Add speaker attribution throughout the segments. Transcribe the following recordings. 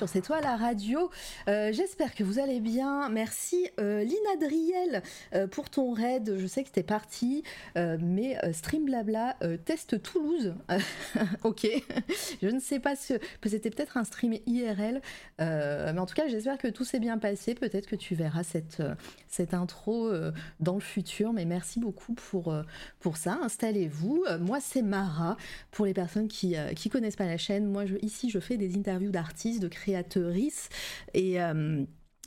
Speaker 1: sur C'est toi la radio. Euh, J'espère que vous allez bien. Merci euh, Lina Driel euh, pour ton raid. Je sais que t'es parti, mais Stream Blabla euh, teste Toulouse. ok, je ne sais pas que c'était peut-être un stream IRL, mais en tout cas j'espère que tout s'est bien passé. Peut-être que tu verras cette, cette intro dans le futur, mais merci beaucoup pour, ça. Installez-vous. Moi c'est Mara pour les personnes qui, qui connaissent pas la chaîne, moi je, ici je fais des interviews d'artistes, de créatrices et euh,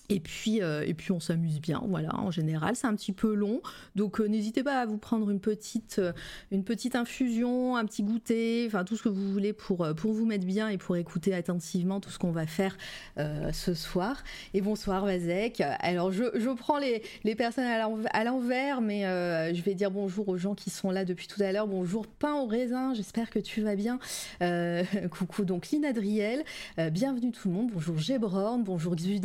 Speaker 1: et puis, euh, et puis on s'amuse bien, voilà, en général. C'est un petit peu long, donc euh, n'hésitez pas à vous prendre une petite, euh, une petite infusion, un petit goûter, enfin tout ce que vous voulez pour, pour vous mettre bien et pour écouter attentivement tout ce qu'on va faire ce soir. Et bonsoir Vazek. Alors je, je prends les, les personnes à l'env- à l'envers, mais je vais dire bonjour aux gens qui sont là depuis tout à l'heure. Bonjour pain au raisin, j'espère que tu vas bien. Coucou donc Lina Driel, bienvenue tout le monde. Bonjour Gebron, bonjour Xudes.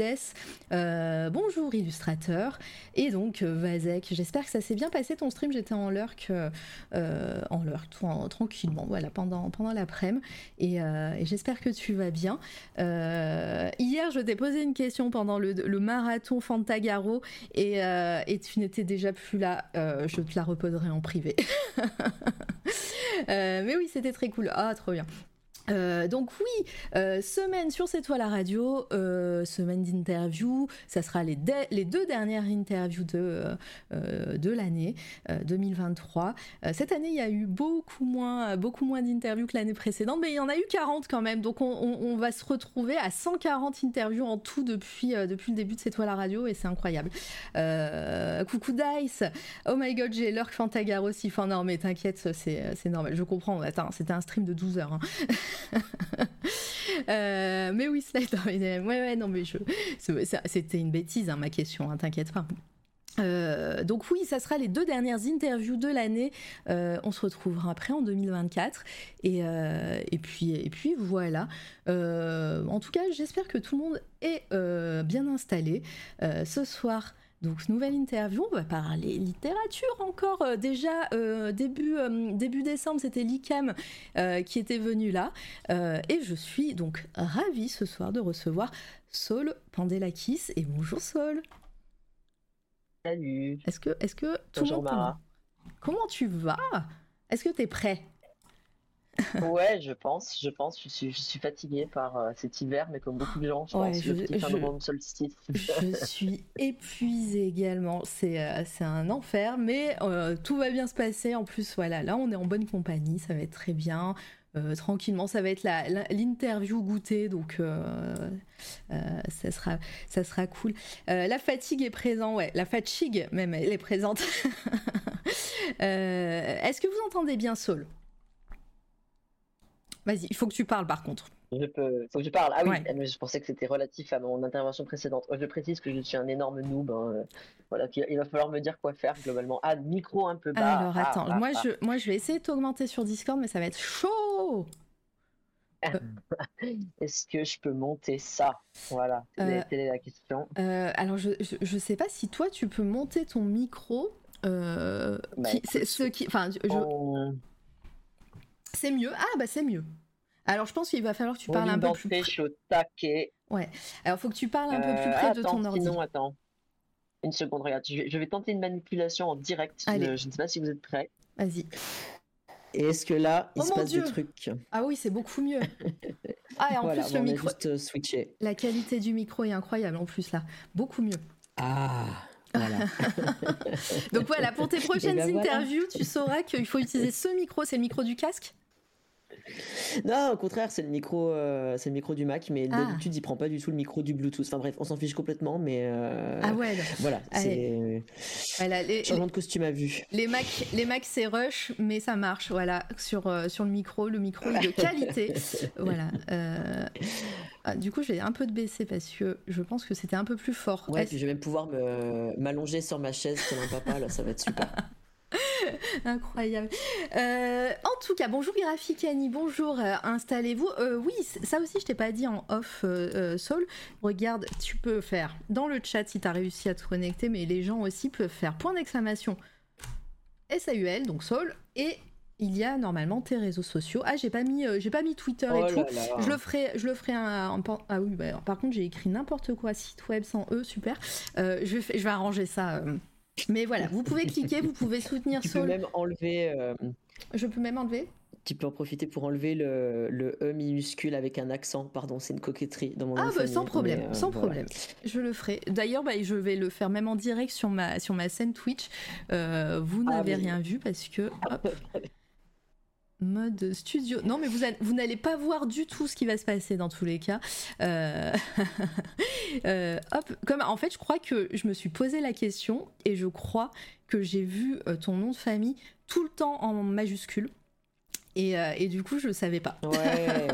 Speaker 1: Euh, bonjour illustrateur et donc euh, Vazek. J'espère que ça s'est bien passé ton stream. J'étais en lurk, euh, en lurk, tra- tranquillement, voilà, pendant pendant l'après-midi et, j'espère que tu vas bien. Hier, je t'ai posé une question pendant le, marathon Fantagaro et, et tu n'étais déjà plus là. Je te la reposerai en privé. Mais oui, c'était très cool. Ah, trop bien. Euh, donc oui, euh, semaine sur C'est toi la radio, euh, semaine d'interview, ça sera les, de- les deux dernières interviews de, de l'année euh, 2023. Euh, cette année, il y a eu beaucoup moins, beaucoup moins d'interviews que l'année précédente, mais il y en a eu 40 quand même, donc on, va se retrouver à 140 interviews en tout depuis, depuis le début de C'est toi la radio, et c'est incroyable. Coucou Dice, oh my god, j'ai l'heure que Fantagaro si fin, non mais t'inquiète, c'est c'est normal, je comprends, attends, c'était un stream de 12 heures. hein. Euh, mais oui, mais, ouais, ouais, non, mais je, c'était une bêtise, hein, ma question, hein, t'inquiète pas. Euh, donc oui, ça sera les deux dernières interviews de l'année. Euh, on se retrouvera après en 2024. Et, et, puis, et puis voilà. En tout cas, j'espère que tout le monde est bien installé. Ce soir, donc nouvelle interview, on va parler littérature encore. Euh, déjà euh, début, euh, début décembre, c'était l'ICAM qui était venu là. Et je suis donc ravie ce soir de recevoir Saul Pandelakis. Et bonjour Saul.
Speaker 2: Salut.
Speaker 1: Est-ce que, que tout le monde. Comment tu vas? Est-ce que tu es prêt?
Speaker 2: Ouais, je pense, je pense. Je suis, je suis fatiguée par euh, cet hiver, mais comme beaucoup de gens, je
Speaker 1: Ouais,
Speaker 2: pense,
Speaker 1: je-
Speaker 2: le petit fin
Speaker 1: je-
Speaker 2: novembre solstice.
Speaker 1: Je suis épuisée également. C'est euh, un enfer, mais euh, tout va bien se passer. En plus, voilà, là, on est en bonne compagnie. Ça va être très bien. Tranquillement, ça va être l'interview goûtée, donc ça, sera, ça sera cool. La fatigue est présente, ouais, la fatigue même, elle est présente. Est-ce que vous entendez bien Saul? Vas-y, il faut que tu parles par contre.
Speaker 2: Je peux, faut que je parle. Ah oui,
Speaker 1: Ouais.
Speaker 2: mais je pensais que c'était relatif à mon intervention précédente. Je précise que je suis un énorme noob. hein, euh, Voilà, il va falloir me dire quoi faire globalement. Ah, micro un peu bas.
Speaker 1: Alors
Speaker 2: Ah,
Speaker 1: attends,
Speaker 2: ah,
Speaker 1: moi,
Speaker 2: ah.
Speaker 1: je, moi je vais essayer de t'augmenter sur Discord, mais ça va être chaud
Speaker 2: Est-ce que je peux monter ça? Voilà,
Speaker 1: Euh,
Speaker 2: telle est la question.
Speaker 1: Euh, alors, je, je, je sais pas si toi, tu peux monter ton micro. Euh,
Speaker 2: Bah,
Speaker 1: qui-
Speaker 2: écoute,
Speaker 1: c'est ce qui, enfin, je- c'est mieux. Ah bah c'est mieux. Alors, je pense qu'il va falloir que tu parles un peu plus.
Speaker 2: au taquet.
Speaker 1: Ouais. Alors, faut que tu parles un peu plus
Speaker 2: Euh,
Speaker 1: près de ton ordi.
Speaker 2: Sinon, attends. Une seconde, regarde. Je vais, tenter une manipulation en direct.
Speaker 1: Allez.
Speaker 2: Je, ne sais pas si vous êtes prêts.
Speaker 1: Vas-y.
Speaker 3: Et est-ce que là, il
Speaker 1: Oh
Speaker 3: se passe
Speaker 1: Dieu
Speaker 3: des trucs
Speaker 1: Ah oui, c'est beaucoup mieux. Ah et en
Speaker 3: Voilà,
Speaker 1: plus
Speaker 3: bon,
Speaker 1: le micro,
Speaker 3: juste euh, switché.
Speaker 1: la qualité du micro est incroyable en plus là, beaucoup mieux.
Speaker 3: Ah, voilà.
Speaker 1: Donc voilà, pour tes prochaines
Speaker 3: ben voilà.
Speaker 1: interviews, tu sauras qu'il faut utiliser ce micro, c'est le micro du casque.
Speaker 3: Non, au contraire, c'est le micro, euh, c'est le micro du Mac, mais
Speaker 1: Ah.
Speaker 3: d'habitude, il prend pas du tout le micro du Bluetooth. Enfin bref, on s'en fiche complètement, mais euh,
Speaker 1: Ah ouais.
Speaker 3: voilà,
Speaker 1: Allez.
Speaker 3: c'est
Speaker 1: Voilà, les,
Speaker 3: changement de costume à vue.
Speaker 1: Les Mac, les Mac c'est rush, mais ça marche, voilà, sur, euh, sur le micro. Le micro est de qualité. voilà. euh, ah, du coup, je vais un peu te baisser parce que je pense que c'était un peu plus fort.
Speaker 3: Ouais, puis je vais même pouvoir m'allonger sur ma chaise comme un papa, là, ça va être super.
Speaker 1: Incroyable. Euh, en tout cas, bonjour Graphic bonjour, euh, installez-vous. Euh, oui, ça aussi, je t'ai pas dit en off, Saul. Regarde, tu peux faire dans le chat si tu as réussi à te connecter, mais les gens aussi peuvent faire point d'exclamation SAUL, donc Saul, et il y a normalement tes réseaux sociaux. Ah, j'ai pas mis, j'ai pas mis Twitter et oh tout. Je le ferai, je le ferai un. ah oui, bah, par contre, j'ai écrit n'importe quoi, site web sans e, super. je, vais, je vais arranger ça. Mais voilà, vous pouvez cliquer, vous pouvez soutenir
Speaker 3: tu Peux même enlever. Euh,
Speaker 1: Je peux même enlever.
Speaker 3: Tu peux en profiter pour enlever le, le E minuscule avec un accent. Pardon, c'est une coquetterie dans mon
Speaker 1: Ah, bah, sans problème, euh, sans problème. Je le ferai. D'ailleurs, bah, je vais le faire même en direct sur ma, sur ma scène Twitch. Euh, vous ah n'avez rien vu parce que. Hop, mode studio. Non, mais vous, vous n'allez pas voir du tout ce qui va se passer dans tous les cas. Euh, euh, hop, comme en fait, je crois que je me suis posé la question et je crois que j'ai vu euh, ton nom de famille tout le temps en majuscule. Et, et du coup, je ne savais pas.
Speaker 3: Ouais.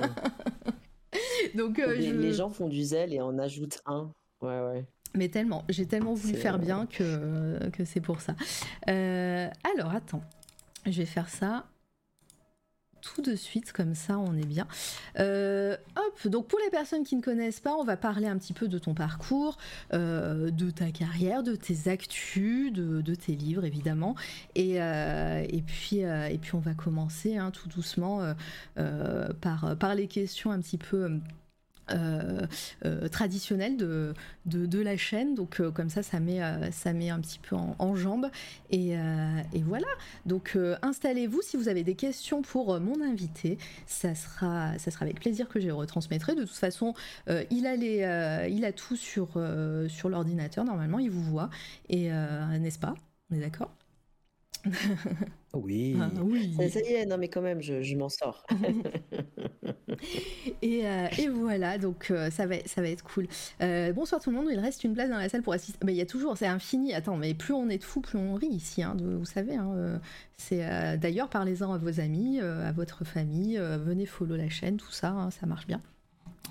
Speaker 3: Donc, les, gens font du zèle et en ajoutent un. Ouais, ouais.
Speaker 1: Mais tellement, j'ai tellement voulu faire bien que, que c'est pour ça. alors, attends, je vais faire ça tout de suite, comme ça on est bien. Euh, hop, donc pour les personnes qui ne connaissent pas, on va parler un petit peu de ton parcours, euh, de ta carrière, de tes actus, de, tes livres évidemment. Et, euh, puis, et puis on va commencer hein, tout doucement par les questions un petit peu euh, euh, traditionnel de, la chaîne. Donc euh, comme ça, ça met, ça met un petit peu en, jambes. Et, et, voilà. Donc installez-vous si vous avez des questions pour mon invité. Ça sera, ça sera avec plaisir que je les retransmettrai. De toute façon, il, a les, il a tout sur, sur l'ordinateur. Normalement, il vous voit. Et n'est-ce pas? On est d'accord?
Speaker 3: Oui. Ah, oui. Ça, y est, non mais quand même, je, m'en sors.
Speaker 1: et, euh, et, voilà, donc euh, ça, va, ça va être cool. Euh, bonsoir tout le monde, il reste une place dans la salle pour assister. Mais il y a toujours, c'est infini. Attends, mais plus on est de fous, plus on rit ici, hein, vous savez. Hein, c'est D'ailleurs, parlez-en à vos amis, à votre famille, venez follow la chaîne, tout ça, hein, ça marche bien.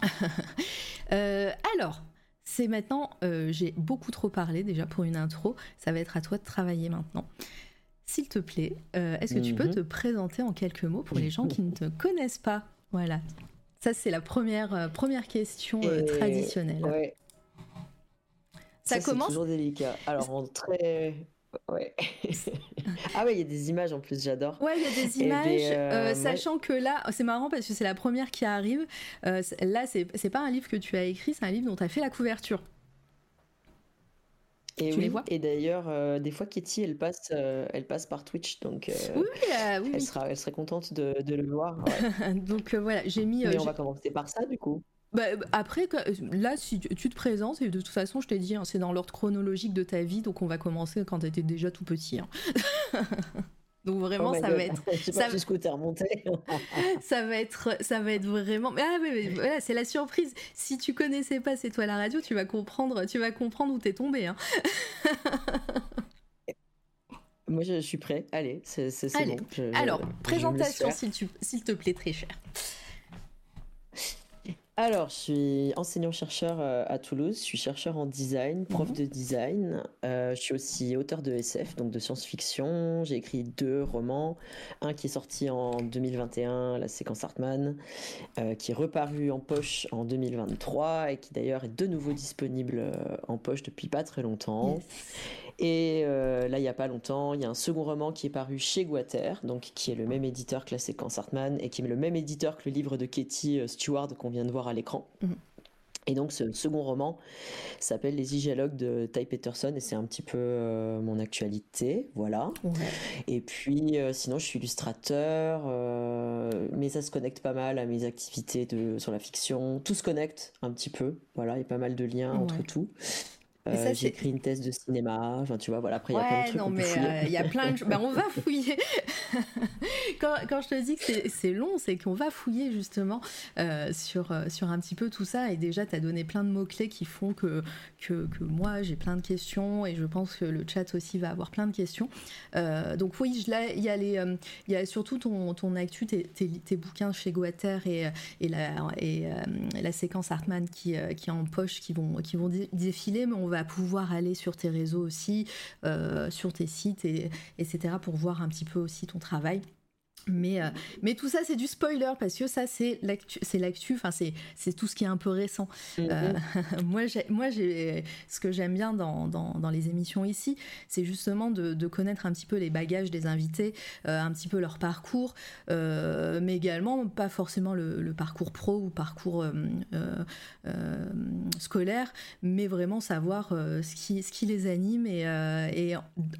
Speaker 1: alors, c'est maintenant, j'ai beaucoup trop parlé déjà pour une intro, ça va être à toi de travailler maintenant. S'il te plaît, euh, est-ce que tu peux mhm. te présenter en quelques mots pour les gens qui ne te connaissent pas? Voilà. Ça, c'est la première, euh, première question euh, traditionnelle.
Speaker 3: Ouais. Ça, commence? toujours délicat. Alors, en très. Ouais. ah ouais, il y a des images en plus, j'adore.
Speaker 1: Ouais, il y a des eh ben, images, sachant que là, c'est marrant parce que c'est la première qui arrive. là, c'est pas un livre que tu as écrit, c'est un livre dont tu as fait la couverture.
Speaker 3: Et tu les vois? Et d'ailleurs, euh, des fois, Kitty, elle passe, euh, elle passe par Twitch, donc euh, oui, oui, elle, Sera, elle serait contente de, de le voir.
Speaker 1: donc voilà, j'ai mis.
Speaker 3: Mais on va commencer par ça, du coup.
Speaker 1: Bah, après, là, si tu te présentes, et de toute façon, je t'ai dit, hein, c'est dans l'ordre chronologique de ta vie, donc on va commencer quand tu étais déjà tout petit. Hein. Donc vraiment, oh ça va être.
Speaker 3: ça...
Speaker 1: ça va être, ça va être vraiment. Ah mais, voilà, c'est la surprise. Si tu connaissais pas C'est toi la radio, tu vas comprendre, tu vas comprendre où t'es tombé. Hein.
Speaker 3: Moi, je suis prêt. Allez, c'est bon.
Speaker 1: Alors, présentation, s'il te plaît, très cher.
Speaker 3: Alors, je suis enseignant-chercheur euh, à Toulouse, je suis chercheur en design, prof mhm. de design. Euh, je suis aussi auteur de SF, donc de science-fiction. J'ai écrit deux romans, un qui est sorti en 2021, La séquence Hartmann, euh, qui est reparu en poche en 2023 et qui d'ailleurs est de nouveau disponible en poche depuis pas très longtemps. Et euh, là, il n'y a pas longtemps, il y a un second roman qui est paru chez Guater, donc qui est le même éditeur que la séquence Hartman et qui est le même éditeur que le livre de Katie euh, Stewart qu'on vient de voir à l'écran. Mhm. Et donc ce second roman s'appelle Les Igéologues de Ty Peterson et c'est un petit peu euh, mon actualité, voilà. Et puis sinon je suis illustrateur, mais ça se connecte pas mal à mes activités de, sur la fiction. Tout se connecte un petit peu, voilà, il y a pas mal de liens entre tout. Euh, j'ai écrit une thèse de cinéma. Enfin, tu vois, voilà. Après, il y a plein de trucs.
Speaker 1: Non, mais euh, il y a plein de. ben, on va fouiller. quand, quand, je te dis que c'est long, c'est qu'on va fouiller justement euh, sur, sur un petit peu tout ça. Et déjà, tu as donné plein de mots-clés qui font que, que, que moi, j'ai plein de questions. Et je pense que le chat aussi va avoir plein de questions. donc, oui, il y, a les, y a surtout ton, ton actu, tes, tes, bouquins chez Guater et, et, la, et la séquence Hartmann qui, qui est en poche, qui vont, qui vont défiler. Mais on va pouvoir aller sur tes réseaux aussi, sur tes sites, et, etc., pour voir un petit peu aussi ton travail. Mais, euh, mais tout ça, c'est du spoiler parce que ça, c'est l'actu, c'est l'actu, enfin, c'est, c'est tout ce qui est un peu récent. Mhm. Euh, moi, j'ai, moi j'ai, ce que j'aime bien dans, dans, dans, les émissions ici, c'est justement de, de, connaître un petit peu les bagages des invités, euh, un petit peu leur parcours, mais également pas forcément le, le parcours pro ou parcours scolaire, mais vraiment savoir ce, qui, ce qui les anime. Et, et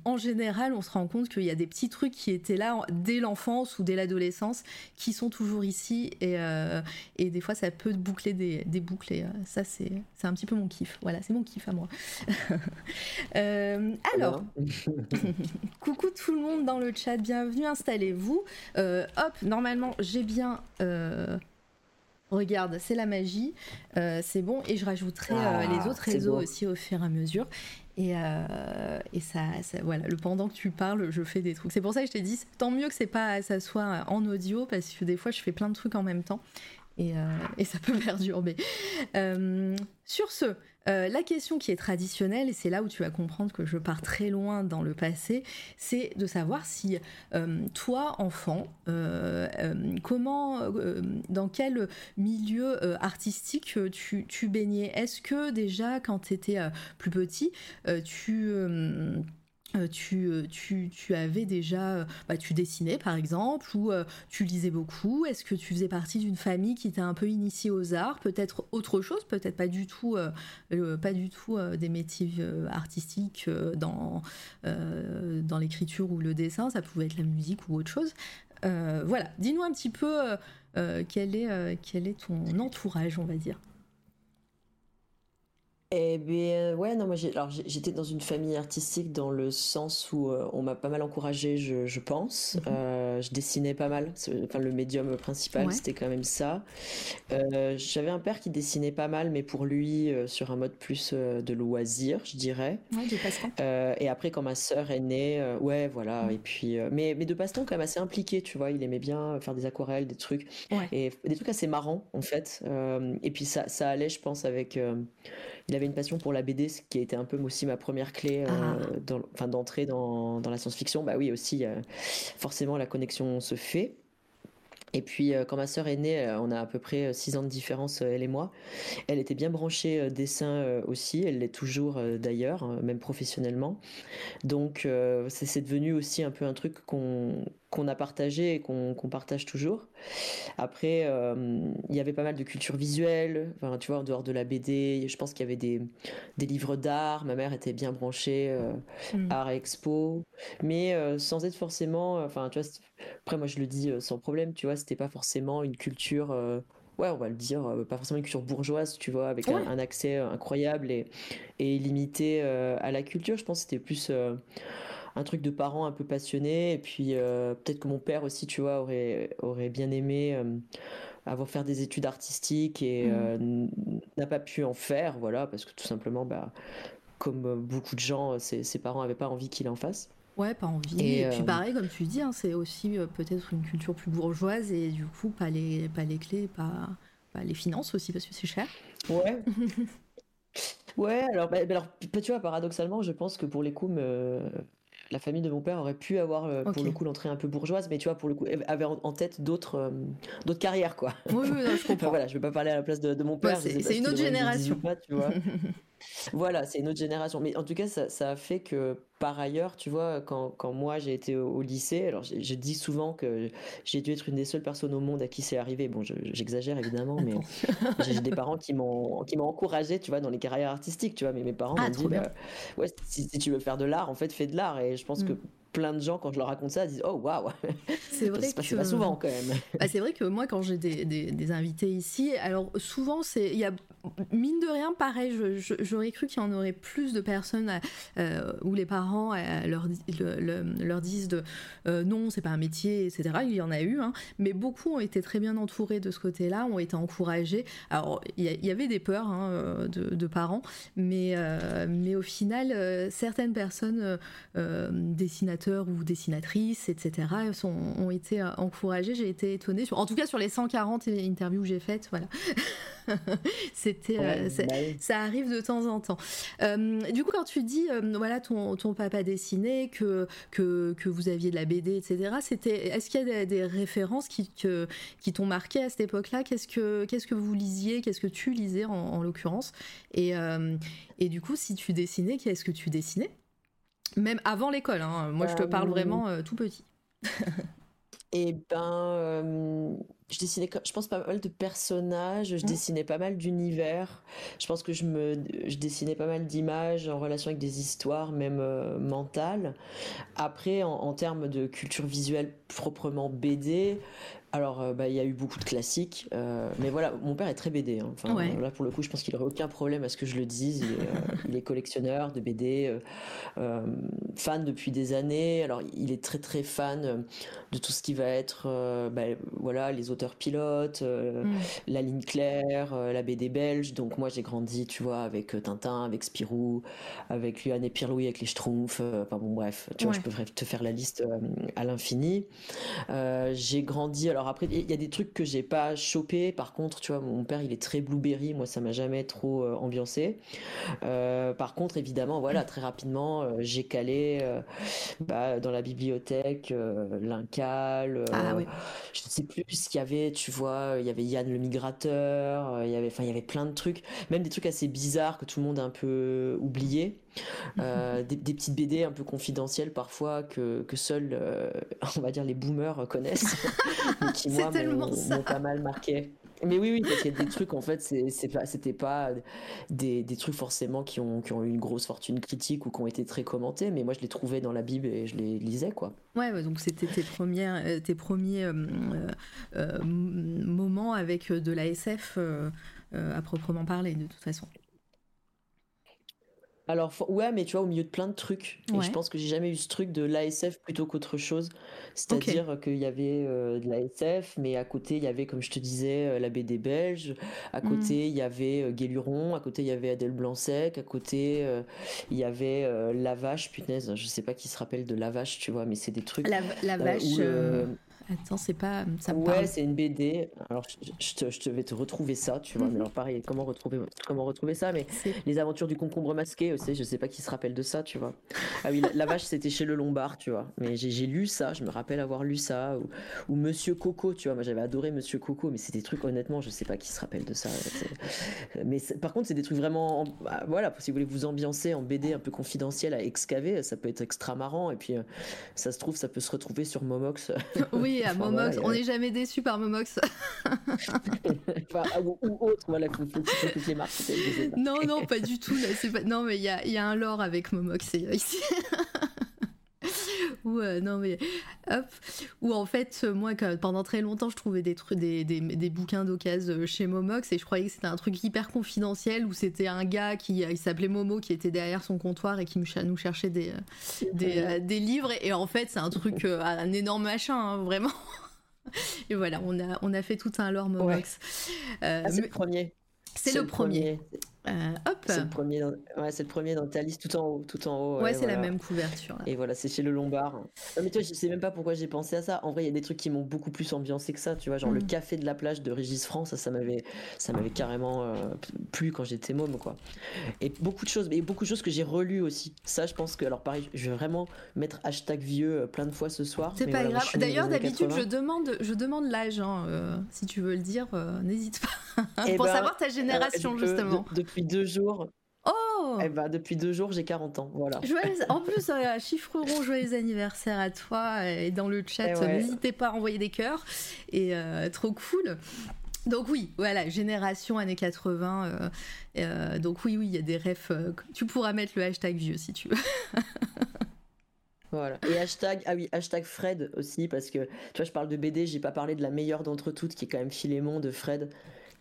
Speaker 1: en général, on se rend compte qu'il y a des petits trucs qui étaient là dès l'enfance ou dès l'adolescence qui sont toujours ici et, euh, et, des fois ça peut boucler des, des boucles et euh, ça c'est un petit peu mon kiff. Voilà, c'est mon kiff à moi. Euh, alors, coucou tout le monde dans le chat, bienvenue, installez-vous. hop, normalement j'ai bien... Regarde, c'est la magie, c'est bon, et je rajouterai ah, les autres réseaux aussi au fur et à mesure. Et, euh, et ça, voilà, le pendant que tu parles, je fais des trucs. C'est pour ça que je t'ai dit, tant mieux que c'est pas, ça soit en audio, parce que des fois, je fais plein de trucs en même temps. Et, euh, et ça peut perturber. Euh, sur ce, euh, la question qui est traditionnelle, et c'est là où tu vas comprendre que je pars très loin dans le passé, c'est de savoir si euh, toi, enfant, euh, comment, dans quel milieu artistique tu, tu baignais? Est-ce que déjà, quand tu étais plus petit, tu euh, euh, tu, tu, avais déjà, euh, bah, tu dessinais par exemple, ou tu lisais beaucoup. Est-ce que tu faisais partie d'une famille qui t'a un peu initié aux arts? Peut-être autre chose, peut-être pas du tout, pas du tout des métiers artistiques dans, dans l'écriture ou le dessin. Ça pouvait être la musique ou autre chose. voilà, dis-nous un petit peu quel, est, quel est ton entourage, on va dire.
Speaker 3: Eh bien, ouais, non, moi, alors j'étais dans une famille artistique dans le sens où euh, on m'a pas mal encouragé, je, je pense. Mhm. Euh, je dessinais pas mal. Enfin, le médium principal, c'était quand même ça. Euh, j'avais un père qui dessinait pas mal, mais pour lui, sur un mode plus de loisir, je dirais.
Speaker 1: Ouais, de passe-temps.
Speaker 3: et après, quand ma sœur est née, ouais, voilà. Et puis, mais, mais de passe-temps quand même assez impliqué, tu vois. Il aimait bien faire des aquarelles, des trucs. Et des trucs assez marrants, en fait. et puis, ça, ça allait, je pense, avec il avait une passion pour la BD, ce qui a été un peu aussi ma première clé euh, ah. d'entrée dans, dans, la science-fiction. Bah oui, aussi, forcément, la connexion se fait. Et puis euh, quand ma sœur est née, euh, on a à peu près 6 ans de différence, elle et moi. Elle était bien branchée dessin aussi, elle l'est toujours d'ailleurs, même professionnellement. Donc c'est devenu aussi un peu un truc qu'on qu'on a partagé et qu'on partage toujours. Après, euh, il y avait pas mal de culture visuelle, enfin, tu vois, en dehors de la BD, je pense qu'il y avait des, des livres d'art, ma mère était bien branchée, euh, mm. art et expo, mais euh, sans être forcément, enfin, tu vois, après moi je le dis sans problème, tu vois, c'était pas forcément une culture ouais, on va le dire, pas forcément une culture bourgeoise, tu vois, avec un, accès incroyable et, et illimité à la culture. Je pense que c'était plus un truc de parents un peu passionnés. Et puis euh, peut-être que mon père aussi, tu vois, aurait, aurait bien aimé euh, avoir faire des études artistiques et mmh. euh, n'a pas pu en faire, voilà, parce que tout simplement, bah, comme beaucoup de gens, ses, parents n'avaient pas envie qu'il en fasse.
Speaker 1: Ouais, pas envie. Et, puis pareil, comme tu dis, hein, c'est aussi peut-être une culture plus bourgeoise et du coup, pas les, pas les clés, pas, pas les finances aussi parce que c'est cher.
Speaker 3: Ouais. ouais, alors, bah, alors, tu vois, paradoxalement, je pense que pour les coups, la famille de mon père aurait pu avoir euh, pour le coup l'entrée un peu bourgeoise, mais tu vois pour le coup avait en, tête d'autres euh, d'autres carrières quoi.
Speaker 1: Oui, oui je comprends.
Speaker 3: voilà, je vais pas parler à la place de, mon père.
Speaker 1: c'est une autre génération.
Speaker 3: tu vois. voilà, c'est une autre génération. Mais en tout cas, ça, a fait que par ailleurs, tu vois, quand, moi j'ai été au, lycée, alors je, dis souvent que j'ai dû être une des seules personnes au monde à qui c'est arrivé. Bon, j'exagère évidemment, mais j'ai des parents qui m'ont encouragé, tu vois, dans les carrières artistiques, tu vois. Mais mes parents ah, m'ont dit, bah, ouais, si, tu veux faire de l'art, en fait, fais de l'art. Et je pense que mm plein de gens, quand je leur raconte ça, disent Oh waouh
Speaker 1: C'est vrai
Speaker 3: que. C'est pas souvent quand même.
Speaker 1: Bah, c'est vrai que moi, quand j'ai des, des, invités ici, alors souvent, il y a. Mine de rien, pareil, j'aurais cru qu'il y en aurait plus de personnes euh, où les parents euh, leur, leur disent de euh, non, c'est pas un métier, etc. Il y en a eu, hein, mais beaucoup ont été très bien entourés de ce côté-là, ont été encouragés. Alors, il y, avait des peurs hein, de, de, parents, mais, mais au final, certaines personnes dessinateurs dessinateurs ou dessinatrices, etc., sont, ont été encouragés. J'ai été étonnée, en tout cas sur les 140 interviews que j'ai faites, voilà. C'était, bah ça arrive de temps en temps. du coup, quand tu dis, voilà, ton, ton papa dessiné, que, que, que, vous aviez de la BD, etc., c'était, est-ce qu'il y a des, références qui, que, qui t'ont marqué à cette époque-là? Qu'est-ce que, qu'est-ce que vous lisiez? Qu'est-ce que tu lisais en, l'occurrence? Et, et du coup, si tu dessinais, qu'est-ce que tu dessinais? Même avant l'école, hein. moi je te parle euh, vraiment euh, tout petit.
Speaker 3: Et ben, euh, je dessinais, je pense, pas mal de personnages, je mmh. dessinais pas mal d'univers. Je pense que je me, je dessinais pas mal d'images en relation avec des histoires, même mentales. Après, en, en, termes de culture visuelle proprement BD, alors, euh, bah, il y a eu beaucoup de classiques, euh, mais voilà, mon père est très BD. Hein. Enfin, Là, pour le coup, je pense qu'il n'aurait aucun problème à ce que je le dise. Il est, euh, collectionneur de BD, fan depuis des années. Alors, il est très très fan de tout ce qui va être, bah, voilà, les auteurs pilotes, mm. la ligne claire, la BD belge. Donc, moi, j'ai grandi, tu vois, avec Tintin, avec Spirou, avec Luan et Pierre-Louis, avec les Schtroumpfs. Enfin bon, bref, tu vois, je peux te faire la liste à l'infini. j'ai grandi, alors alors après, il y a des trucs que j'ai pas chopé. Par contre, tu vois, mon père, il est très blueberry. Moi, ça m'a jamais trop euh, ambiancé. Euh, par contre, évidemment, voilà, très rapidement, euh, j'ai calé bah, dans la bibliothèque l'Incal. Ah, oui. Je ne sais plus ce qu'il y avait. Tu vois, il y avait Yann le migrateur. Il y avait, enfin, il y avait plein de trucs, même des trucs assez bizarres que tout le monde a un peu oublié. Euh, des, petites BD un peu confidentielles parfois que, que seuls, euh, on va dire, les boomers connaissent, mais qui moi m'ont pas mal marqué. Mais oui, oui, parce qu'il y a des trucs, en fait, c'est pas, c'était pas des, des, trucs forcément qui ont, qui ont eu une grosse fortune critique ou qui ont été très commentés, mais moi je les trouvais dans la Bible et je les lisais, quoi.
Speaker 1: Ouais, donc c'était tes, premières, euh, tes premiers moments avec de la SF à proprement parler, de toute façon.
Speaker 3: Alors, ouais, mais tu vois, au milieu de plein de trucs. Et je pense que j'ai jamais eu ce truc de l'ASF plutôt qu'autre chose. C'est-à-dire qu'il y avait euh, de l'ASF, mais à côté, il y avait, comme je te disais, euh, la BD belge. À hmm. côté, il y avait euh, Guéluron. À côté, il y avait Adèle Blanc-Sec. À côté, il y y La Vache. Punaise, je sais pas qui se rappelle de La Vache, tu vois, mais c'est des trucs.
Speaker 1: La, Vache. Attends, c'est pas. Ça
Speaker 3: ouais, c'est une BD. Alors, je, te, je, vais te retrouver ça, tu vois. Mais mhm. alors, pareil, comment retrouver, comment retrouver ça Mais les aventures du concombre masqué aussi, je sais pas qui se rappelle de ça, tu vois. Ah oui, la, vache, c'était chez le Lombard, tu vois. Mais j'ai lu ça, je me rappelle avoir lu ça. Ou, Monsieur Coco, tu vois. Moi, j'avais adoré Monsieur Coco, mais c'est des trucs, honnêtement, je sais pas qui se rappelle de ça. Mais par contre, c'est des trucs vraiment. Bah, voilà, si vous voulez vous ambiancer en BD un peu confidentiel à excaver, ça peut être extra marrant. Et puis, euh, ça se trouve, ça peut se retrouver sur Momox.
Speaker 1: Oui, à Momox. On n'est jamais déçu par Momox.
Speaker 3: ou, autre, voilà, les marques.
Speaker 1: Non, non, pas du tout. Non, mais il y a, y a, un lore avec Momox ici. ou euh, non mais hop. Ou en fait moi pendant très longtemps je trouvais des trucs des, des, des bouquins d'occasion euh, chez Momox et je croyais que c'était un truc hyper confidentiel où c'était un gars qui il s'appelait Momo qui était derrière son comptoir et qui nous cherchait des euh, des, des, livres. Et en fait c'est un truc un énorme machin hein, vraiment. Et voilà on a on a fait tout un lore Momox.
Speaker 3: Ah, c'est le premier.
Speaker 1: C'est le, premier.
Speaker 3: Euh, hop. C'est le premier, dans... ouais, c'est le premier dans ta liste, tout en haut, tout en haut.
Speaker 1: Ouais, c'est la même couverture.
Speaker 3: Et voilà, c'est chez le Lombard. Non, mais toi, je sais même pas pourquoi j'ai pensé à ça. En vrai, il y a des trucs qui m'ont beaucoup plus ambiancé que ça. Tu vois, genre le mm. café de la plage de Régis France, ça, ça m'avait, ça m'avait carrément euh, plu quand j'étais môme, quoi. Et beaucoup de choses, mais beaucoup de choses que j'ai relues aussi. Ça, je pense que, alors pareil, je vais vraiment mettre hashtag vieux euh, plein de fois ce soir.
Speaker 1: C'est pas grave. D'ailleurs, d'habitude, je demande, je demande l'âge. Hein, si tu veux le dire, n'hésite pas. Eh Pour ben, savoir ta génération, justement.
Speaker 3: Depuis deux jours,
Speaker 1: Oh
Speaker 3: eh ben, depuis deux jours, j'ai 40 ans. Voilà.
Speaker 1: En plus, euh, chiffre rond, joyeux anniversaire à toi. Et dans le chat, eh n'hésitez pas à envoyer des cœurs. Et euh, trop cool. Donc oui, voilà, génération années 80. Euh, euh, donc oui, oui, il y a des refs. tu pourras mettre le hashtag vieux si tu veux.
Speaker 3: Voilà. Et hashtag, ah oui, hashtag Fred aussi, parce que tu vois, je parle de BD, j'ai pas parlé de la meilleure d'entre toutes, qui est quand même Philémon de Fred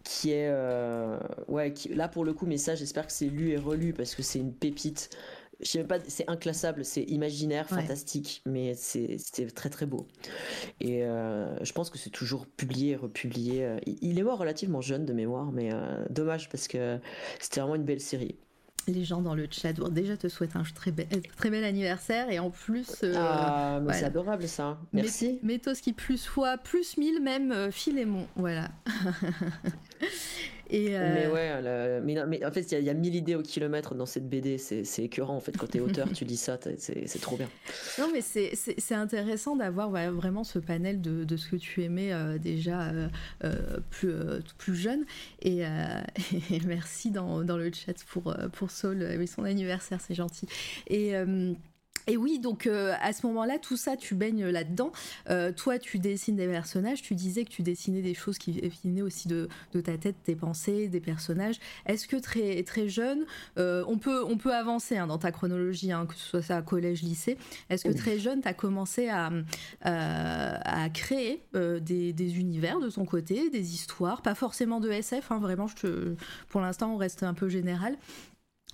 Speaker 3: qui est euh, ouais qui, là pour le coup mais ça j'espère que c'est lu et relu parce que c'est une pépite. Je sais même pas c'est inclassable c'est imaginaire fantastique mais c'est très très beau. Et euh, je pense que c'est toujours publié et republié il est mort relativement jeune de mémoire mais euh, dommage parce que c'était vraiment une belle série
Speaker 1: les gens dans le chat déjà te souhaitent un très, bel, très bel anniversaire et en plus
Speaker 3: ah, c'est adorable ça. Merci.
Speaker 1: Métos qui plus fois plus 1000 même euh, Philémon voilà
Speaker 3: mais euh, ouais, mais, en fait, il y, a mille idées au kilomètre dans cette BD. C'est écœurant en fait. Quand t'es auteur, tu lis ça, c'est trop bien.
Speaker 1: Non, mais c'est intéressant d'avoir vraiment ce panel de, de, ce que tu aimais euh, déjà euh, plus, plus jeune. Et, merci dans, dans, le chat pour, pour Saul et son anniversaire, c'est gentil. Et. Et oui, donc euh, à ce moment-là, tout ça, tu baignes là-dedans. Euh, toi, tu dessines des personnages. Tu disais que tu dessinais des choses qui venaient aussi de, ta tête, tes pensées, des personnages. Est-ce que très très jeune, euh, on peut on peut avancer hein, dans ta chronologie, hein, que ce soit ça à collège, lycée. Est-ce que très jeune, tu as commencé à, à créer des, univers de ton côté, des histoires, pas forcément de SF. Hein, vraiment, je te, pour l'instant, on reste un peu général.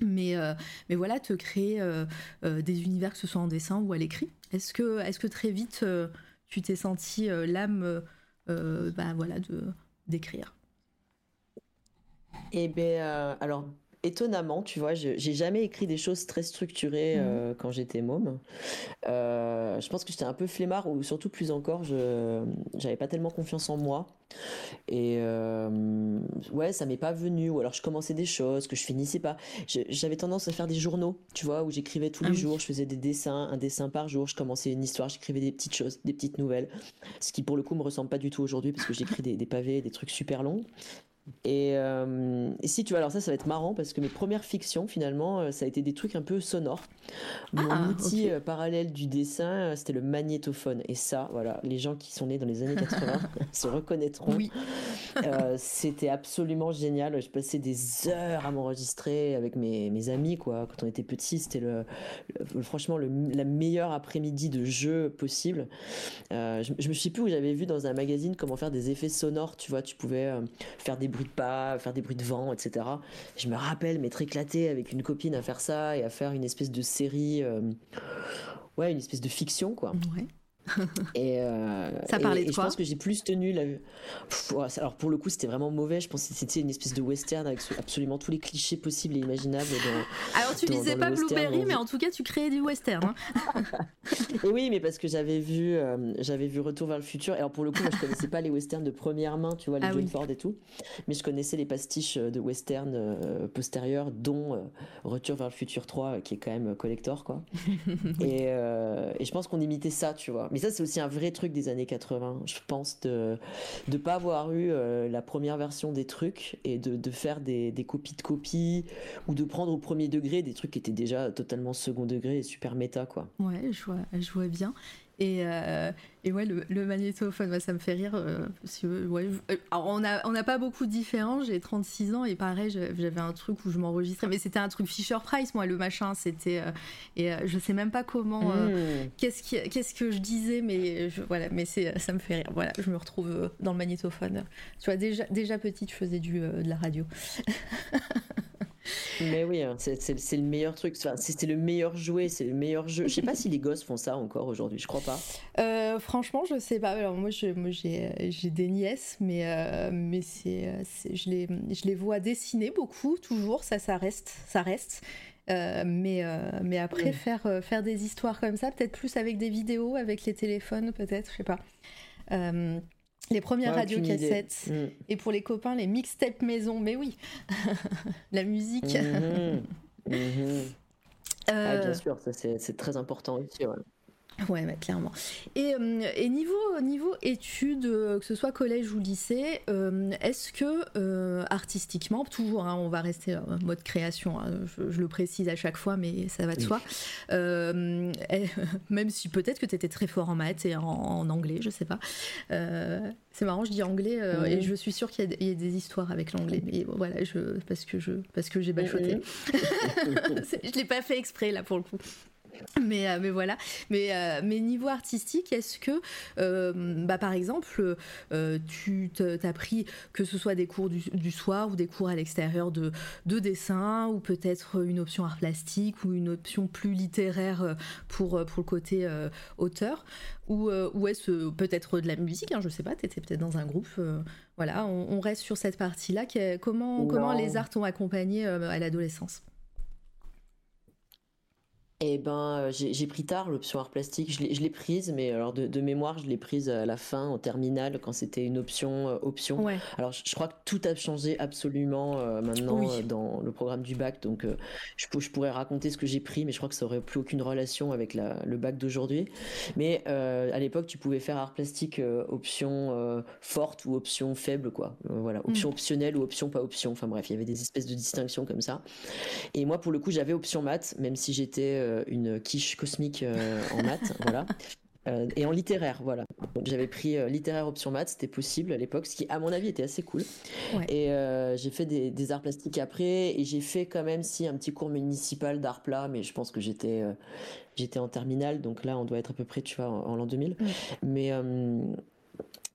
Speaker 1: Mais, euh, mais voilà, te créer euh, euh, des univers, que ce soit en dessin ou à l'écrit. Est-ce que, est que très vite, tu t'es senti l'âme bah, voilà, de, d'écrire?
Speaker 3: Eh bien, alors étonnamment, tu vois, j'ai jamais écrit des choses très structurées mmh. quand j'étais môme. Je pense que j'étais un peu flemmard ou surtout plus encore, je j'avais pas tellement confiance en moi. Et euh, ouais, ça m'est pas venu. Ou alors je commençais des choses que je finissais pas. J'avais tendance à faire des journaux, tu vois, où j'écrivais tous les ah jours. Je faisais des dessins, un dessin par jour. Je commençais une histoire, j'écrivais des petites choses, des petites nouvelles. Ce qui pour le coup me ressemble pas du tout aujourd'hui parce que j'écris des, des pavés, des trucs super longs. Euh, et, si tu vois, alors ça, ça va être marrant parce que mes premières fictions, finalement, euh, ça a été des trucs un peu sonores. Mon ah, outil euh, parallèle du dessin, c'était le magnétophone. Et ça, voilà, les gens qui sont nés dans les années 80 se reconnaîtront. Oui. c'était absolument génial. Je passais des heures à m'enregistrer avec mes, mes, amis, quoi. Quand on était petits, c'était le, franchement le, la meilleure après-midi de jeu possible. je, je me suis plus où j'avais vu dans un magazine comment faire des effets sonores. Tu vois, tu pouvais faire des bruits de pas, faire des bruits de vent, etc. Je me rappelle m'être éclaté avec une copine à faire ça et à faire une espèce de série, euh, ouais, une espèce de fiction, quoi.
Speaker 1: et euh, ça parlait de
Speaker 3: Je pense que j'ai plus tenu la. alors pour le coup, c'était vraiment mauvais. Je pense que c'était une espèce de western avec absolument tous les clichés possibles et imaginables.
Speaker 1: alors tu disais pas Blueberry, mais en tout cas, tu créais du western. Hein.
Speaker 3: oui, mais parce que j'avais vu, euh, j'avais vu Retour vers le futur. Et alors pour le coup, moi, je connaissais pas les westerns de première main, tu vois, les ah John Ford et tout, mais je connaissais les pastiches euh, de western postérieurs, dont Retour vers le futur 3, qui est quand même collector, quoi. et, et je pense qu'on imitait ça, tu vois. Mais ça, c'est aussi un vrai truc des années 80, je pense, de ne pas avoir eu euh, la première version des trucs et de, de faire des, des, copies de copies ou de prendre au premier degré des trucs qui étaient déjà totalement second degré et super méta, quoi.
Speaker 1: Ouais, je vois, je vois bien. Et, euh, et ouais, le, magnétophone, ça me fait rire. Euh, parce que, ouais, euh, alors on n'a on a pas beaucoup de différences. J'ai 36 ans et pareil, j'avais un truc où je m'enregistrais. Mais c'était un truc Fisher Price, moi, le machin. C'était. et je sais même pas comment. Mmh. qu'est-ce, que je disais, mais je, voilà, mais ça me fait rire. Voilà, je me retrouve dans le magnétophone. Tu vois, déjà, déjà petite, je faisais du, de la radio.
Speaker 3: Mais oui, hein, c'est le meilleur truc. Enfin, c'était le meilleur jouet, c'est le meilleur jeu. Je sais pas si les gosses font ça encore aujourd'hui, je crois pas.
Speaker 1: Euh, franchement, je sais pas. Alors moi, j'ai des nièces, mais, euh, mais c'est, je, les, je les vois dessiner beaucoup, toujours. Ça, ça reste. Ça reste. Euh, mais, mais après, faire, faire des histoires comme ça, peut-être plus avec des vidéos, avec les téléphones, peut-être, je sais pas. Les premières radios cassettes. Mm. Et pour les copains, les mixtapes maison. Mais oui, la musique.
Speaker 3: Mm-hmm. Mm-hmm. Euh, bien sûr, c'est très important aussi.
Speaker 1: Ouais, clairement. Et, euh, et, niveau, niveau études, euh, que ce soit collège ou lycée, euh, est-ce que artistiquement, toujours, hein, on va rester en mode création, hein, je, le précise à chaque fois, mais ça va de soi, même si peut-être que tu étais très fort en maths et en, anglais, je sais pas. c'est marrant, je dis anglais et je suis sûre qu'il y, a des histoires avec l'anglais, mais voilà, je, parce que j'ai bachoté. je l'ai pas fait exprès là pour le coup. Mais, euh, mais voilà. Mais, euh, mais niveau artistique, est-ce que, euh, bah, par exemple, tu t'as pris que ce soit des cours du, soir ou des cours à l'extérieur de, de dessin ou peut-être une option art plastique ou une option plus littéraire pour, pour le côté auteur ou, ou est-ce peut-être de la musique hein, Je sais pas, tu étais peut-être dans un groupe. voilà, on, reste sur cette partie-là. Comment, comment les arts t'ont accompagné à l'adolescence?
Speaker 3: Eh ben, euh, j'ai pris tard l'option art plastique. Je l'ai prise, mais alors de, mémoire, je l'ai prise à la fin, en terminale, quand c'était une option. Euh, option. Alors, je, crois que tout a changé absolument euh, maintenant dans le programme du bac. Donc, je, je, pourrais raconter ce que j'ai pris, mais je crois que ça aurait plus aucune relation avec le bac d'aujourd'hui. Mais à l'époque, tu pouvais faire art plastique option forte ou option faible, quoi. voilà, option mm. optionnelle ou option pas option. Enfin bref, il y avait des espèces de distinctions comme ça. Et moi, pour le coup, j'avais option maths, même si j'étais une quiche cosmique euh, en maths, voilà. Euh, et en littéraire, voilà. J'avais pris littéraire option maths, c'était possible à l'époque, ce qui, à mon avis, était assez cool. Et j'ai fait des, arts plastiques après, et j'ai fait quand même si un petit cours municipal d'art plat, mais je pense que j'étais j'étais en terminale, donc là, on doit être à peu près, tu vois, en, l'an 2000. Mais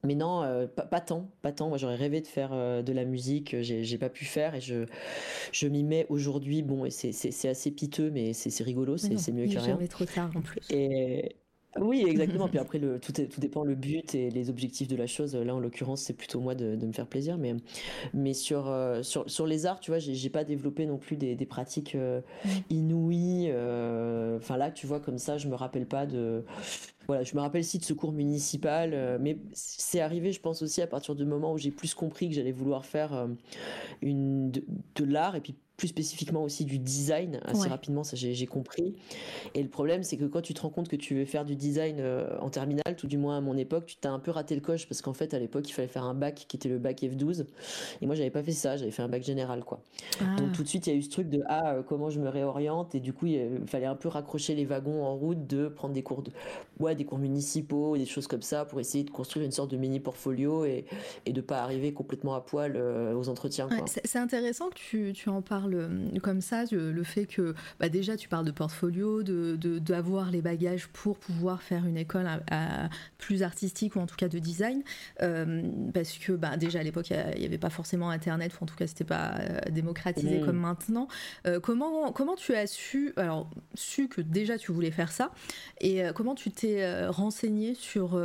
Speaker 3: mais non, euh, pas, tant, pas tant. Moi, j'aurais rêvé de faire euh, de la musique. J'ai pas pu faire et je, je m'y mets aujourd'hui. Bon, et c'est assez piteux, mais c'est rigolo, c'est mieux que rien.
Speaker 1: jamais trop tard en plus.
Speaker 3: Et oui, exactement. Puis après, le, tout, est, tout dépend le but et les objectifs de la chose. Là, en l'occurrence, c'est plutôt moi de, de, me faire plaisir. Mais, mais sur, euh, sur, sur les arts, tu vois, j'ai pas développé non plus des, des pratiques inouïes. Enfin là, tu vois, comme ça, je me rappelle pas de voilà, je me rappelle si de ce cours municipal, euh, mais c'est arrivé, je pense aussi à partir du moment où j'ai plus compris que j'allais vouloir faire euh, une de, de l'art et puis plus spécifiquement aussi du design assez rapidement ça j'ai compris. Et le problème c'est que quand tu te rends compte que tu veux faire du design euh, en terminale tout du moins à mon époque tu t'as un peu raté le coche parce qu'en fait à l'époque il fallait faire un bac qui était le bac F12 et moi j'avais pas fait ça j'avais fait un bac général quoi. Ah. donc tout de suite il y a eu ce truc de ah euh, comment je me réoriente? Et du coup il fallait un peu raccrocher les wagons en route de prendre des cours de ouais des cours municipaux des choses comme ça pour essayer de construire une sorte de mini portfolio et et de pas arriver complètement à poil euh, aux entretiens
Speaker 1: c'est intéressant que tu, tu en parles comme ça, le fait que bah déjà tu parles de portfolio, de d'avoir les bagages pour pouvoir faire une école à, plus artistique ou en tout cas de design, euh, parce que bah, déjà à l'époque il n'y avait pas forcément internet, ou en tout cas c'était pas euh, démocratisé mmh. comme maintenant. Euh, comment comment tu as su alors su que déjà tu voulais faire ça et comment tu t'es renseigné sur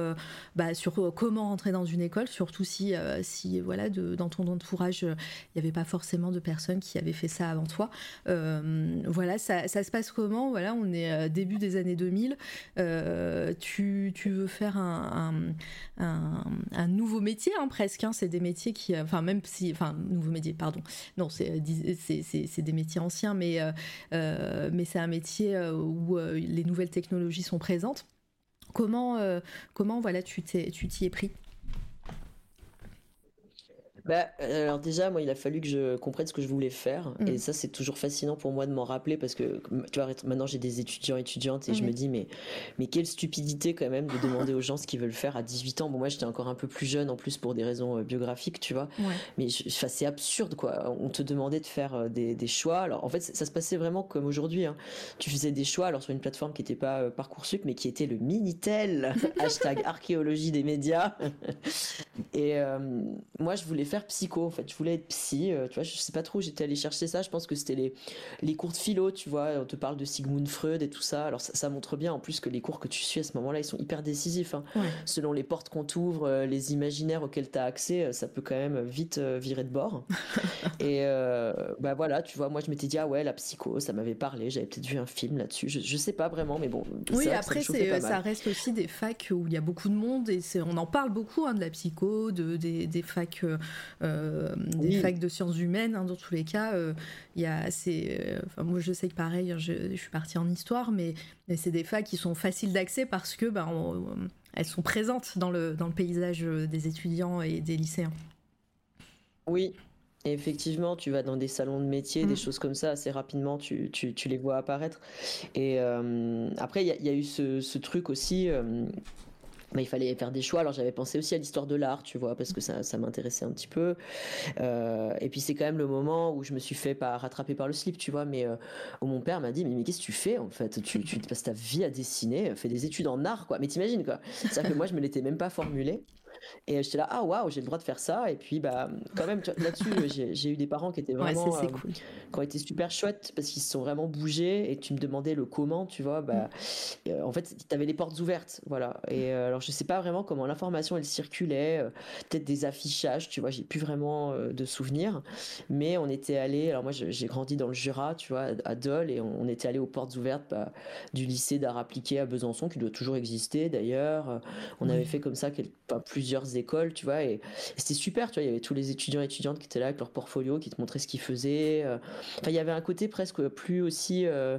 Speaker 1: bah, sur comment rentrer dans une école, surtout si si voilà de, dans ton entourage il n'y avait pas forcément de personnes qui avaient fait ça avant toi. Euh, voilà, ça, se passe comment? Voilà, on est euh, début des années 2000. Euh, tu, veux faire un, un, nouveau métier, hein, presque. Hein. c'est des métiers qui, enfin même si, enfin nouveau métier, pardon. Non, c'est des métiers anciens, mais mais c'est un métier où les nouvelles technologies sont présentes. Comment, comment voilà, tu t'y es pris?
Speaker 3: Bah, alors déjà, moi, il a fallu que je comprenne ce que je voulais faire. Et mm. ça, c'est toujours fascinant pour moi de m'en rappeler parce que, tu vois, maintenant, j'ai des étudiants, étudiantes et je me dis, mais, mais quelle stupidité quand même de demander aux gens ce qu'ils veulent faire à 18 ans. Bon, moi, j'étais encore un peu plus jeune en plus pour des raisons euh, biographiques, tu vois. Mais c'est absurde, quoi. On te demandait de faire euh, des, des, choix. Alors, en fait, ça, se passait vraiment comme aujourd'hui. Hein. Tu faisais des choix, alors sur une plateforme qui n'était pas euh, Parcoursup, mais qui était le Minitel, hashtag archéologie des médias. et moi, je voulais faire psycho en fait. Je voulais être psy, euh, tu vois, je sais pas trop j'étais allé chercher ça. Je pense que c'était les, les cours de philo, tu vois. On te parle de Sigmund Freud et tout ça. Alors ça, montre bien en plus que les cours que tu suis à ce moment-là, ils sont hyper décisifs. Hein. Selon les portes qu'on t'ouvre, euh, les imaginaires auxquels tu as accès, euh, ça peut quand même vite virer de bord. et bah voilà, tu vois, moi je m'étais dit, ah ouais, la psycho, ça m'avait parlé. J'avais peut-être vu un film là-dessus. Je, je, sais pas vraiment, mais bon.
Speaker 1: Oui, après, ça, ça, reste aussi des facs où il y a beaucoup de monde et on en parle beaucoup hein, de la psycho, de, des, des facs euh, des facs de sciences humaines. Hein, dans tous les cas, euh, il y a assez. Euh, enfin, moi, je sais que pareil, je, je suis partie en histoire, mais, mais c'est des facs qui sont faciles d'accès parce que ben, elles sont présentes dans le, dans le paysage des étudiants et des lycéens.
Speaker 3: Oui, effectivement, tu vas dans des salons de métier, des mm. choses comme ça, assez rapidement, tu, tu, tu les vois apparaître. Et après, il y, y, a eu ce, ce truc aussi il fallait faire des choix. Alors j'avais pensé aussi à l'histoire de l'art, tu vois, parce que ça, ça m'intéressait un petit peu. Euh, et puis c'est quand même le moment où je me suis fait pas rattraper par le slip, tu vois, mais euh, où mon père m'a dit mais, mais qu'est-ce que tu fais en fait? Tu, tu passes ta vie à dessiner, fais des études en art, quoi. Mais t'imagines quoi C'est-à-dire que moi je me l'étais même pas formulé. Et j'étais là, ah waouh, j'ai le droit de faire ça. Et puis, bah, quand même, là-dessus, j'ai eu des parents qui étaient vraiment.
Speaker 1: Ouais, cool.
Speaker 3: qui ont été super chouettes parce qu'ils se sont vraiment bougés et tu me demandais le comment, tu vois. Bah, mm. en fait, tu avais les portes ouvertes. Voilà. Et alors, je sais pas vraiment comment l'information, elle circulait. Peut-être des affichages, tu vois, j'ai plus vraiment de souvenirs. Mais on était allé, alors moi, j'ai grandi dans le Jura, tu vois, à Dole, et on, était allé aux portes ouvertes bah, du lycée d'art appliqué à Besançon, qui doit toujours exister d'ailleurs. On avait fait comme ça quelques, plusieurs écoles, tu vois, et, c'était super, tu vois, il y avait tous les étudiants et étudiantes qui étaient là avec leur portfolio, qui te montraient ce qu'ils faisaient. Euh. Enfin, il y avait un côté presque plus aussi... Euh,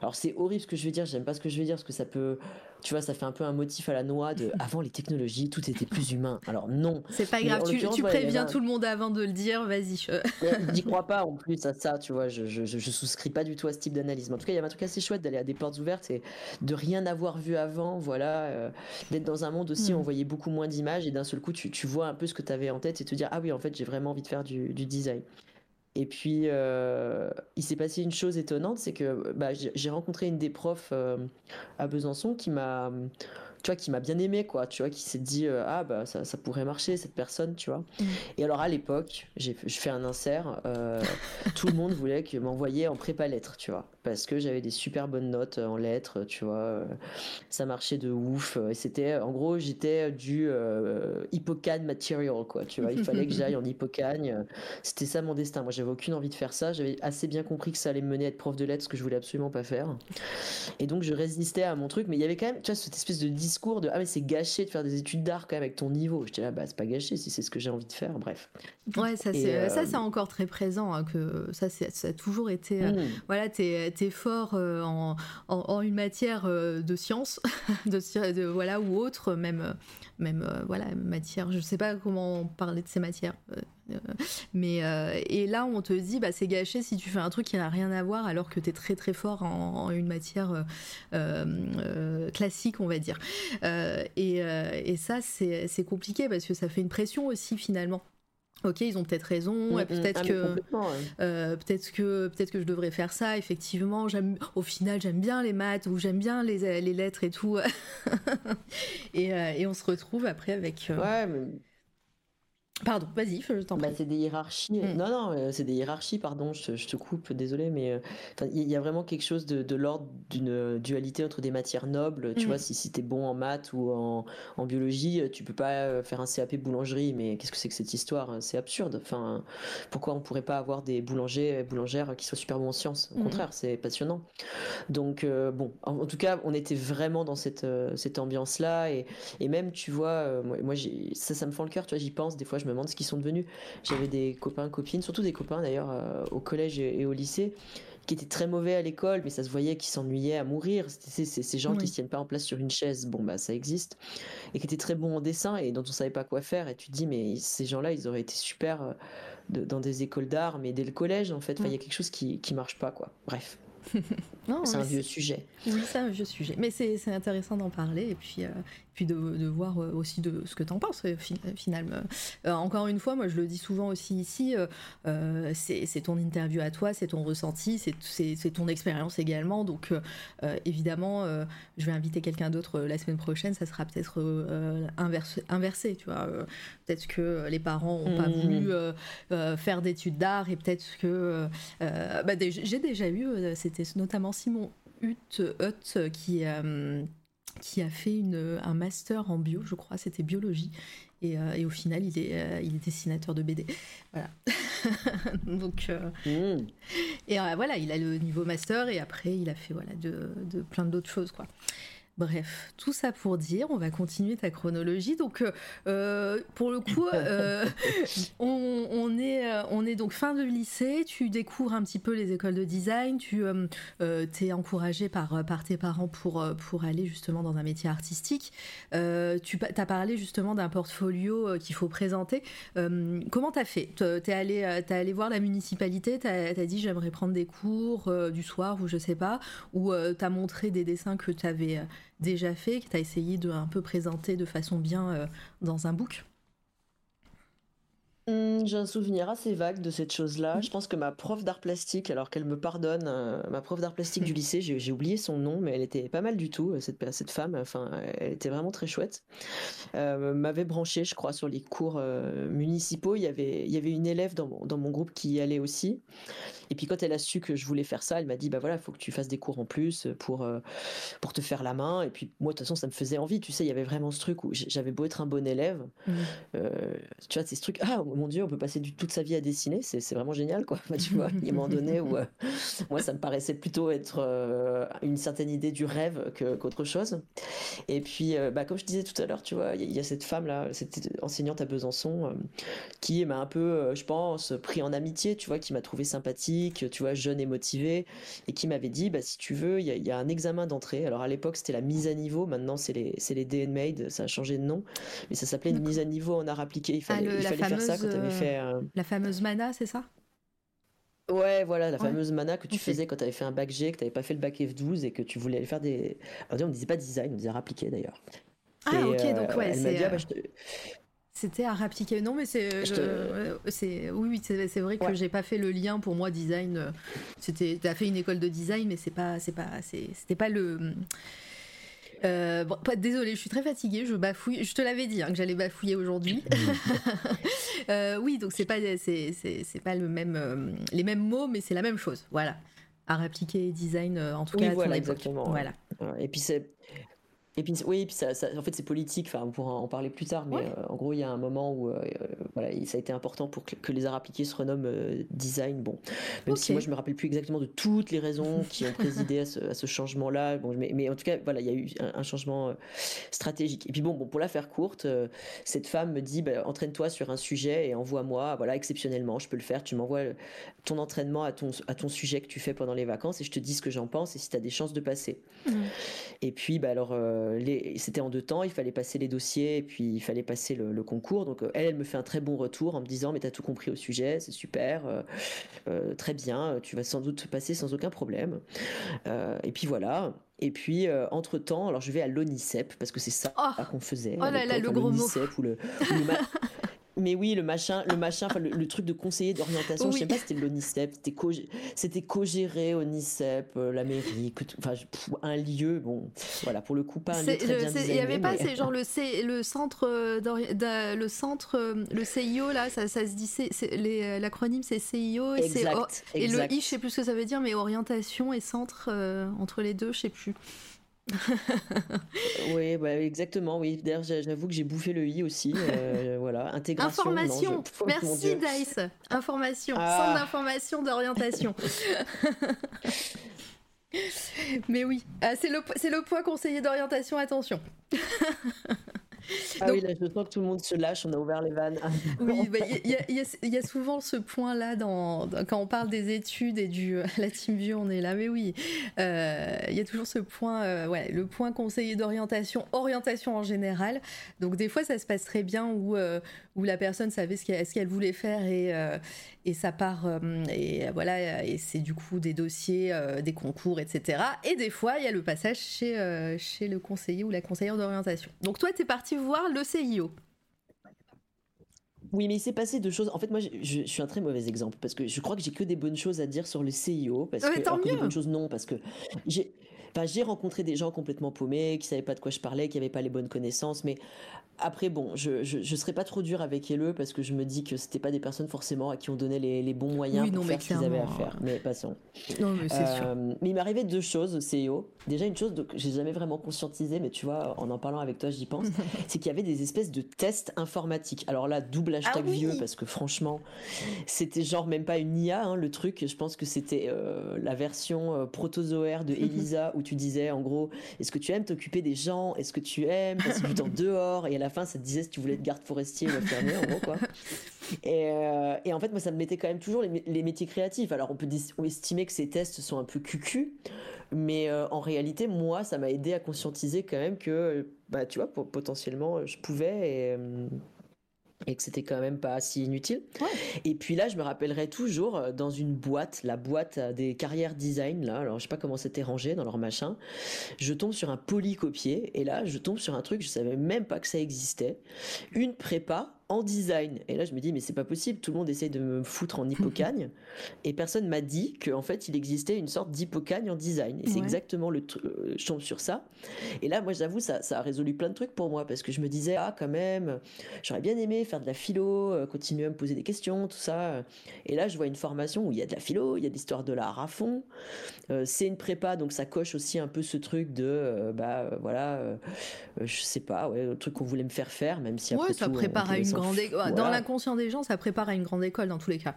Speaker 3: alors c'est horrible ce que je vais dire, j'aime pas ce que je vais dire, parce que ça peut tu vois, ça fait un peu un motif à la noix de avant les technologies, tout était plus humain. Alors non.
Speaker 1: C'est pas grave, tu, préviens tout le monde avant de le dire, vas-y.
Speaker 3: J'y crois pas en plus à ça, tu vois, je, je, souscris pas du tout à ce type d'analyse. En tout cas, il y a un truc assez chouette d'aller à des portes ouvertes et de rien avoir vu avant, voilà, euh, d'être dans un monde aussi où on mm. voyait beaucoup moins d'images et d'un seul coup, tu, tu, vois un peu ce que tu avais en tête et te dire, ah oui, en fait, j'ai vraiment envie de faire du, du design. Et puis, euh, il s'est passé une chose étonnante, c'est que bah, j'ai rencontré une des profs euh, à Besançon qui m'a tu vois, qui m'a bien aimé, quoi, tu vois, qui s'est dit, euh, ah, bah, ça, ça, pourrait marcher, cette personne, tu vois. Mm. Et alors, à l'époque, j'ai fait un insert, euh, tout le monde voulait que m'envoyer en prépa lettres, tu vois, parce que j'avais des super bonnes notes en lettres, tu vois, euh, ça marchait de ouf, et c'était, en gros, j'étais du hippocane material, quoi, tu vois, il fallait que j'aille en hippocane, c'était ça mon destin. Moi, j'avais aucune envie de faire ça, j'avais assez bien compris que ça allait me mener à être prof de lettres, ce que je voulais absolument pas faire. Et donc, je résistais à mon truc, mais il y avait quand même, tu vois, cette espèce de discours de ah mais c'est gâché de faire des études d'art quand même avec ton niveau. Je dis là bah c'est pas gâché si c'est ce que j'ai envie de faire. Bref.
Speaker 1: Ouais ça c'est ça euh, c'est encore très présent hein, que ça c'est ça a toujours été euh, mm. voilà t'es es fort euh, en, en, une matière de science de, de, voilà ou autre même même voilà matière je sais pas comment parler de ces matières euh, mais euh, et là, on te dit, bah, c'est gâché si tu fais un truc qui n'a rien à voir alors que tu es très très fort en, une matière euh, classique, on va dire. Et, et, ça, c'est compliqué parce que ça fait une pression aussi finalement. Ok, ils ont peut-être raison, mm, mm. peut-être ah, que peut-être que peut-être que je devrais faire ça. Effectivement, j'aime au final j'aime bien les maths ou j'aime bien les, les, lettres et tout. et, et, on se retrouve après avec.
Speaker 3: Ouais, mais
Speaker 1: Pardon, vas-y, je t'en
Speaker 3: bah, prie. c'est des hiérarchies. Mm. Non, non, euh, c'est des hiérarchies, pardon, je, te coupe, désolé, mais euh, il y a vraiment quelque chose de, l'ordre d'une dualité entre des matières nobles. Tu mm. vois, si, si tu es bon en maths ou en, biologie, tu peux pas euh, faire un CAP boulangerie, mais qu'est-ce que c'est que cette histoire? C'est absurde. Enfin, pourquoi on pourrait pas avoir des boulangers et boulangères qui soient super bons en sciences? Au mm. contraire, c'est passionnant. Donc, bon, en, tout cas, on était vraiment dans cette, cette ambiance-là. Et, et même, tu vois, moi, moi ça, ça me fend le cœur, tu vois, j'y pense, des fois, je me demande ce qu'ils sont devenus. J'avais des copains, copines, surtout des copains d'ailleurs euh, au collège et, au lycée, qui étaient très mauvais à l'école, mais ça se voyait qu'ils s'ennuyaient à mourir. C'est ces gens qui se tiennent pas en place sur une chaise, bon bah ça existe, et qui étaient très bons en dessin et dont on savait pas quoi faire. Et tu te dis mais ces gens-là, ils auraient été super euh, dans des écoles d'art, mais dès le collège en fait, il y a quelque chose qui qui marche pas quoi. Bref. c'est un vieux sujet.
Speaker 1: Oui, c'est un vieux sujet. Mais c'est intéressant d'en parler et puis, euh, puis de, de, voir euh, aussi de ce que tu en penses euh, finalement. encore une fois, moi je le dis souvent aussi ici, c'est ton interview à toi, c'est ton ressenti, c'est ton expérience également. Donc évidemment, je vais inviter quelqu'un d'autre la semaine prochaine, ça sera peut-être inversé, inversé, tu vois. peut-être que les parents n'ont pas mmh. voulu faire d'études d'art et peut-être que bah, j'ai déjà eu, c'était notamment Simon Hutt, qui, euh, qui a fait une, un master en bio, je crois, c'était biologie. Et, euh, au final, il est, euh, il est dessinateur de BD. Voilà. Donc, mmh. et voilà, il a le niveau master et après, il a fait voilà, de, de plein d'autres choses, quoi. Bref, tout ça pour dire, on va continuer ta chronologie. Donc, euh, euh, pour le coup, euh, on, est, on est donc fin de lycée, tu découvres un petit peu les écoles de design, tu es encouragé par, par tes parents pour, pour aller justement dans un métier artistique. tu as parlé justement d'un portfolio qu'il faut présenter. comment tu as fait? Tu es allé, allé voir la municipalité, tu as, dit j'aimerais prendre des cours du soir ou je sais pas, ou tu as montré des dessins que tu avais déjà fait, que tu essayé de un peu présenter de façon bien euh, dans un book
Speaker 3: Mmh, j'ai un souvenir assez vague de cette chose-là. Mmh. Je pense que ma prof d'art plastique, alors qu'elle me pardonne, euh, ma prof d'art plastique du mmh. lycée, j'ai oublié son nom, mais elle était pas mal du tout, cette, cette femme. Enfin, elle était vraiment très chouette. Euh, m'avait branché, je crois, sur les cours euh, municipaux. Il y avait, il y avait une élève dans mon, dans mon groupe qui y allait aussi. Et puis quand elle a su que je voulais faire ça, elle m'a dit bah voilà, il faut que tu fasses des cours en plus pour pour te faire la main. Et puis moi de toute façon ça me faisait envie. Tu sais, il y avait vraiment ce truc où j'avais beau être un bon élève, tu vois, c'est ce truc ah mon Dieu, on peut passer du, toute sa vie à dessiner, c'est vraiment génial, quoi. tu vois, il y a un moment donné où euh, moi, ça me paraissait plutôt être euh, une certaine idée du rêve qu'autre chose. Et puis, euh, bah, comme je disais tout à l'heure, tu vois, il y, a cette femme-là, cette enseignante à Besançon, qui m'a un peu, je pense, pris en amitié, tu vois, qui m'a trouvé sympathique, tu vois, jeune et motivé, et qui m'avait dit, bah, si tu veux, il y, a un examen d'entrée. Alors à l'époque, c'était la mise à niveau, maintenant, c'est les, les DN-Made, ça a changé de nom, mais ça s'appelait une mise à niveau en art appliqué. Il fallait, ah, il fallait faire ça quand tu avais fait
Speaker 1: euh, la fameuse mana, c'est ça?
Speaker 3: Ouais, voilà, la fameuse mana que tu faisais quand tu avais fait un bac G, que tu n'avais pas fait le bac F12 et que tu voulais aller faire des. Alors, on ne disait pas design, on disait appliquer d'ailleurs.
Speaker 1: Ah, ok, donc ouais, c'est. Ah, bah, c'était à appliquer. Non, mais c'est. c'est oui, oui c'est vrai que j'ai pas fait le lien pour moi, design. C'était. as fait une école de design, mais c'est pas. C'est pas. C'était pas le euh, bon, désolé, je suis très fatiguée, je bafouille. Je te l'avais dit hein, que j'allais bafouiller aujourd'hui. euh, oui, donc c'est pas c'est pas le même euh, les mêmes mots, mais c'est la même chose. Voilà, à répliquer design euh, en tout cas.
Speaker 3: Voilà, exactement. Voilà. Et puis c'est et puis oui, puis ça, en fait c'est politique. Enfin, on pourra en parler plus tard, mais euh, en gros il y a un moment où euh, voilà, ça a été important pour que, les arts appliqués se renomment euh, design. Bon, même si moi je me rappelle plus exactement de toutes les raisons qui ont présidé à ce, changement-là. Bon, mais, mais, en tout cas voilà, il y a eu un, changement stratégique. Et puis bon, bon, pour la faire courte, cette femme me dit bah, entraîne-toi sur un sujet et envoie-moi. Voilà, exceptionnellement, je peux le faire. Tu m'envoies ton entraînement à ton à ton sujet que tu fais pendant les vacances et je te dis ce que j'en pense et si tu as des chances de passer. Mmh. Et puis bah alors euh, c'était en deux temps, il fallait passer les dossiers et puis il fallait passer le, concours. Donc euh, elle, elle me fait un très bon retour en me disant mais t'as tout compris au sujet, c'est super, euh, très bien, tu vas sans doute passer sans aucun problème. et puis voilà. Et puis, entre temps, alors je vais à l'ONICEP parce que c'est ça oh. qu'on faisait.
Speaker 1: Oh là là, le gros mot.
Speaker 3: Ou le, Mais oui, le machin, le machin, le, truc de conseiller d'orientation, je sais pas si c'était l'ONICEP, c'était co, c'était co-géré ONICEP, euh, la mairie, enfin un lieu, bon, voilà, pour le coup pas un lieu très bien
Speaker 1: Il y avait pas, c'est genre le le centre euh, le centre euh, le CIO là, ça, ça se dit, l'acronyme c'est CIO et,
Speaker 3: exact,
Speaker 1: et le I, je sais plus ce que ça veut dire, mais orientation et centre entre les deux, je sais plus.
Speaker 3: oui, bah, exactement. Oui, d'ailleurs, j'avoue que j'ai bouffé le i aussi. Euh, voilà, intégration.
Speaker 1: Information. Merci Dice. Information. Ah. Centre d'information d'orientation. Mais oui, ah, c'est le, le point conseiller d'orientation. Attention.
Speaker 3: Ah oui, là, je sens que tout le monde se lâche, on a ouvert les vannes.
Speaker 1: oui, bah, il y, a souvent ce point-là dans, quand on parle des études et du la team view, on est là, mais oui, euh, il y a toujours ce point, euh, ouais, le point conseiller d'orientation, orientation en général. Donc des fois, ça se passe très bien où, euh, où la personne savait ce qu'elle voulait faire et, et ça part, et voilà, et c'est du coup des dossiers, des concours, etc. Et des fois, il y a le passage chez, chez le conseiller ou la conseillère d'orientation. Donc toi, tu es parti voir le CIO.
Speaker 3: Oui, mais il s'est passé deux choses. En fait, moi, je, suis un très mauvais exemple parce que je crois que j'ai que des bonnes choses à dire sur le CIO. Parce que,
Speaker 1: tant
Speaker 3: des bonnes choses, non, parce que j'ai. j'ai rencontré des gens complètement paumés, qui savaient pas de quoi je parlais, qui avaient pas les bonnes connaissances, mais après, bon, je, je, serais pas trop dur avec eux parce que je me dis que c'était pas des personnes forcément à qui on donnait les, bons moyens pour faire ce qu'ils avaient à faire. Mais passons.
Speaker 1: Non, mais c'est sûr.
Speaker 3: Euh, mais il m'arrivait deux choses au CEO. Déjà, une chose que j'ai jamais vraiment conscientisé, mais tu vois, en en parlant avec toi, j'y pense, c'est qu'il y avait des espèces de tests informatiques. Alors là, double hashtag ah vieux parce que franchement, c'était genre même pas une IA, hein, le truc. Je pense que c'était euh, la version euh, protozoaire de Elisa où tu disais en gros, est-ce que tu aimes t'occuper des gens? Est-ce que tu aimes? Passer du temps dehors Et à la fin, ça te disait si tu voulais être garde forestier ou infirmier, en gros, quoi. Et, euh, et, en fait, moi, ça me mettait quand même toujours les, métiers créatifs. Alors, on peut estimer que ces tests sont un peu cucu, mais euh, en réalité, moi, ça m'a aidé à conscientiser quand même que, bah, tu vois, potentiellement, je pouvais. Et, euh, et que c'était quand même pas si inutile. Et puis là, je me rappellerai toujours euh, dans une boîte, la boîte des carrières design là, alors je sais pas comment c'était rangé dans leur machin. Je tombe sur un polycopier et là, je tombe sur un truc, je savais même pas que ça existait. Une prépa en design. Et là, je me dis, mais c'est pas possible, tout le monde essaye de me foutre en hippocagne. et personne m'a dit qu'en fait, il existait une sorte d'hippocagne en design. Et c'est exactement le truc, euh, je tombe sur ça. Et là, moi, j'avoue, ça, ça a résolu plein de trucs pour moi, parce que je me disais, ah, quand même, j'aurais bien aimé faire de la philo, euh, continuer à me poser des questions, tout ça. Et là, je vois une formation où il y a de la philo, il y a de l'histoire de l'art à fond. Euh, c'est une prépa, donc ça coche aussi un peu ce truc de, bah, voilà, je sais pas, ouais, le truc qu'on voulait me faire faire, même si après
Speaker 1: ouais, ça prépare à une dans l'inconscient des gens, ça prépare à une grande école dans tous les cas.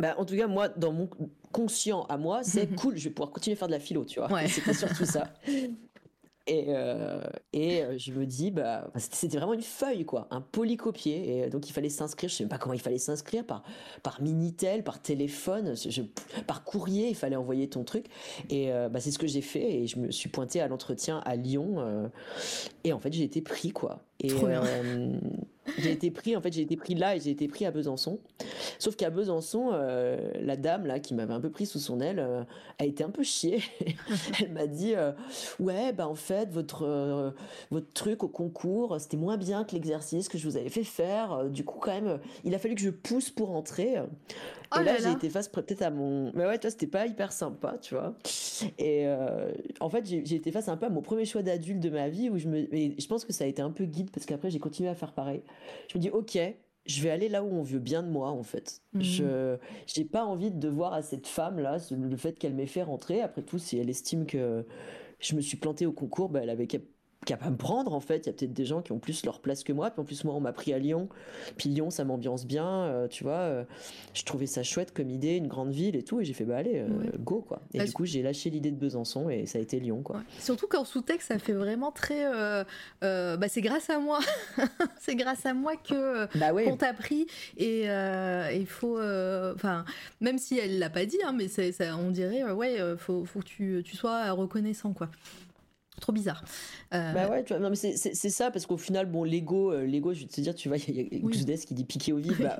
Speaker 3: Bah, en tout cas, moi, dans mon conscient à moi, c'est cool, je vais pouvoir continuer à faire de la philo, tu vois. C'était surtout ça. Et, euh, et euh, je me dis, bah, c'était vraiment une feuille, quoi, un polycopier. Et donc, il fallait s'inscrire. Je sais même pas comment il fallait s'inscrire, par, par Minitel, par téléphone, par courrier, il fallait envoyer ton truc. Et euh, bah, c'est ce que j'ai fait. Et je me suis pointé à l'entretien à Lyon. et en fait, j'ai été pris, quoi. Et, j'ai été pris, en fait, j'ai été pris là et j'ai été pris à Besançon. Sauf qu'à Besançon, euh, la dame là qui m'avait un peu pris sous son aile euh, a été un peu chiée. Elle m'a dit euh, ouais bah en fait votre votre truc au concours c'était moins bien que l'exercice que je vous avais fait faire. Du coup quand même il a fallu que je pousse pour entrer. Oh et là, j'ai été face peut-être à mon mais ouais toi c'était pas hyper sympa tu vois. Et en fait j'ai été face un peu à mon premier choix d'adulte de ma vie où je me et je pense que ça a été un peu guide parce qu'après j'ai continué à faire pareil je me dis ok je vais aller là où on veut bien de moi en fait. Mhm. Je j'ai pas envie de devoir à cette femme là le fait qu'elle m'ait fait rentrer. Après tout, si elle estime que je me suis planté au concours, bah, elle avait qu'à pas me prendre en fait. Il y a peut-être des gens qui ont plus leur place que moi. Puis en plus moi on m'a pris à Lyon. Puis Lyon ça m'ambiance bien, euh, tu vois. Euh, je trouvais ça chouette comme idée, une grande ville et tout. Et j'ai fait bah allez euh, go quoi. Et du coup j'ai lâché l'idée de Besançon et ça a été Lyon quoi.
Speaker 1: Surtout qu'en sous-texte ça fait vraiment très. bah c'est grâce à moi. c'est grâce à moi que bah qu'on t'a pris et il faut. Enfin même si elle l'a pas dit, hein, mais ça, on dirait ouais faut faut que tu, tu sois reconnaissant quoi trop bizarre.
Speaker 3: Euh, bah ouais, tu vois, non mais c'est ça parce qu'au final, bon, l'ego, euh, l'ego, je vais te dire, tu vois, il y a, y qui dit piquer au vif, bah,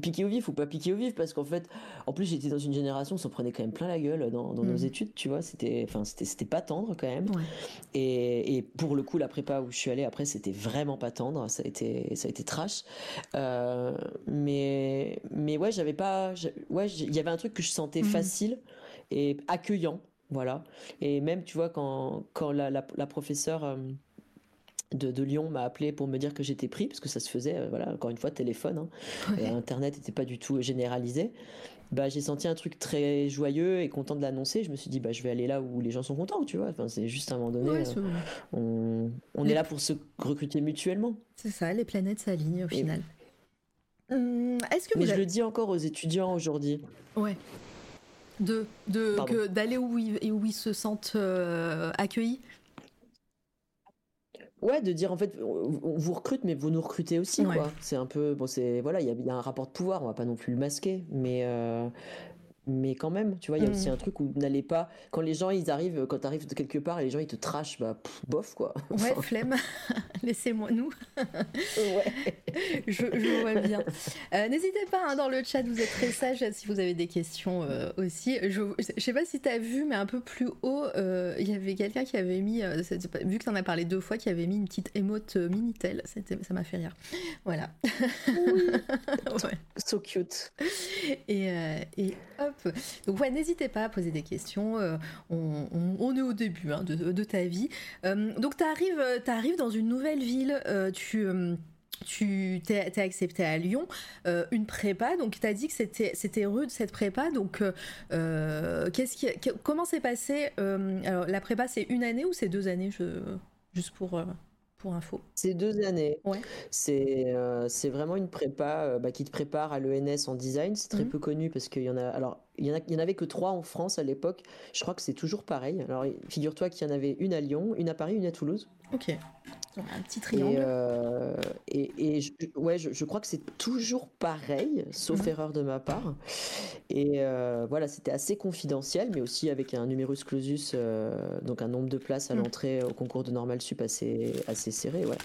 Speaker 3: piquer au vif ou pas piquer au vif parce qu'en fait, en plus, j'étais dans une génération, on s'en prenait quand même plein la gueule dans, nos mm. études, tu vois, c'était, enfin, c'était pas tendre quand même. Et, et, pour le coup, la prépa où je suis allée après, c'était vraiment pas tendre, ça a été, ça a été trash. Euh, mais, mais ouais, j'avais pas, ouais, il y avait un truc que je sentais mm. facile et accueillant voilà. Et même, tu vois, quand, quand la, la, professeure euh, de, de, Lyon m'a appelé pour me dire que j'étais pris, parce que ça se faisait, euh, voilà, encore une fois, téléphone, hein, et Internet n'était pas du tout généralisé. Bah, j'ai senti un truc très joyeux et content de l'annoncer. Je me suis dit, bah, je vais aller là où les gens sont contents, tu vois. Enfin, c'est juste à un moment donné, euh, on, on est là pour se recruter mutuellement.
Speaker 1: C'est ça, les planètes s'alignent au final.
Speaker 3: Hum, est-ce que Mais je le dis encore aux étudiants aujourd'hui.
Speaker 1: Ouais de d'aller où ils, où ils se sentent euh, accueillis.
Speaker 3: Ouais, de dire en fait, on vous recrute, mais vous nous recrutez aussi, quoi. C'est un peu, bon, c'est voilà, il y, a un rapport de pouvoir, on va pas non plus le masquer, mais euh, mais quand même, tu vois, il y a aussi mm. un truc où n'allez pas. Quand les gens ils arrivent, quand tu arrives de quelque part et les gens ils te trashent, bah bof quoi.
Speaker 1: Ouais, flemme. Laissez-moi nous. ouais. je, vois bien. Euh, n'hésitez pas hein, dans le chat, vous êtes très sage si vous avez des questions euh, aussi. Je, je sais pas si tu as vu, mais un peu plus haut, euh, il y avait quelqu'un qui avait mis, vu que tu en as parlé deux fois, qui avait mis une petite émote Minitel. Ça m'a fait rire. Voilà.
Speaker 3: ouais. So cute.
Speaker 1: Et, et hop. Donc ouais, n'hésitez pas à poser des questions. Euh, on, est au début hein, de, ta vie. Euh, donc tu arrives, arrives dans une nouvelle ville. Euh, tu tu t'es, accepté à Lyon une prépa, donc tu as dit que c'était, rude cette prépa, donc qu'est-ce qui, comment s'est passé Alors la prépa c'est une année ou c'est deux années je, Juste pour pour info?
Speaker 3: C'est deux années.
Speaker 1: Ouais.
Speaker 3: C'est euh, c'est vraiment une prépa euh, bah, qui te prépare à l'ENS en design. C'est très mhm. peu connu parce qu'il y en a. Alors, il y en, avait que trois en France à l'époque. Je crois que c'est toujours pareil. Alors, figure-toi qu'il y en avait une à Lyon, une à Paris, une à Toulouse.
Speaker 1: Ok. Un petit triangle.
Speaker 3: Et, euh, et, je, ouais, je, crois que c'est toujours pareil, sauf mhm. erreur de ma part. Et voilà, c'était assez confidentiel, mais aussi avec un numerus clausus, donc un nombre de places à mhm. l'entrée au concours de normal sup assez, assez serré, ouais.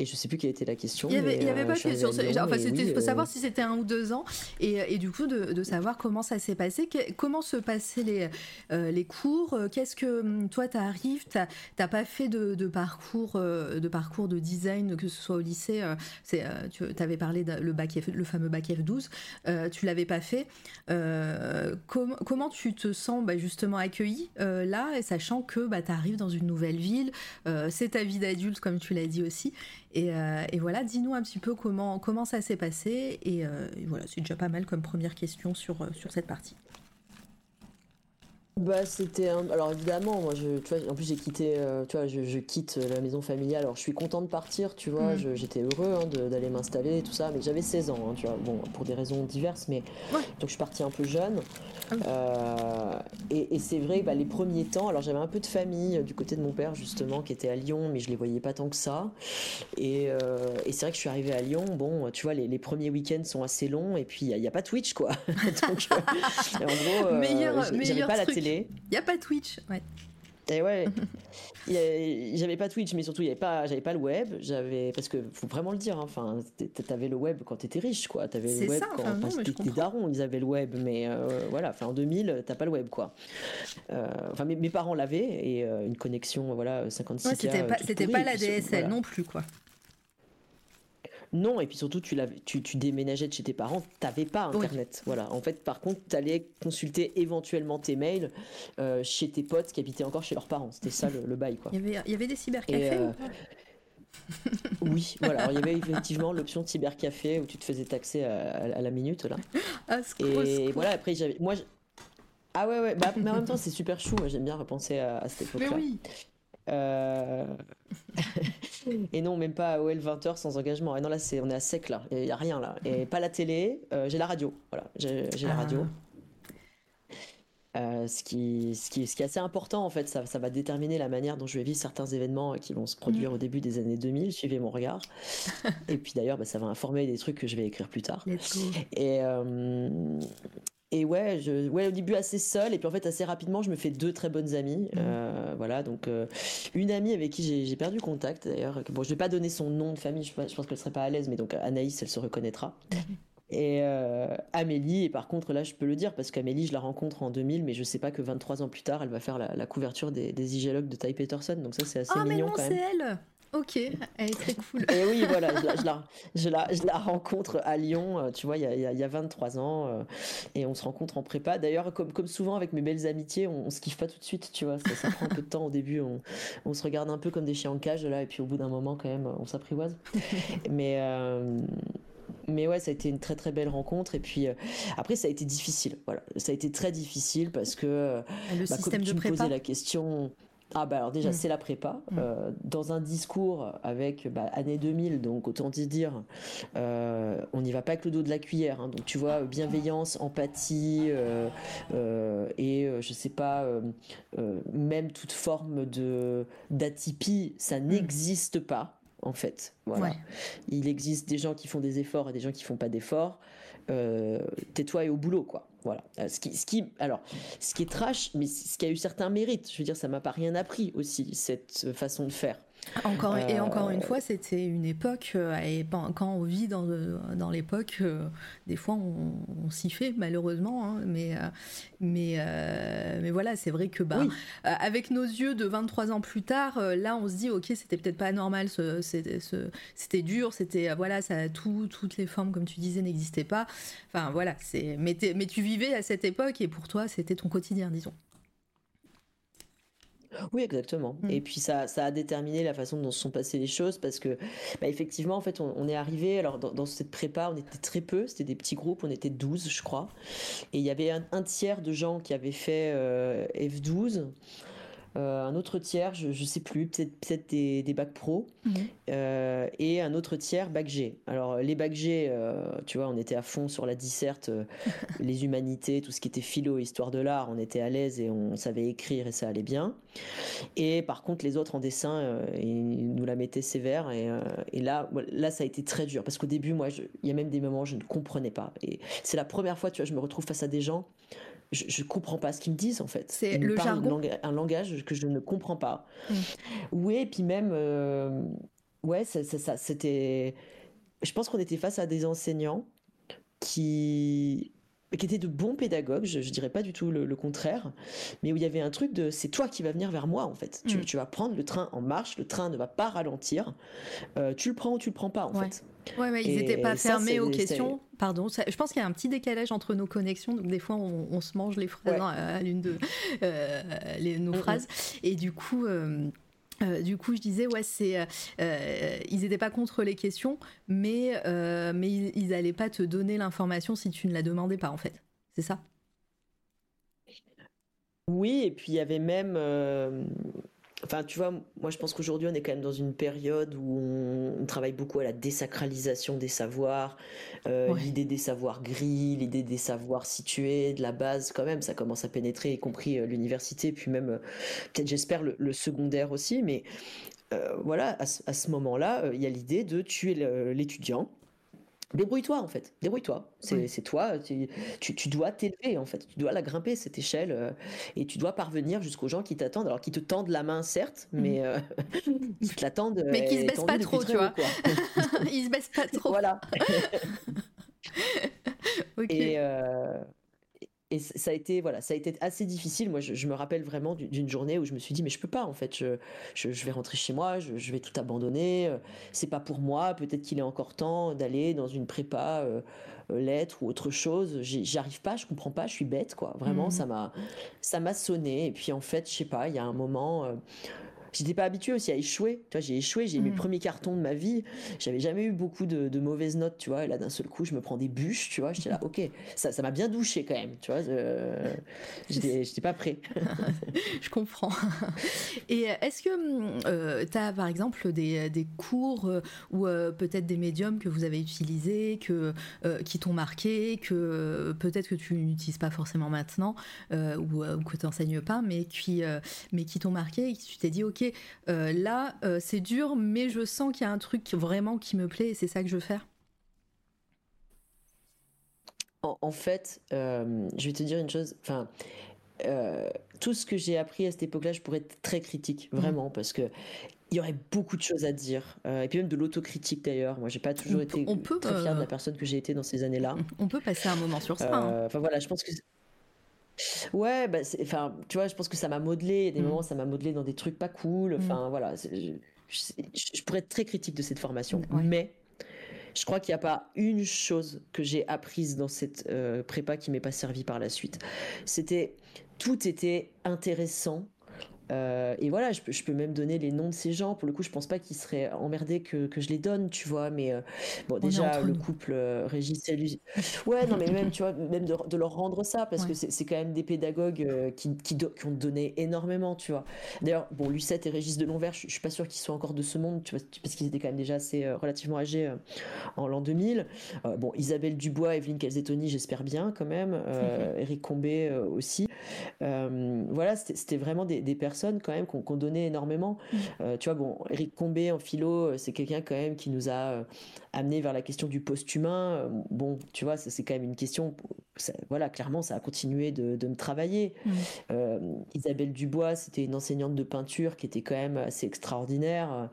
Speaker 3: Et je sais plus quelle était la question.
Speaker 1: Il n'y avait, avait
Speaker 3: euh,
Speaker 1: pas de question. Enfin, c'était
Speaker 3: oui,
Speaker 1: faut
Speaker 3: euh,
Speaker 1: savoir si c'était un ou deux ans. Et, et du coup, de, de savoir comment ça s'est passé. Que- comment se passaient les, euh, les cours euh, Qu'est-ce que hum, toi, tu arrives T'as pas fait de, de parcours, euh, de parcours de design, que ce soit au lycée. euh, c'est, euh, tu avais parlé de, le, bac F, le fameux bac F12. euh, tu l'avais pas fait. Euh, com- comment tu te sens bah, justement accueilli euh, là, et sachant que bah, tu arrives dans une nouvelle ville, euh, c'est ta vie d'adulte, comme tu l'as dit aussi. Et, euh, et voilà, dis-nous un petit peu comment, comment ça s'est passé. Et, euh, voilà, c'est déjà pas mal comme première question sur, euh, sur cette partie.
Speaker 3: Bah c'était un... alors évidemment moi je tu vois en plus j'ai quitté euh, tu vois je, je quitte la maison familiale alors je suis content de partir tu vois
Speaker 1: Mm.
Speaker 3: j'étais heureux hein, d'aller m'installer et tout ça mais j'avais 16 ans hein, tu vois bon pour des raisons diverses mais
Speaker 1: Ouais.
Speaker 3: donc je suis partie un peu jeune
Speaker 1: Ah oui.
Speaker 3: Euh, et, et c'est vrai bah, les premiers temps alors j'avais un peu de famille euh, du côté de mon père justement qui était à Lyon mais je les voyais pas tant que ça et, euh, et c'est vrai que je suis arrivée à Lyon bon tu vois les, les premiers week-ends sont assez longs et puis il n'y a, pas Twitch quoi donc euh, en gros euh,
Speaker 1: Meilleur-
Speaker 3: pas la
Speaker 1: truc.
Speaker 3: Télé
Speaker 1: Il n'y a pas Twitch. Ouais.
Speaker 3: et ouais, y a- j'avais pas Twitch, mais surtout j'avais pas le web, j'avais parce que faut vraiment le dire, hein, enfin, t'étais- t'avais le web quand t'étais riche, quoi. T'avais le web
Speaker 1: ça,
Speaker 3: quand
Speaker 1: enfin, comprends.
Speaker 3: darons, ils avaient le web, mais euh, voilà, enfin en 2000, t'as pas le web, quoi. Euh, Enfin, mes, mes parents l'avaient et euh, une connexion, voilà, 56
Speaker 1: Ouais, c'était pas, la DSL
Speaker 3: voilà.
Speaker 1: non plus, quoi.
Speaker 3: Non, et puis surtout, tu, tu, tu déménageais de chez tes parents, t'avais pas
Speaker 1: Oui.
Speaker 3: Internet. Voilà. En fait, par contre, t'allais consulter éventuellement tes mails euh, chez tes potes qui habitaient encore chez leurs parents. C'était ça le, le bail, quoi.
Speaker 1: Il y avait, il y avait des cybercafés
Speaker 3: euh, Oui, voilà. Alors, il y avait effectivement l'option cybercafé où tu te faisais taxer à, à- à la minute là.
Speaker 1: Ah,
Speaker 3: Et voilà. Après, j'avais, moi, ah ouais, ouais. Bah, mais en même temps, c'est super chou. Moi, j'aime bien repenser à, à cette
Speaker 1: Mais
Speaker 3: époque-là.
Speaker 1: oui.
Speaker 3: Euh, et non, même pas AOL 20h sans engagement. Et non, là, c'est, on est à sec là. Il y a rien là. Et pas la télé. euh, j'ai la radio. Voilà, j'ai, la
Speaker 1: Ah.
Speaker 3: radio. Euh, ce, qui, ce, qui, ce qui est assez important en fait, ça, ça va déterminer la manière dont je vais vivre certains événements qui vont se produire au début des années 2000, suivez mon regard. et puis d'ailleurs, bah, ça va informer des trucs que je vais écrire plus tard. Et, euh, et ouais, je, ouais, au début assez seul, et puis en fait assez rapidement, je me fais deux très bonnes amies. Euh, voilà, donc euh, une amie avec qui j'ai perdu contact d'ailleurs. Bon, je vais pas donner son nom de famille, je, pense- je pense qu'elle serait pas à l'aise, mais donc Anaïs, elle se reconnaîtra. Et euh, Amélie, et par contre là je peux le dire parce qu'Amélie je la rencontre en 2000 mais je sais pas que 23 ans plus tard elle va faire la, la couverture des, des igéologues de Ty Peterson donc ça c'est assez
Speaker 1: mais
Speaker 3: mignon
Speaker 1: non,
Speaker 3: quand
Speaker 1: c'est
Speaker 3: même.
Speaker 1: elle Ok, elle est très cool.
Speaker 3: Et oui, voilà, je la, je la, je la, je la rencontre à Lyon, euh, tu vois, il y a, il y a- il y a 23 ans, euh, et on se rencontre en prépa. D'ailleurs, comme, comme souvent avec mes belles amitiés, on, on se kiffe pas tout de suite, tu vois, ça, ça prend un peu de temps au début, on, on se regarde un peu comme des chiens en cage, là, et puis au bout d'un moment, quand même, on s'apprivoise. Mais. euh, mais ouais, ça a été une très très belle rencontre. Et puis euh, après, ça a été difficile. Voilà, ça a été très difficile parce que euh,
Speaker 1: Le
Speaker 3: bah,
Speaker 1: système
Speaker 3: comme tu
Speaker 1: de
Speaker 3: me
Speaker 1: prépa.
Speaker 3: posais la question. Ah bah alors déjà
Speaker 1: Mm.
Speaker 3: c'est la prépa
Speaker 1: Mm.
Speaker 3: Euh, dans un discours avec bah, année 2000 donc autant dire euh, on n'y va pas avec le dos de la cuillère hein. donc tu vois bienveillance empathie euh, et je sais pas même toute forme de d'atypie ça n'existe pas en fait voilà
Speaker 1: Ouais.
Speaker 3: il existe des gens qui font des efforts et des gens qui font pas d'efforts euh, tais-toi et au boulot quoi voilà. Euh, ce qui, ce qui alors ce qui est trash mais ce qui a eu certains mérites je veux dire ça m'a pas rien appris aussi cette façon de faire
Speaker 1: Encore, Et
Speaker 3: Euh,
Speaker 1: encore une fois, c'était une époque, euh, et quand on vit dans, dans l'époque, euh, des fois on, on s'y fait malheureusement, hein, mais, euh, mais, euh, mais voilà, c'est vrai que
Speaker 3: Oui.
Speaker 1: euh, avec nos yeux de 23 ans plus tard, euh, là on se dit, ok, c'était peut-être pas normal, ce- c'était ce- c'était dur, c'était, euh, voilà, ça, tout, toutes les formes, comme tu disais, n'existaient pas. Enfin voilà, c'est, mais tu vivais à cette époque et pour toi, c'était ton quotidien, disons.
Speaker 3: Oui, exactement.
Speaker 1: Mm.
Speaker 3: Et puis ça, ça a déterminé la façon dont se sont passées les choses parce que, bah, effectivement, en fait, on, on est arrivé. Alors, dans, dans cette prépa, on était très peu. C'était des petits groupes. On était 12, je crois. Et il y avait un, un tiers de gens qui avaient fait euh, F12. Euh, un autre tiers, je, je sais plus, peut-être des, des bacs pro, euh, et un autre tiers bac G. Alors les bacs G, euh, tu vois, on était à fond sur la disserte, les humanités, tout ce qui était philo, histoire de l'art, on était à l'aise et on savait écrire et ça allait bien. Et par contre, les autres en dessin, ils nous la mettaient sévère. Et, et là, là, ça a été très dur. Parce qu'au début, moi, il y a même des moments où je ne comprenais pas. Et c'est la première fois, tu vois, je me retrouve face à des gens. Je, je comprends pas ce qu'ils me disent en fait.
Speaker 1: C'est le jargon.
Speaker 3: un langage que je ne comprends pas.
Speaker 1: Mm.
Speaker 3: Oui, et puis même, euh, ouais, ça, ça, c'était. Je pense qu'on était face à des enseignants qui qui étaient de bons pédagogues, je, je dirais pas du tout le, contraire, mais où il y avait un truc de c'est toi qui vas venir vers moi en fait. Tu, mm. tu, vas prendre le train en marche, le train ne va pas ralentir, euh, tu le prends ou tu le prends pas en fait.
Speaker 1: Ouais, mais ils n'étaient pas fermés aux questions. Pardon, je pense qu'il y a un petit décalage entre nos connexions, donc des fois on, se mange les phrases à l'une de euh, les, nos phrases, et du coup. Euh, euh, du coup, je disais, ouais, c'est, ils n'étaient pas contre les questions, mais, mais ils n'allaient pas te donner l'information si tu ne la demandais pas, en fait. C'est ça?
Speaker 3: Oui, et puis il y avait même, Enfin, tu vois, moi je pense qu'aujourd'hui on est quand même dans une période où on, travaille beaucoup à la désacralisation des savoirs, euh, l'idée des savoirs gris, l'idée des savoirs situés, de la base quand même, ça commence à pénétrer, y compris euh, l'université, puis même euh, peut-être j'espère le, secondaire aussi, mais voilà, à, à ce moment-là, il y a l'idée de tuer l'étudiant Débrouille-toi en fait, débrouille-toi. C'est toi, tu, tu, dois t'élever en fait, tu dois la grimper cette échelle euh, et tu dois parvenir jusqu'aux gens qui t'attendent, alors qui te tendent la main certes, mmh. mais euh, qui te l'attendent.
Speaker 1: Mais qui se baissent pas trop, tu vois. Ils se baissent pas trop.
Speaker 3: Voilà. ok. Et, euh, et ça a été voilà ça a été assez difficile. Moi je, me rappelle vraiment d'une journée où je me suis dit mais je peux pas en fait. Je, je, vais rentrer chez moi je, vais tout abandonner. Euh, c'est pas pour moi. Peut-être qu'il est encore temps d'aller dans une prépa euh, euh, lettres ou autre chose. J'arrive pas je comprends pas je suis bête quoi. Vraiment mmh. ça m'a ça m'a sonné. Et puis en fait je sais pas il y a un moment j'étais pas habituée aussi à échouer. Tu vois, j'ai échoué, j'ai eu mes mm. premiers cartons de ma vie. J'avais jamais eu beaucoup de, mauvaises notes, tu vois. Et là, d'un seul coup, je me prends des bûches, tu vois. J'étais là, ok, ça, ça m'a bien douché quand même, tu vois. Euh, j'étais pas prêt.
Speaker 1: je comprends. Et est-ce que euh, tu as, par exemple, des, des cours euh, ou peut-être des médiums que vous avez utilisés, que, qui t'ont marqué, que peut-être que tu n'utilises pas forcément maintenant ou, ou, que tu n'enseignes pas, mais qui, mais qui t'ont marqué et que tu t'es dit, ok, euh, là, euh, c'est dur, mais je sens qu'il y a un truc vraiment qui me plaît et c'est ça que je veux faire
Speaker 3: En, fait, euh, je vais te dire une chose. Enfin, tout ce que j'ai appris à cette époque-là, je pourrais être très critique, mhm. vraiment, parce que il y aurait beaucoup de choses à dire, et puis même de l'autocritique d'ailleurs. Moi, j'ai pas toujours été très fière de la personne que j'ai été dans ces années-là.
Speaker 1: On peut passer un moment sur ça. Hein.
Speaker 3: Enfin voilà, je pense que Ouais, bah, enfin, tu vois, je pense que ça m'a modelé. Il y a des mm. moments, ça m'a modelé dans des trucs pas cool. Mm. Enfin, voilà. Je, pourrais être très critique de cette formation, mais je crois qu'il n'y a pas une chose que j'ai apprise dans cette euh, prépa qui m'est pas servie par la suite. C'était tout était intéressant euh, et voilà, je peux, je peux, même donner les noms de ces gens. Pour le coup, je pense pas qu'ils seraient emmerdés que, que, je les donne, tu vois. Mais euh, bon, déjà, le couple euh, Régis et lui. Ouais, non, mais même, tu vois, même de, de leur rendre ça, parce que c'est quand même des pédagogues qui, qui, qui, ont donné énormément, tu vois. D'ailleurs, bon, Lucette et Régis de Lonvert, je, je suis pas sûr qu'ils soient encore de ce monde, tu vois, parce qu'ils étaient quand même déjà assez relativement âgés en l'an 2000. bon, Isabelle Dubois, Evelyne Calzetoni, j'espère bien quand même. Eric Combé aussi. voilà, c'était vraiment des, des personnes quand même qu'on donnait énormément. Mm. Euh, tu vois, bon, Eric Combé en philo, euh, c'est quelqu'un quand même qui nous a euh, amené vers la question du post-humain. Bon, tu vois, c'est quand même une question. voilà, clairement, ça a continué de, me travailler. Mm. Isabelle Dubois, c'était une enseignante de peinture qui était quand même assez extraordinaire.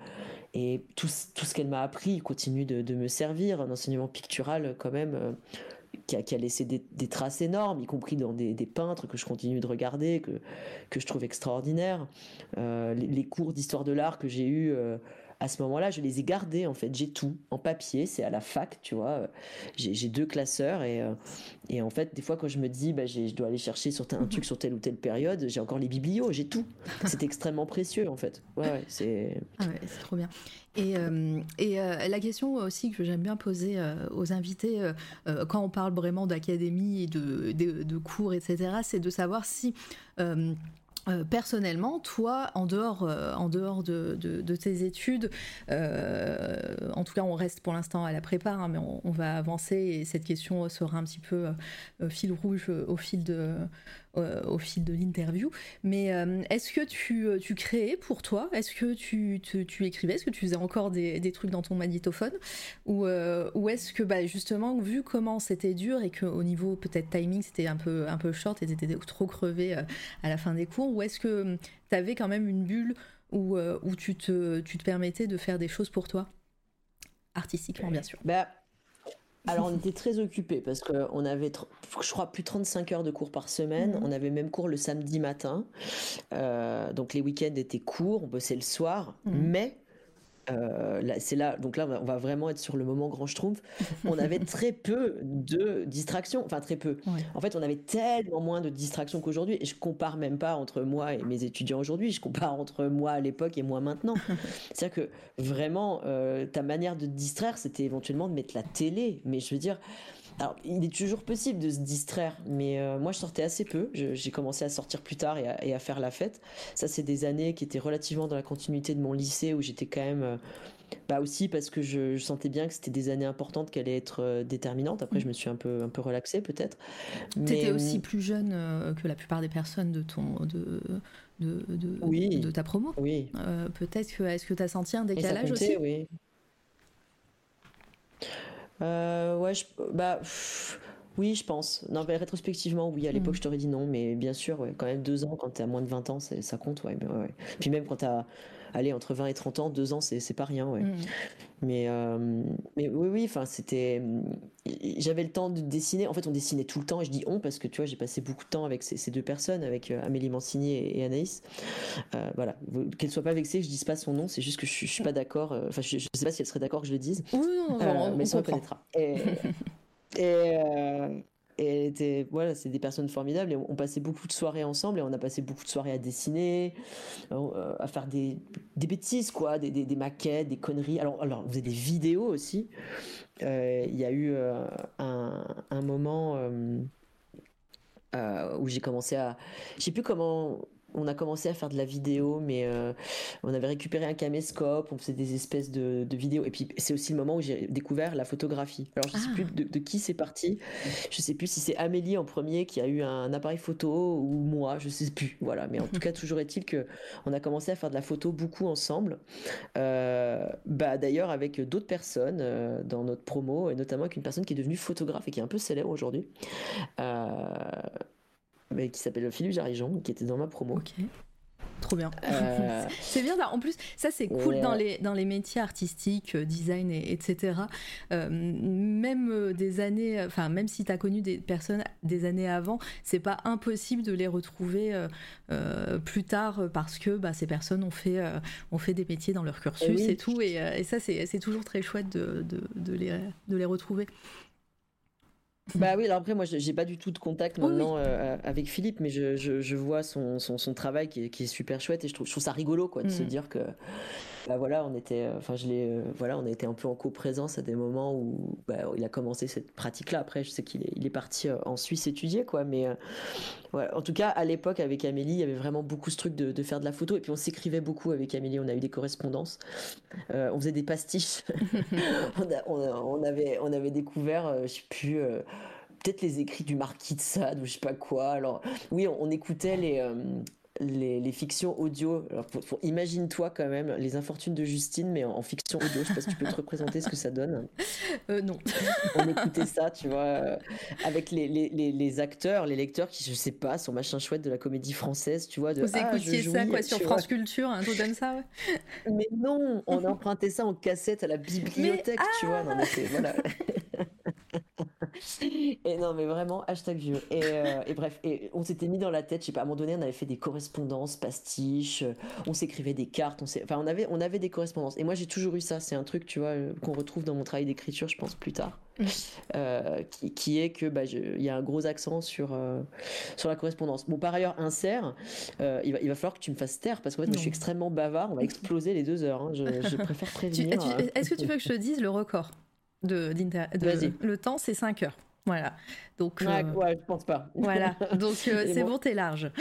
Speaker 3: Et tout, tout ce qu'elle m'a appris continue de, de, me servir. Un enseignement pictural, quand même qui a, laissé des, traces énormes, y compris dans des, peintres que je continue de regarder, que, que je trouve extraordinaires. Euh, les, cours d'histoire de l'art que j'ai eus euh, à ce moment-là, je les ai gardés en fait. J'ai tout en papier, c'est à la fac, tu vois. J'ai deux classeurs et, euh, et en fait, des fois, quand je me dis, bah, je dois aller chercher sur un truc sur telle ou telle période, j'ai encore les biblios, j'ai tout. C'est extrêmement précieux en fait. Ouais, c'est.
Speaker 1: Ah ouais, c'est trop bien. Et, euh, et euh, la question aussi que j'aime bien poser aux invités quand on parle vraiment d'académie et de, de, de, cours, etc., c'est de savoir si euh, personnellement, toi, en dehors, euh, de, tes études, euh, en tout cas, on reste pour l'instant à la prépa, hein, mais on, va avancer et cette question sera un petit peu fil rouge au fil de, au fil de l'interview. Mais est-ce que tu, tu, créais pour toi? Est-ce que tu, tu, écrivais? Est-ce que tu faisais encore des, des trucs dans ton magnétophone? Ou, ou est-ce que bah, justement, vu comment c'était dur et qu'au niveau peut-être timing, c'était un peu, un peu short et t'étais trop crevé à la fin des cours, ou est-ce que tu avais quand même une bulle où, où tu, te, tu te permettais de faire des choses pour toi? Artistiquement, bien sûr.
Speaker 3: Bah, alors, on était très occupés parce qu'on avait, je crois, plus de 35 heures de cours par semaine. Mhm. On avait même cours le samedi matin. Euh, donc, les week-ends étaient courts, on bossait le soir. Mhm. Mais euh, c'est là, donc là, on va vraiment être sur le moment grand schtroumpf. On avait très peu de distractions, enfin très peu. En fait, on avait tellement moins de distractions qu'aujourd'hui. Et je compare même pas entre moi et mes étudiants aujourd'hui. Je compare entre moi à l'époque et moi maintenant. C'est-à-dire que vraiment, euh, ta manière de te distraire, c'était éventuellement de mettre la télé. Mais je veux dire, alors, il est toujours possible de se distraire, mais euh, moi je sortais assez peu. J'ai commencé à sortir plus tard et à, faire la fête. Ça, c'est des années qui étaient relativement dans la continuité de mon lycée où j'étais quand même. Euh, bah aussi parce que je, sentais bien que c'était des années importantes qui allaient être euh, déterminantes. Après, je me suis un peu, un peu relaxée peut-être.
Speaker 1: étais aussi plus jeune que la plupart des personnes de ton. De... De, de, de ta promo.
Speaker 3: Oui.
Speaker 1: peut-être que est-ce que tu as senti un décalage aussi?
Speaker 3: Oui. Euh, ouais, bah, oui, je pense. Non, mais rétrospectivement, oui, à l'époque, mm. je t'aurais dit non, mais bien sûr, ouais, quand même deux ans, quand t'as moins de 20 ans, ça compte, ouais, ouais. Puis même quand t'as, allez, entre 20 et 30 ans, deux ans, c'est pas rien, ouais. Mm. Mais, euh, mais oui, oui, enfin, c'était. J'avais le temps de dessiner. En fait, on dessinait tout le temps, et je dis on parce que tu vois, j'ai passé beaucoup de temps avec ces, deux personnes, avec euh, Amélie Mancini et, Anaïs. Euh, voilà, qu'elle soit pas vexée, je dise pas son nom, c'est juste que je, je suis pas d'accord. Enfin, je, je, sais pas si elle serait d'accord que je le dise.
Speaker 1: Oui, non, non,
Speaker 3: mais ça, on connaîtra. Et, et, et elle était, voilà, c'est des personnes formidables et on, passait beaucoup de soirées ensemble et on a passé beaucoup de soirées à dessiner, euh, à faire des, des bêtises, quoi, des, des, maquettes, des conneries. Alors, alors on faisait des vidéos aussi. Euh, il y a eu euh, un, un, moment où j'ai commencé à, je sais plus comment on a commencé à faire de la vidéo, mais euh, on avait récupéré un caméscope, on faisait des espèces de, vidéos. Et puis c'est aussi le moment où j'ai découvert la photographie. Alors je ne sais ah. plus de, qui c'est parti. Je ne sais plus si c'est Amélie en premier qui a eu un appareil photo ou moi, je ne sais plus. Voilà, mais en tout cas toujours est-il que on a commencé à faire de la photo beaucoup ensemble. Euh, bah d'ailleurs avec d'autres personnes euh, dans notre promo et notamment avec une personne qui est devenue photographe et qui est un peu célèbre aujourd'hui mais qui s'appelle Philippe Jarijon, qui était dans ma promo.
Speaker 1: Ok. Trop bien. Euh, c'est bien. En plus, ça c'est cool dans les dans les métiers artistiques, euh, design et, etc. Euh, même des années, enfin même si tu as connu des personnes des années avant, c'est pas impossible de les retrouver plus tard parce que bah, ces personnes ont fait ont fait des métiers dans leur cursus et, tout. Et, et ça c'est toujours très chouette de, de, de, les de les retrouver.
Speaker 3: Bah oui, alors après, moi, j'ai pas du tout de contact maintenant euh, avec Philippe, mais je, je, vois son, son, son travail qui est, qui est, super chouette et je trouve, je trouve ça rigolo, quoi, de se mm. dire que, bah voilà, on était, euh, enfin, je l'ai, euh, voilà, on a été un peu en coprésence à des moments où bah, il a commencé cette pratique-là. Après, je sais qu'il est, il est parti en Suisse étudier, quoi, mais en tout cas, à l'époque, avec Amélie, il y avait vraiment beaucoup ce truc de, de faire de la photo et puis on s'écrivait beaucoup avec Amélie. On a eu des correspondances, on faisait des pastiches. on, on, avait, on avait découvert, je sais plus peut-être les écrits du marquis de Sade ou je sais pas quoi. Alors oui, on, écoutait les, euh, les, les, fictions audio. Alors imagine-toi quand même les infortunes de Justine, mais en, fiction audio. Je sais pas si tu peux te représenter ce que ça donne.
Speaker 1: Euh, non.
Speaker 3: on écoutait ça, tu vois, euh, avec les, les, les, acteurs, les lecteurs qui, je sais pas, sont machin chouette de la comédie française, tu vois. De,
Speaker 1: Vous ah, écoutiez ça quoi sur France Culture, un truc comme ça
Speaker 3: Mais non, on empruntait ça en cassette à la bibliothèque, tu vois. Non, mais voilà. et non, mais vraiment, hashtag vieux. Et, euh, et, bref, et on s'était mis dans la tête, je sais pas, à un moment donné, on avait fait des correspondances, pastiches, euh, on s'écrivait des cartes, on enfin, on avait, on avait des correspondances. Et moi, j'ai toujours eu ça. C'est un truc, tu vois, euh, qu'on retrouve dans mon travail d'écriture, je pense, plus tard. qui, qui, est que bah, il y a un gros accent sur, sur la correspondance. Bon, par ailleurs, insert, il, va, il va falloir que tu me fasses taire parce que je suis extrêmement bavard. On va exploser les deux heures. Hein. Je, je, préfère prévenir.
Speaker 1: Est-ce que tu veux que je te dise le record? De, le temps, c'est 5 heures. Voilà. Donc,
Speaker 3: ouais, euh, ouais, je pense pas.
Speaker 1: Voilà. Donc, euh, c'est bon, t'es large.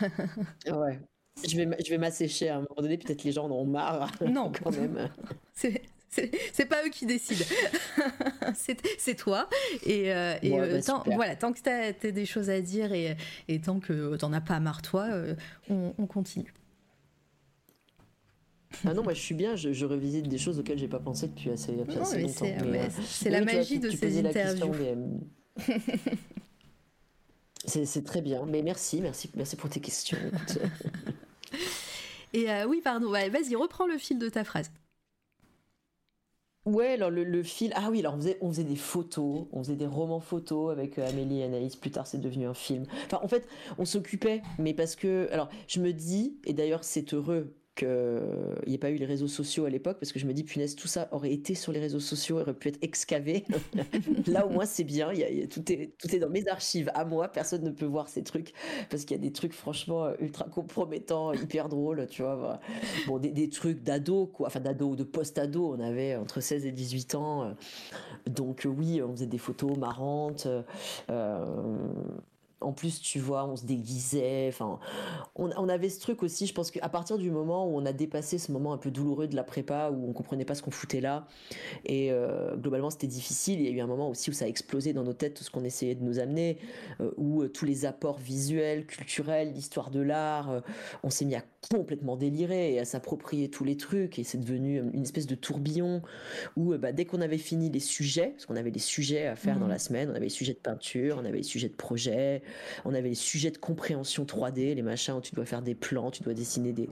Speaker 3: ouais. Je vais, je vais m'assécher à un moment donné, peut-être les gens en ont marre.
Speaker 1: Non.
Speaker 3: quand même.
Speaker 1: c'est c'est pas eux qui décident. c'est toi. Et, euh, bah, tant, voilà, tant que tu as, des choses à dire et, tant que t'en as pas marre toi, on, continue.
Speaker 3: Ah non, moi je suis bien, je, revisite des choses auxquelles j'ai pas pensé depuis assez, longtemps.
Speaker 1: C'est la magie de ces interviews.
Speaker 3: C'est très bien, mais merci, merci, merci pour tes questions.
Speaker 1: Et euh, oui, pardon, vas-y, reprends le fil de ta phrase.
Speaker 3: Ouais, alors le, fil. Ah oui, alors on faisait, on faisait des photos, on faisait des romans photos avec euh, Amélie et Anaïs. Plus tard, c'est devenu un film. Enfin, en fait, on s'occupait, mais parce que. Alors, je me dis, et d'ailleurs, c'est heureux qu'il n'y ait pas eu les réseaux sociaux à l'époque, parce que je me dis, punaise, tout ça aurait été sur les réseaux sociaux, aurait pu être excavé. Là, au moins, c'est bien, y tout, est, tout est dans mes archives à moi, personne ne peut voir ces trucs, parce qu'il y a des trucs franchement euh, ultra compromettants, hyper drôles, tu vois. Bon, des, trucs d'ado, quoi, enfin d'ado, de post-ado, on avait entre 16 et 18 ans. Euh. Donc, oui, on faisait des photos marrantes. Euh, en plus, tu vois, on se déguisait. Enfin, on, avait ce truc aussi. Je pense qu'à partir du moment où on a dépassé ce moment un peu douloureux de la prépa, où on comprenait pas ce qu'on foutait là, et euh, globalement c'était difficile. Il y a eu un moment aussi où ça a explosé dans nos têtes tout ce qu'on essayait de nous amener, euh, où euh, tous les apports visuels, culturels, l'histoire de l'art, on s'est mis à complètement délirer et à s'approprier tous les trucs. Et c'est devenu une espèce de tourbillon où, bah, dès qu'on avait fini les sujets, parce qu'on avait des sujets à faire dans mmh. la semaine, on avait les sujets de peinture, on avait les sujets de projet on avait les sujets de compréhension 3D, les machins où tu dois faire des plans, tu dois dessiner des,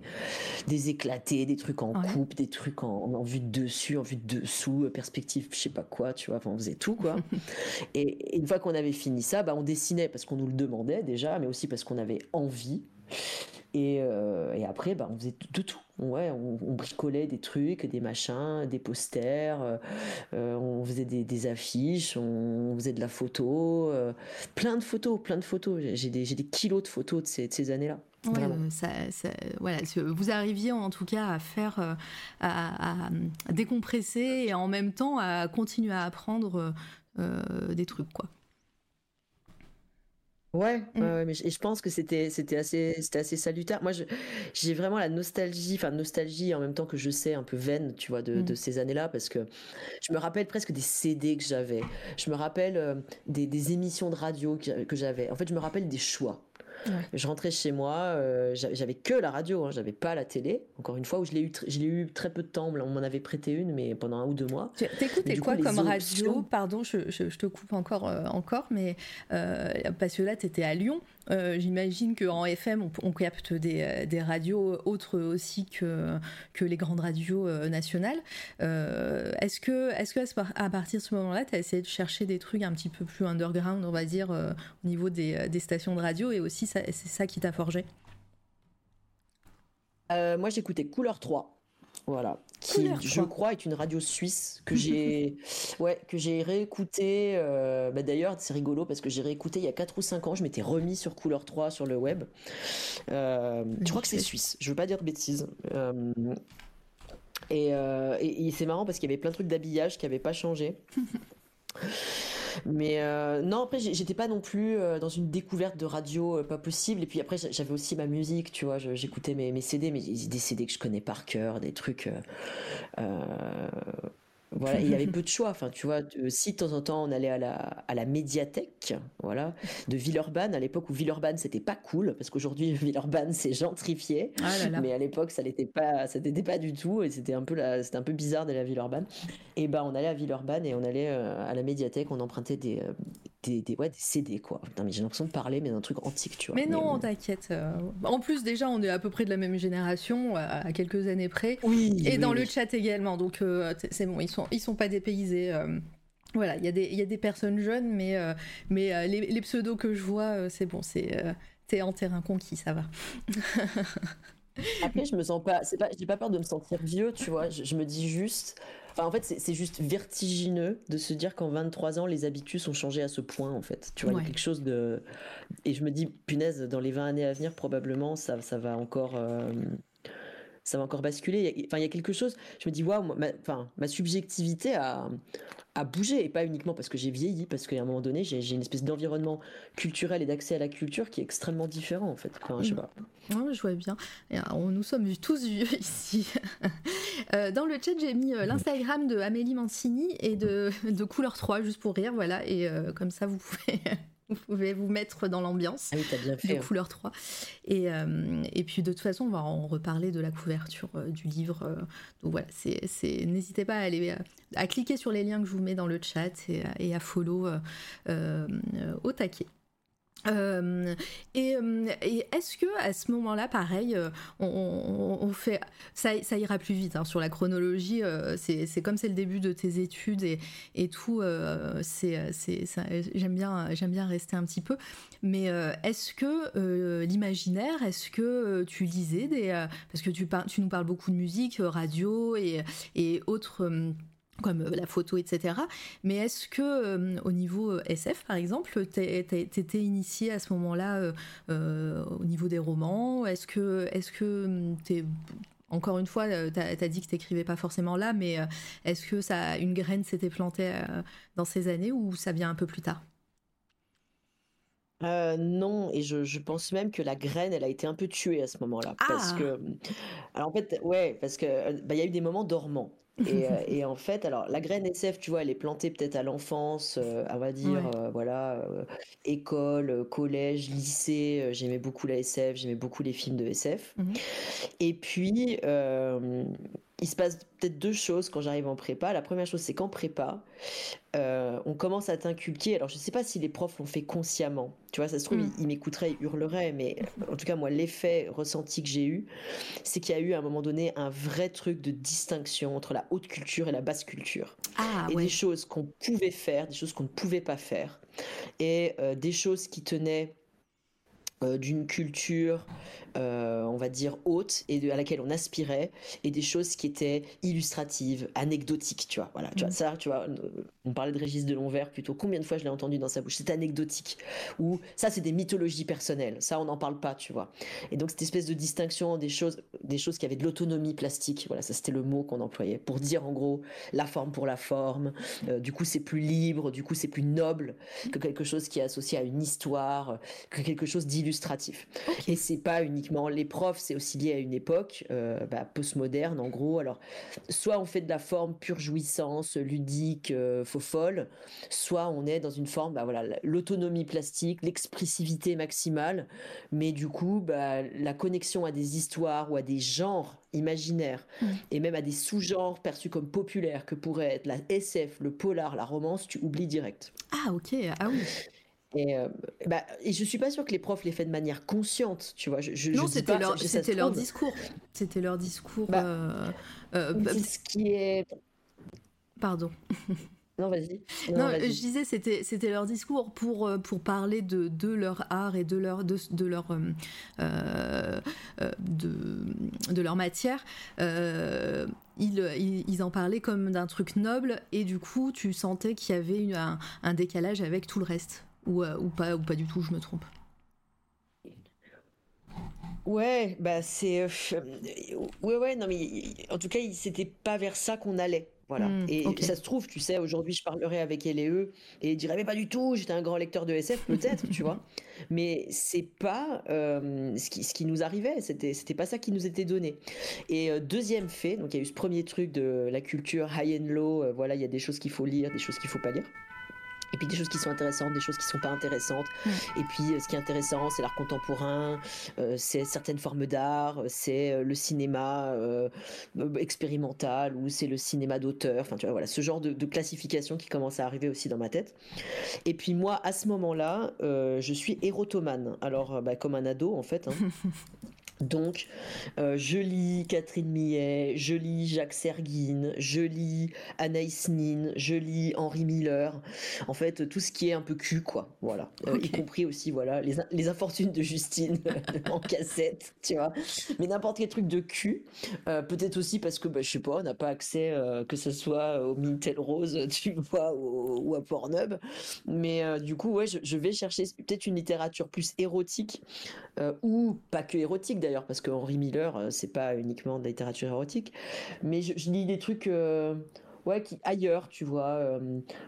Speaker 3: des éclatés, des trucs en coupe, des trucs en, vue de dessus, en vue de dessous, euh, perspective, je sais pas quoi, tu vois, enfin, on faisait tout, quoi. et, une fois qu'on avait fini ça, bah, on dessinait parce qu'on nous le demandait déjà, mais aussi parce qu'on avait envie. Euh, et, après, bah, on faisait de tout. Ouais, on, bricolait des trucs, des machins, des posters, euh, euh, on faisait des, affiches, on, faisait de la photo, plein de photos, plein de photos. J'ai des, des, kilos de photos de ces, années-là.
Speaker 1: voilà, vous arriviez en tout cas à faire, à, décompresser et en même temps à continuer à apprendre des trucs, quoi.
Speaker 3: Ouais, mmh. mais et je pense que c'était c'était assez c'était assez salutaire. Moi, j'ai vraiment la nostalgie, enfin nostalgie en même temps que je sais un peu vaine, tu vois, de, de mmh. ces années-là, parce que je me rappelle presque des CD que j'avais. Je me rappelle euh, des, des, émissions de radio que, que j'avais. En fait, je me rappelle des choix. Je rentrais chez moi, euh, j'avais que la radio, hein, j'avais pas la télé. Encore une fois, où je l'ai eu, je l'ai eu très peu de temps. On m'en avait prêté une, mais pendant un ou deux mois.
Speaker 1: T'écoutais quoi comme radio? Pardon, je, je, te coupe encore, euh, encore, mais euh, parce que là, t'étais à Lyon. Euh, j'imagine qu'en FM, on, capte des, des, radios autres aussi que, les grandes radios nationales. est-ce que, est-ce que à partir de ce moment-là, tu as essayé de chercher des trucs un petit peu plus underground, on va dire, au niveau des, des stations de radio et aussi c'est ça qui t'a forgé?
Speaker 3: Euh, Moi, j'écoutais Couleur 3. Voilà, qui je crois est une radio suisse que j'ai ouais que j'ai réécouté euh, bah, d'ailleurs c'est rigolo parce que j'ai réécouté il y a 4 ou 5 ans. Je m'étais remis sur Couleur 3 sur le web. Euh, je crois que c'est suisse. Je veux pas dire de bêtises. Et, et c'est marrant parce qu'il y avait plein de trucs d'habillage qui n'avaient pas changé Mais euh, non, après, j'étais pas non plus euh, dans une découverte de radio euh, pas possible. Et puis après, j'avais aussi ma musique, tu vois. J'écoutais mes, mes, CD, mais des CD que je connais par cœur, des trucs. Voilà, il y avait peu de choix. Enfin, tu vois, si de temps en temps on allait à la, à la médiathèque, voilà, de Villeurbanne, à l'époque où Villeurbanne c'était pas cool, parce qu'aujourd'hui Villeurbanne c'est gentrifié, ah mais à l'époque ça l'était pas, ça n'était pas du tout, et c'était un peu c'était un peu bizarre d'aller à Villeurbanne. Et ben on allait à Villeurbanne et on allait euh, à la médiathèque, on empruntait des, euh, des, des, ouais, des CD quoi. mais j'ai l'impression de parler mais d'un truc antique, tu vois.
Speaker 1: Mais non, t'inquiète. Euh, en plus déjà on est à peu près de la même génération, à quelques années près.
Speaker 3: Oui.
Speaker 1: Et dans le chat également, donc c'est bon, ils sont ils sont pas dépaysés. Euh, voilà, il y, a des, y a des personnes jeunes, mais, euh, mais euh, les, pseudos que je vois, c'est bon, c'est t'es en terrain conquis, ça va.
Speaker 3: Après, je me sens pas, c'est pas, j'ai pas peur de me sentir vieux, tu vois. Je, me dis juste, enfin, en fait, c'est juste vertigineux de se dire qu'en 23 ans, les habitudes ont changé à ce point, en fait. Tu vois, il y a quelque chose de, et je me dis, punaise, dans les 20 années à venir, probablement, ça, ça va encore ça va encore basculer. Enfin, il y a quelque chose. Je me dis, waouh, ma, enfin, ma subjectivité a, a bougé et pas uniquement parce que j'ai vieilli, parce qu'à un moment donné, j'ai une espèce d'environnement culturel et d'accès à la culture qui est extrêmement différent en fait. Enfin, je sais pas.
Speaker 1: je vois bien. Et, nous sommes tous vieux ici. Euh, dans le chat, j'ai mis euh, l'Instagram de Amélie Mancini et de, de Couleur 3 juste pour rire, voilà. Et euh, comme ça, vous pouvez vous pouvez vous mettre dans l'ambiance
Speaker 3: ah oui, bien fait,
Speaker 1: de couleur 3. Et, euh, et puis de toute façon, on va en reparler de la couverture euh, du livre. Euh. donc voilà, c'est, n'hésitez pas à aller à cliquer sur les liens que je vous mets dans le chat et, et à follow au taquet. Euh, euh, et, est-ce que à ce moment-là, pareil, euh, on, fait ça, ira plus vite hein, sur la chronologie. c'est comme c'est le début de tes études et, tout. j'aime bien j'aime bien rester un petit peu. Mais est-ce que l'imaginaire, est-ce que tu lisais des parce que tu, nous parles beaucoup de musique, radio et autres comme euh, la photo, etc. Mais est-ce que euh, au niveau euh, SF, par exemple, t'étais initié à ce moment-là au niveau des romans? Est-ce que, est-ce que hum, t'es encore une fois, tu as, dit que t'écrivais pas forcément là, mais est-ce que ça, une graine s'était plantée dans ces années ou ça vient un peu plus tard?
Speaker 3: Non, et je, pense même que la graine, elle a été un peu tuée à ce moment-là, parce ah! que, hum, alors en fait, ouais, parce que bah, il y a eu des moments dormants. Euh, et, en fait, alors la graine SF, tu vois, elle est plantée peut-être à l'enfance, euh, on va dire, euh, voilà, école, collège, lycée. j'aimais beaucoup la SF, j'aimais beaucoup les films de SF. Mmh et puis, il se passe peut-être deux choses quand j'arrive en prépa. La première chose, c'est qu'en prépa, euh, on commence à t'inculquer. Alors, je ne sais pas si les profs l'ont fait consciemment. Tu vois, ça se trouve, mm. ils, m'écouteraient, ils hurleraient. Mais en tout cas, moi, l'effet ressenti que j'ai eu, c'est qu'il y a eu à un moment donné un vrai truc de distinction entre la haute culture et la basse culture.
Speaker 1: Ah,
Speaker 3: et des choses qu'on pouvait faire, des choses qu'on ne pouvait pas faire. Et euh, des choses qui tenaient euh, d'une culture euh, on va dire, haute et à laquelle on aspirait, et des choses qui étaient illustratives, anecdotiques, tu vois. Voilà, tu vois, mm. ça, tu vois, on parlait de Régis de Lonvert plutôt. Combien de fois je l'ai entendu dans sa bouche C'est anecdotique. Ou ça, c'est des mythologies personnelles. Ça, on n'en parle pas, tu vois. Et donc, cette espèce de distinction des choses, des choses qui avaient de l'autonomie plastique. Voilà, ça, c'était le mot qu'on employait pour dire, en gros, la forme pour la forme. Euh, du coup, c'est plus libre. Du coup, c'est plus noble que quelque chose qui est associé à une histoire, que quelque chose d'illustratif. Et c'est pas uniquement les profs, c'est aussi lié à une époque euh, bah, postmoderne, en gros. Alors, soit on fait de la forme pure jouissance, ludique, euh, faux folle, soit on est dans une forme, bah, voilà, l'autonomie plastique, l'expressivité maximale, mais du coup, bah, la connexion à des histoires ou à des genres imaginaires mmh. et même à des sous-genres perçus comme populaires que pourrait être la SF, le polar, la romance, tu oublies direct.
Speaker 1: Ah ok, ah oui.
Speaker 3: Et, euh, bah, et je suis pas sûre que les profs l'aient fait de manière consciente, tu vois. Je,
Speaker 1: non, c'était leur, c'était leur discours. C'était leur discours. Bah, euh,
Speaker 3: euh, bah, ce qui est.
Speaker 1: Dans
Speaker 3: Non, vas-y.
Speaker 1: Non, je disais, c'était, c'était leur discours pour, pour parler de, de leur art et de leur, de, de leur, euh, de, de, leur matière. Euh, ils, ils, en parlaient comme d'un truc noble et du coup, tu sentais qu'il y avait une, un, un, décalage avec tout le reste. Euh, ou, pas, ou pas du tout, je me trompe.
Speaker 3: Ouais, bah c'est. Euh, ouais, ouais, non, mais en tout cas, c'était pas vers ça qu'on allait. Voilà. Hmm, et ça se trouve, tu sais, aujourd'hui, je parlerai avec elle et eux et dirais, mais pas du tout, j'étais un grand lecteur de SF, peut-être, tu vois. Mais c'est pas euh, ce, qui, ce qui nous arrivait, c'était, c'était pas ça qui nous était donné. Et deuxième fait, donc il y a eu ce premier truc de la culture high and low, voilà, il y a des choses qu'il faut lire, des choses qu'il faut pas lire. Et puis des choses qui sont intéressantes, des choses qui sont pas intéressantes. Et puis euh, ce qui est intéressant, c'est l'art contemporain, euh, c'est certaines formes d'art, c'est euh, le cinéma expérimental ou c'est le cinéma d'auteur. Enfin, tu vois, voilà, ce genre de, classification qui commence à arriver aussi dans ma tête. Et puis moi, à ce moment-là, je suis érotomane. Alors, bah, comme un ado en fait. Hein. Donc, euh, je lis Catherine Millet, je lis Jacques Serguine, je lis Anaïs Nin, je lis Henri Miller. En fait, tout ce qui est un peu cul, quoi. Voilà. Euh, y compris aussi, voilà, les, les infortunes de Justine en cassette, tu vois. Mais n'importe quel truc de cul. Euh, peut-être aussi parce que, bah, je sais pas, on n'a pas accès, que ce soit au Mintel Rose, tu vois, ou, à Pornhub. Mais du coup, ouais, je, je vais chercher peut-être une littérature plus érotique, ou pas que érotique d'ailleurs, parce que Henry Miller, c'est pas uniquement de la littérature érotique, mais je, lis des trucs ouais, qui ailleurs, tu vois.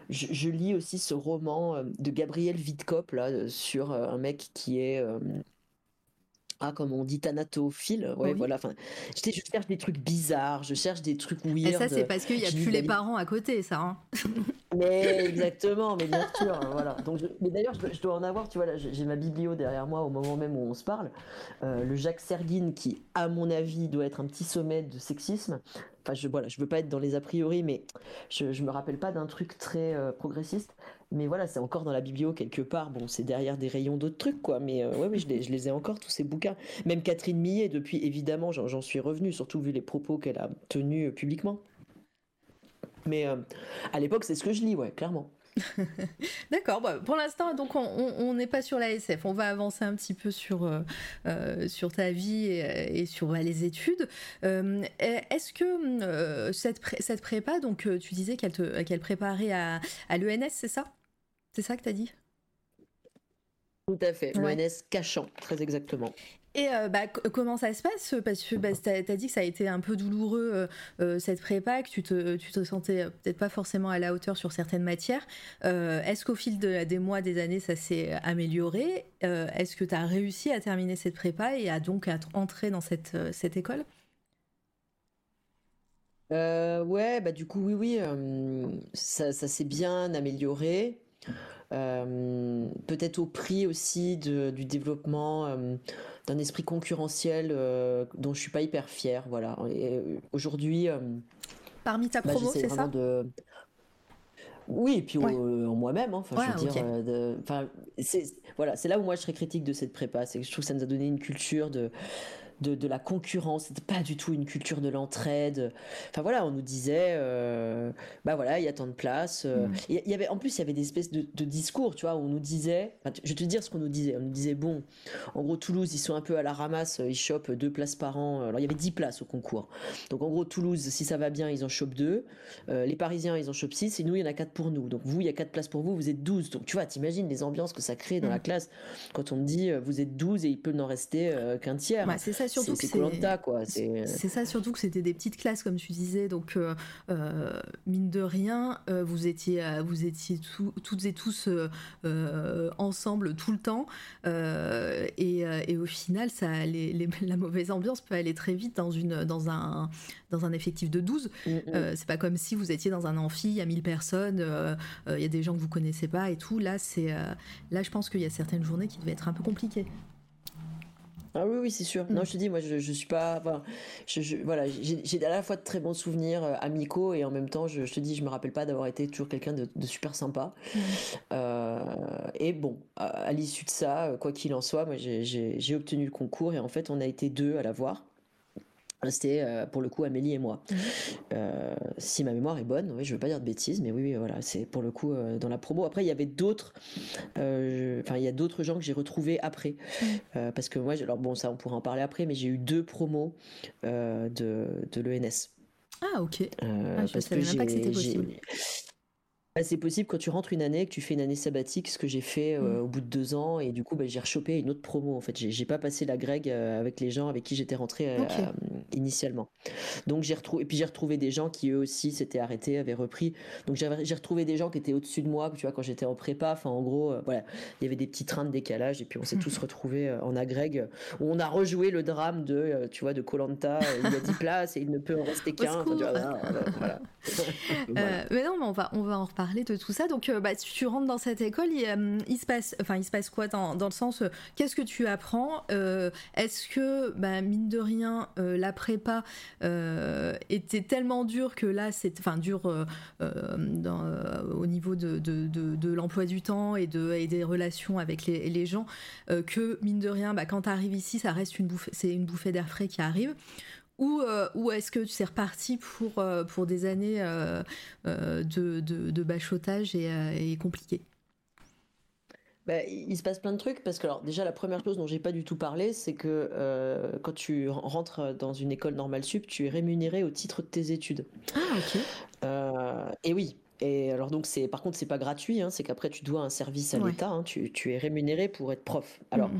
Speaker 3: je, lis aussi ce roman de Gabriel Vidkop là sur un mec qui est ah, comme on dit, thanatophile. Ouais, voilà. Enfin, je, je cherche des trucs bizarres, je cherche des trucs weird. Et
Speaker 1: ça, c'est parce qu'il n'y a plus les parents à côté, ça. Hein.
Speaker 3: mais exactement, mais bien sûr. Hein, voilà. Donc, mais d'ailleurs, je, dois en avoir, tu vois, là, j'ai ma biblio derrière moi au moment même où on se parle. Euh, le Jacques Serguine, qui, à mon avis, doit être un petit sommet de sexisme. Enfin, je, voilà, je veux pas être dans les a priori, mais je, je me rappelle pas d'un truc très euh, progressiste. Mais voilà, c'est encore dans la biblio quelque part. Bon, c'est derrière des rayons d'autres trucs, quoi. Mais euh, ouais, les, je les, ai encore, tous ces bouquins. Même Catherine Millet, depuis, évidemment, j'en suis revenu, surtout vu les propos qu'elle a tenus euh, publiquement. Mais euh, à l'époque, c'est ce que je lis, ouais, clairement.
Speaker 1: D'accord. Bah, pour l'instant, donc on n'est pas sur la SF. On va avancer un petit peu sur sur ta vie et, sur bah, les études. Est-ce que cette, cette prépa, donc tu disais qu'elle qu'elle préparait à, à l'ENS, c'est ça? C'est ça que tu as dit?
Speaker 3: Tout à fait, l'ONS cachant, très exactement.
Speaker 1: Et euh, bah, comment ça se passe? Parce que bah, tu as, dit que ça a été un peu douloureux euh, euh, cette prépa, que tu te, tu te sentais peut-être pas forcément à la hauteur sur certaines matières. Est-ce qu'au fil des mois, des années, ça s'est amélioré? Est-ce que tu as réussi à terminer cette prépa et à donc à entrer dans cette, cette école?
Speaker 3: Ouais, bah du coup, oui, oui, ça, ça s'est bien amélioré. Peut-être au prix aussi du développement d'un esprit concurrentiel euh, dont je suis pas hyper fier. Voilà. aujourd'hui.
Speaker 1: Parmi ta bah, promo, c'est ça de...
Speaker 3: Oui, et puis en moi-même. Hein. Enfin, je veux dire, c'est voilà, c'est là où moi je serais critique de cette prépa, c'est que je trouve que ça nous a donné une culture de de, la concurrence, c'était pas du tout une culture de l'entraide. Enfin voilà, on nous disait, euh, bah voilà, il y a tant de places. Euh. Mm. Il y avait, en plus, il y avait des espèces de, discours, tu vois, où on nous disait, je vais te dire ce qu'on nous disait. On nous disait, bon, en gros, Toulouse, ils sont un peu à la ramasse, ils chopent deux places par an. Alors il y avait dix places au concours. Donc en gros, Toulouse, si ça va bien, ils en chopent deux. Euh, les Parisiens, ils en chopent six. Et nous, il y en a quatre pour nous. Donc vous, il y a quatre places pour vous, vous êtes 12. Donc tu vois, t'imagines les ambiances que ça crée dans mm. la classe quand on me dit, vous êtes 12 et il peut n'en rester qu'un tiers.
Speaker 1: Bah, c'est ça surtout
Speaker 3: c'est quoi.
Speaker 1: C'est ça surtout que c'était des petites classes comme tu disais, donc euh, euh, mine de rien, euh, vous étiez vous étiez toutes et tous ensemble tout le temps, et, au final, ça, la mauvaise ambiance peut aller très vite dans une dans un dans un effectif de 12. Mm, mm. c'est pas comme si vous étiez dans un amphi, il y a 1000 personnes, il y a des gens que vous connaissez pas et tout. Là, c'est là, je pense qu'il y a certaines journées qui devaient être un peu compliquées.
Speaker 3: Ah oui, oui, c'est sûr. Non, mm. je te dis, moi, je, je suis pas. Enfin, je, voilà, j'ai à la fois de très bons souvenirs euh, amicaux et en même temps, je, te dis, je me rappelle pas d'avoir été toujours quelqu'un de, super sympa. Mm. Euh, et bon, à, l'issue de ça, quoi qu'il en soit, moi, j'ai obtenu le concours et en fait, on a été deux à l'avoir. C'était euh, pour le coup Amélie et moi. Mhm. Euh, si ma mémoire est bonne, oui, je veux pas dire de bêtises, mais oui, oui voilà, c'est pour le coup euh, dans la promo. Après, il y avait d'autres, enfin, il y a d'autres gens que j'ai retrouvés après, mhm. parce que moi, alors bon, ça, on pourra en parler après, mais j'ai eu deux promos de, de l'ENS.
Speaker 1: Ah, ok. Ah, je savais même pas que c'était possible.
Speaker 3: Bah, c'est possible quand tu rentres une année, que tu fais une année sabbatique, ce que j'ai fait euh, mmh. au bout de deux ans, et du coup, bah, j'ai rechopé une autre promo. En fait, j'ai pas passé la grègue euh, avec les gens avec qui j'étais rentré euh, initialement. Donc j'ai retrouvé, et puis j'ai retrouvé des gens qui eux aussi s'étaient arrêtés, avaient repris. Donc j'ai retrouvé des gens qui étaient au-dessus de moi, tu vois, quand j'étais en prépa. Enfin, en gros, voilà, il y avait des petits trains de décalage, et puis on s'est tous retrouvés en agrègue, où on a rejoué le drame de, tu vois, de Colanta. il y a 10 places et il ne peut en rester qu'un.
Speaker 1: mais non, mais on va, on va en reparler parler de tout ça. Donc, euh, bah, tu rentres dans cette école, il, euh, se passe, enfin, il se passe quoi dans, le sens, euh, qu'est-ce que tu apprends Est-ce que, bah, mine de rien, la prépa était tellement dure que là, c'est, enfin, dur au niveau de, l'emploi du temps et, de, et des relations avec les, les gens, que mine de rien, bah, quand tu arrives ici, ça reste une bouffée, c'est une bouffée d'air frais qui arrive ou, euh, ou est-ce que tu es reparti pour, euh, pour des années euh, de, de, bachotage et, compliquées
Speaker 3: bah, il se passe plein de trucs parce que alors déjà la première chose dont j'ai pas du tout parlé c'est que quand tu rentres dans une école normale sup tu es rémunéré au titre de tes études.
Speaker 1: Ah ok.
Speaker 3: et oui Et alors donc c'est par contre c'est pas gratuit, hein, c'est qu'après tu dois un service à l'État, hein, tu, tu, es rémunéré pour être prof. Alors mmh.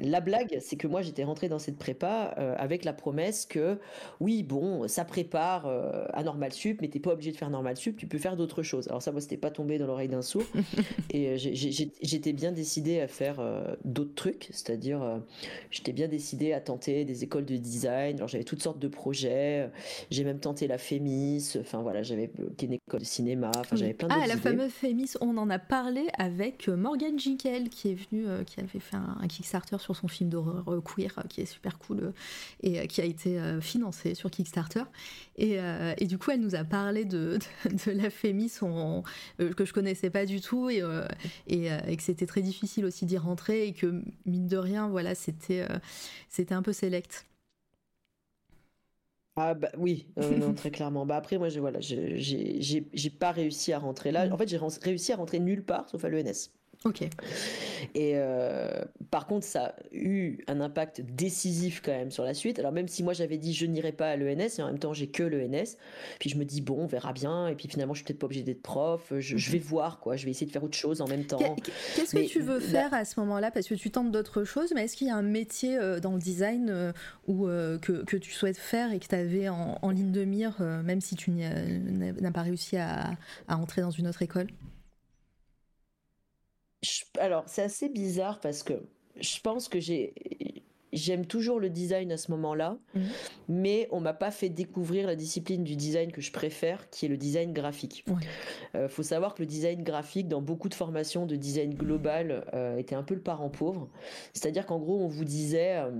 Speaker 3: la blague c'est que moi j'étais rentrée dans cette prépa euh, avec la promesse que oui bon ça prépare euh, à normal sup, mais t'es pas obligé de faire normal sup, tu peux faire d'autres choses. Alors ça moi c'était pas tombé dans l'oreille d'un sourd et euh, j'étais bien décidée à faire d'autres trucs, c'est-à-dire j'étais bien décidée à tenter des écoles de design. Alors j'avais toutes sortes de projets, j'ai même tenté la Fémis, enfin voilà j'avais une école de cinéma j'avais plein
Speaker 1: Ah, la fameuse Fémis, on en a parlé avec euh, Morgan Jekyll qui est venu, euh, qui avait fait un, Kickstarter sur son film d'horreur euh, queer, qui est super cool et qui a été financé sur Kickstarter. Et, et, du coup, elle nous a parlé de, de, la Fémis que je connaissais pas du tout et, et, et que c'était très difficile aussi d'y rentrer et que mine de rien, voilà, c'était c'était un peu select.
Speaker 3: Ah bah oui, euh, non, très clairement. Bah après moi j'ai voilà, j'ai pas réussi à rentrer là. En fait j'ai réussi à rentrer nulle part sauf à l'ENS.
Speaker 1: Ok.
Speaker 3: Et euh, par contre, ça a eu un impact décisif quand même sur la suite. Alors même si moi j'avais dit je n'irai pas à l'ENS, et en même temps j'ai que l'ENS, puis je me dis bon, on verra bien, et puis finalement je suis peut-être pas obligé d'être prof, je, vais voir quoi, je vais essayer de faire autre chose en même temps.
Speaker 1: Qu'est-ce que tu veux faire à ce moment-là? Parce que tu tentes d'autres choses, mais est-ce qu'il y a un métier euh, dans le design euh, ou que, que, tu souhaites faire et que tu avais en, en, ligne de mire, même si tu n'as pas réussi à, à entrer dans une autre école?
Speaker 3: Alors, c'est assez bizarre parce que je pense que j'ai j'aime toujours le design à ce moment-là, mhm. mais on m'a pas fait découvrir la discipline du design que je préfère, qui est le design graphique. Il euh, faut savoir que le design graphique, dans beaucoup de formations de design global, euh, était un peu le parent pauvre. C'est-à-dire qu'en gros, on vous disait euh,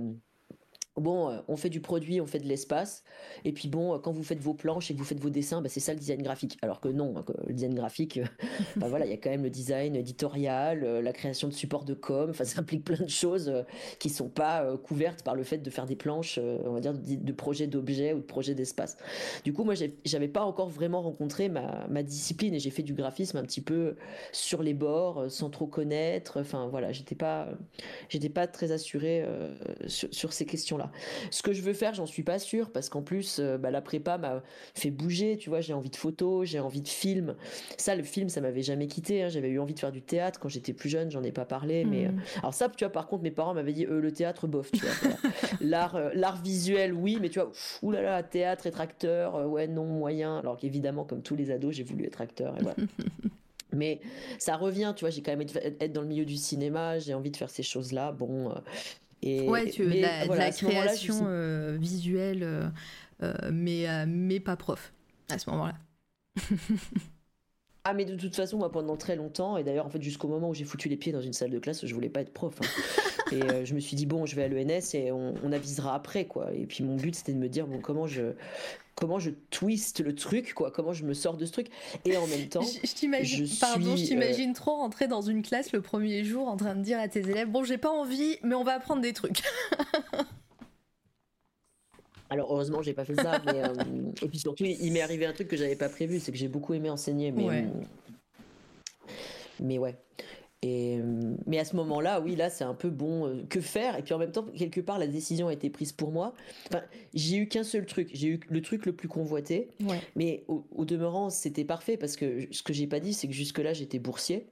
Speaker 3: bon, euh, on fait du produit, on fait de l'espace, et puis bon, euh, quand vous faites vos planches et que vous faites vos dessins, bah, c'est ça le design graphique. Alors que non, hein, le design graphique, euh, bah, voilà, il y a quand même le design éditorial, la création de supports de com, enfin ça implique plein de choses qui sont pas couvertes par le fait de faire des planches, on va dire, de, projets d'objets ou de projets d'espace. Du coup, moi, j'avais pas encore vraiment rencontré ma, discipline et j'ai fait du graphisme un petit peu sur les bords, sans trop connaître. Enfin voilà, j'étais pas, j'étais pas très assurée sur ces questions-là. Ce que je veux faire, j'en suis pas sûre parce qu'en plus, euh, bah, la prépa m'a fait bouger. Tu vois, j'ai envie de photos, j'ai envie de films. Ça, le film, ça m'avait jamais quitté. Hein. J'avais eu envie de faire du théâtre quand j'étais plus jeune. J'en ai pas parlé, mais hmm. euh, alors ça, tu vois, par contre, mes parents m'avaient dit euh, le théâtre bof. Tu vois, l'art, l'art visuel, oui, mais tu vois, oulala, théâtre, être acteur, ouais, non, moyen. Alors qu'évidemment, comme tous les ados, j'ai voulu être acteur. Et voilà. Mais ça revient, tu vois, j'ai quand même être dans le milieu du cinéma, j'ai envie de faire ces choses-là. Bon,
Speaker 1: ouais, tu veux la, la création euh, visuelle, euh, euh, mais, mais pas prof à ce moment-là.
Speaker 3: Ah mais de toute façon moi pendant très longtemps et d'ailleurs en fait jusqu'au moment où j'ai foutu les pieds dans une salle de classe je voulais pas être prof hein. et je me suis dit bon je vais à l'ENS et on, on, avisera après quoi et puis mon but c'était de me dire bon comment je comment je twist le truc, quoi, comment je me sors de ce truc. Et en même temps,
Speaker 1: je, t'imagine, pardon, je t'imagine euh, trop rentrer dans une classe le premier jour en train de dire à tes élèves, bon, j'ai pas envie, mais on va apprendre des trucs.
Speaker 3: Alors heureusement, j'ai pas fait ça, mais euh, et puis surtout, il m'est arrivé un truc que j'avais pas prévu, c'est que j'ai beaucoup aimé enseigner, mais ouais. Euh, mais ouais. Euh, mais à ce moment-là, oui, là, c'est un peu bon. Euh, que faire Et puis en même temps, quelque part, la décision a été prise pour moi. Enfin, j'ai eu qu'un seul truc. J'ai eu le truc le plus convoité. Mais au, demeurant, c'était parfait parce que ce que j'ai pas dit, c'est que jusque-là, j'étais boursier.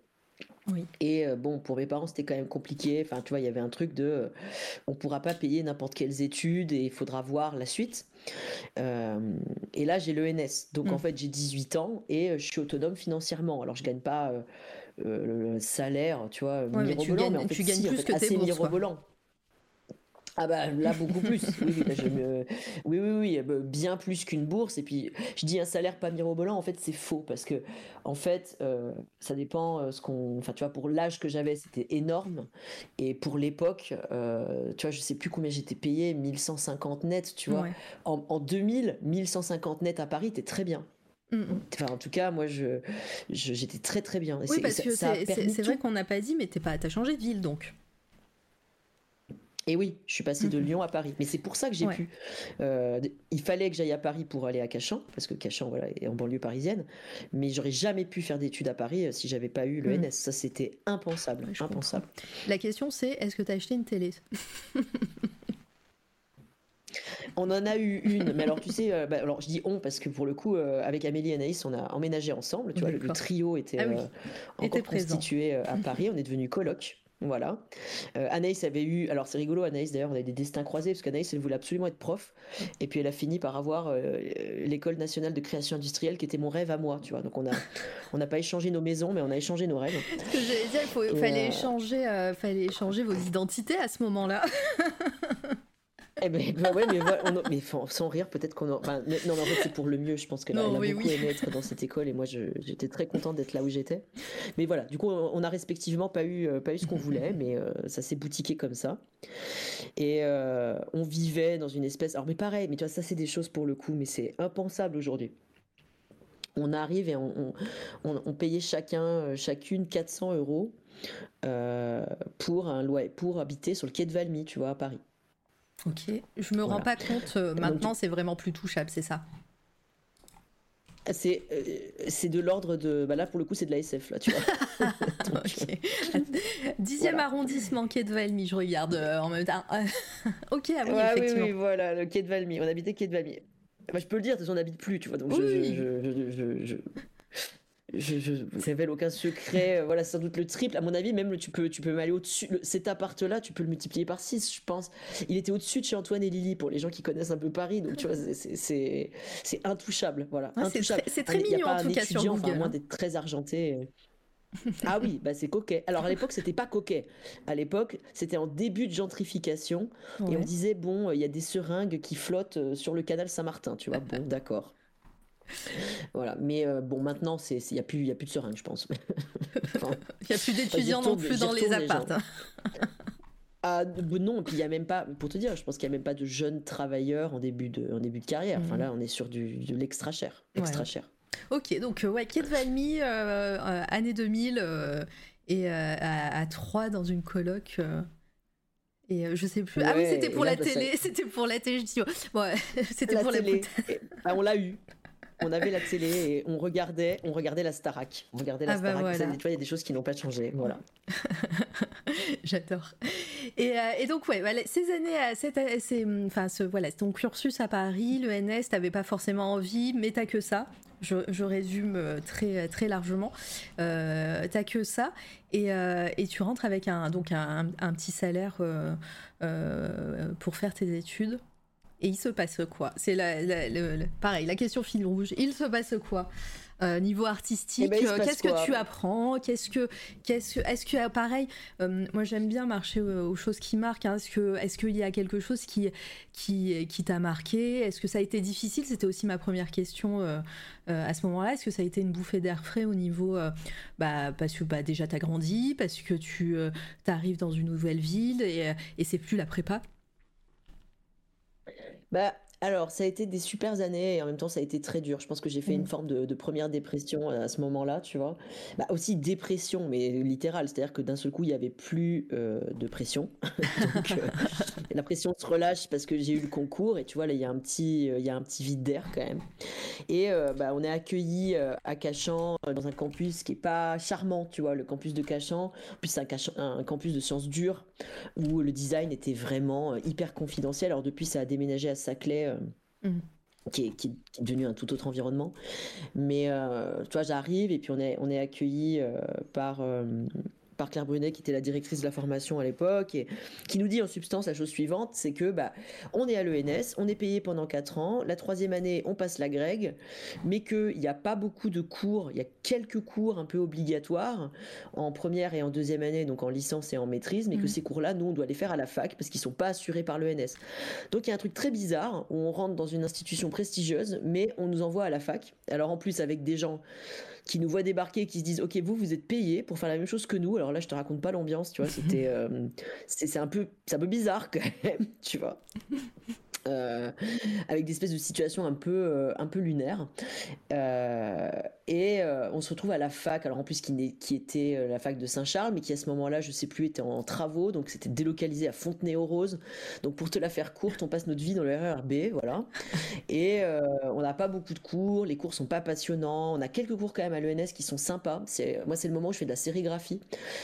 Speaker 3: Oui. Et euh, bon, pour mes parents, c'était quand même compliqué. Enfin, tu vois, il y avait un truc de, on pourra pas payer n'importe quelles études et il faudra voir la suite. et là, j'ai l'ENS. Donc, en fait, j'ai 18 ans et je suis autonome financièrement. Alors, je gagne pas euh, le salaire, tu vois, mirobolant, mais en fait, tu gagnes plus que assez mirobolant. Ah bah là beaucoup plus. oui, oui, oui, oui, bien plus qu'une bourse. Et puis je dis un salaire pas mirobolant, en fait c'est faux parce que en fait euh, ça dépend euh, ce qu'on. Enfin tu vois pour l'âge que j'avais c'était énorme et pour l'époque tu vois je sais plus combien j'étais payé 1150 net tu vois. En, en 2000 1150 net à Paris t'es très bien. Mm, mm. Enfin, en tout cas, moi, je, j'étais très très bien.
Speaker 1: oui, parce que c'est, vrai qu'on n'a pas dit, mais t'es pas, t'as changé de ville donc.
Speaker 3: Et oui, je suis passé de mm, Lyon à Paris. Mais c'est pour ça que j'ai pu. Euh, il fallait que j'aille à Paris pour aller à Cachan, parce que Cachan voilà, est en banlieue parisienne. Mais j'aurais jamais pu faire d'études à Paris euh, si j'avais pas eu le NS. Ça, c'était impensable. impensable.
Speaker 1: La question, c'est est-ce que tu as acheté une télé?
Speaker 3: On en a eu une, mais alors tu sais, euh, bah, alors je dis on parce que pour le coup, euh, avec Amélie et Anaïs, on a emménagé ensemble. Tu vois, le, trio était, ah encore constitué à Paris. On est devenu coloc. Voilà. Euh, Anaïs avait eu, alors c'est rigolo, Anaïs d'ailleurs, on a des destins croisés parce qu'Anaïs elle voulait absolument être prof et puis elle a fini par avoir euh, l'école nationale de création industrielle qui était mon rêve à moi, tu vois. Donc on a, on n'a pas échangé nos maisons, mais on a échangé nos rêves.
Speaker 1: Ce que j'allais dire, il fallait, euh, échanger, fallait échanger vos identités à ce moment-là.
Speaker 3: Eh ben, bah ouais, mais, mais sans rire, peut-être qu'on. Enfin, non, mais en fait, c'est pour le mieux. Je pense qu'elle a, beaucoup aimé être dans cette école et moi, j'étais très contente d'être là où j'étais. Mais voilà, du coup, on a respectivement pas eu, euh, pas eu ce qu'on voulait, mais euh, ça s'est boutiqué comme ça. Et euh, on vivait dans une espèce. Alors, mais pareil, mais tu vois, ça, c'est des choses pour le coup, mais c'est impensable aujourd'hui. On arrive et on, on, payait chacun, chacune 400 euros pour un pour habiter sur le quai de Valmy, tu vois, à Paris.
Speaker 1: Ok, je me rends pas compte. Euh, maintenant, c'est vraiment plus touchable, c'est ça
Speaker 3: c'est euh, c'est de l'ordre de bah là pour le coup c'est de la SF là tu vois.
Speaker 1: Ok. dixième arrondissement quai de Valmy je regarde euh, en même temps. Ok ah oui effectivement.
Speaker 3: oui, voilà le quai de Valmy on habitait quai de Valmy. Bah, je peux le dire on n'habite plus tu vois donc je, je, je, je révèle aucun secret. Euh, voilà, c'est sans doute le triple. À mon avis, même tu peux, tu peux aller au-dessus. cet appart-là, tu peux le multiplier par 6, je pense. Il était au-dessus de chez Antoine et Lily, pour les gens qui connaissent un peu Paris. Donc, tu vois, c'est intouchable. Voilà.
Speaker 1: Ah, c'est très, mignon, en tout cas, sur Google. Enfin,
Speaker 3: moins d'être très argenté. ah oui, bah c'est coquet. Alors à l'époque, c'était pas coquet. À l'époque, c'était en début de gentrification et on disait bon, il y a des seringues qui flottent euh, sur le canal Saint-Martin, tu vois. Bon, d'accord. voilà. Mais euh, bon, maintenant, il n'y a, plus, y a plus de seringues, je pense.
Speaker 1: Il n'y a plus d'étudiants non plus dans les apparts.
Speaker 3: Ah, non, puis il y a même pas, pour te dire, je pense qu'il n'y a même pas de jeunes travailleurs en début de, en début de carrière. Enfin mhm. là, on est sur du, de l'extra cher. Extra cher.
Speaker 1: Ok, donc euh, ouais, Kate Valmy, euh, année 2000, et à, à 3 dans une coloc. Et je sais plus. ah oui, c'était pour la télé. C'était pour la télé. Je dis, ouais, c'était pour
Speaker 3: télé. la bah, on l'a eu on avait la télé et on regardait, on regardait la Starac. On regardait la ah bah Starac. il y a des choses qui n'ont pas changé. Voilà.
Speaker 1: J'adore. Et, euh, donc, ouais, ces années, euh, cette, euh, enfin, ce, voilà, ton cursus à Paris, le NS, t'avais pas forcément envie, mais t'as que ça. Je, résume très, très largement. Euh, t'as que ça. Et, et, tu rentres avec un, donc un, petit salaire pour faire tes études. Et il se passe quoi? C'est la, pareil, la question fil rouge. Il se passe quoi? Euh, niveau artistique, eh ben, euh, qu'est-ce que tu apprends? Qu'est-ce que, qu'est-ce que, est-ce que, pareil, euh, moi j'aime bien marcher aux choses qui marquent. Hein. Est-ce que, est-ce qu'il y a quelque chose qui, qui, qui t'a marqué? Est-ce que ça a été difficile? C'était aussi ma première question à ce moment-là. Est-ce que ça a été une bouffée d'air frais au niveau, bah, parce que bah, déjà t'as grandi, parce que tu arrives dans une nouvelle ville et, et c'est plus la prépa?
Speaker 3: Bah, alors, ça a été des super années et en même temps, ça a été très dur. Je pense que j'ai fait une mmh. forme de, première dépression à ce moment-là, tu vois. Bah, aussi dépression, mais littérale. C'est-à-dire que d'un seul coup, il n'y avait plus euh, de pression. Donc, euh, la pression se relâche parce que j'ai eu le concours et tu vois, là, il y a un petit, euh, il y a un petit vide d'air quand même. Et bah, on est accueilli à Cachan dans un campus qui est pas charmant, tu vois, le campus de Cachan. En plus, c'est un, un, campus de sciences dures où le design était vraiment hyper confidentiel. Alors, depuis, ça a déménagé à Saclay euh, mm. Qui est, devenu un tout autre environnement. Mais euh, tu vois, j'arrive et puis on est, on est accueilli euh, par, par Claire Brunet, qui était la directrice de la formation à l'époque, et qui nous dit en substance la chose suivante, c'est que bah, on est à l'ENS, on est payé pendant 4 ans, la troisième année, on passe la grègue, mais qu'il n'y a pas beaucoup de cours, il y a quelques cours un peu obligatoires en première et en deuxième année, donc en licence et en maîtrise, mais que mmh. ces cours-là, nous, on doit les faire à la fac parce qu'ils sont pas assurés par l'ENS. Donc il y a un truc très bizarre où on rentre dans une institution prestigieuse, mais on nous envoie à la fac. Alors en plus avec des gens qui nous voient débarquer, qui se disent ok vous vous êtes payés pour faire la même chose que nous. Alors là je te raconte pas l'ambiance, tu vois, c'était euh, c'est un peu c'est un peu bizarre quand même, tu vois. Euh, avec des espèces de situations un peu, euh, un peu lunaires. Euh, et on se retrouve à la fac, alors en plus qui, qui était la fac de Saint-Charles, mais qui à ce moment-là, je sais plus, était en travaux, donc c'était délocalisé à Fontenay-aux-Roses. Donc pour te la faire courte, on passe notre vie dans le RERB, voilà. Et on n'a pas beaucoup de cours, les cours sont pas passionnants. On a quelques cours quand même à l'ENS qui sont sympas. C'est, moi, c'est le moment où je fais de la sérigraphie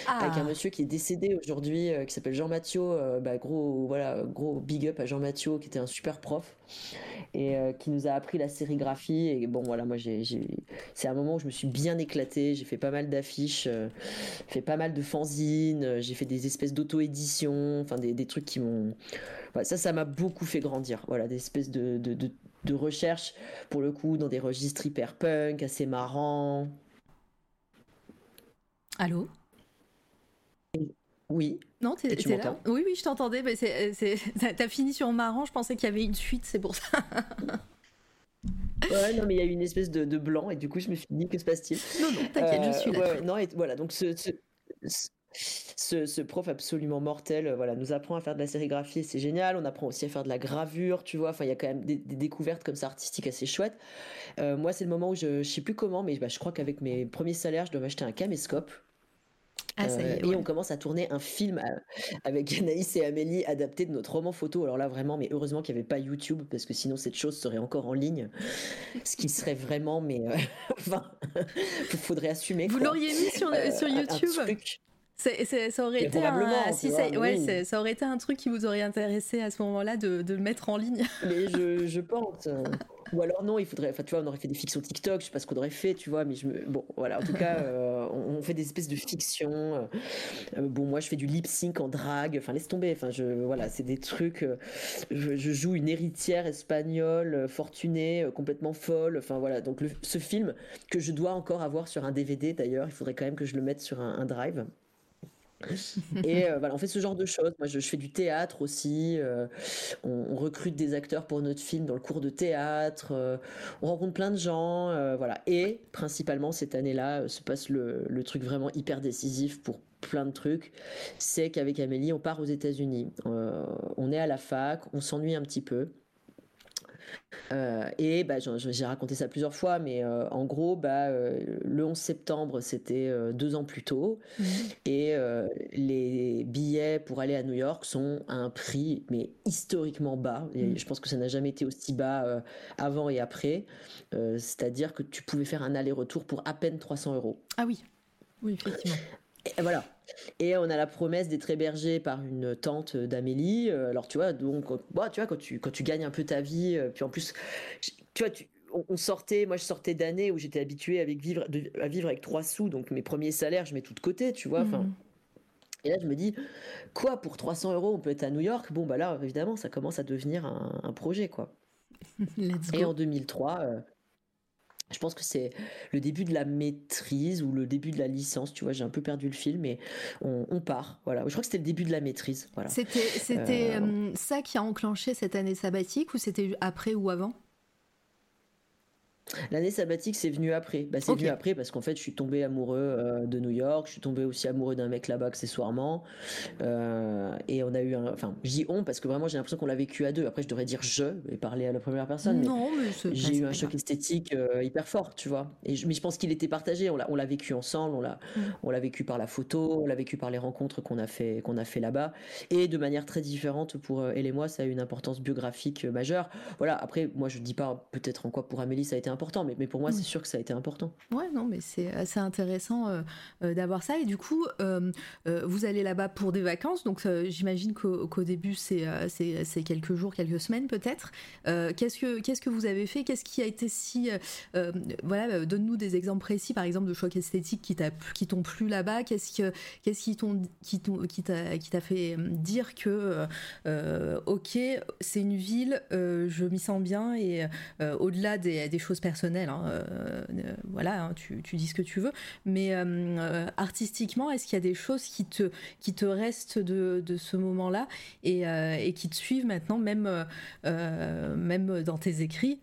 Speaker 3: ah. avec un monsieur qui est décédé aujourd'hui, qui s'appelle Jean Mathieu. bah, gros, voilà, gros big up à Jean Mathieu, qui était un super prof et qui nous a appris la sérigraphie. Et bon, voilà, moi, j'ai, c'est un moment où je me suis bien éclatée. J'ai fait pas mal d'affiches, fait pas mal de fanzines, j'ai fait des espèces d'auto-édition, enfin des, des, trucs qui m'ont. ça, ça m'a beaucoup fait grandir. Voilà, des espèces de, de, de, de recherche, pour le coup, dans des registres hyper punk, assez marrants.
Speaker 1: Allô?
Speaker 3: Oui.
Speaker 1: Non, t'es là Oui, oui, je t'entendais. Mais t'as fini sur marrant. Je pensais qu'il y avait une suite, c'est pour ça.
Speaker 3: ouais, non, mais il y a eu une espèce de, blanc et du coup, je me suis dit que se passe-t-il?
Speaker 1: Non, non, t'inquiète, je suis là.
Speaker 3: Euh, non, et voilà. Donc, ce, ce, prof absolument mortel, voilà, nous apprend à faire de la sérigraphie, c'est génial. On apprend aussi à faire de la gravure, tu vois. Enfin, il y a quand même des, découvertes comme ça artistiques assez chouettes. Euh, moi, c'est le moment où je, je sais plus comment, mais bah, je crois qu'avec mes premiers salaires, je dois m'acheter un caméscope. Ah, euh, et on commence à tourner un film euh, avec Anaïs et Amélie adapté de notre roman photo. Alors là, vraiment, mais heureusement qu'il n'y avait pas YouTube parce que sinon cette chose serait encore en ligne. Ce qui serait vraiment, mais euh, enfin, il faudrait assumer.
Speaker 1: Vous l'auriez mis sur, sur YouTube? ça, aurait été un, si ouais, ça aurait été un truc qui vous aurait intéressé à ce moment-là de, de le mettre en ligne.
Speaker 3: Mais je, je pense. Ou alors non, il faudrait, enfin tu vois, on aurait fait des fictions TikTok, je sais pas ce qu'on aurait fait, tu vois, mais je me, bon, voilà, en tout cas, euh, on, fait des espèces de fictions. Euh, euh, bon, moi, je fais du lip sync en drague, enfin laisse tomber, enfin je, voilà, c'est des trucs. Je, joue une héritière espagnole fortunée, complètement folle, enfin voilà. Donc ce film que je dois encore avoir sur un DVD d'ailleurs, il faudrait quand même que je le mette sur un drive. Et euh, voilà, on fait ce genre de choses. Moi, je, fais du théâtre aussi. Euh, on, recrute des acteurs pour notre film dans le cours de théâtre. Euh, on rencontre plein de gens. voilà. Et principalement, cette année-là, se passe le, le, truc vraiment hyper décisif pour plein de trucs. C'est qu'avec Amélie, on part aux États-Unis. on est à la fac, on s'ennuie un petit peu. Euh, et bah, j'ai raconté ça plusieurs fois, mais euh, en gros, bah, euh, le 11 septembre, c'était deux ans plus tôt, mhm. et les billets pour aller à New York sont à un prix mais historiquement bas. Et mhm. je pense que ça n'a jamais été aussi bas avant et après. C'est-à-dire que tu pouvais faire un aller-retour pour à peine 300 euros.
Speaker 1: Ah oui, oui effectivement.
Speaker 3: Et voilà. Et on a la promesse d'être hébergé par une tante d'Amélie. Euh, alors tu vois, donc, bah, tu vois, quand tu quand tu gagnes un peu ta vie, euh, puis en plus, tu vois, on sortait, moi je sortais d'années où j'étais habitué à vivre, à vivre avec trois sous, donc mes premiers salaires, je mets tout de côté, tu vois. Enfin. Mmh. Et là, je me dis, quoi, pour 300 euros, on peut être à New York? Bon, bah là, évidemment, ça commence à devenir un, projet, quoi. Et en 2003, je pense que c'est le début de la maîtrise ou le début de la licence. Tu vois, j'ai un peu perdu le fil, mais on, part. Voilà. Je crois que c'était le début de la maîtrise. Voilà.
Speaker 1: C'était, c'était euh, euh, ça qui a enclenché cette année sabbatique ou c'était après ou avant?
Speaker 3: L'année sabbatique, c'est venu après. Bah, c'est venu après parce qu'en fait, je suis tombé amoureux euh, de New York. Je suis tombé aussi amoureux d'un mec là-bas accessoirement. Euh, et on a eu un. Enfin, je dis on parce que vraiment, j'ai l'impression qu'on l'a vécu à deux. Après, je devrais dire je et parler à la première personne.
Speaker 1: Non, mais,
Speaker 3: j'ai eu un choc esthétique euh, hyper fort, tu vois. Et je, mais je pense qu'il était partagé. On l'a, vécu ensemble. On l'a, mm. on l'a vécu par la photo. On l'a vécu par les rencontres qu'on a fait, qu'on a fait là-bas. Et de manière très différente pour elle et moi, ça a eu une importance biographique majeure. Voilà. Après, moi, je dis pas peut-être en quoi pour Amélie ça a été important, mais, mais pour moi, c'est sûr que ça a été important.
Speaker 1: Ouais, non, mais c'est assez intéressant euh, euh, d'avoir ça. Et du coup, euh, vous allez là-bas pour des vacances, donc j'imagine qu'au début, c'est quelques jours, quelques semaines peut-être. qu'est-ce que qu'est-ce que vous avez fait? Qu'est-ce qui a été si voilà, donne-nous des exemples précis, par exemple, de chocs esthétiques qui qui t'ont plu là-bas. Qu'est-ce que qu'est-ce qui t'ont qui qui t'a fait dire que ok, c'est une ville, je m'y sens bien et au-delà des, des choses personnelles Hein, euh, euh, voilà, hein, tu, dis ce que tu veux. Mais euh, artistiquement, est-ce qu'il y a des choses qui te, qui te restent de, ce moment-là et, qui te suivent maintenant, même, même dans tes écrits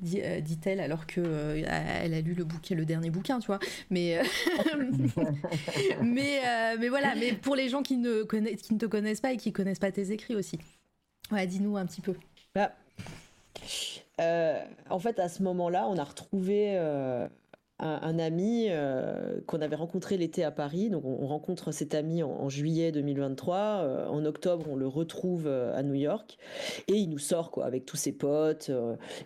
Speaker 1: dit-elle alors que elle a lu le bouquin le dernier bouquin tu vois. Mais mais mais voilà mais pour les gens qui ne connaissent qui ne te connaissent pas et qui connaissent pas tes écrits aussi. Ouais dis-nous un petit peu.
Speaker 3: Bah, euh, en fait, à ce moment-là, on a retrouvé euh, un, ami euh, qu'on avait rencontré l'été à Paris. Donc, on, rencontre cet ami en, juillet 2023. en octobre, on le retrouve à New York et il nous sort quoi avec tous ses potes.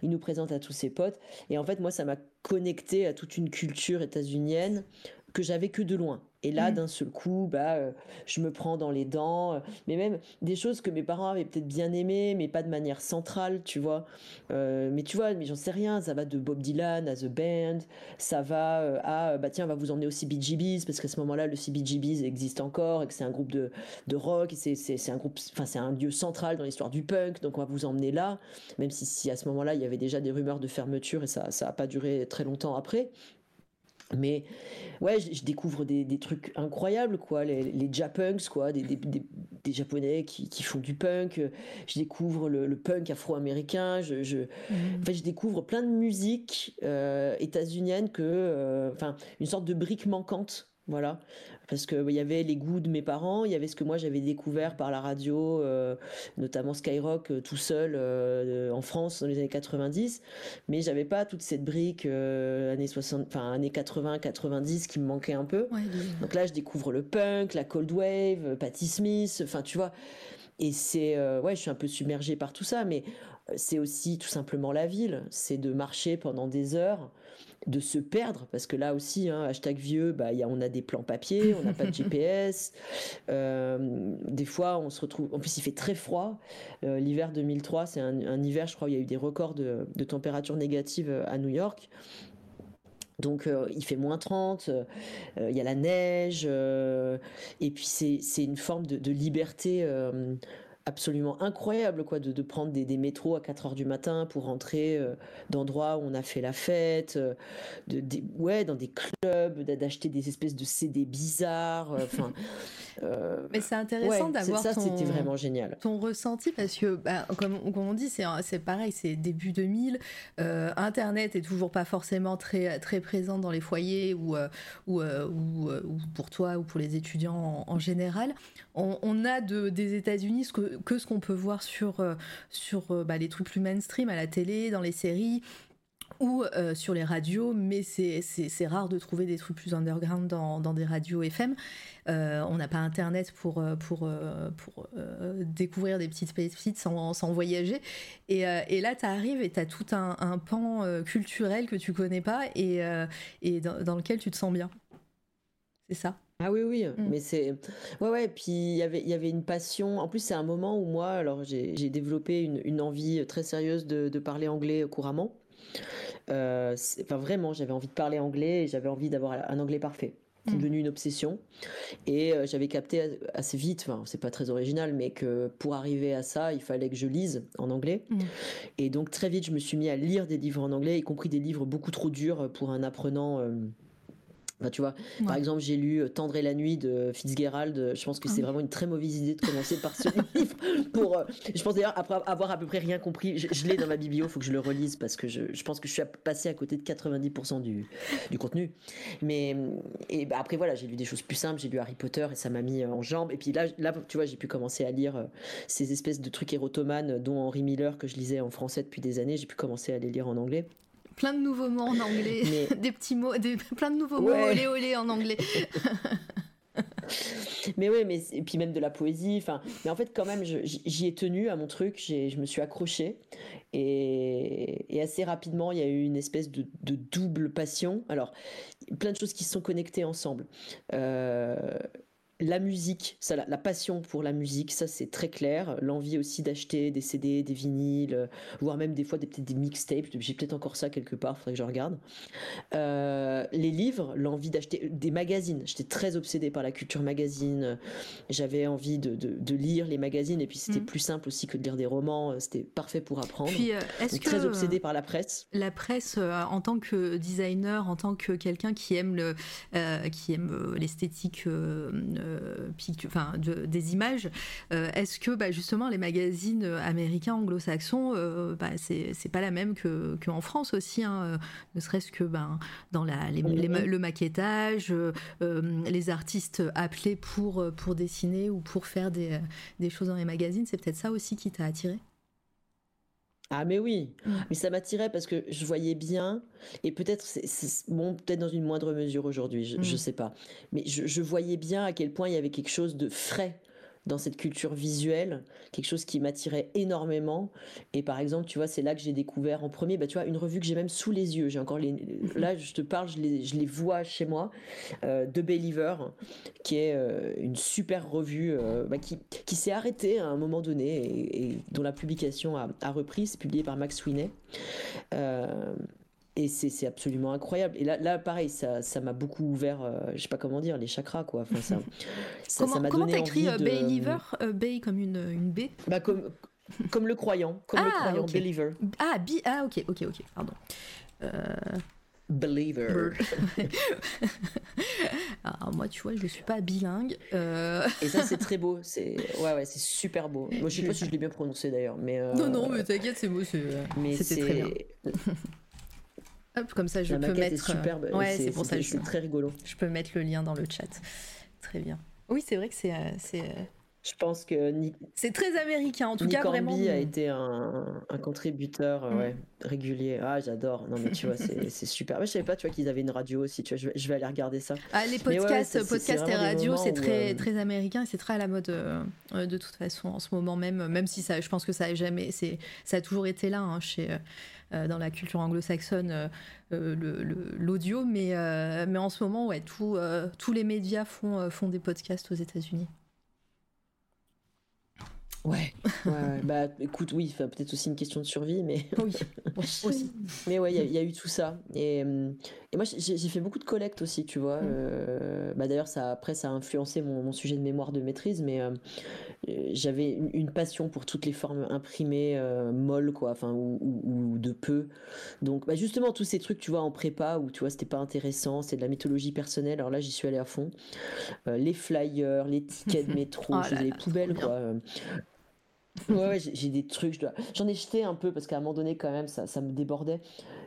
Speaker 3: il nous présente à tous ses potes. Et en fait, moi, ça m'a connecté à toute une culture états-unienne que j'avais que de loin. Et là,
Speaker 1: Mmh.
Speaker 3: d'un seul coup, bah, euh, je me prends dans les dents. euh, Mais même des choses que mes parents avaient peut-être bien aimées, mais pas de manière centrale, tu vois. Euh, mais tu vois, mais j'en sais rien. Ça va de Bob Dylan à The Band. Ça va à, bah tiens, on va vous emmener au CBGBs, parce qu'à ce moment-là, le CBGBs existe encore et que c'est un groupe de, de rock. et C'est un groupe, enfin, c'est un lieu central dans l'histoire du punk. Donc on va vous emmener là. Même si, si à ce moment-là, il y avait déjà des rumeurs de fermeture et ça ça a pas duré très longtemps après. Mais ouais, je, je découvre des, des trucs incroyables, quoi. Les, les Japunks, quoi, des, des, des, des Japonais qui, qui font du punk. Je découvre le, le punk afro-américain. Je, je,
Speaker 1: Mmh.
Speaker 3: en fait, je découvre plein de musiques euh, états-uniennes que, euh, enfin, une sorte de brique manquante. Voilà, parce que il y avait les goûts de mes parents, il y avait ce que moi j'avais découvert par la radio, euh, notamment Skyrock euh, tout seul euh, en France dans les années 90, mais j'avais pas toute cette brique années 60, enfin années 80, 90 qui me manquait un peu.
Speaker 1: Ouais,
Speaker 3: Donc là, je découvre le punk, la cold wave, Patti Smith, enfin tu vois. Et c'est euh, ouais, je suis un peu submergée par tout ça, mais euh, c'est aussi tout simplement la ville. C'est de marcher pendant des heures, de se perdre, parce que là aussi, hein, hashtag vieux, bah y a, on a des plans papier, on n'a pas de GPS. Euh, des fois, on se retrouve. En plus, il fait très froid. Euh, L'hiver 2003, c'est un, un hiver, je crois, où il y a eu des records de, de température négative à New York. Donc euh, il fait moins 30, euh, euh, il y a la neige, et puis c'est une forme de, liberté absolument incroyable, quoi, de, de prendre des, des métros à 4 heures du matin pour rentrer euh, d'endroits où on a fait la fête, euh, de, des- ouais, dans des clubs, d'a- d'acheter des espèces de CD bizarres, euh, enfin... euh,
Speaker 1: Mais c'est intéressant d'avoir
Speaker 3: ça c'était vraiment génial.
Speaker 1: ton ressenti parce que bah, comme, comme on dit c'est c'est pareil c'est début 2000 euh, internet est toujours pas forcément très très présent dans les foyers ou ou, ou, ou pour toi ou pour les étudiants en, en général on, on a de, des États-Unis ce que, que ce qu'on peut voir sur euh, sur euh, bah, les trucs plus mainstream à la télé dans les séries ou euh, sur les radios, mais c'est- rare de trouver des trucs plus underground dans, dans des radios FM. On n'a pas internet pour, pour, pour découvrir des petites pépites sans, sans voyager. Et, et là, tu arrives et tu as tout un, un pan culturel que tu connais pas et, et dans lequel tu te sens bien. C'est ça.
Speaker 3: Ah oui, oui,
Speaker 1: Mm.
Speaker 3: mais c'est... Ouais, ouais, puis il y avait, il y avait une passion. En plus, c'est un moment où moi, alors j'ai développé une, une envie très sérieuse de, de parler anglais couramment. Euh, enfin, vraiment, j'avais envie de parler anglais et j'avais envie d'avoir un anglais parfait. C'est
Speaker 1: Mm.
Speaker 3: devenu une obsession. Et euh, j'avais capté assez vite, enfin, c'est pas très original, mais que pour arriver à ça, il fallait que je lise en anglais.
Speaker 1: Mm.
Speaker 3: Et donc, très vite, je me suis mis à lire des livres en anglais, y compris des livres beaucoup trop durs pour un apprenant. euh, Enfin, tu vois, par exemple, j'ai lu euh, Tendre et la nuit de Fitzgerald. Je pense que
Speaker 1: Ah
Speaker 3: c'est
Speaker 1: oui.
Speaker 3: vraiment une très mauvaise idée de commencer par ce livre. Pour, euh, je pense d'ailleurs, après avoir à peu près rien compris, je, je l'ai dans ma biblio, il faut que je le relise parce que je, je pense que je suis passé à côté de 90% du, du contenu. Mais et bah, après, voilà, j'ai lu des choses plus simples. J'ai lu Harry Potter et ça m'a mis euh, en jambes. Et puis là, là tu vois, j'ai pu commencer à lire ces espèces de trucs érotomanes, dont Henry Miller, que je lisais en français depuis des années. J'ai pu commencer à les lire en anglais.
Speaker 1: Plein de nouveaux mots en anglais,
Speaker 3: Mais-
Speaker 1: des petits mots, des, plein de nouveaux mots olé olé en anglais.
Speaker 3: Mais oui, mais et puis même de la poésie. Enfin, mais en fait, quand même, j'y ai tenu à mon truc. Je me suis accrochée et, et assez rapidement, il y a eu une espèce de, de double passion. Alors, plein de choses qui se sont connectées ensemble. Euh, la musique, ça, la, la passion pour la musique, ça c'est très clair. L'envie aussi d'acheter des CD, des vinyles, euh, voire même des fois des, des mixtapes. J'ai peut-être encore ça quelque part, faudrait que je regarde. Euh, les livres, l'envie d'acheter des magazines. J'étais très obsédée par la culture magazine. J'avais envie de, de- de lire les magazines et puis c'était
Speaker 1: Mhm.
Speaker 3: plus simple aussi que de lire des romans. euh, C'était parfait pour apprendre.
Speaker 1: Puis, euh, que
Speaker 3: très obsédée par la presse.
Speaker 1: la presse euh, en tant que designer, en tant que quelqu'un qui aime le, euh, qui aime euh, l'esthétique, euh, euh, enfin de- des images, euh, est-ce que bah, justement les magazines américains, anglo-saxons, euh, bah, c'est pas la même que qu'en France aussi, hein, euh, ne serait-ce que ben dans la, les- les ma- le maquettage, euh, euh, les artistes appelés pour euh, pour dessiner ou pour faire des, des choses dans les magazines, c'est peut-être ça aussi qui t'a attiré?
Speaker 3: Ah mais oui,
Speaker 1: Mm.
Speaker 3: mais ça m'attirait parce que je voyais bien, et peut-être, c'est, bon, peut-être dans une moindre mesure aujourd'hui, je, je
Speaker 1: Mm.
Speaker 3: sais pas, mais je, je voyais bien à quel point il y avait quelque chose de frais dans cette culture visuelle, quelque chose qui m'attirait énormément. Et par exemple, tu vois, c'est là que j'ai découvert en premier, bah, tu vois, une revue que j'ai même sous les yeux. J'ai encore les, là, je te parle, je les, je les vois chez moi, euh, The Believer, qui est euh, une super revue euh, bah, qui, qui s'est arrêtée à un moment donné et, dont la publication a, a repris. C'est publié par Max Sweeney. Euh, et c'est absolument incroyable. Et là, là pareil, ça m'a beaucoup ouvert, euh, je sais pas comment dire, les chakras, quoi. Enfin, ça,
Speaker 1: ça, comment comment t'écris euh, Believer euh, Bay comme une, une B
Speaker 3: bah, comme, comme le croyant, comme le ah, croyant, Believer.
Speaker 1: Ah, bi ah, ok, ok, ok, pardon.
Speaker 3: Believer.
Speaker 1: Alors moi, tu vois, je ne suis pas bilingue.
Speaker 3: Et ça, c'est très beau. C'est ouais, ouais, c'est super beau. Moi, je sais pas si je l'ai bien prononcé d'ailleurs, mais.
Speaker 1: Non, non, mais t'inquiète, c'est beau. C'était très bien. comme ça, je peux mettre.
Speaker 3: superbe. Ouais, c'est pour ça. C'est très rigolo.
Speaker 1: Je peux mettre le lien dans le chat. Très bien. Oui, c'est vrai que c'est. Euh, euh,
Speaker 3: je pense que
Speaker 1: c'est très américain en tout cas vraiment.
Speaker 3: a été un, un contributeur euh, mm. ouais, régulier. Ah j'adore. Non mais tu vois c'est super. Mais je savais pas tu vois qu'ils avaient une radio aussi. Tu vois je, vais aller regarder ça.
Speaker 1: Ah les podcasts, podcasts et radio c'est très très américain et c'est très à la mode de toute façon en ce moment même. Même si ça je pense que ça a jamais c'est ça a toujours été là hein, chez euh, dans la culture anglo-saxonne euh, euh, l'audio, mais, mais en ce moment, ouais, tous les médias font, font des podcasts aux États-Unis.
Speaker 3: Ouais, ouais, bah écoute, oui, peut-être aussi une question de survie, mais.
Speaker 1: Oui, aussi.
Speaker 3: mais ouais, il y, a eu tout ça. Et, et moi, j'ai fait beaucoup de collectes aussi, tu vois. Mm. bah D'ailleurs, ça, après, ça a influencé mon, mon, sujet de mémoire de maîtrise, mais j'avais une, passion pour toutes les formes imprimées euh, molles quoi enfin ou, de peu donc bah, justement tous ces trucs tu vois en prépa où tu vois c'était pas intéressant c'est de la mythologie personnelle alors là j'y suis allé à fond euh, les flyers les tickets de métro oh les poubelles quoi ouais, j'ai des trucs j'en ai jeté un peu parce qu'à un moment donné quand même ça, ça me débordait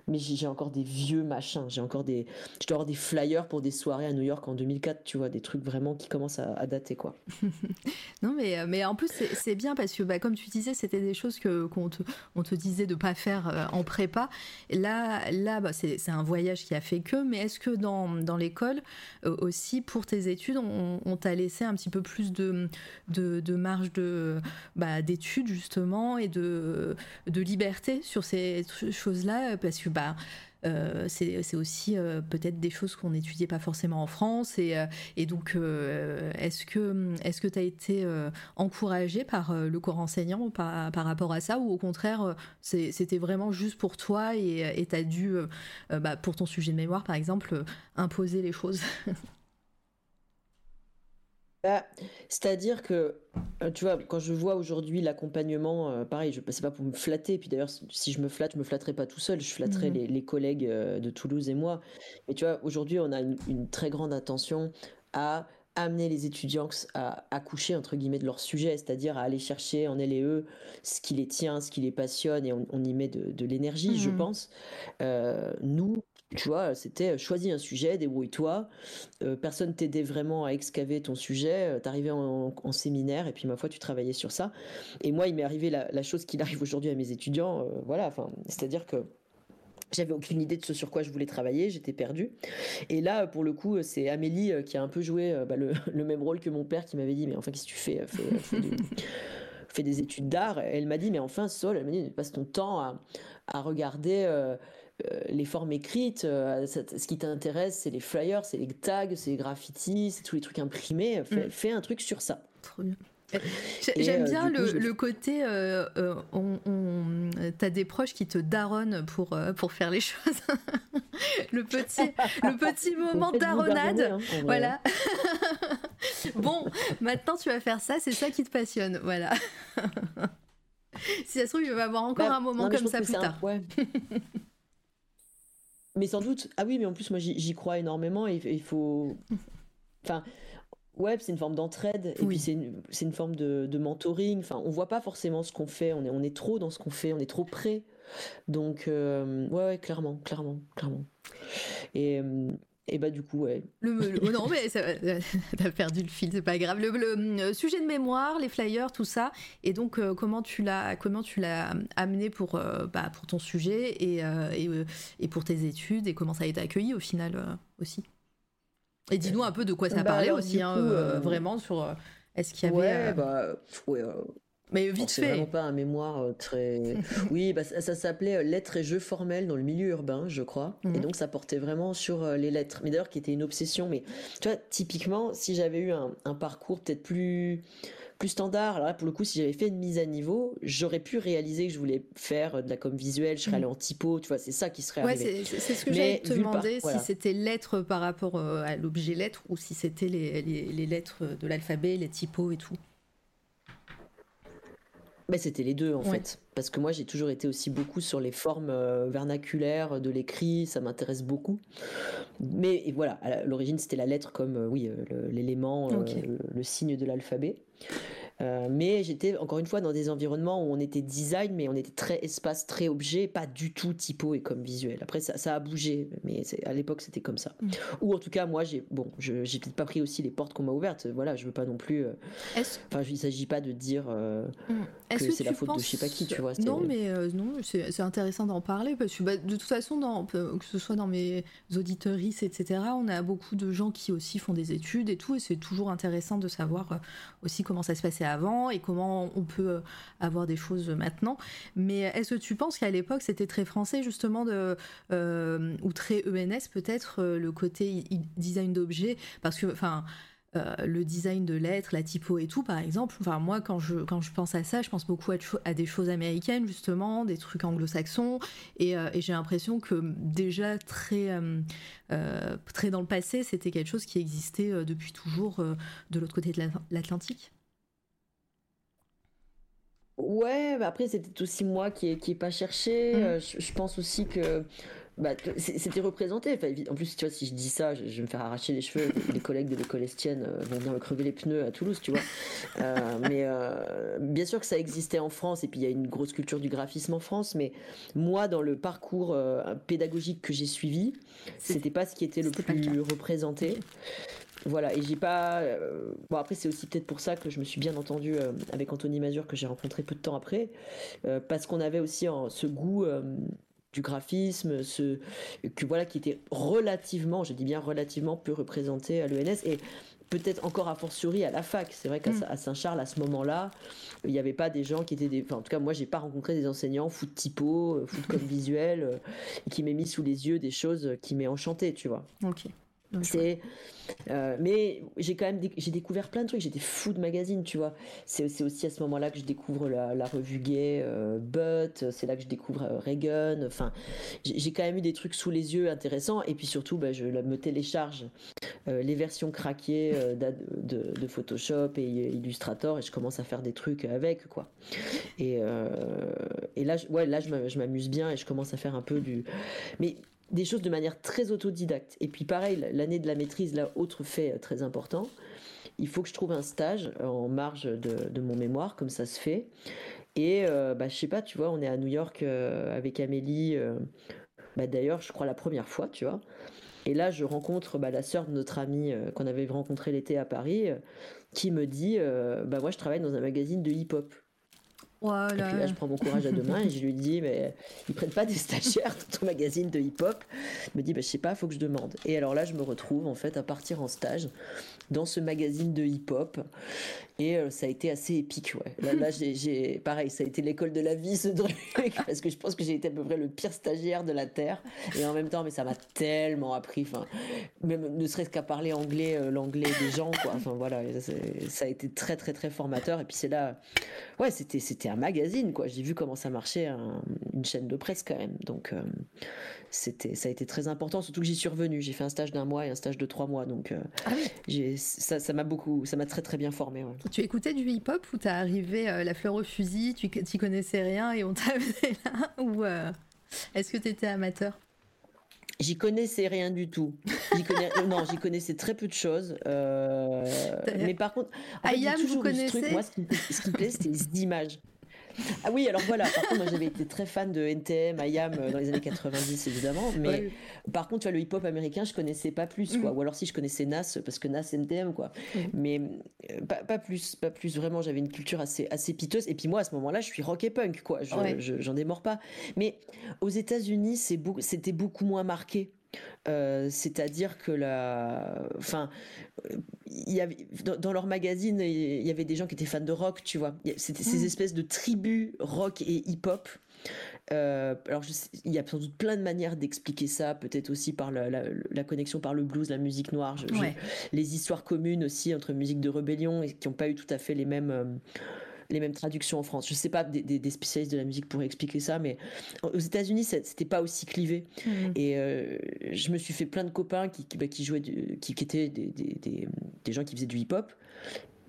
Speaker 3: mais j'ai encore des vieux machins. J'ai encore des, je dois avoir des flyers pour des soirées à New York en 2004, tu vois, des trucs vraiment qui commencent à, dater, quoi.
Speaker 1: non, mais, euh, mais en plus, c'est bien parce que, bah, comme tu disais, c'était des choses que qu'on te, on te disait de pas faire euh, en prépa. Là, là, bah, c'est un voyage qui a fait que. Mais est-ce que dans, dans l'école euh, aussi, pour tes études, on, t'a laissé un petit peu plus de, de, de marge de bah, d'études justement et de, de liberté sur ces choses-là, parce que bah, bah, euh, c'est aussi euh, peut-être des choses qu'on n'étudiait pas forcément en France. Et, euh, donc, est-ce que que tu as été encouragé par le corps enseignant par, par, rapport à ça ou au contraire, c'était vraiment juste pour toi et tu as dû, bah, pour ton sujet de mémoire par exemple, imposer les choses?
Speaker 3: Bah, c'est-à-dire que, euh, tu vois, quand je vois aujourd'hui l'accompagnement, euh, pareil, je c'est pas pour me flatter. Puis d'ailleurs, si je me flatte, je me flatterai pas tout seul. Je flatterai mmh. les, collègues euh, de Toulouse et moi. Mais tu vois, aujourd'hui, on a une, très grande attention à amener les étudiants à accoucher entre guillemets de leur sujet, c'est-à-dire à aller chercher en elle et eux ce qui les tient, ce qui les passionne, et on, y met de, l'énergie, je mmh. pense. nous, tu vois, c'était euh, choisis un sujet, débrouille-toi. Euh, personne t'aidait vraiment à excaver ton sujet. Euh, t'arrivais en, en, séminaire et puis ma foi, tu travaillais sur ça. Et moi, il m'est arrivé la, chose qu'il arrive aujourd'hui à mes étudiants. voilà, enfin, c'est-à-dire que j'avais aucune idée de ce sur quoi je voulais travailler, j'étais perdue. Et là, pour le coup, c'est Amélie qui a un peu joué bah, le, même rôle que mon père qui m'avait dit Mais enfin, qu'est-ce que tu fais fais, des études d'art. Elle m'a dit Mais enfin, Sol, elle m'a dit Passe ton temps à, regarder les formes écrites, euh, ce qui t'intéresse, c'est les flyers, c'est les tags, c'est les graffitis, c'est tous les trucs imprimés. Fais, mm. un truc sur ça.
Speaker 1: Trop bien. J'aime euh, bien le, côté, on, t'as des proches qui te daronnent pour, pour faire les choses. le petit, le petit moment daronnade. Hein, voilà. bon, maintenant tu vas faire ça, c'est ça qui te passionne. Voilà. si ça se trouve, il va y avoir encore bah, un moment comme ça plus tard.
Speaker 3: Mais sans doute, ah oui, mais en plus, moi, j'y crois énormément et il faut. Enfin, ouais, c'est une forme d'entraide et puis c'est une, une, forme de, de, mentoring. Enfin, on voit pas forcément ce qu'on fait, on est, on est trop dans ce qu'on fait, on est trop près. Donc, euh, ouais, clairement, clairement, clairement. Et, euh, et bah du coup, ouais.
Speaker 1: Le, oh non, mais t'as perdu le fil, c'est pas grave. Le, euh, sujet de mémoire, les flyers, tout ça. Et donc, euh, comment tu l'as, comment tu l'as amené pour, euh, bah, pour ton sujet et, et, et, pour tes études et comment ça a été accueilli au final aussi? Et dis-nous un peu de quoi ça bah, parlait aussi, hein, vraiment sur Est-ce qu'il y avait.
Speaker 3: Ouais, bah, ouais,
Speaker 1: mais vite fait.
Speaker 3: vraiment pas un mémoire euh, très. oui, bah, ça, s'appelait euh, Lettres et jeux formels dans le milieu urbain, je crois. Et mhm. donc ça portait vraiment sur euh, les lettres. Mais d'ailleurs, qui était une obsession. Mais tu vois, typiquement, si j'avais eu un, parcours peut-être plus plus standard. Alors là, pour le coup, si j'avais fait une mise à niveau, j'aurais pu réaliser que je voulais faire de la com visuelle, je serais allé mhm. en typo, tu vois, c'est ça qui serait
Speaker 1: ouais, C'est ce que j'allais te demander, si c'était lettres par rapport à l'objet lettre ou si c'était les, les, lettres de l'alphabet, les typos et tout.
Speaker 3: Mais c'était les deux en fait. Parce que moi j'ai toujours été aussi beaucoup sur les formes euh, vernaculaires de l'écrit, ça m'intéresse beaucoup. Mais voilà, à l'origine c'était la lettre comme euh, oui euh, l'élément, le, signe de l'alphabet. Euh, mais j'étais encore une fois dans des environnements où on était design, mais on était très espace, très objet, pas du tout typo et comme visuel. Après, ça, ça a bougé, mais à l'époque, c'était comme ça. Mm. Ou en tout cas, moi, j'ai bon, j'ai peut-être pas pris aussi les portes qu'on m'a ouvertes. Voilà, je veux pas non plus. Euh, enfin, il s'agit pas de dire euh, mm. que, c'est la faute de je sais pas qui, tu vois.
Speaker 1: Non, mais non, c'est intéressant d'en parler parce que bah, de toute façon, dans, que ce soit dans mes auditories, etc., on a beaucoup de gens qui aussi font des études et tout, et c'est toujours intéressant de savoir aussi comment ça se passait avant et comment on peut euh, avoir des choses maintenant. Mais est-ce que tu penses qu'à l'époque c'était très français justement euh, ou très ENS peut-être euh, le côté design d'objets? Parce que enfin le design de lettres, la typo et tout, par exemple. Enfin, moi, quand je, quand je pense à ça, je pense beaucoup à, des choses américaines, justement, des trucs anglo-saxons. Et, j'ai l'impression que déjà très, très dans le passé, c'était quelque chose qui existait depuis toujours de l'autre côté de l'Atlantique.
Speaker 3: Ouais, bah après c'était aussi moi qui n'ai pas cherché. Mmh. Euh, je, pense aussi que bah, c'était représenté. en plus, tu vois, si je dis ça, je, vais me faire arracher les cheveux. les collègues de l'école estienne euh, vont venir me crever les pneus à Toulouse, tu vois. Euh, mais bien sûr que ça existait en France, et puis il y a une grosse culture du graphisme en France. Mais moi, dans le parcours pédagogique que j'ai suivi, c'était pas ce qui était le plus représenté. Voilà, et j'ai pas. Euh, bon, après, c'est aussi peut-être pour ça que je me suis bien entendu euh, avec Anthony Mazur, que j'ai rencontré peu de temps après, euh, parce qu'on avait aussi ce goût du graphisme, ce, que, voilà, qui était relativement, je dis bien relativement, peu représenté à l'ENS. Et peut-être encore a fortiori à la fac. C'est vrai qu'à mm. Saint-Charles, à ce moment-là, il n'y avait pas des gens qui étaient des. Enfin, en tout cas, moi, j'ai pas rencontré des enseignants foot typo, foot comme visuel, qui m'aient mis sous les yeux des choses qui m'aient enchanté, tu vois.
Speaker 1: Ok.
Speaker 3: C'est, euh, mais j'ai quand même j'ai découvert plein de trucs. J'étais fou de magazines, tu vois. C'est aussi à ce moment-là que je découvre la, revue gay, euh, But. C'est là que je découvre euh, Reagan. Enfin, j'ai quand même eu des trucs sous les yeux intéressants. Et puis surtout, bah, je me télécharge les versions craquées de, Photoshop et Illustrator et je commence à faire des trucs avec, quoi. Et, et là, ouais, là, je m'amuse bien et je commence à faire un peu du. Mais des choses de manière très autodidacte. Et puis pareil, l'année de la maîtrise, là, autre fait euh, très important, il faut que je trouve un stage en marge de, mon mémoire, comme ça se fait. Et euh, bah, je sais pas, tu vois, on est à New York euh, avec Amélie, bah, d'ailleurs, je crois la première fois, tu vois. Et là, je rencontre bah, la sœur de notre amie qu'on avait rencontré l'été à Paris, qui me dit, bah moi, je travaille dans un magazine de hip-hop.
Speaker 1: Et
Speaker 3: puis là, je prends mon courage à deux mains et je lui dis, mais ils prennent pas des stagiaires dans ton magazine de hip-hop. Il me dit, bah, je sais pas, faut que je demande. Et alors là, je me retrouve en fait à partir en stage dans ce magazine de hip-hop. Et euh, ça a été assez épique, ouais. Là, j'ai, pareil, ça a été l'école de la vie, ce truc, parce que je pense que j'ai été à peu près le pire stagiaire de la Terre. Et en même temps, mais ça m'a tellement appris, enfin, même ne serait-ce qu'à parler anglais, euh, l'anglais des gens, quoi. Enfin, voilà, ça a été très, très, très formateur. Et puis c'est là, ouais, c'était, c'était un magazine, quoi. J'ai vu comment ça marchait, une chaîne de presse, quand même. Donc, euh, c'était, ça a été très important, surtout que j'y suis revenu. J'ai fait un stage d'un mois et un stage de trois mois. Donc, ah j'ai, ça, ça m'a beaucoup, ça m'a très, très bien formé, ouais.
Speaker 1: Tu écoutais du hip-hop ou t'es arrivé euh, la fleur au fusil, tu t'y connaissais rien et on t'a amené là Ou euh, est-ce que t'étais amateur?
Speaker 3: J'y connaissais rien du tout. non, j'y connaissais très peu de choses. Euh, mais par contre,
Speaker 1: en Ayam, vous connaissez?
Speaker 3: Moi, ce qui, me plaît, c'était les images. Ah oui, alors voilà, par contre, moi j'avais été très fan de NTM, IAM euh, dans les années 90 évidemment, mais par contre, tu vois, le hip-hop américain, je connaissais pas plus, quoi. Mm. Ou alors si je connaissais Nas, parce que Nas NTM, quoi. Mm. Mais euh, pas, plus, pas plus. Vraiment, j'avais une culture assez, assez piteuse. Et puis moi, à ce moment-là, je suis rock et punk, quoi. J'en démords pas. Mais aux États-Unis, c'était beaucoup moins marqué. C'est-à-dire que la, enfin, il y avait dans, leur magazine, il y avait des gens qui étaient fans de rock, tu vois. C'était ces mmh. espèces de tribus rock et hip-hop euh, alors, il y a sans doute plein de manières d'expliquer ça, peut-être aussi par la, connexion par le blues, la musique noire, les histoires communes aussi entre musique de rébellion et qui n'ont pas eu tout à fait les mêmes. Euh, les mêmes traductions en France. Je sais pas, des, spécialistes de la musique pourraient expliquer ça, mais aux États-Unis, c'était pas aussi clivé. Mmh. Et euh, je me suis fait plein de copains qui, qui, bah, jouaient, qui, qui étaient des, des, gens qui faisaient du hip-hop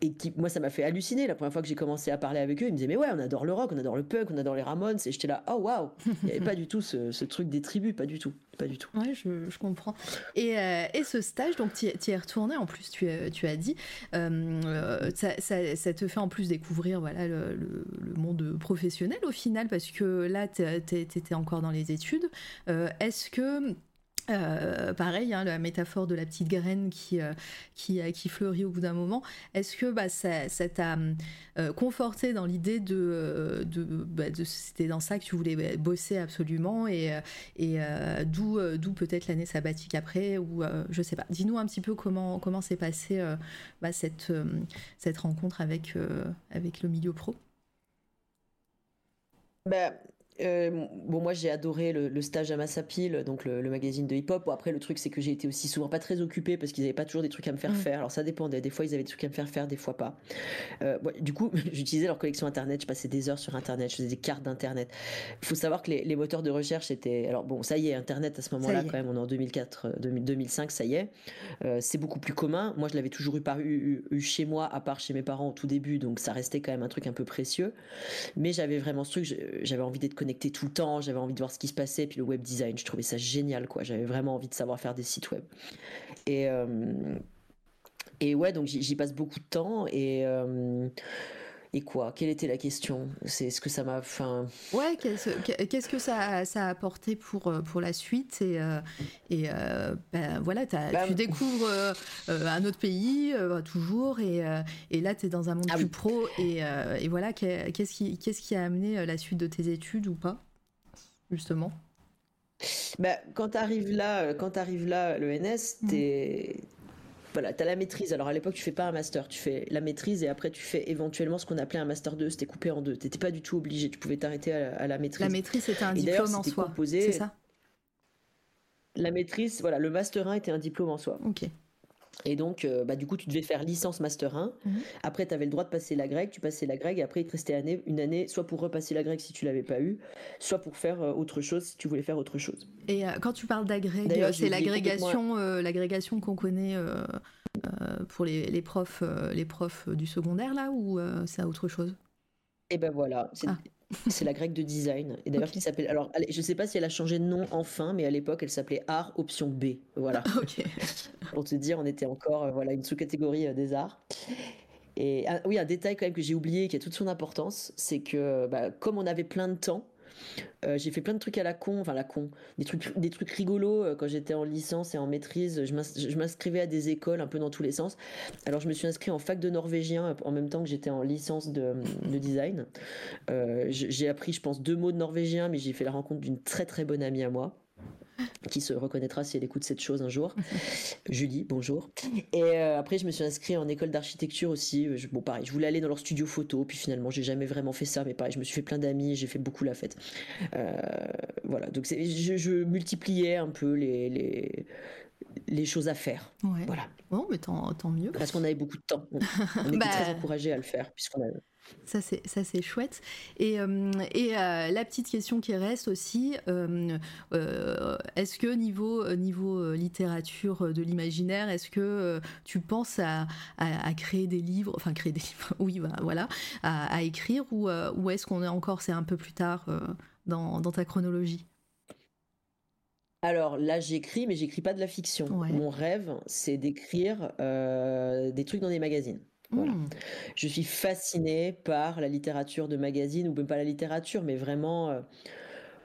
Speaker 3: et qui, moi, ça m'a fait halluciner. La première fois que j'ai commencé à parler avec eux, ils me disaient, mais ouais, on adore le rock, on adore le punk, on adore les Ramones. Et j'étais là, oh waouh, il n'y avait pas du tout ce, truc des tribus, pas du tout. Pas du tout.
Speaker 1: Ouais, je, comprends. Et, euh, et, ce stage, donc tu y es retourné, en plus, tu, tu as dit, euh, ça, ça, te fait en plus découvrir voilà, le, le, monde professionnel au final, parce que là, tu étais encore dans les études. Euh, est-ce que euh, pareil, hein, la métaphore de la petite graine qui, euh, euh, qui, fleurit au bout d'un moment. Est-ce que bah, ça, t'a conforté dans l'idée de, bah, de, c'était dans ça que tu voulais bah, bosser absolument et, d'où, d'où peut-être l'année sabbatique après ou je sais pas. Dis-nous un petit peu comment comment s'est passée cette, cette rencontre avec, avec le milieu pro.
Speaker 3: Euh, bon, moi j'ai adoré le, stage à Massapil, donc le, magazine de hip-hop. Bon, après, le truc, c'est que j'ai été aussi souvent pas très occupée parce qu'ils n'avaient pas toujours des trucs à me faire mm. faire. Alors ça dépendait. Des fois, ils avaient des trucs à me faire faire, des fois pas. Euh, du coup, j'utilisais leur collection internet. Je passais des heures sur internet. Je faisais des cartes d'internet. Il faut savoir que les, moteurs de recherche étaient. Alors bon, ça y est, internet à ce moment-là, quand même, on est en 2004, 2005, euh, ça y est. c'est beaucoup plus commun. Moi, je l'avais toujours eu, par, eu, chez moi, à part chez mes parents au tout début, donc ça restait quand même un truc un peu précieux. Mais j'avais vraiment ce truc. J'avais envie d'être connecté tout le temps, j'avais envie de voir ce qui se passait, puis le web design, je trouvais ça génial, quoi. J'avais vraiment envie de savoir faire des sites web. Et, euh, et ouais, donc j'y passe beaucoup de temps et. Euh, et quoi? Quelle était la question? C'est ce que ça m'a. Enfin.
Speaker 1: Ouais. Qu'est-ce que ça, ça, a apporté pour euh, pour la suite? Et, et ben, voilà, bah, tu découvres un autre pays toujours, et, et là tu es dans un monde ah plus pro. Et, et voilà, qu'est-ce qui qu'est-ce qui a amené la suite de tes études ou pas justement?
Speaker 3: Bah, quand tu arrives là, euh, quand arrives là, le NS, mm. tu voilà, as la maîtrise. Alors à l'époque, tu fais pas un master, tu fais la maîtrise et après tu fais éventuellement ce qu'on appelait un master 2, c'était coupé en deux. T'étais pas du tout obligé, tu pouvais t'arrêter à, la maîtrise.
Speaker 1: La maîtrise c'était un diplôme en soi. C'est ça.
Speaker 3: La maîtrise, voilà, le master 1 était un diplôme en soi.
Speaker 1: Ok.
Speaker 3: Et donc, euh, bah, du coup, tu devais faire licence Master 1. Mhm. Après, tu avais le droit de passer la grecque. Tu passais la grecque et après, il te restait année, une année, soit pour repasser la grecque si tu l'avais pas eu, soit pour faire euh, autre chose si tu voulais faire autre chose.
Speaker 1: Et euh, quand tu parles d'agrég, c'est l'agrégation, l'agrégation qu'on connaît pour les, les profs, les profs du secondaire là, ou c'est autre chose?
Speaker 3: Et eh ben voilà. Ah. C'est la grecque de design. Et d'ailleurs, qui s'appelle. Alors, je sais pas si elle a changé de nom enfin, mais à l'époque, elle s'appelait Art Option B. Voilà. Pour te dire, on était encore euh, voilà une sous-catégorie euh, des arts. Et oui, un détail quand même que j'ai oublié, qui a toute son importance, c'est que bah, comme on avait plein de temps, euh, j'ai fait plein de trucs à la con, enfin la con, des trucs, des trucs rigolos euh, quand j'étais en licence et en maîtrise. Je m'inscrivais à des écoles un peu dans tous les sens. Alors je me suis inscrit en fac de norvégien euh, en même temps que j'étais en licence de, design. j'ai appris, je pense, deux mots de norvégien, mais j'ai fait la rencontre d'une très très bonne amie à moi qui se reconnaîtra si elle écoute cette chose un jour. Julie, bonjour. Et euh, après, je me suis inscrit en école d'architecture aussi. Je, bon, pareil, je voulais aller dans leur studio photo, puis finalement, j'ai jamais vraiment fait ça, mais pareil, je me suis fait plein d'amis, j'ai fait beaucoup la fête. Euh, voilà, donc je, je, multipliais un peu les, les, les choses à faire. Voilà.
Speaker 1: Bon, mais tant, tant mieux.
Speaker 3: Parce qu'on avait beaucoup de temps. On, était bah, très encouragés à le faire, puisqu'on a
Speaker 1: ça c'est ça c'est chouette. Et, euh, et euh, la petite question qui reste aussi, euh, est-ce que niveau niveau littérature de l'imaginaire, est-ce que tu penses à, à, créer des livres, enfin créer des livres, oui bah, voilà, à, écrire ou, ou est-ce qu'on est encore c'est un peu plus tard dans, dans ta chronologie?
Speaker 3: Alors là, j'écris, mais j'écris pas de la fiction. Mon rêve, c'est d'écrire des trucs dans des magazines. Hmm. Je suis fascinée par la littérature de magazine, ou même pas la littérature, mais vraiment, euh,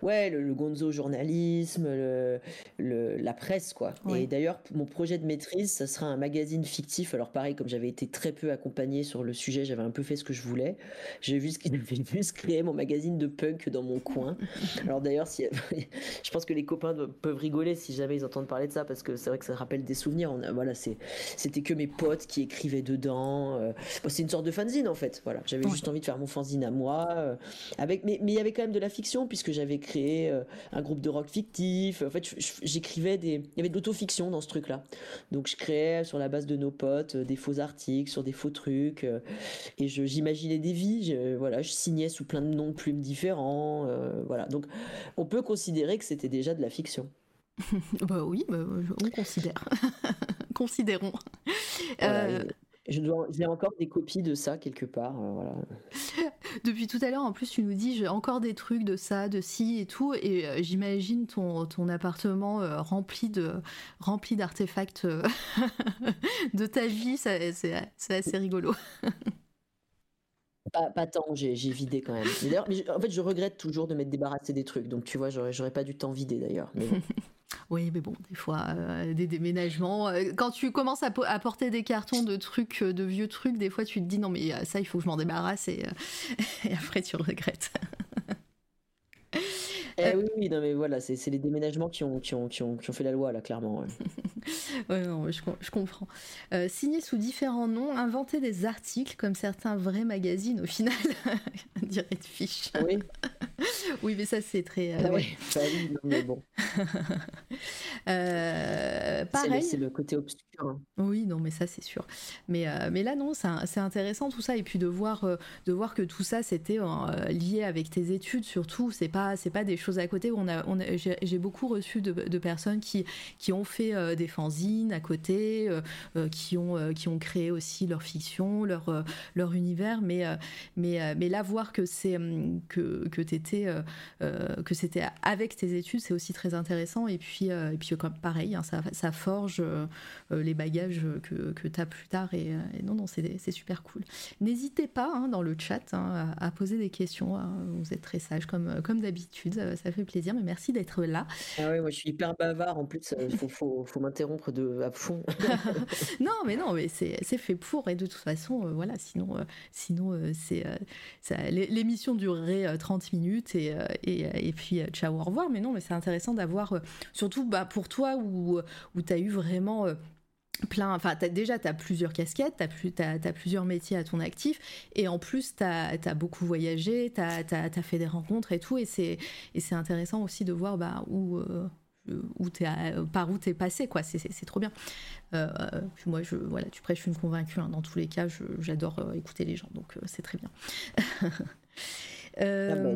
Speaker 3: ouais, le, gonzo journalisme, le, la presse, quoi. Et d'ailleurs, mon projet de maîtrise, ça sera un magazine fictif. Alors pareil, comme j'avais été très peu accompagnée sur le sujet, j'avais un peu fait ce que je voulais. J'ai vu juste créer mon magazine de punk dans mon coin. Alors d'ailleurs, si, je pense que les copains peuvent rigoler si jamais ils entendent parler de ça, parce que c'est vrai que ça rappelle des souvenirs. On voilà, c'était que mes potes qui écrivaient dedans. Euh. c'est une sorte de fanzine en fait. Voilà, j'avais juste envie de faire mon fanzine à moi. Euh, avec, mais il y avait quand même de la fiction puisque j'avais créé euh, un groupe de rock fictif. En fait, j'écrivais des, il y avait de l'autofiction dans ce truc-là. Donc je créais sur la base de nos potes des faux articles sur des faux trucs et j'imaginais des vies. voilà, je signais sous plein de noms de plumes différents. voilà, donc on peut considérer que c'était déjà de la fiction.
Speaker 1: bah oui, bah, on considère. Considérons.
Speaker 3: Euh, j'ai encore des copies de ça quelque part. Euh, voilà.
Speaker 1: Depuis tout à l'heure, en plus, tu nous dis j'ai encore des trucs de ça, de ci et tout, et euh, j'imagine ton, ton appartement rempli de rempli d'artefacts de ta vie, c'est assez rigolo.
Speaker 3: Pas, pas tant, j'ai vidé quand même. D'ailleurs, en fait, je regrette toujours de m'être débarrassé des trucs. Donc, tu vois, j'aurais pas du temps vider d'ailleurs.
Speaker 1: Oui, mais bon, des fois, euh, des déménagements. Euh, quand tu commences à, porter des cartons de trucs, euh, de vieux trucs, des fois, tu te dis non, mais ça, il faut que je m'en débarrasse et, et après, tu regrettes.
Speaker 3: Eh oui, oui, non, mais voilà, c'est les déménagements qui ont, qui, ont, qui, ont, qui ont fait la loi, là, clairement.
Speaker 1: Ouais, non, je, je, comprends. Euh, signer sous différents noms, inventer des articles comme certains vrais magazines, au final, direct fiche.
Speaker 3: Oui.
Speaker 1: oui, mais ça, c'est très.
Speaker 3: Euh, oui, bah mais bon.
Speaker 1: euh, pareil.
Speaker 3: C'est le, côté obscur. Hein.
Speaker 1: Oui, non, mais ça, c'est sûr. Mais, euh, mais là, non, c'est intéressant tout ça. Et puis de voir, euh, de voir que tout ça, c'était lié avec tes études, surtout. C'est pas, pas des choses à côté. On a, J'ai beaucoup reçu de, personnes qui, qui ont fait des fanzines à côté, qui, ont, qui ont créé aussi leur fiction, leur, leur univers. Mais, mais, mais là, voir que c'est que, que euh, euh, que c'était avec tes études, c'est aussi très intéressant. Et puis, euh, et puis comme pareil, hein, ça, forge les bagages que, que tu as plus tard. Et, non, non, c'est super cool. N'hésitez pas hein, dans le chat hein, à, poser des questions. Vous êtes très sage comme, comme d'habitude. Ça, fait plaisir. Mais merci d'être là.
Speaker 3: Ah oui, moi je suis hyper bavard. En plus, il faut, faut, faut m'interrompre de à fond.
Speaker 1: non, mais non, mais c'est fait pour. Et de toute façon, voilà, sinon, sinon c'est l'émission durerait 30 minutes et, euh, et, puis euh, ciao, au revoir. Mais non, mais c'est intéressant d'avoir, euh, surtout bah, pour toi où, où tu as eu vraiment plein, enfin déjà tu as plusieurs casquettes, tu as, as, plusieurs métiers à ton actif et en plus tu as, beaucoup voyagé, tu as, fait des rencontres et tout et c'est intéressant aussi de voir bah, où, où es par où tu es passé quoi, c'est trop bien. moi je, voilà, tu prêches une convaincue, hein. dans tous les cas j'adore écouter les gens donc c'est très bien.
Speaker 3: Ah bah, euh,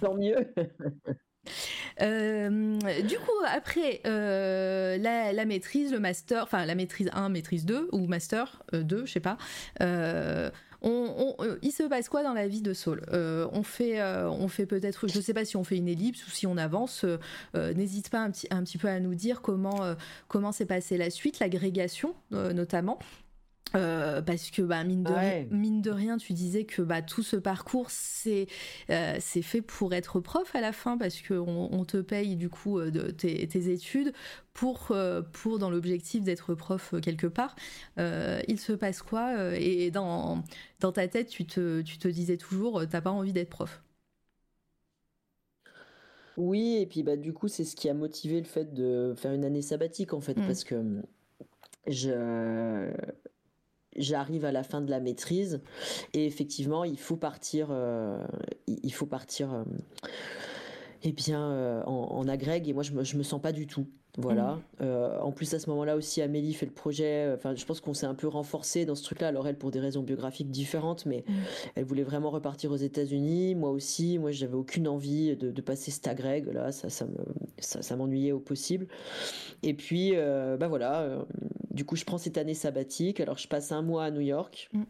Speaker 3: tant mieux.
Speaker 1: Euh, du coup, après euh, la, maîtrise, le master, enfin la maîtrise 1, maîtrise 2, ou master 2, je sais pas, il se passe quoi dans la vie de Saul? On fait, fait peut-être, je sais pas si on fait une ellipse ou si on avance, n'hésite pas un petit, un petit peu à nous dire comment comment s'est passée la suite, l'agrégation notamment. Euh, parce que bah, mine, de mine de rien, tu disais que bah, tout ce parcours, c'est euh, c'est fait pour être prof à la fin, parce qu'on on te paye du coup euh, de, tes, tes, études pour, pour dans l'objectif d'être prof quelque part. il se passe quoi Et dans, dans ta tête, tu te, tu te disais toujours, t'as pas envie d'être prof?
Speaker 3: Oui, et puis bah, du coup, c'est ce qui a motivé le fait de faire une année sabbatique, en fait, mmh. parce que je j'arrive à la fin de la maîtrise. Et effectivement il faut partir euh, il faut partir euh, eh bien euh, en, agrègue et moi je me, je me sens pas du tout voilà. Mmh. en plus, à ce moment-là aussi, Amélie fait le projet. Enfin, je pense qu'on s'est un peu renforcé dans ce truc-là. Alors elle, pour des raisons biographiques différentes, mais mmh. elle voulait vraiment repartir aux États-Unis. Moi aussi. Moi, j'avais aucune envie de, de passer cette agrègue. Là, ça, ça me, ça, m'ennuyait au possible. Et puis, bah voilà du coup, je prends cette année sabbatique. Alors, je passe un mois à New York. Mm.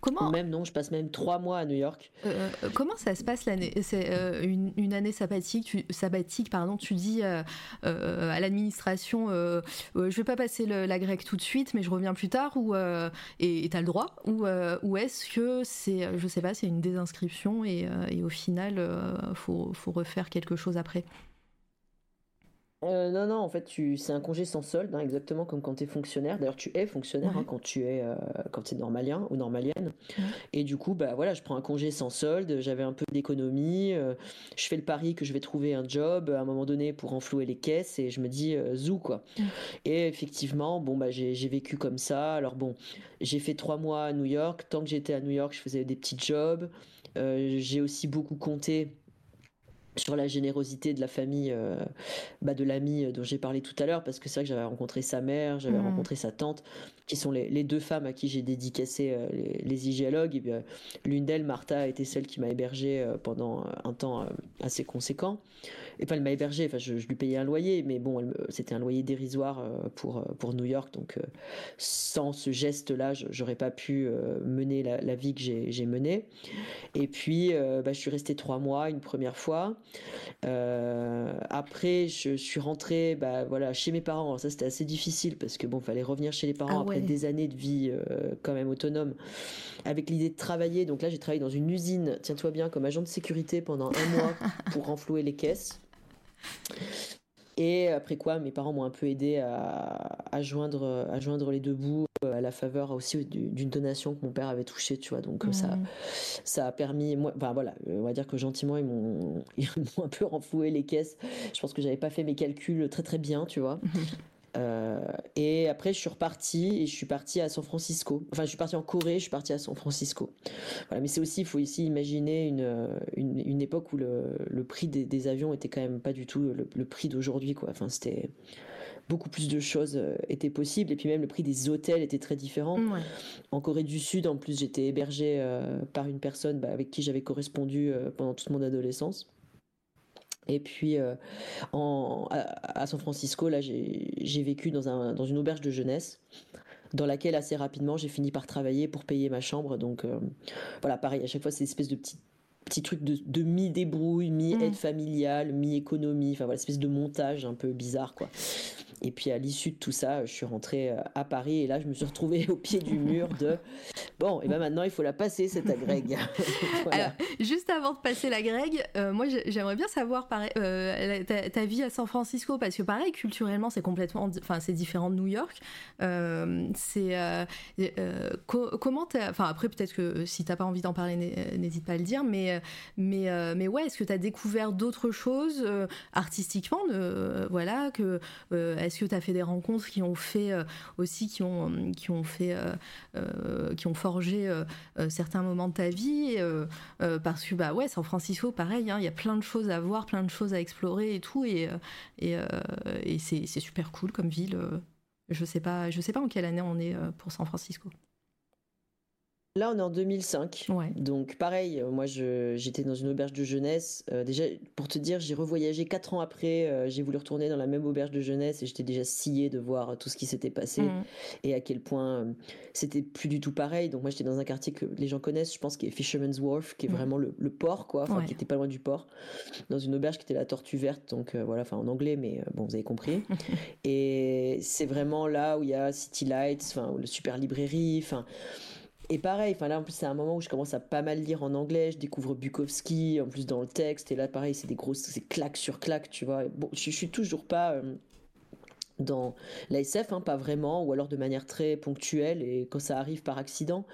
Speaker 3: Comment Même non, je passe même trois mois à New York.
Speaker 1: Euh, euh, comment ça se passe l'année C'est euh, une, année sabbatique. Tu, sabbatique, pardon. Tu dis à l'administration, je vais pas passer la grecque tout de suite, mais je reviens plus tard. Ou et tu as le droit Ou, ou est-ce que c'est, je sais pas, c'est une désinscription et, et au final, faut, faut refaire quelque chose après?
Speaker 3: Euh, non, non, en fait, tu... c'est un congé sans solde, hein, exactement comme quand tu es fonctionnaire. D'ailleurs, tu es fonctionnaire hein, quand tu es, euh, quand es normalien ou normalienne. Et du coup, bah voilà, je prends un congé sans solde, j'avais un peu d'économie, euh, je fais le pari que je vais trouver un job à un moment donné pour enflouer les caisses et je me dis zou quoi. Et effectivement, bon, bah j'ai vécu comme ça. Alors bon, j'ai fait trois mois à New York. Tant que j'étais à New York, je faisais des petits jobs. j'ai aussi beaucoup compté sur la générosité de la famille, euh, bah de l'ami euh, dont j'ai parlé tout à l'heure, parce que c'est vrai que j'avais rencontré sa mère, j'avais mmh. rencontré sa tante, qui sont les, deux femmes à qui j'ai dédicacé euh, les, les. Et l'une d'elles, Martha, était celle qui m'a hébergé pendant un temps assez conséquent. Et pas elle m'a hébergé, enfin je, lui payais un loyer, mais bon, c'était un loyer dérisoire pour pour New York, donc sans ce geste-là, j'aurais pas pu mener la, vie que j'ai menée. Et puis, bah, je suis restée trois mois une première fois. Euh, après, je suis rentrée bah, voilà, chez mes parents. Alors ça, c'était assez difficile parce que bon, fallait revenir chez les parents ah après des années de vie euh, quand même autonome, avec l'idée de travailler. Donc là, j'ai travaillé dans une usine, tiens-toi bien, comme agent de sécurité pendant un mois pour renflouer les caisses. Et après quoi, mes parents m'ont un peu aidé à, joindre, à joindre les deux bouts euh, à la faveur aussi d'une donation que mon père avait touchée, tu vois. Donc euh, ça, ça a permis, moi, enfin voilà, on va dire que gentiment ils m'ont, un peu renfloué les caisses. Je pense que j'avais pas fait mes calculs très très bien, tu vois. Euh, et après, je suis reparti et je suis parti à San Francisco. Enfin, je suis parti en Corée, je suis parti à San Francisco. Voilà, mais c'est aussi, il faut ici imaginer une, une, époque où le, le prix des, avions était quand même pas du tout le, prix d'aujourd'hui, quoi. Enfin, c'était beaucoup plus de choses euh, étaient possibles et puis même le prix des hôtels était très différent. En Corée du Sud, en plus, j'étais hébergé euh, par une personne bah, avec qui j'avais correspondu pendant toute mon adolescence. Et puis euh, en, à, San Francisco, là, j'ai vécu dans, un, dans une auberge de jeunesse dans laquelle assez rapidement j'ai fini par travailler pour payer ma chambre. Donc euh, voilà, pareil, à chaque fois c'est une espèce de petit, petit truc de, de mi-débrouille, mi-aide mmh. familiale, mi-économie, enfin voilà, espèce de montage un peu bizarre quoi. Et puis à l'issue de tout ça, je suis rentrée euh, à Paris et là, je me suis retrouvée au pied du mur de bon, et ben maintenant, il faut la passer cette agrègue.
Speaker 1: Alors, juste avant de passer la euh, moi, j'aimerais bien savoir euh, ta, vie à San Francisco parce que pareil, culturellement, c'est complètement, enfin, c'est différent de New York. c'est comment, enfin après peut-être que si t'as pas envie d'en parler, n'hésite pas à le dire, mais mais mais ouais, est-ce que tu as découvert d'autres choses artistiquement, voilà, est-ce que tu as fait des rencontres qui ont fait euh, aussi, qui ont, qui ont fait, euh, euh, qui ont forgé certains moments de ta vie Parce que, bah ouais, San Francisco, pareil, hein, il y a plein de choses à voir, plein de choses à explorer et tout, et, et, et c'est super cool comme ville. Je sais pas, je sais pas en quelle année on est pour San Francisco.
Speaker 3: Là, on est en 2005. Donc, pareil, euh, moi, j'étais dans une auberge de jeunesse. Euh, déjà, pour te dire, j'ai revoyagé quatre ans après. Euh, j'ai voulu retourner dans la même auberge de jeunesse et j'étais déjà sciée de voir tout ce qui s'était passé mm. et à quel point c'était plus du tout pareil. Donc, moi, j'étais dans un quartier que les gens connaissent, je pense, qui est Fisherman's Wharf, qui est mm. vraiment le, port, quoi, enfin, qui était pas loin du port, dans une auberge qui était la Tortue Verte. Donc, voilà, enfin, en anglais, mais bon, vous avez compris. et c'est vraiment là où il y a City Lights, enfin, le super librairie, enfin et pareil, enfin là en plus c'est un moment où je commence à pas mal lire en anglais, je découvre Bukowski en plus dans le texte et là pareil c'est des grosses c'est claque sur claque, tu vois. Bon, je, suis toujours pas euh, dans l'ASF, hein, pas vraiment, ou alors de manière très ponctuelle et quand ça arrive par accident.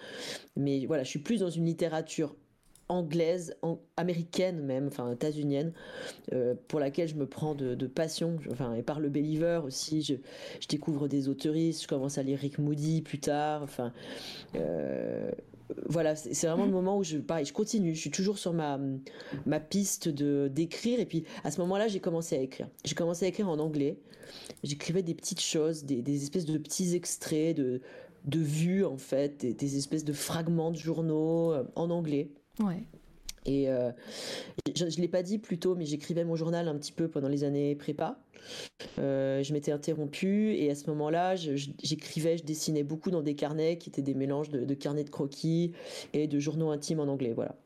Speaker 3: Mais voilà, je suis plus dans une littérature anglaise, américaine même, enfin états-unienne, euh, pour laquelle je me prends de, passion. Enfin, et par le Believer aussi, je, découvre des autoristes, je commence à lire Rick Moody plus tard. Enfin, euh, voilà, c'est vraiment le moment où je, pareil, je continue. Je suis toujours sur ma, ma piste d'écrire. Et puis à ce moment-là, j'ai commencé à écrire. J'ai commencé à écrire en anglais. J'écrivais des petites choses, des, espèces de petits extraits de, de vues en fait, des, des espèces de fragments de journaux euh, en anglais.
Speaker 1: Ouais.
Speaker 3: Et euh, je ne l'ai pas dit plus tôt, mais j'écrivais mon journal un petit peu pendant les années prépa. Euh, je m'étais interrompue et à ce moment-là, j'écrivais, je, dessinais beaucoup dans des carnets qui étaient des mélanges de, carnets de croquis et de journaux intimes en anglais. Voilà.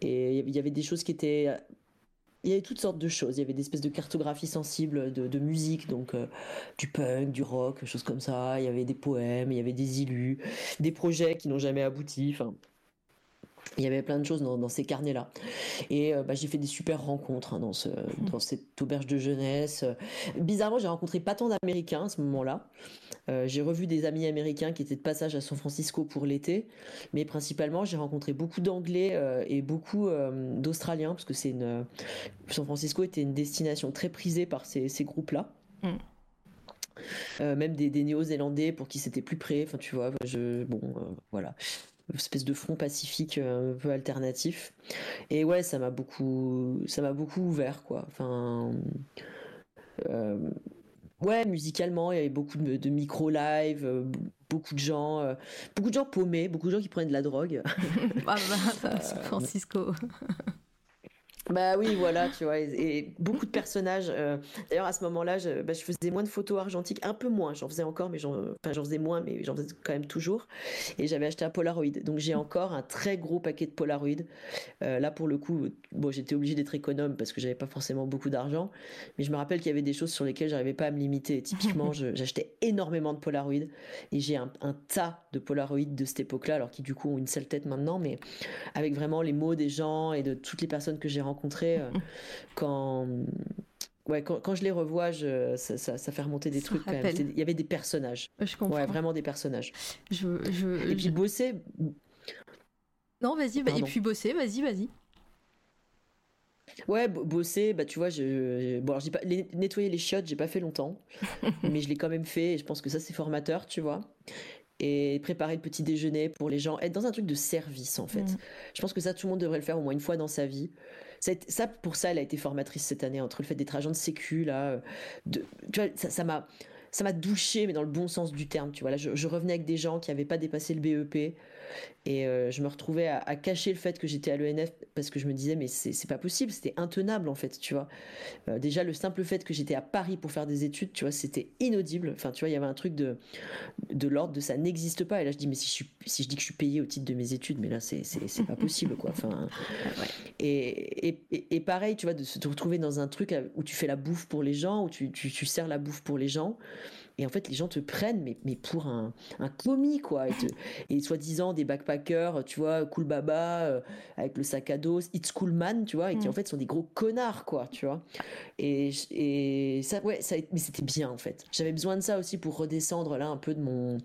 Speaker 3: Et il y avait des choses qui étaient il y avait toutes sortes de choses. Il y avait des espèces de cartographie sensible de, musique, donc euh, du punk, du rock, choses comme ça. Il y avait des poèmes, il y avait des illus, des projets qui n'ont jamais abouti. Enfin, il y avait plein de choses dans, ces carnets-là. Et euh, bah, j'ai fait des super rencontres hein, dans, ce, mmh. dans cette auberge de jeunesse. Bizarrement, j'ai rencontré pas tant d'Américains à ce moment-là. Euh, j'ai revu des amis américains qui étaient de passage à San Francisco pour l'été. Mais principalement, j'ai rencontré beaucoup d'Anglais euh, et beaucoup d'Australiens, parce que c'est une... San Francisco était une destination très prisée par ces, ces groupes-là. Mmh. même des, des néo-zélandais pour qui c'était plus près enfin tu vois je bon voilà espèce de front pacifique euh, un peu alternatif. Et ouais, ça m'a beaucoup, ça m'a beaucoup ouvert, quoi. Enfin, euh, ouais, musicalement, il y avait beaucoup de, micro-live, euh, beaucoup de gens, beaucoup de gens paumés, beaucoup de gens qui prenaient de la drogue.
Speaker 1: ah bah, Francisco.
Speaker 3: Bah oui, voilà, tu vois, et, beaucoup de personnages. Euh, d'ailleurs, à ce moment-là, je, bah, je, faisais moins de photos argentiques, un peu moins. J'en faisais encore, mais j'en, enfin, j'en faisais moins, mais j'en faisais quand même toujours. Et j'avais acheté un Polaroid, donc j'ai encore un très gros paquet de Polaroid. Euh, là, pour le coup, bon, j'étais obligé d'être économe parce que j'avais pas forcément beaucoup d'argent, mais je me rappelle qu'il y avait des choses sur lesquelles j'arrivais pas à me limiter. Typiquement, j'achetais énormément de Polaroid et j'ai un, un, tas de Polaroid de cette époque-là, alors qui du coup ont une sale tête maintenant, mais avec vraiment les mots des gens et de toutes les personnes que j'ai rencontrées euh, quand ouais, quand, je les revois, je, ça, ça, fait remonter des trucs. Quand même. Il y avait des personnages.
Speaker 1: Je comprends.
Speaker 3: Ouais, vraiment des personnages.
Speaker 1: Je, je,
Speaker 3: et puis bosser.
Speaker 1: Non, vas-y. Et puis bosser, vas-y, vas-y.
Speaker 3: Ouais, bosser, bah tu vois, je, bon, alors, pas nettoyer les chiottes, j'ai pas fait longtemps, mais je l'ai quand même fait. Et je pense que ça c'est formateur, tu vois et préparer le petit déjeuner pour les gens, être dans un truc de service en fait. Mm. Je pense que ça, tout le monde devrait le faire au moins une fois dans sa vie. Ça, pour ça, elle a été formatrice cette année entre le fait d'être agent de sécu là, euh, de, tu vois, ça m'a ça m'a douché, mais dans le bon sens du terme. Tu vois, là, je, je revenais avec des gens qui n'avaient pas dépassé le BEP, et euh, je me retrouvais à, cacher le fait que j'étais à l'ENF parce que je me disais, mais c'est pas possible, c'était intenable en fait, tu vois. Euh, déjà, le simple fait que j'étais à Paris pour faire des études, tu vois, c'était inaudible. Enfin, tu vois, il y avait un truc de, de l'ordre de ça n'existe pas. Et là, je dis, mais si je, si je dis que je suis payé au titre de mes études, mais là, c'est pas possible, quoi. Enfin, et, et, et, pareil, tu vois, de se retrouver dans un truc où tu fais la bouffe pour les gens, où tu, tu, tu sers la bouffe pour les gens. Et en fait, les gens te prennent, mais, mais pour un, un commis, quoi. Et, soi-disant des backpackers, tu vois, cool baba, euh, avec le sac à dos, it's cool man, tu vois, et qui mm. en fait sont des gros connards, quoi, tu vois. Et, et ça, ouais, ça, mais c'était bien, en fait. J'avais besoin de ça aussi pour redescendre, là, un peu de mon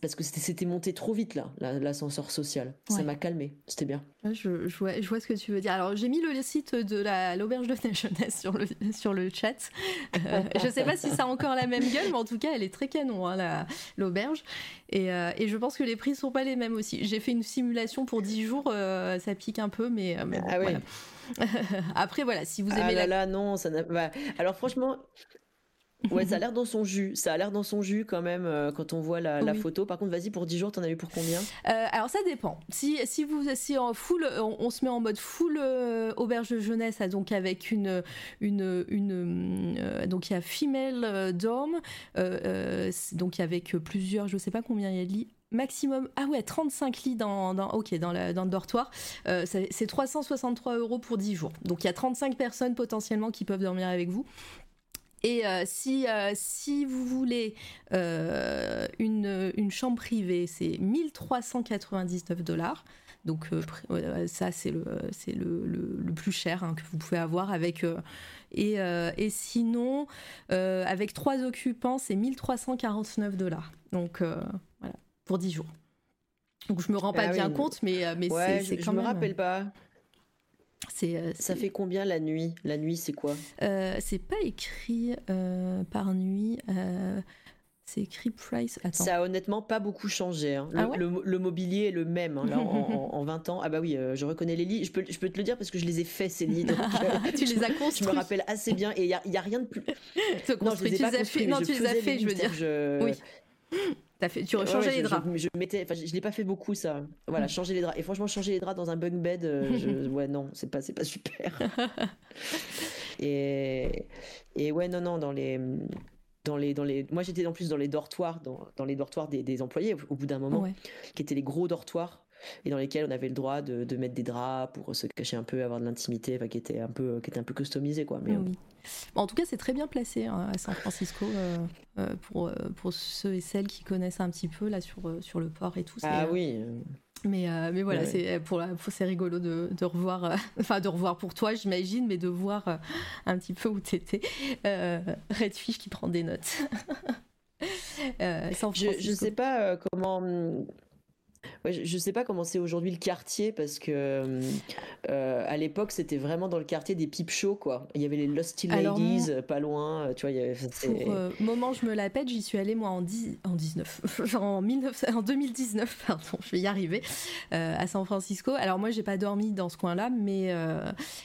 Speaker 3: parce que c'était monté trop vite là, l'ascenseur social. Ça m'a calmé, c'était bien.
Speaker 1: Je, je, vois, je, vois, ce que tu veux dire. Alors j'ai mis le site de l'auberge de jeunesse sur le, sur le chat. Euh, je sais pas si ça a encore la même gueule, mais en tout cas elle est très canon, hein, l'auberge. Et, euh, et, je pense que les prix sont pas les mêmes aussi. J'ai fait une simulation pour 10 jours, euh, ça pique un peu, mais, mais ah voilà. Après voilà, si vous ah aimez
Speaker 3: ah là, la... là non, ça n'a. Bah, alors franchement, Ouais, ça a l'air dans son jus. Ça a l'air dans son jus quand même euh, quand on voit la, photo. Par contre, vas-y, pour 10 jours, t'en as eu pour combien?
Speaker 1: Euh, Alors, ça dépend. Si, si vous si en full, on, se met en mode full euh, auberge de jeunesse, hein, donc avec une. une, une donc, il y a Female Dorm, donc avec plusieurs, je sais pas combien il y a de lits maximum ah ouais 35 lits dans, dans ok dans, dans le dortoir c'est 363 euros pour 10 jours donc il y a 35 personnes potentiellement qui peuvent dormir avec vous et euh, si, euh, si vous voulez euh, une, une, chambre privée, c'est 1399 dollars. Donc ça, c'est le, c'est le, le, plus cher hein, que vous pouvez avoir avec... Et, et, sinon, avec trois occupants, c'est 1349 dollars. Donc voilà, pour 10 jours. Donc je me rends pas ah bien compte, mais, mais c'est,
Speaker 3: quand
Speaker 1: je,
Speaker 3: me rappelle pas.
Speaker 1: Euh,
Speaker 3: ça fait combien la nuit? La nuit, c'est quoi?
Speaker 1: Euh, C'est pas écrit euh, par nuit. c'est écrit price. Attends.
Speaker 3: Ça a honnêtement pas beaucoup changé. Hein. Ah le, mobilier est le même hein, en, 20 ans. Ah bah oui, je reconnais les lits. Je peux, je peux te le dire parce que je les ai faits ces lits.
Speaker 1: tu les as construits.
Speaker 3: Je me rappelle assez bien et il y a, rien de plus.
Speaker 1: non, je les ai pas construits. Non, tu les as fait, je veux dire.
Speaker 3: Oui.
Speaker 1: As fait, tu rechangeais les draps.
Speaker 3: Je, je, mettais, enfin, je, l'ai pas fait beaucoup ça. Voilà, mm. changer les draps. Et franchement, changer les draps dans un bunk bed, euh, ouais, non, c'est pas, c'est pas super. et, et ouais, non, non, dans les, dans les, dans les, moi j'étais en plus dans les dortoirs, dans, dans les dortoirs des, des employés au, bout d'un moment, qui étaient les gros dortoirs et dans lesquels on avait le droit de, de, mettre des draps pour se cacher un peu, avoir de l'intimité, enfin, qui était un peu, qui était un peu customisé quoi. Mais,
Speaker 1: oui. en tout cas, c'est très bien placé hein, à San Francisco euh, euh, pour, euh, pour ceux et celles qui connaissent un petit peu là sur, sur le port et tout.
Speaker 3: Ah oui.
Speaker 1: Mais, mais voilà, c'est pour, c'est rigolo de, de revoir, enfin de revoir pour toi, j'imagine, mais de voir un petit peu où t'étais. Redfish qui prend des notes.
Speaker 3: je, je sais pas comment je, ne sais pas comment c'est aujourd'hui le quartier parce que euh, à l'époque c'était vraiment dans le quartier des pipe shows quoi. Il y avait les Lusty Ladies euh, pas loin, euh, tu vois. Il y avait,
Speaker 1: pour moment je me la pète, j'y suis allée moi en, 10, en 19, en, 19, en 2019 pardon, je vais y arriver à San Francisco. Alors moi j'ai pas dormi dans ce coin-là, mais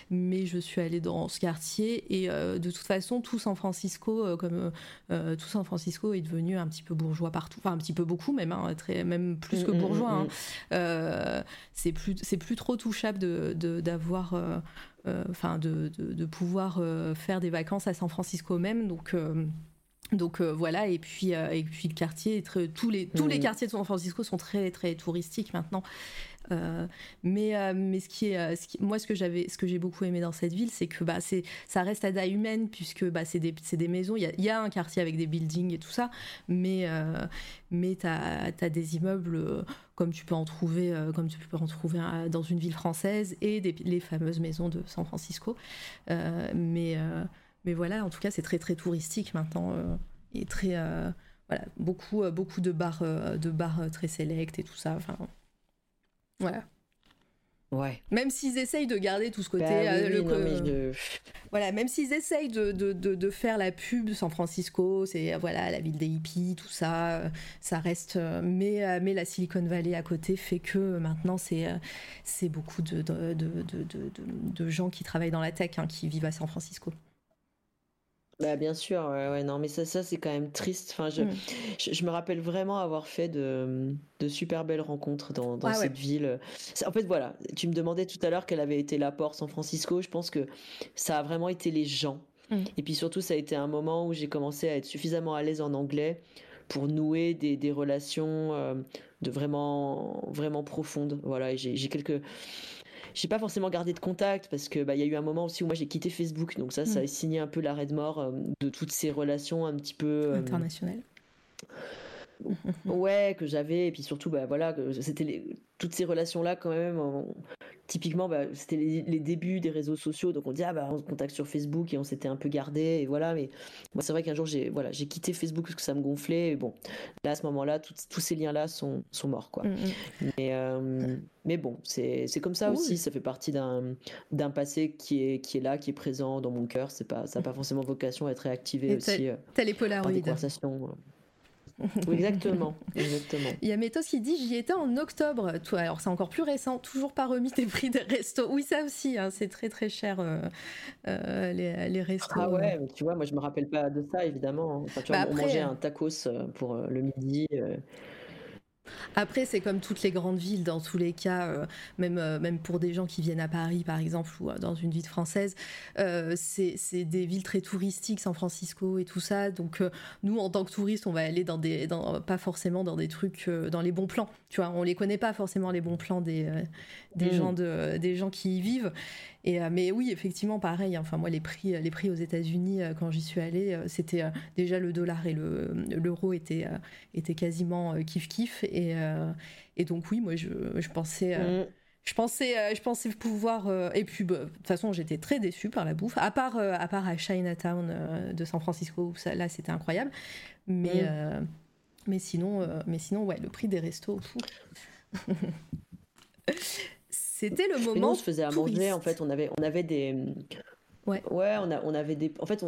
Speaker 1: mais je suis allée dans ce quartier et de toute façon tout San Francisco comme tout San Francisco est devenu un petit peu bourgeois partout, enfin un petit peu beaucoup même, hein, très même plus que mm, Hein. Mm. Euh, c'est plus c'est plus trop touchable de d'avoir euh, euh, enfin de, de, pouvoir faire des vacances à San Francisco même donc donc voilà et puis et puis le quartier tous les tous les mm. quartiers de San Francisco sont très très touristiques maintenant euh, mais euh, mais ce qui est, euh, moi ce que j'avais, ce que j'ai beaucoup aimé dans cette ville, c'est que bah c'est, ça reste à taille humaine puisque bah c'est des, des maisons. Il y a, y a, un quartier avec des buildings et tout ça, mais mais t'as as des immeubles comme tu peux en trouver, comme tu peux en trouver dans une ville française et des, les fameuses maisons de San Francisco. mais mais voilà, en tout cas, c'est très très touristique maintenant et très voilà beaucoup beaucoup de bars de bars très sélects et tout ça. Voilà.
Speaker 3: Ouais.
Speaker 1: Même s'ils essayent de garder tout ce côté. Bah euh, voilà, même s'ils essayent de, de, de, faire la pub San Francisco, c'est voilà la ville des hippies, tout ça, euh, ça reste. Euh, mais, mais la Silicon Valley à côté fait que maintenant c'est c'est beaucoup de, de, gens qui travaillent dans la tech hein, qui vivent à San Francisco.
Speaker 3: Bah bien sûr, ouais, non, mais ça, ça c'est quand même triste. Enfin, je, mm. je, me rappelle vraiment avoir fait de, de super belles rencontres dans, dans cette ville. En fait, voilà, tu me demandais tout à l'heure quel avait été l'apport San Francisco. Je pense que ça a vraiment été les gens. Mm. Et puis surtout, ça a été un moment où j'ai commencé à être suffisamment à l'aise en anglais pour nouer des, des relations euh, de vraiment, vraiment profondes. Voilà, j'ai quelques j'ai pas forcément gardé de contact parce que bah il y a eu un moment aussi où moi j'ai quitté Facebook, donc ça, ça mm. a signé un peu l'arrêt de mort euh, de toutes ces relations un petit peu
Speaker 1: euh, internationales.
Speaker 3: ouais que j'avais et puis surtout bah voilà c'était toutes ces relations là quand même typiquement bah, c'était les, débuts des réseaux sociaux donc on dit ah bah on se contacte sur Facebook et on s'était un peu gardé et voilà mais moi c'est vrai qu'un jour j'ai voilà j'ai quitté Facebook parce que ça me gonflait et bon là à ce moment là tous ces liens là sont, sont morts quoi. Mm, mm. mais euh, mais bon c'est comme ça aussi ça fait partie d'un passé qui est qui est là qui est présent dans mon cœur c'est pas ça n'a pas forcément vocation à être réactivé aussi euh,
Speaker 1: les par des
Speaker 3: conversations exactement, exactement.
Speaker 1: Il y a Métos qui dit j'y étais en octobre. Alors c'est encore plus récent, toujours pas remis tes prix des restos. Oui, ça aussi, hein, c'est très très cher euh, euh, les, les, restos.
Speaker 3: Ah ouais, tu vois, moi je me rappelle pas de ça évidemment. Enfin, tu vois, bah, on mangeait un tacos euh, pour le midi.
Speaker 1: Après, c'est comme toutes les grandes villes, dans tous les cas, euh, même, euh, même pour des gens qui viennent à Paris, par exemple, ou euh, dans une ville française, c'est des villes très touristiques, San Francisco et tout ça. Donc, nous, en tant que touristes, on va aller dans des, dans, pas forcément dans des trucs, dans les bons plans. Tu vois, on les connaît pas forcément les bons plans des, des, mm. gens, de, des gens qui y vivent. Euh, mais oui, effectivement, pareil. Enfin, moi, les prix, les prix aux États-Unis, euh, quand j'y suis allée, euh, c'était déjà le dollar et l'euro étaient, étaient quasiment kiff kiff. Et, et donc, oui, moi, je, je pensais. Mm. Je pensais, je pensais pouvoir. et puis, bah, de toute façon, j'étais très déçue par la bouffe. À part, à part à Chinatown de San Francisco, où ça, là, c'était incroyable. Mais, mm. mais, sinon, mais sinon, ouais, le prix des restos. C'était le moment.
Speaker 3: on se faisait à manger, en fait, on avait, on avait des.
Speaker 1: Ouais.
Speaker 3: ouais, on, a, on avait des. En fait,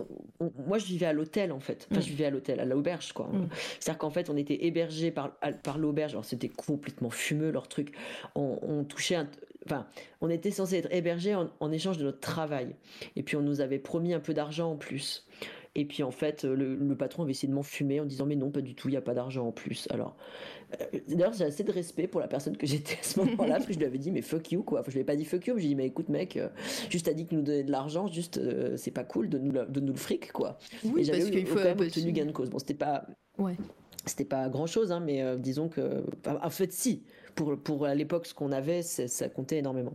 Speaker 3: moi, je vivais à l'hôtel, en fait. Enfin, mm. je vivais à l'hôtel, à l'auberge, quoi. Mm. C'est-à-dire qu'en fait, on était hébergés par, par l'auberge. Alors, c'était complètement fumeux, leur truc. On, touchait un. Enfin, on était censé être hébergés en, en, échange de notre travail. Et puis, on nous avait promis un peu d'argent en plus. Et puis en fait, le, patron avait essayé de m'enfumer en disant mais non, pas du tout, il n'y a pas d'argent en plus. Alors, euh, d'ailleurs, j'ai assez de respect pour la personne que j'étais à ce moment-là, parce que je lui avais dit mais fuck you quoi. Enfin, je lui ai pas dit fuck you, je lui ai dit mais écoute mec, euh, juste t'as dit que nous donner de l'argent, juste euh, c'est pas cool de nous, de nous le fric quoi.
Speaker 1: Oui,
Speaker 3: Et
Speaker 1: parce qu'il faut
Speaker 3: quand même obtenu gain de cause. Bon, c'était pas.
Speaker 1: Ouais.
Speaker 3: C'était pas grand chose, hein, mais disons que. En fait, si. Pour, pour à l'époque, ce qu'on avait, ça comptait énormément.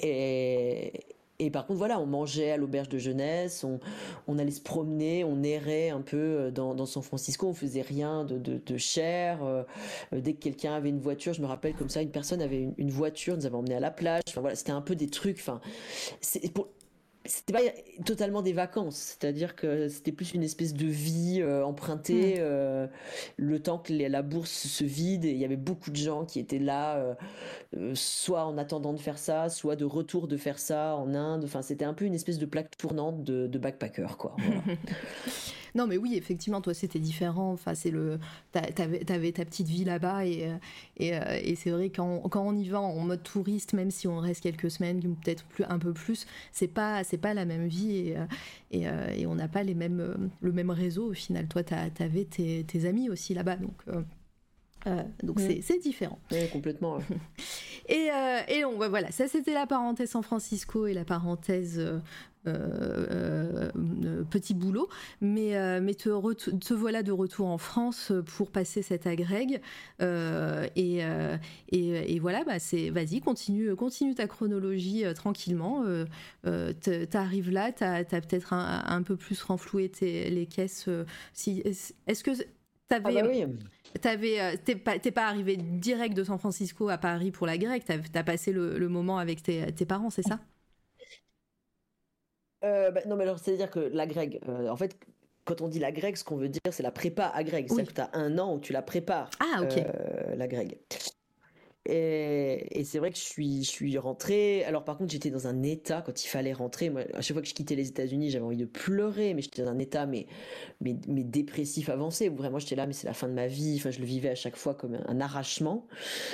Speaker 3: Et, et par contre, voilà, on mangeait à l'auberge de jeunesse, on, allait se promener, on errait un peu euh, dans, San Francisco, on faisait rien de, de, cher. Euh, dès que quelqu'un avait une voiture, je me rappelle comme ça, une personne avait une, voiture, nous avait emmené à la plage. Enfin voilà, c'était un peu des trucs. Enfin, c'est pour, c'était pas totalement des vacances, c'est-à-dire que c'était plus une espèce de vie euh, empruntée, mm. euh, le temps que la bourse se vide, et il y avait beaucoup de gens qui étaient là, euh, soit en attendant de faire ça, soit de retour de faire ça en Inde. Enfin, c'était un peu une espèce de plaque tournante de, de backpacker, quoi.
Speaker 1: Non, mais oui, effectivement, toi, c'était différent. Enfin, c'est le, t'avais, avais ta petite vie là-bas, et, euh, euh, et, c'est vrai quand, quand on y va en mode touriste, même si on reste quelques semaines, peut-être plus un peu plus, c'est pas, c'est pas la même vie, et, euh, et, on n'a pas les mêmes, le même réseau au final. Toi, t'avais tes, tes amis aussi là-bas, donc. donc c'est différent.
Speaker 3: Oui, complètement.
Speaker 1: et, et donc voilà, ça c'était la parenthèse San Francisco et la parenthèse euh, euh, petit boulot, mais, euh, mais te, te, voilà de retour en France pour passer cette agrègue. Et, et, et, voilà, bah c'est, vas-y, continue, continue ta chronologie tranquillement. T'arrives là, t'as as, peut-être un, peu plus renfloué tes, les caisses. si, est-ce que t'avais...
Speaker 3: Ah bah oui.
Speaker 1: T'es pas, pas, arrivé direct de San Francisco à Paris pour la grecque, t'as as passé le, le, moment avec tes, tes parents, c'est ça?
Speaker 3: Euh, bah, non, mais alors, c'est-à-dire que la grecque, euh, en fait, quand on dit la grecque, ce qu'on veut dire, c'est la prépa à grecque. C'est-à-dire que tu as un an où tu la prépares,
Speaker 1: ah, ok.
Speaker 3: Euh, la grecque. Et, c'est vrai que je suis, je suis rentrée. Alors par contre, j'étais dans un état quand il fallait rentrer. Moi, à chaque fois que je quittais les États-Unis, j'avais envie de pleurer, mais j'étais dans un état mais, mais, mais dépressif avancé où vraiment j'étais là, mais c'est la fin de ma vie. Enfin, je le vivais à chaque fois comme un, arrachement.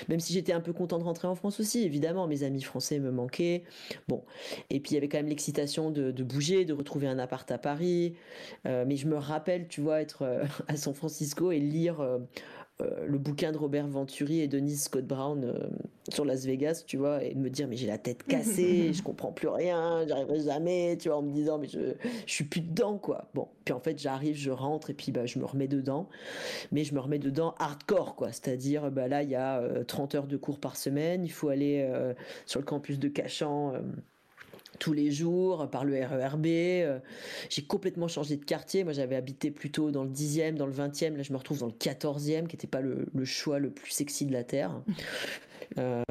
Speaker 3: Même si j'étais un peu content de rentrer en France aussi, évidemment, mes amis français me manquaient. Bon, et puis il y avait quand même l'excitation de, de, bouger, de retrouver un appart à Paris. Euh, mais je me rappelle, tu vois, être euh, à San Francisco et lire. Euh, euh, le bouquin de Robert Venturi et Denise Scott Brown euh, sur Las Vegas, tu vois, et de me dire mais j'ai la tête cassée, je comprends plus rien, j'arriverai jamais, tu vois, en me disant mais je, je suis plus dedans quoi. Bon, puis en fait j'arrive, je rentre et puis bah je me remets dedans, mais je me remets dedans hardcore quoi, c'est-à-dire bah là il y a 30 euh, heures de cours par semaine, il faut aller sur le campus de Cachan tous les jours par le RERB. Euh, j'ai complètement changé de quartier. Moi, j'avais habité plutôt dans le 10e, dans le 20e. Là, je me retrouve dans le 14e, qui n'était pas le, choix le plus sexy de la Terre. Euh,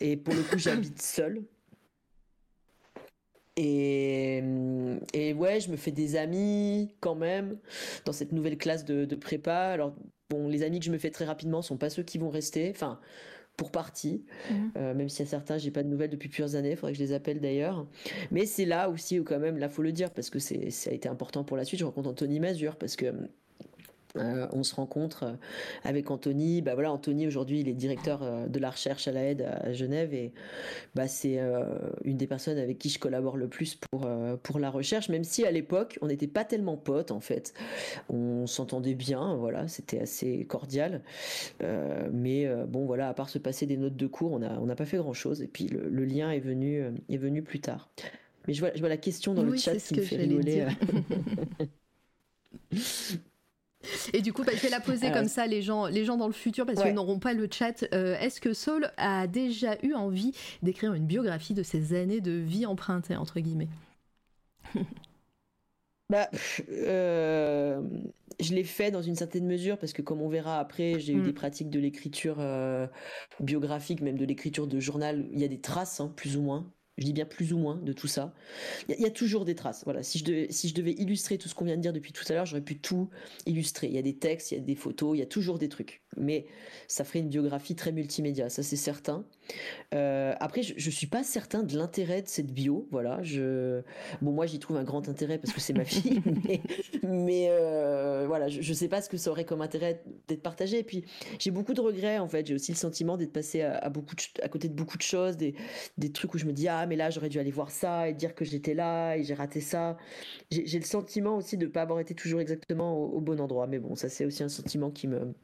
Speaker 3: et pour le coup, j'habite seul. Et, et, ouais, je me fais des amis quand même dans cette nouvelle classe de, de prépa. Alors, bon, les amis que je me fais très rapidement sont pas ceux qui vont rester. Enfin, pour partie, mhm. euh, même si à certains j'ai pas de nouvelles depuis plusieurs années, il faudrait que je les appelle d'ailleurs. Mais c'est là aussi où quand même, là faut le dire parce que c'est ça a été important pour la suite. Je rencontre Anthony Mazur parce que euh, on se rencontre euh, avec Anthony. Bah voilà, Anthony aujourd'hui, il est directeur euh, de la recherche à la aide à Genève et bah c'est une des personnes avec qui je collabore le plus pour pour la recherche. Même si à l'époque, on n'était pas tellement potes en fait, on s'entendait bien, voilà, c'était assez cordial. mais bon voilà, à part se passer des notes de cours, on a on n'a pas fait grand chose. Et puis le, lien est venu est venu plus tard. Mais je vois, je vois la question dans le chat qui me fait rigoler.
Speaker 1: Et du coup, bah, je vais la poser comme ça, les gens, les gens dans le futur, parce qu'ils n'auront pas le chat. Euh, est-ce que Saul a déjà eu envie d'écrire une biographie de ses années de vie empruntée, entre guillemets?
Speaker 3: Bah, euh, je l'ai fait dans une certaine mesure parce que comme on verra après, j'ai eu mm. des pratiques de l'écriture euh, biographique, même de l'écriture de journal. Il y a des traces, hein, plus ou moins je dis bien plus ou moins de tout ça. Il y, a toujours des traces. Voilà, si je devais, si je devais illustrer tout ce qu'on vient de dire depuis tout à l'heure, j'aurais pu tout illustrer. Il y a des textes, il y a des photos, il y a toujours des trucs. Mais ça ferait une biographie très multimédia, ça c'est certain. Euh, après, je, je suis pas certain de l'intérêt de cette bio, voilà. Je, bon, moi j'y trouve un grand intérêt parce que c'est ma fille, mais, euh, voilà, je, je sais pas ce que ça aurait comme intérêt d'être partagé. Et puis j'ai beaucoup de regrets en fait. J'ai aussi le sentiment d'être passé à, beaucoup à côté de beaucoup de choses, des, des trucs où je me dis ah mais là j'aurais dû aller voir ça et dire que j'étais là et j'ai raté ça. J'ai le sentiment aussi de pas avoir été toujours exactement au, bon endroit. Mais bon, ça c'est aussi un sentiment qui me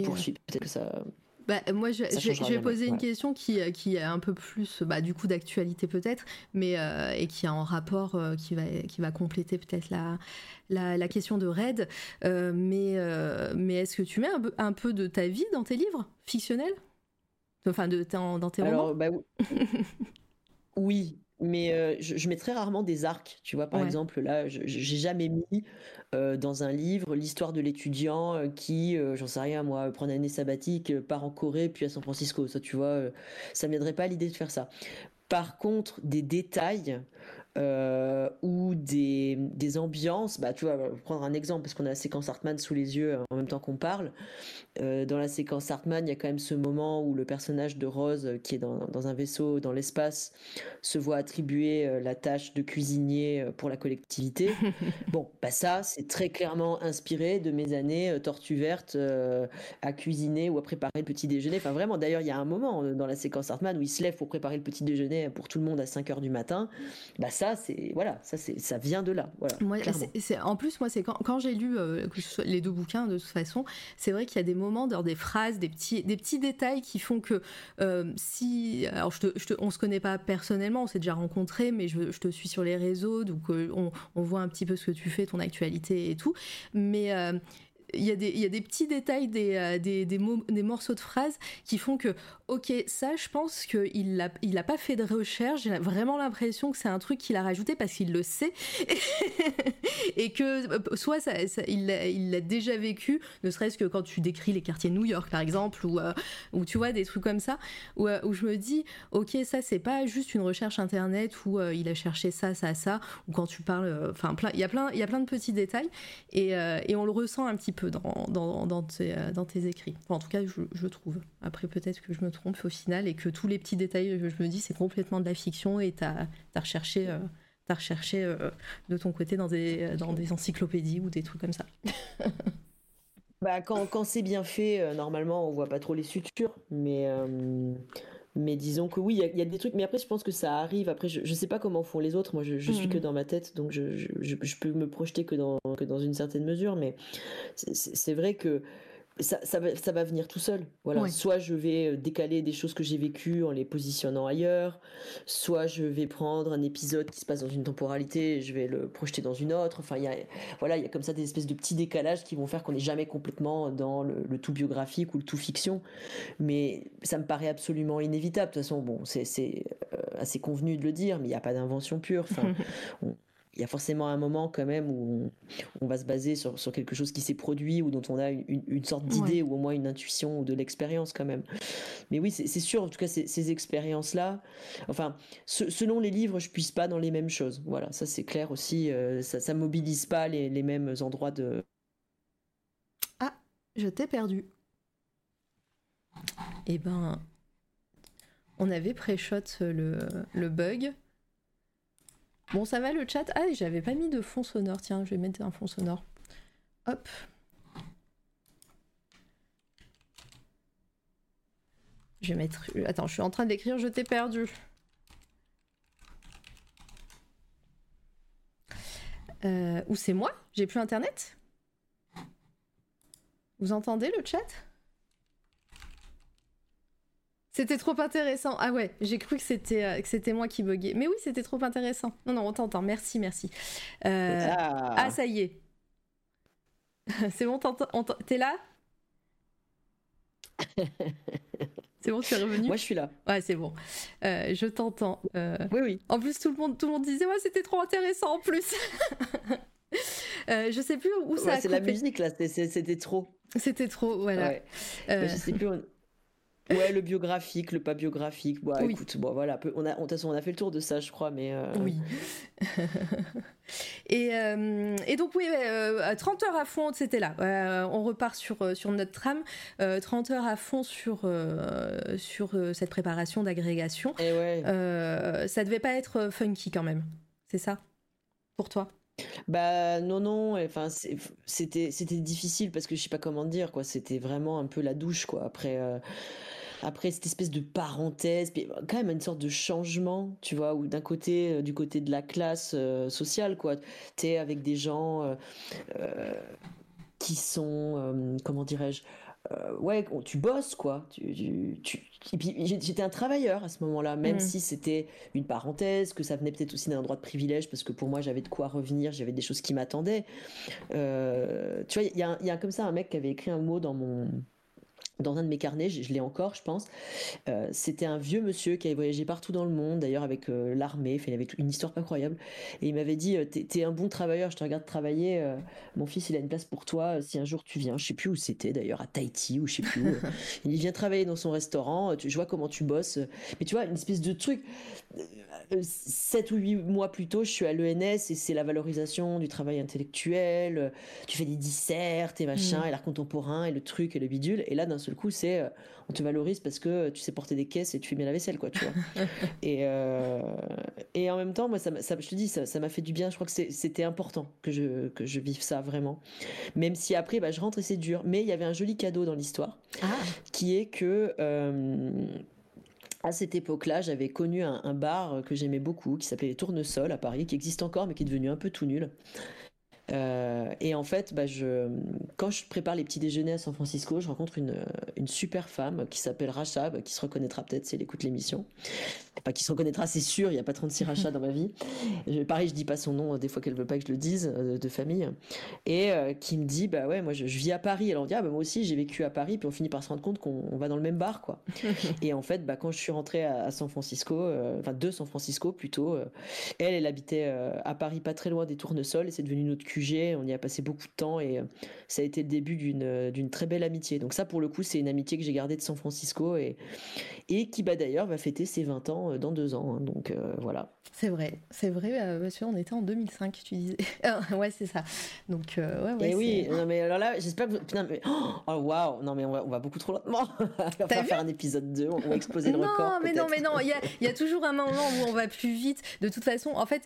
Speaker 3: me poursuit. Peut-être que ça
Speaker 1: bah, moi, je, vais poser une question qui, euh, qui est un peu plus, bah, du coup, d'actualité peut-être, mais euh, et qui est en rapport, euh, qui va, qui va compléter peut-être la, la, question de Red. mais, mais est-ce que tu mets un, un, peu de ta vie dans tes livres fictionnels, enfin, de dans tes
Speaker 3: Alors, bah, oui, mais je, mets très rarement des arcs. Tu vois, par exemple, là, j'ai jamais mis dans un livre l'histoire de l'étudiant qui, j'en sais rien, moi, prend une année sabbatique, part en Corée, puis à San Francisco. Ça, tu vois, ça ne viendrait pas à l'idée de faire ça. Par contre, des détails euh, ou des, des, ambiances. Bah, tu vois, prendre un exemple parce qu'on a la séquence Hartman sous les yeux euh, en même temps qu'on parle. Euh, dans la séquence Hartman, il y a quand même ce moment où le personnage de Rose, qui est dans, dans un vaisseau dans l'espace, se voit attribuer la tâche de cuisinier pour la collectivité. bon, bah ça, c'est très clairement inspiré de mes années tortue verte à cuisiner ou à préparer le petit déjeuner. Enfin, vraiment, d'ailleurs, il y a un moment dans la séquence Hartman où il se lève pour préparer le petit déjeuner pour tout le monde à 5 heures du matin. Bah, ça, c'est voilà, ça c'est ça vient de là. Voilà,
Speaker 1: moi, c'est, en plus, moi, c'est quand, quand j'ai lu euh, les deux bouquins de toute façon, c'est vrai qu'il y a des moments, dans des phrases, des petits, des petits détails qui font que euh, si, alors je te, je te, on se connaît pas personnellement, on s'est déjà rencontrés, mais je, je, te suis sur les réseaux, donc euh, on, on, voit un petit peu ce que tu fais, ton actualité et tout, mais il y, a des, il y a des petits détails, des, des, des, mots, des morceaux de phrases qui font que ok, ça, je pense qu'il n'a il a pas fait de recherche. J'ai vraiment l'impression que c'est un truc qu'il a rajouté parce qu'il le sait et que euh, soit ça, il l'a déjà vécu, ne serait-ce que quand tu décris les quartiers de New York, par exemple, ou, euh, ou tu vois des trucs comme ça, où, euh, où je me dis, ok, ça, c'est pas juste une recherche internet où il a cherché ça, ça, ça, ou quand tu parles, enfin, il y a plein, y a plein de petits détails et, et, on le ressent un petit peu dans, dans, dans, tes, dans tes, écrits. en tout cas, je, je trouve. Après, peut-être que je me trompe au final et que tous les petits détails, je me dis, c'est complètement de la fiction et tu as, recherché, euh, as recherché euh, de ton côté dans des, dans des encyclopédies ou des trucs comme ça.
Speaker 3: bah, quand, quand c'est bien fait, euh, normalement, on voit pas trop les sutures, mais. Mais disons que oui, il y, a des trucs, mais après je pense que ça arrive. Après, je, je sais pas comment font les autres. Moi, je, je suis que mm. dans ma tête, donc je, je, je, peux me projeter que dans, que dans une certaine mesure. Mais c'est vrai que ça, ça, va, ça va venir tout seul. Voilà. Soit je vais euh, décaler des choses que j'ai vécues en les positionnant ailleurs, soit je vais prendre un épisode qui se passe dans une temporalité et je vais le projeter dans une autre. Enfin, il y a, voilà, il y a comme ça des espèces de petits décalages qui vont faire qu'on n'est jamais complètement dans le, tout biographique ou le tout fiction. Mais ça me paraît absolument inévitable. De toute façon, bon, c'est euh, assez convenu de le dire, mais il n'y a pas d'invention pure. Enfin, il y a forcément un moment quand même où on, va se baser sur, sur, quelque chose qui s'est produit ou dont on a une, une sorte d'idée ou au moins une intuition ou de l'expérience quand même. Mais oui, c'est sûr, en tout cas, ces, ces expériences-là, enfin, selon les livres, je puisse pas dans les mêmes choses. Voilà, ça c'est clair aussi, euh, ça, ça mobilise pas les, les mêmes endroits de...
Speaker 1: Ah, je t'ai perdu. Eh ben, on avait pré-shot le, le bug. Bon, ça va le chat Ah, j'avais pas mis de fond sonore. Tiens, je vais mettre un fond sonore. Hop. Je vais mettre... Attends, je suis en train d'écrire, je t'ai perdu. Euh, ou c'est moi? J'ai plus internet? Vous entendez le chat? C'était trop intéressant. Ah ouais, j'ai cru que c'était euh, que c'était moi qui buguais. Mais oui, c'était trop intéressant. Non, non, on t'entend. Merci, merci. Euh, ah. ah. ça y est. c'est bon, t'es là? C'est bon, tu es revenu
Speaker 3: Moi, je suis là.
Speaker 1: Ouais, c'est bon. Euh, je t'entends.
Speaker 3: oui, oui.
Speaker 1: En plus, tout le monde, tout le monde disait, ouais, c'était trop intéressant en plus. je sais plus où ça
Speaker 3: C'est la musique là, c'était trop.
Speaker 1: C'était trop, voilà.
Speaker 3: je sais plus. Ouais, le biographique, le pas biographique. Bon, écoute, bon, voilà, on a, on, on a fait le tour de ça, je crois, mais. Euh,
Speaker 1: oui. et, euh, et, donc, oui, 30 heures à fond, c'était là. on repart sur, sur notre trame. 30 heures à fond sur, sur cette préparation d'agrégation.
Speaker 3: Et ouais.
Speaker 1: ça devait pas être funky quand même, c'est ça? Pour toi?
Speaker 3: Bah non non, enfin c'était c'était difficile parce que je sais pas comment dire quoi, c'était vraiment un peu la douche quoi après euh, après cette espèce de parenthèse, puis quand même une sorte de changement, tu vois, ou d'un côté euh, du côté de la classe euh, sociale quoi, tu es avec des gens qui sont comment dirais-je euh, ouais, tu bosses quoi. Tu, tu, Et puis j'étais un travailleur à ce moment-là, même mm. si c'était une parenthèse, que ça venait peut-être aussi d'un endroit de privilège, parce que pour moi j'avais de quoi revenir, j'avais des choses qui m'attendaient. Euh, tu vois, il y a, y a comme ça un mec qui avait écrit un mot dans mon dans un de mes carnets, je, l'ai encore, je pense. Euh, c'était un vieux monsieur qui avait voyagé partout dans le monde, d'ailleurs avec euh, l'armée. il avait une histoire pas croyable. Et il m'avait dit euh, T'es un bon travailleur, je te regarde travailler. mon fils, il a une place pour toi. Si un jour tu viens, je sais plus où c'était d'ailleurs, à Tahiti ou je sais plus où. il vient travailler dans son restaurant. je vois comment tu bosses. Mais tu vois, une espèce de truc. 7 ou 8 mois plus tôt, je suis à l'ENS et c'est la valorisation du travail intellectuel. Tu fais des dissertes et machin, mm. et l'art contemporain et le truc et le bidule. Et là, d'un seul coup, c'est euh, on te valorise parce que tu sais porter des caisses et tu fais bien la vaisselle, quoi, tu vois. et, euh, et en même temps, moi, ça, ça je te dis, ça m'a fait du bien. Je crois que c'était important que je, que je vive ça vraiment. Même si après, bah, je rentre et c'est dur. Mais il y avait un joli cadeau dans l'histoire ah. qui est que. Euh, à cette époque-là, j'avais connu un, bar que j'aimais beaucoup, qui s'appelait les Tournesols à Paris, qui existe encore, mais qui est devenu un peu tout nul. Euh, et en fait, bah, quand je prépare les petits déjeuners à San Francisco, je rencontre une, une super femme qui s'appelle Racha, bah, qui se reconnaîtra peut-être si elle écoute l'émission. Qui se reconnaîtra, c'est sûr, il n'y a pas 36 Racha dans ma vie. Je, pareil, je dis pas son nom, des fois qu'elle veut pas que je le dise, euh, de famille. Et euh, qui me dit, bah ouais, moi je, vis à Paris. Alors on dit, ah bah moi aussi j'ai vécu à Paris, puis on finit par se rendre compte qu'on va dans le même bar, quoi. et en fait, bah, quand je suis rentrée à, San Francisco, enfin de San Francisco plutôt, elle, elle habitait à Paris, pas très loin des Tournesols, et c'est devenu notre on y a passé beaucoup de temps et euh, ça a été le début d'une euh, d'une très belle amitié. Donc ça, pour le coup, c'est une amitié que j'ai gardée de San Francisco et, et qui bah, d'ailleurs va fêter ses 20 ans euh, dans deux ans. Hein. donc voilà.
Speaker 1: C'est vrai, c'est vrai, monsieur, on était en 2005, tu disais. Ah, ouais, c'est ça. Donc ouais, ouais.
Speaker 3: Et oui, non mais alors là, j'espère que putain, mais... oh waouh, non mais on va, beaucoup trop lentement. on va faire un épisode 2, on va exploser le
Speaker 1: non,
Speaker 3: record.
Speaker 1: Non, mais non, mais non, il y a, toujours un moment où on va plus vite. De toute façon, en fait,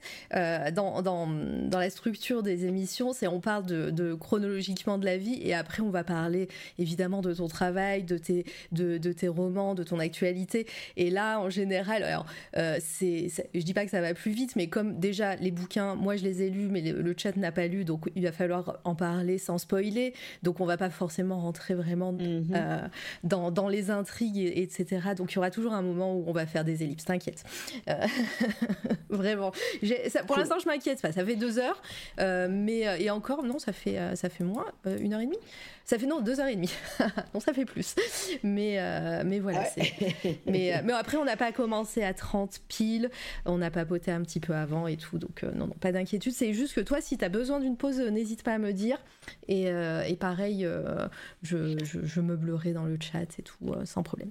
Speaker 1: dans, dans, dans la structure des émissions c'est on parle de, chronologiquement de la vie et après on va parler évidemment de ton travail, de tes, de, tes romans, de ton actualité. Et là, en général, alors, euh, c'est, je dis pas que ça va plus vite, mais comme déjà les bouquins, moi je les ai lus, mais le, chat n'a pas lu, donc il va falloir en parler sans spoiler. Donc on va pas forcément rentrer vraiment mhm. euh, dans, dans, les intrigues, etc. Donc il y aura toujours un moment où on va faire des ellipses, t'inquiète. Euh, vraiment. pour l'instant, je m'inquiète pas. Ça fait deux heures, mais euh, et encore, non, ça fait, ça fait moins, une heure et demie. Ça fait non, deux heures et demie. non, ça fait plus. Mais, mais voilà. mais, mais après, on n'a pas commencé à 30 piles. On a papoté un petit peu avant et tout. Donc, non, non, pas d'inquiétude. C'est juste que toi, si tu as besoin d'une pause, n'hésite pas à me dire. Et, et pareil, je, je, je meublerai dans le chat et tout, sans problème.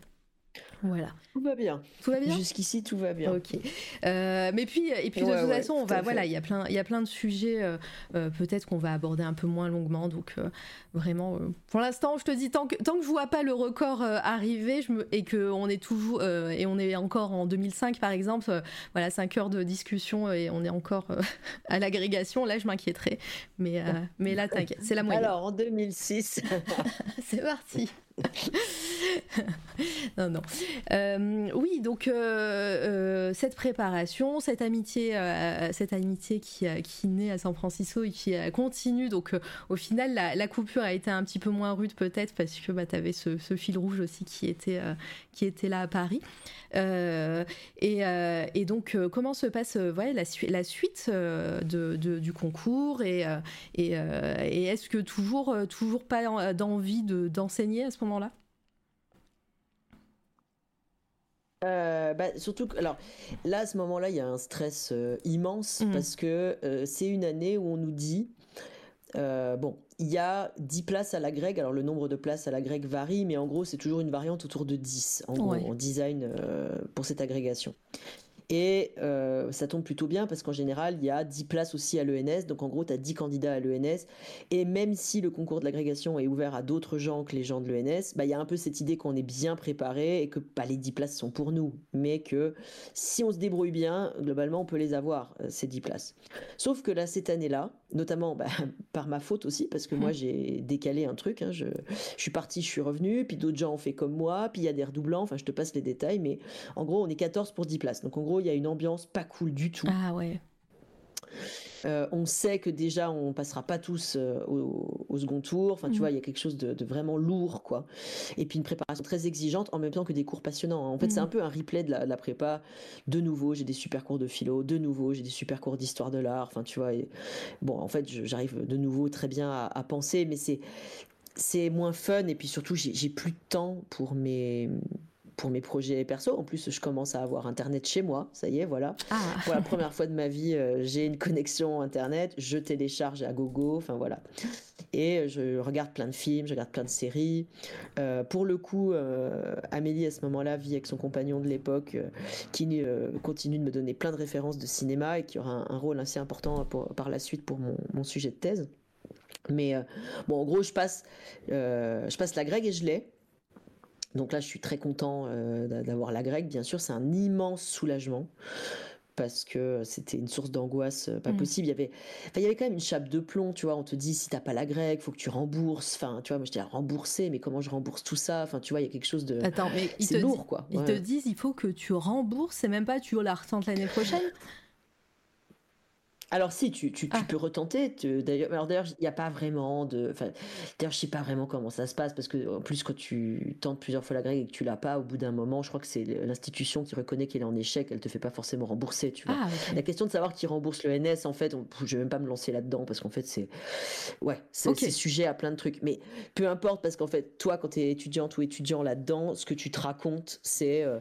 Speaker 1: Voilà.
Speaker 3: Tout va bien.
Speaker 1: Tout va bien?
Speaker 3: Jusqu'ici, tout va bien.
Speaker 1: Ok. Euh, mais puis, et puis de toute façon, on va, voilà, il y a plein, il y a plein de sujets. Euh, euh, peut-être qu'on va aborder un peu moins longuement. Donc, vraiment, pour l'instant, je te dis tant que tant que je vois pas le record arriver, je me, et que on est toujours et on est encore en 2005 par exemple, voilà, 5 heures de discussion et on est encore à l'agrégation. Là, je m'inquiéterai. Mais mais là, t'inquiète, c'est la moyenne.
Speaker 3: Alors en 2006.
Speaker 1: c'est parti. non, non. Euh, oui, donc euh, euh, cette préparation, cette amitié, cette amitié qui, qui naît à San Francisco et qui continue. Donc au final, la, coupure a été un petit peu moins rude peut-être parce que bah, tu avais ce, fil rouge aussi qui était, qui était là à Paris. Et, donc comment se passe la, suite de, du concours et, et, est-ce que toujours, toujours pas d'envie d'enseigner à ce moment-là
Speaker 3: Euh, bah, surtout que, alors là, à ce moment-là, il y a un stress euh, immense mmh. parce que euh, c'est une année où on nous dit bon, il y a 10 places à la grecque. Alors, le nombre de places à la grecque varie, mais en gros, c'est toujours une variante autour de 10 en, en design pour cette agrégation. Et euh, ça tombe plutôt bien parce qu'en général, il y a 10 places aussi à l'ENS. Donc en gros, tu as 10 candidats à l'ENS. Et même si le concours de l'agrégation est ouvert à d'autres gens que les gens de l'ENS, bah, il y a un peu cette idée qu'on est bien préparé et que pas les 10 places sont pour nous. Mais que si on se débrouille bien, globalement, on peut les avoir, euh, ces 10 places. Sauf que là, cette année-là, notamment bah, par ma faute aussi, parce que moi, mmh. j'ai décalé un truc. Hein, je, je suis parti, je suis revenu. Puis d'autres gens ont fait comme moi. Puis il y a des redoublants. Enfin, je te passe les détails. Mais en gros, on est 14 pour 10 places. Donc en gros, il y a une ambiance pas cool du tout.
Speaker 1: Ah ouais.
Speaker 3: Euh, on sait que déjà on passera pas tous euh, au, second tour. Enfin, tu mhm. vois, il y a quelque chose de, vraiment lourd, quoi. Et puis une préparation très exigeante en même temps que des cours passionnants. En fait, c'est mhm. un peu un replay de la, prépa. De nouveau, j'ai des super cours de philo. De nouveau, j'ai des super cours d'histoire de l'art. Enfin, tu vois. bon, en fait, j'arrive de nouveau très bien à, à penser, mais c'est c'est moins fun. Et puis surtout, j'ai plus de temps pour mes pour mes projets perso. En plus, je commence à avoir Internet chez moi. Ça y est, voilà.
Speaker 1: Ah.
Speaker 3: Pour la première fois de ma vie, euh, j'ai une connexion Internet. Je télécharge à gogo. Enfin, voilà. Et je regarde plein de films, je regarde plein de séries. Euh, pour le coup, euh, Amélie, à ce moment-là, vit avec son compagnon de l'époque qui continue de me donner plein de références de cinéma et qui aura un, rôle assez important par la suite pour mon, mon sujet de thèse. Mais bon, en gros, je passe, je passe la grecque et je l'ai. Donc là, je suis très content euh, d'avoir la grecque. Bien sûr, c'est un immense soulagement parce que c'était une source d'angoisse euh, pas mm. possible. Il y avait, il y avait quand même une chape de plomb, tu vois. On te dit si t'as pas la grecque, faut que tu rembourses. Enfin, tu vois, moi j'étais à rembourser, mais comment je rembourse tout ça? Enfin, tu vois, il y a quelque chose de.
Speaker 1: Attends, mais
Speaker 3: c'est lourd, quoi.
Speaker 1: Ils te disent il faut que tu rembourses, c'est même pas tu la retentes l'année prochaine?
Speaker 3: Alors si, tu, tu, ah. peux retenter. D'ailleurs, alors d'ailleurs, il n'y a pas vraiment de. Enfin, d'ailleurs, je sais pas vraiment comment ça se passe parce que en plus, quand tu tentes plusieurs fois la grecque et que tu l'as pas, au bout d'un moment, je crois que c'est l'institution qui reconnaît qu'elle est en échec, elle te fait pas forcément rembourser. Tu vois.
Speaker 1: Ah,
Speaker 3: la question de savoir qui rembourse le NS, en fait, je vais même pas me lancer là-dedans parce qu'en fait, c'est ouais, c'est sujet à plein de trucs. Mais peu importe parce qu'en fait, toi, quand tu es étudiante ou étudiant là-dedans, ce que tu te racontes, c'est euh,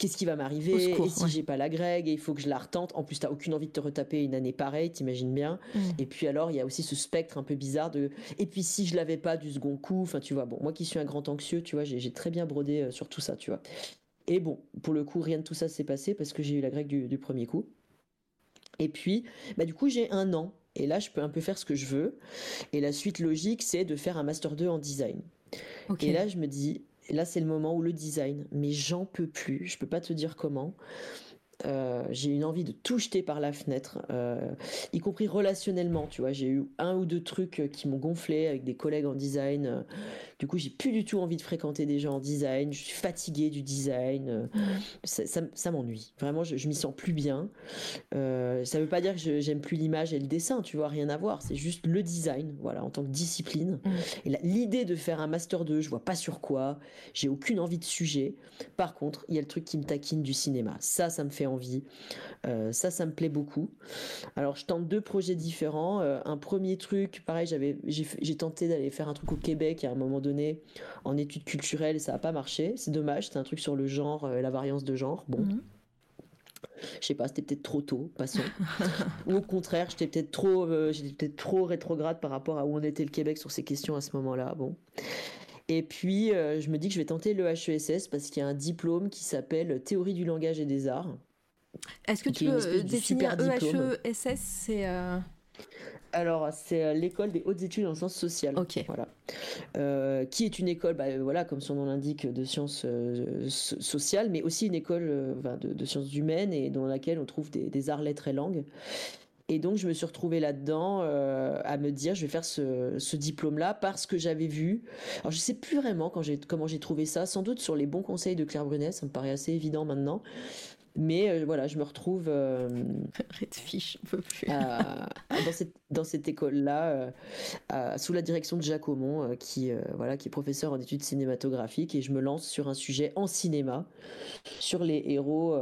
Speaker 3: qu'est-ce qui va m'arriver et si j'ai pas la grecque et il faut que je la retente. En plus, tu t'as aucune envie de te retaper une année pareille, t'imagines bien. Mm. Et puis alors, il y a aussi ce spectre un peu bizarre de. Et puis si je l'avais pas du second coup, enfin tu vois, bon, moi qui suis un grand anxieux, tu vois, j'ai très bien brodé euh, sur tout ça, tu vois. Et bon, pour le coup, rien de tout ça s'est passé parce que j'ai eu la grecque du, premier coup. Et puis, bah du coup, j'ai un an. Et là, je peux un peu faire ce que je veux. Et la suite logique, c'est de faire un Master 2 en design. Et là, je me dis, là, c'est le moment où le design, mais j'en peux plus. Je peux pas te dire comment. Euh, j'ai une envie de tout jeter par la fenêtre, euh, y compris relationnellement. Tu vois, j'ai eu un ou deux trucs qui m'ont gonflé avec des collègues en design. Du coup, j'ai plus du tout envie de fréquenter des gens en design. Je suis fatiguée du design. Ça, m'ennuie. Vraiment, je, m'y sens plus bien. Euh, ça veut pas dire que j'aime plus l'image et le dessin. Tu vois, rien à voir. C'est juste le design, voilà, en tant que discipline. Mm. Et l'idée de faire un master 2, je vois pas sur quoi. J'ai aucune envie de sujet. Par contre, il y a le truc qui me taquine du cinéma. Ça, ça me fait envie. Euh, ça, ça me plaît beaucoup. Alors, je tente deux projets différents. Euh, un premier truc, pareil, j'avais, j'ai tenté d'aller faire un truc au Québec à un moment donné en études culturelles et ça n'a pas marché. C'est dommage. C'était un truc sur le genre, euh, la variance de genre. Bon. Mhm. Je sais pas, c'était peut-être trop tôt, passons. Ou au contraire, j'étais peut-être trop, j'étais peut-être trop rétrograde par rapport à où on était le Québec sur ces questions à ce moment-là. Bon. Et puis, je me dis que je vais tenter le HESS parce qu'il y a un diplôme qui s'appelle Théorie du langage et des arts,
Speaker 1: est-ce que tu peux définir EHESS C'est euh,
Speaker 3: alors, c'est euh, l'école des hautes études en sciences sociales.
Speaker 1: Ok.
Speaker 3: Voilà. Euh, qui est une école, bah, voilà, comme son nom l'indique, de sciences sociales, mais aussi une école de, sciences humaines et dans laquelle on trouve des, arts, lettres et langues. Et donc, je me suis retrouvée là-dedans à me dire, je vais faire ce, diplôme-là parce que j'avais vu. Alors, je sais plus vraiment quand comment j'ai trouvé ça. Sans doute sur les bons conseils de Claire Brunet, ça me paraît assez évident maintenant. Mais euh, voilà, je me retrouve euh,
Speaker 1: Redfish, on peut plus.
Speaker 3: dans cette, dans cette école-là, euh, sous la direction de Jacques Aumont, qui, voilà, qui est professeur en études cinématographiques, et je me lance sur un sujet en cinéma, sur les héros,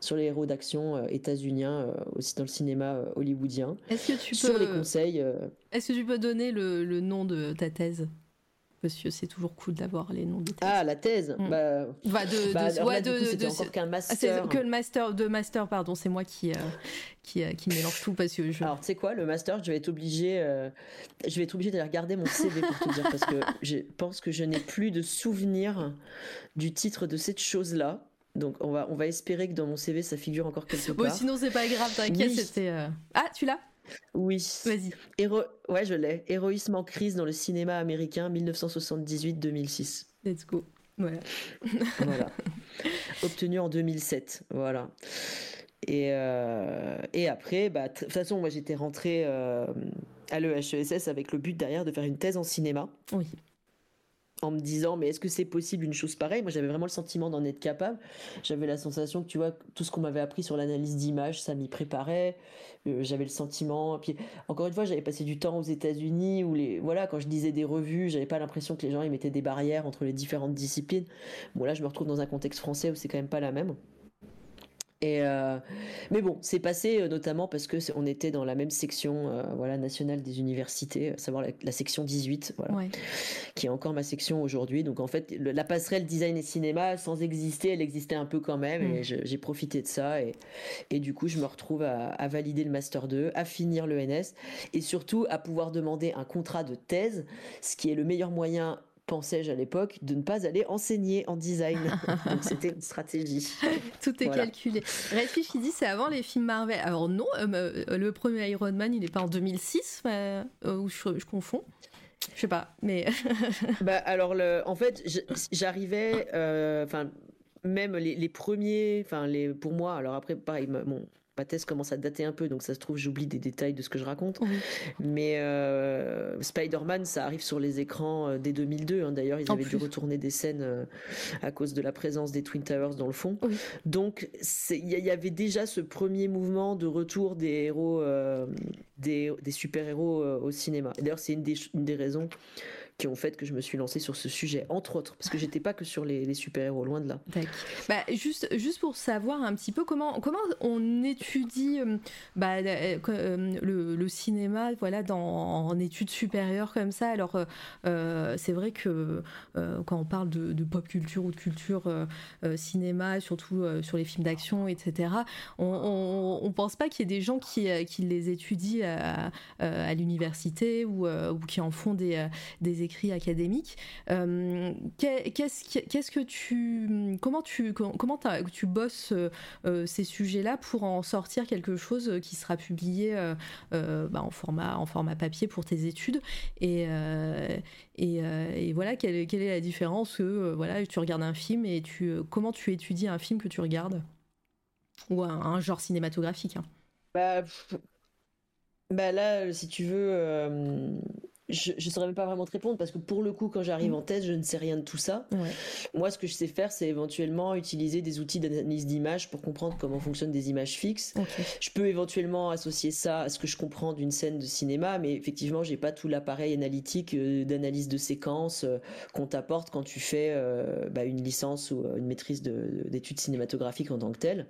Speaker 3: sur les héros d'action états-uniens, aussi dans le cinéma hollywoodien.
Speaker 1: Est-ce que tu
Speaker 3: sur les conseils.
Speaker 1: Est-ce que tu peux donner le, le nom de ta thèse? Parce que c'est toujours cool d'avoir les noms des thèses.
Speaker 3: Ah, la thèse
Speaker 1: Mm.
Speaker 3: Bah,
Speaker 1: Bah, de,
Speaker 3: bah,
Speaker 1: de,
Speaker 3: là,
Speaker 1: ouais, de- de-
Speaker 3: encore qu'un
Speaker 1: Ah, c'est
Speaker 3: master.
Speaker 1: que le master de master, pardon, c'est moi qui, euh, qui, euh, qui mélange tout parce que je.
Speaker 3: Alors, tu sais quoi, le master, je vais être obligé, euh, je vais être obligé d'aller regarder mon CV pour te dire, parce que je pense que je n'ai plus de souvenir du titre de cette chose-là. Donc, on va, on va espérer que dans mon CV, ça figure encore quelque
Speaker 1: Bon,
Speaker 3: part.
Speaker 1: sinon c'est pas grave, t'inquiète,
Speaker 3: Oui.
Speaker 1: c'était. euh, Ah, tu l'as?
Speaker 3: Oui.
Speaker 1: Vas-y.
Speaker 3: Héro... Ouais, je l'ai. Héroïsme en crise dans le cinéma américain 1978-2006.
Speaker 1: Let's go. Voilà.
Speaker 3: Voilà. Obtenu en 2007. Voilà. Et, euh, et après, bah, de toute façon, moi j'étais rentré euh, à l'EHESS avec le but derrière de faire une thèse en cinéma.
Speaker 1: Oui.
Speaker 3: En me disant, mais est-ce que c'est possible une chose pareille? Moi j'avais vraiment le sentiment d'en être capable. J'avais la sensation que, tu vois, tout ce qu'on m'avait appris sur l'analyse d'image, ça m'y préparait. Euh, j'avais le sentiment. Puis, encore une fois, j'avais passé du temps aux États-Unis où les, voilà, quand je lisais des revues, j'avais pas l'impression que les gens ils mettaient des barrières entre les différentes disciplines. Bon, là, je me retrouve dans un contexte français où c'est quand même pas la même. Et euh, mais bon, c'est passé euh, notamment parce que on était dans la même section, euh, voilà, nationale des universités, à savoir la, la section 18, voilà,
Speaker 1: Ouais.
Speaker 3: qui est encore ma section aujourd'hui. Donc en fait, le- la passerelle design et cinéma, sans exister, elle existait un peu quand même,
Speaker 1: Mm.
Speaker 3: et je- j'ai profité de ça. Et, et du coup, je me retrouve à, à valider le master 2, à finir le NS, et surtout à pouvoir demander un contrat de thèse, ce qui est le meilleur moyen pensais-je à l'époque, de ne pas aller enseigner en design. Donc c'était une stratégie.
Speaker 1: Tout est
Speaker 3: Voilà.
Speaker 1: calculé. Redfish, il dit c'est avant les films Marvel. Alors non, euh, euh, le premier Iron Man, il n'est pas en 2006, euh, ou je, je confonds. Je sais pas, mais
Speaker 3: Bah alors le, en fait, j'arrivais, euh, enfin même les, les premiers, enfin les pour moi. Alors après, pareil, mon ma thèse commence à dater un peu, donc ça se trouve j'oublie des détails de ce que je raconte.
Speaker 1: Oui.
Speaker 3: Mais euh, Spider-Man, ça arrive sur les écrans euh, dès 2002. hein. D'ailleurs, ils
Speaker 1: En
Speaker 3: avaient dû retourner des scènes euh, à cause de la présence des Twin Towers dans le fond.
Speaker 1: Oui.
Speaker 3: Donc il y, avait déjà ce premier mouvement de retour des héros, euh, des, des super-héros au cinéma. Et D'ailleurs, c'est une des, une des raisons qui ont fait que je me suis lancée sur ce sujet, entre autres, parce que j'étais pas que sur les, super-héros, loin de là.
Speaker 1: Bah, juste, juste pour savoir un petit peu comment, comment on étudie euh, bah, euh, euh, le, cinéma voilà, dans, en études supérieures comme ça. Alors, c'est vrai que quand on parle de, pop culture ou de culture cinéma, surtout sur les films d'action, etc., on, on, pense pas qu'il y ait des gens qui, qui les étudient à, l'université ou, qui en font des, des écrits académiques. Euh, qu'est- Qu'est-ce que tu comment tu comment tu bosses euh, euh, ces sujets-là pour en sortir quelque chose qui sera publié euh, bah, en format en format papier pour tes études et et, voilà quelle, quelle est la différence que voilà tu regardes un film et tu comment tu étudies un film que tu regardes ou un, genre cinématographique hein?
Speaker 3: Bah, bah là, si tu veux, je, je saurais même pas vraiment te répondre parce que pour le coup, quand j'arrive en thèse, je ne sais rien de tout ça.
Speaker 1: Ouais.
Speaker 3: Moi, ce que je sais faire, c'est éventuellement utiliser des outils d'analyse d'image pour comprendre comment fonctionnent des images fixes. Je peux éventuellement associer ça à ce que je comprends d'une scène de cinéma, mais effectivement, j'ai pas tout l'appareil analytique euh, d'analyse de séquence euh, qu'on t'apporte quand tu fais euh, bah, une licence ou une maîtrise de- d'études cinématographiques en tant que telle.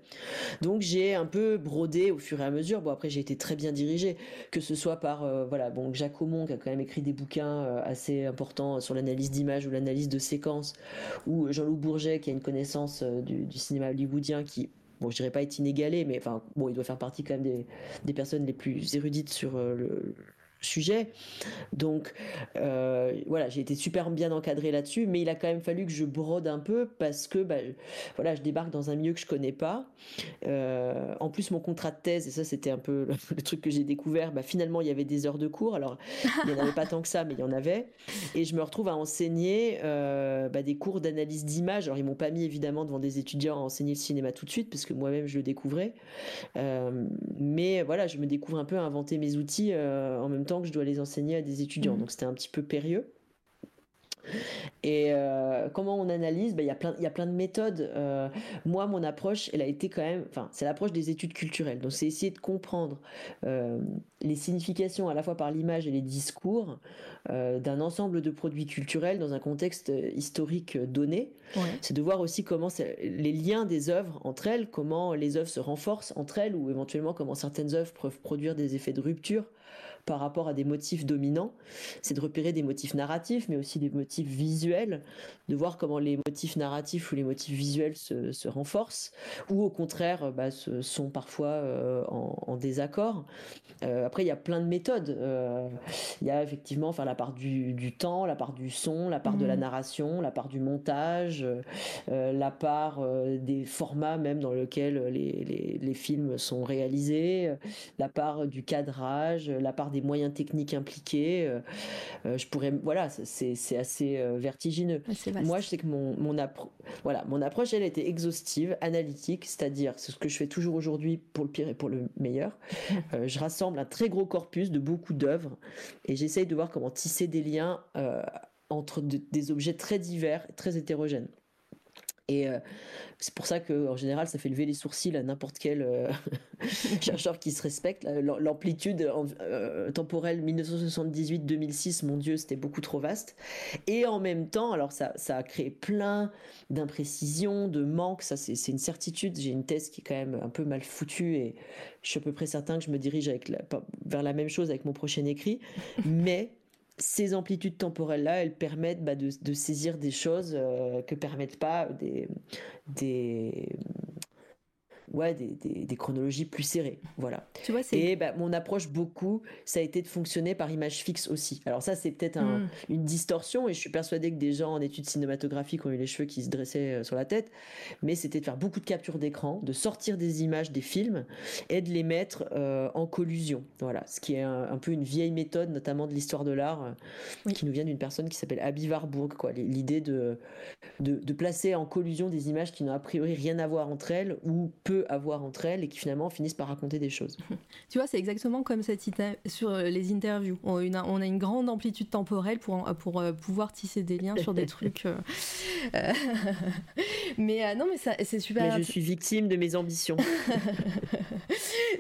Speaker 3: Donc j'ai un peu brodé au fur et à mesure. Bon après j'ai été très bien dirigé, que ce soit par euh, voilà bon Jacques Aumont qui a quand même écrit des bouquins euh, assez importants sur l'analyse d'image ou l'analyse de séquence, ou Jean-Loup Bourget qui a une connaissance euh, du, du cinéma hollywoodien qui bon je dirais pas est inégalé, mais enfin bon il doit faire partie quand même des, des personnes les plus érudites sur euh, le sujet. Donc euh, voilà, j'ai été super bien encadré là-dessus, mais il a quand même fallu que je brode un peu parce que bah, voilà, je débarque dans un milieu que je connais pas. Euh, en plus, mon contrat de thèse, et ça c'était un peu le, truc que j'ai découvert, bah, finalement il y avait des heures de cours. Alors il n'y en avait pas tant que ça, mais il y en avait. Et je me retrouve à enseigner euh, bah, des cours d'analyse d'image. Alors ils m'ont pas mis évidemment devant des étudiants à enseigner le cinéma tout de suite, parce que moi-même je le découvrais. Mais voilà, je me découvre un peu à inventer mes outils en même temps que je dois les enseigner à des étudiants.
Speaker 1: Mhm.
Speaker 3: Donc c'était un petit peu périlleux. Et euh, comment on analyse? Ben, Il y, a plein- y a plein de méthodes. Euh, moi, mon approche, elle a été quand même. Enfin, c'est l'approche des études culturelles. Donc, c'est essayer de comprendre euh, les significations à la fois par l'image et les discours d'un ensemble de produits culturels dans un contexte historique donné.
Speaker 1: Ouais.
Speaker 3: C'est de voir aussi comment les liens des œuvres entre elles, comment les œuvres se renforcent entre elles, ou éventuellement comment certaines œuvres peuvent produire des effets de rupture par rapport à des motifs dominants, c'est de repérer des motifs narratifs, mais aussi des motifs visuels, de voir comment les motifs narratifs ou les motifs visuels se, renforcent, ou au contraire bah, sont parfois euh, en, désaccord. Euh, après, il y a plein de méthodes. Euh, il y a effectivement enfin, la part du, temps, la part du son, la part de la mmh. narration, la part du montage, la part des formats même dans lesquels les, les films sont réalisés, la part du cadrage, la part des moyens techniques impliqués. Euh, euh, je pourrais, voilà, c'est assez euh, vertigineux. Moi, je sais que mon, mon, voilà, mon approche, elle était exhaustive, analytique, c'est-à-dire, c'est ce que je fais toujours aujourd'hui pour le pire et pour le meilleur. je rassemble un très gros corpus de beaucoup d'œuvres et j'essaye de voir comment tisser des liens entre des objets très divers, très hétérogènes. Et euh, c'est pour ça qu'en général, ça fait lever les sourcils à n'importe quel euh, chercheur qui se respecte. L'amplitude euh, temporelle 1978-2006, mon Dieu, c'était beaucoup trop vaste. Et en même temps, alors ça, ça a créé plein d'imprécisions, de manques. Ça, c'est une certitude. J'ai une thèse qui est quand même un peu mal foutue et je suis à peu près certain que je me dirige vers la même chose avec mon prochain écrit. Mais ces amplitudes temporelles-là, elles permettent bah, de, saisir des choses euh, que permettent pas des, des, ouais, des, des, chronologies plus serrées. Voilà. Tu vois, et bah, mon approche beaucoup, ça a été de fonctionner par image fixe aussi. Alors ça, c'est peut-être hmm. une distorsion et je suis persuadée que des gens en études cinématographiques ont eu les cheveux qui se dressaient euh, sur la tête, mais c'était de faire beaucoup de captures d'écran, de sortir des images des films et de les mettre euh, en collusion. Voilà, ce qui est un, peu une vieille méthode, notamment de l'histoire de l'art, euh, qui nous vient d'une personne qui s'appelle Abby Warburg. Quoi, l'idée de, de, de placer en collusion des images qui n'ont a priori rien à voir entre elles ou peu avoir entre elles et qui finalement finissent par raconter des choses.
Speaker 1: Tu vois, c'est exactement comme cette sur euh, les interviews. On a, une, on a une grande amplitude temporelle pour, pour euh, pouvoir tisser des liens sur des trucs. Euh, mais non, mais c'est super.
Speaker 3: Mais je suis victime de mes ambitions.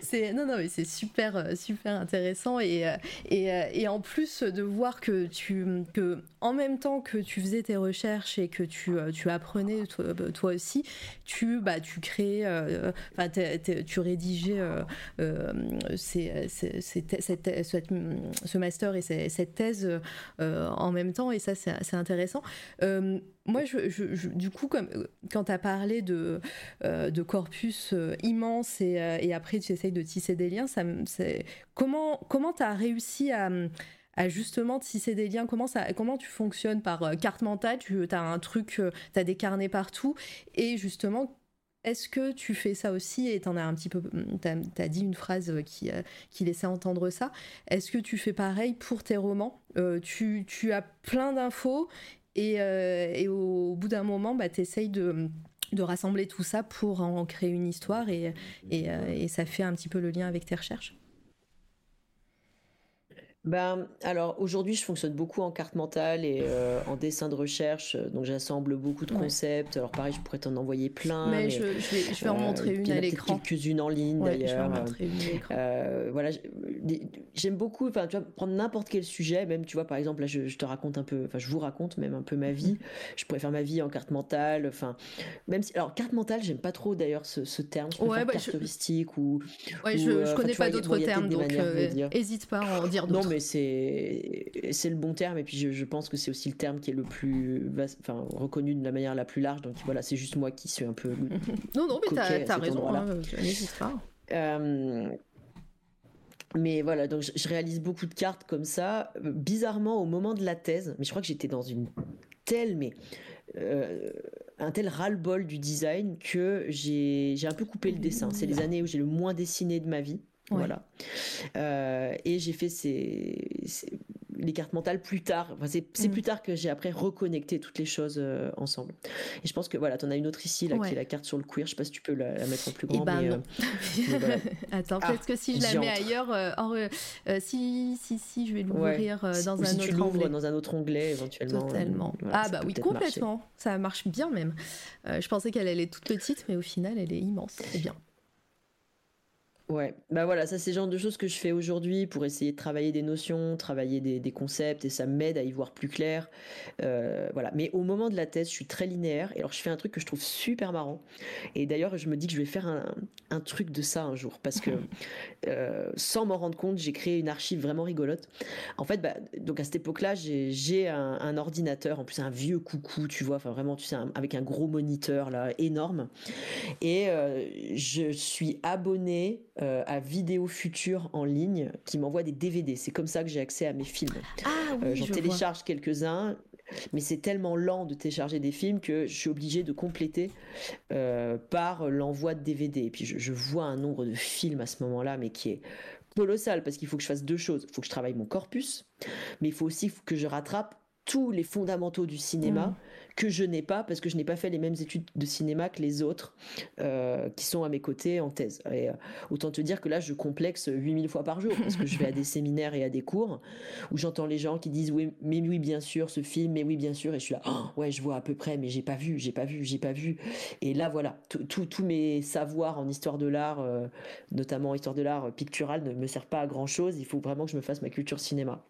Speaker 1: c'est non, non, mais c'est super, super intéressant et, et, et, en plus de voir que tu que en même temps que tu faisais tes recherches et que tu, tu apprenais toi, aussi, tu bah tu crées tu rédigeais euh, euh, ce master et cette thèse euh, en même temps, et ça, c'est intéressant. moi, du coup, quand tu as parlé de, corpus immense et, après tu essayes de tisser des liens, ça, comment tu as réussi à justement tisser des liens? Comment, comment tu fonctionnes par carte mentale? Tu as un truc, tu as des carnets partout et justement, est-ce que tu fais ça aussi et t'en as un petit peu, t'as as dit une phrase qui, euh, qui laissait entendre ça. Est-ce que tu fais pareil pour tes romans? Euh, tu, tu, as plein d'infos et, euh, et, au bout d'un moment, bah, tu essayes de, de, rassembler tout ça pour en créer une histoire et, et ça fait un petit peu le lien avec tes recherches?
Speaker 3: Ben, alors aujourd'hui, je fonctionne beaucoup en carte mentale et euh, en dessin de recherche. Donc j'assemble beaucoup de concepts. Alors pareil, je pourrais t'en envoyer plein.
Speaker 1: Mais, je, vais, en montrer une à l'écran.
Speaker 3: Quelques-unes en ligne d'ailleurs. Euh, voilà, j'aime beaucoup. Enfin, tu vois, prendre n'importe quel sujet. Même, tu vois, par exemple, là, je, te raconte un peu. Enfin, je vous raconte même un peu ma vie. Je pourrais faire ma vie en carte mentale. Enfin, même si, alors carte mentale, j'aime pas trop d'ailleurs ce, terme. Je ouais, bah, caractéristique ou.
Speaker 1: Ouais, je, euh, connais pas d'autres termes, donc hésite pas à en dire d'autres
Speaker 3: mais c'est c'est le bon terme et puis je, pense que c'est aussi le terme qui est le plus enfin reconnu de la manière la plus large donc voilà c'est juste moi qui suis un peu
Speaker 1: non non mais t'as as raison hein, pas
Speaker 3: euh, mais voilà, donc je, réalise beaucoup de cartes comme ça. Bizarrement, au moment de la thèse, mais je crois que j'étais dans une telle, mais euh, un tel ras-le-bol du design que j'ai un peu coupé le dessin. C'est les années où j'ai le moins dessiné de ma vie. Voilà. Euh, et j'ai fait ces, les cartes mentales plus tard. c'est mm. plus tard que j'ai après reconnecté toutes les choses euh, ensemble. Et je pense que voilà, tu en as une autre ici là, qui est la carte sur le queer. Je sais pas si tu peux la, mettre en plus grand.
Speaker 1: Eh ben, mais, euh, Attends, ah, peut-être que si je la mets ailleurs, si, si, si, je vais l'ouvrir dans un
Speaker 3: si
Speaker 1: autre
Speaker 3: tu
Speaker 1: onglet.
Speaker 3: dans un autre onglet éventuellement.
Speaker 1: Totalement. ah bah oui, complètement. Ça marche bien même. je pensais qu'elle allait toute petite, mais au final, elle est immense. C'est bien.
Speaker 3: Ouais, bah voilà, ça c'est le genre de choses que je fais aujourd'hui pour essayer de travailler des notions, travailler des, concepts et ça m'aide à y voir plus clair. Euh, voilà, mais au moment de la thèse, je suis très linéaire et alors je fais un truc que je trouve super marrant. Et d'ailleurs, je me dis que je vais faire un, truc de ça un jour parce que euh, sans m'en rendre compte, j'ai créé une archive vraiment rigolote. En fait, bah, donc à cette époque-là, j'ai un, ordinateur, en plus un vieux coucou, tu vois, enfin vraiment, tu sais, avec un gros moniteur là énorme. Et euh, je suis abonné euh, à Vidéo Future en ligne qui m'envoie des DVD. C'est comme ça que j'ai accès à mes films.
Speaker 1: Ah oui,
Speaker 3: euh, J'en télécharge quelques-uns, mais c'est tellement lent de télécharger des films que je suis obligé de compléter euh, par l'envoi de DVD. Et puis je, vois un nombre de films à ce moment-là, mais qui est colossal parce qu'il faut que je fasse deux choses. Il faut que je travaille mon corpus, mais il faut aussi que je rattrape tous les fondamentaux du cinéma mm. Que je n'ai pas parce que je n'ai pas fait les mêmes études de cinéma que les autres euh, qui sont à mes côtés en thèse. Et euh, autant te dire que là, je complexe 8000 fois par jour parce que je vais à des séminaires et à des cours où j'entends les gens qui disent oui, mais oui, bien sûr, ce film, mais oui, bien sûr, et je suis là, oh, ouais, je vois à peu près, mais j'ai pas vu, j'ai pas vu, j'ai pas vu. Et là, voilà, tous mes savoirs en histoire de l'art, euh, notamment histoire de l'art pictural, ne me servent pas à grand chose. Il faut vraiment que je me fasse ma culture cinéma.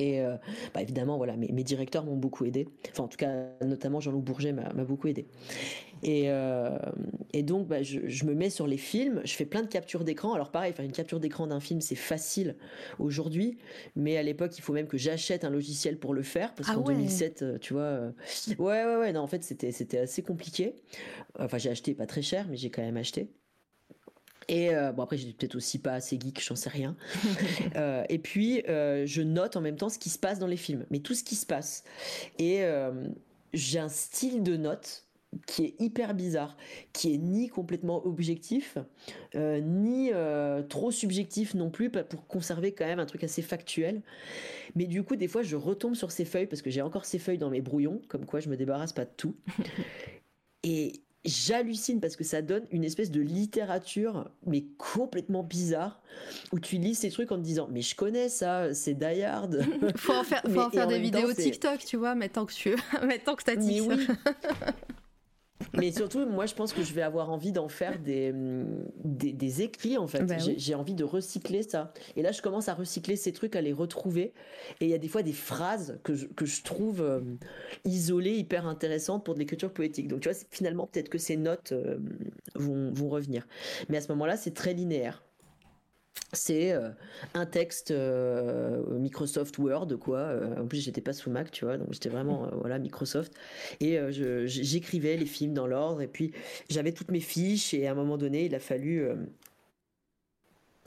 Speaker 3: Et euh, bah évidemment, voilà, mes, mes directeurs m'ont beaucoup aidé. Enfin, en tout cas, notamment Jean-Loup Bourget m'a beaucoup aidé. Et, euh, et donc, bah, je, je, me mets sur les films, je fais plein de captures d'écran. Alors pareil, faire une capture d'écran d'un film, c'est facile aujourd'hui, mais à l'époque, il faut même que j'achète un logiciel pour le faire, parce ah qu'en 2007, euh, tu vois, ouais, ouais, ouais, non, en fait, c'était c'était assez compliqué. Enfin, j'ai acheté pas très cher, mais j'ai quand même acheté. Et euh, bon après j'étais peut-être aussi pas assez geek, j'en sais rien. euh, et puis euh, je note en même temps ce qui se passe dans les films, mais tout ce qui se passe. Et euh, j'ai un style de note qui est hyper bizarre, qui est ni complètement objectif, ni trop subjectif non plus, pour conserver quand même un truc assez factuel. Mais du coup, des fois, je retombe sur ces feuilles parce que j'ai encore ces feuilles dans mes brouillons, comme quoi je me débarrasse pas de tout. Et j'hallucine parce que ça donne une espèce de littérature mais complètement bizarre où tu lis ces trucs en te disant mais je connais ça c'est Die Hard
Speaker 1: faut en faire, faut en faire des vidéos TikTok tu vois mais tant que tu mais tant que t'as dit
Speaker 3: oui. Mais surtout, moi, je pense que je vais avoir envie d'en faire des, des, écrits, en fait. Bah j'ai envie de recycler ça. Et là, je commence à recycler ces trucs, à les retrouver. Et il y a des fois des phrases que je, que je trouve euh, isolées, hyper intéressantes pour de l'écriture poétique. Donc, tu vois, finalement, peut-être que ces notes euh, vont, vont revenir. Mais à ce moment-là, c'est très linéaire c'est euh, un texte euh, Microsoft Word quoi. Euh, en plus j'étais pas sous Mac tu vois donc j'étais vraiment voilà Microsoft. Et j'écrivais les films dans l'ordre. Et puis j'avais toutes mes fiches. Et à un moment donné il a fallu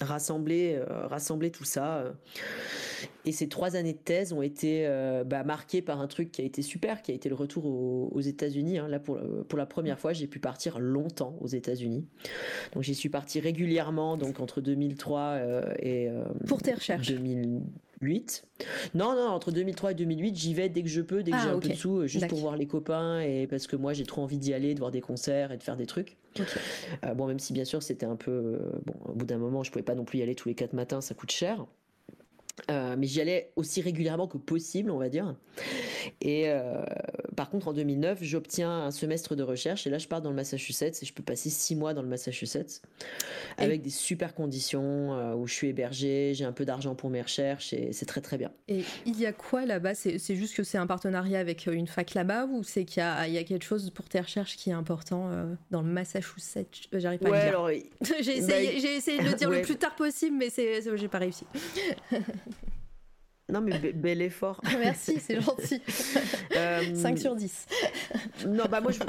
Speaker 3: rassembler rassembler tout ça et ces trois années de thèse ont été euh, bah, marquées par un truc qui a été super, qui a été le retour aux, États-Unis. Hein. Là, pour, pour la première fois, j'ai pu partir longtemps aux États-Unis. Donc, j'y suis parti régulièrement, donc entre 2003 euh, et euh,
Speaker 1: pour tes recherches.
Speaker 3: 2008. Non, non, entre 2003 et 2008, j'y vais dès que je peux, dès que ah, j'ai un peu de sous, juste pour voir les copains et parce que moi, j'ai trop envie d'y aller, de voir des concerts et de faire des trucs. bon, même si bien sûr, c'était un peu. bon, au bout d'un moment, je pouvais pas non plus y aller tous les quatre matins, ça coûte cher. Euh, mais j'y allais aussi régulièrement que possible, on va dire. Et euh, par contre, en 2009, j'obtiens un semestre de recherche et là, je pars dans le Massachusetts et je peux passer six mois dans le Massachusetts avec des super conditions euh, où je suis hébergé, j'ai un peu d'argent pour mes recherches et c'est très très bien.
Speaker 1: Et il y a quoi là-bas? C'est juste que c'est un partenariat avec une fac là-bas ou c'est qu'il y, y, a quelque chose pour tes recherches qui est important dans le Massachusetts? J'arrive pas à le dire. j'ai essayé, bah, essayé, de le dire le plus tard possible, mais j'ai pas réussi.
Speaker 3: Non, mais bel effort.
Speaker 1: Merci, c'est gentil. 5 euh, sur 10.
Speaker 3: non, bah moi je,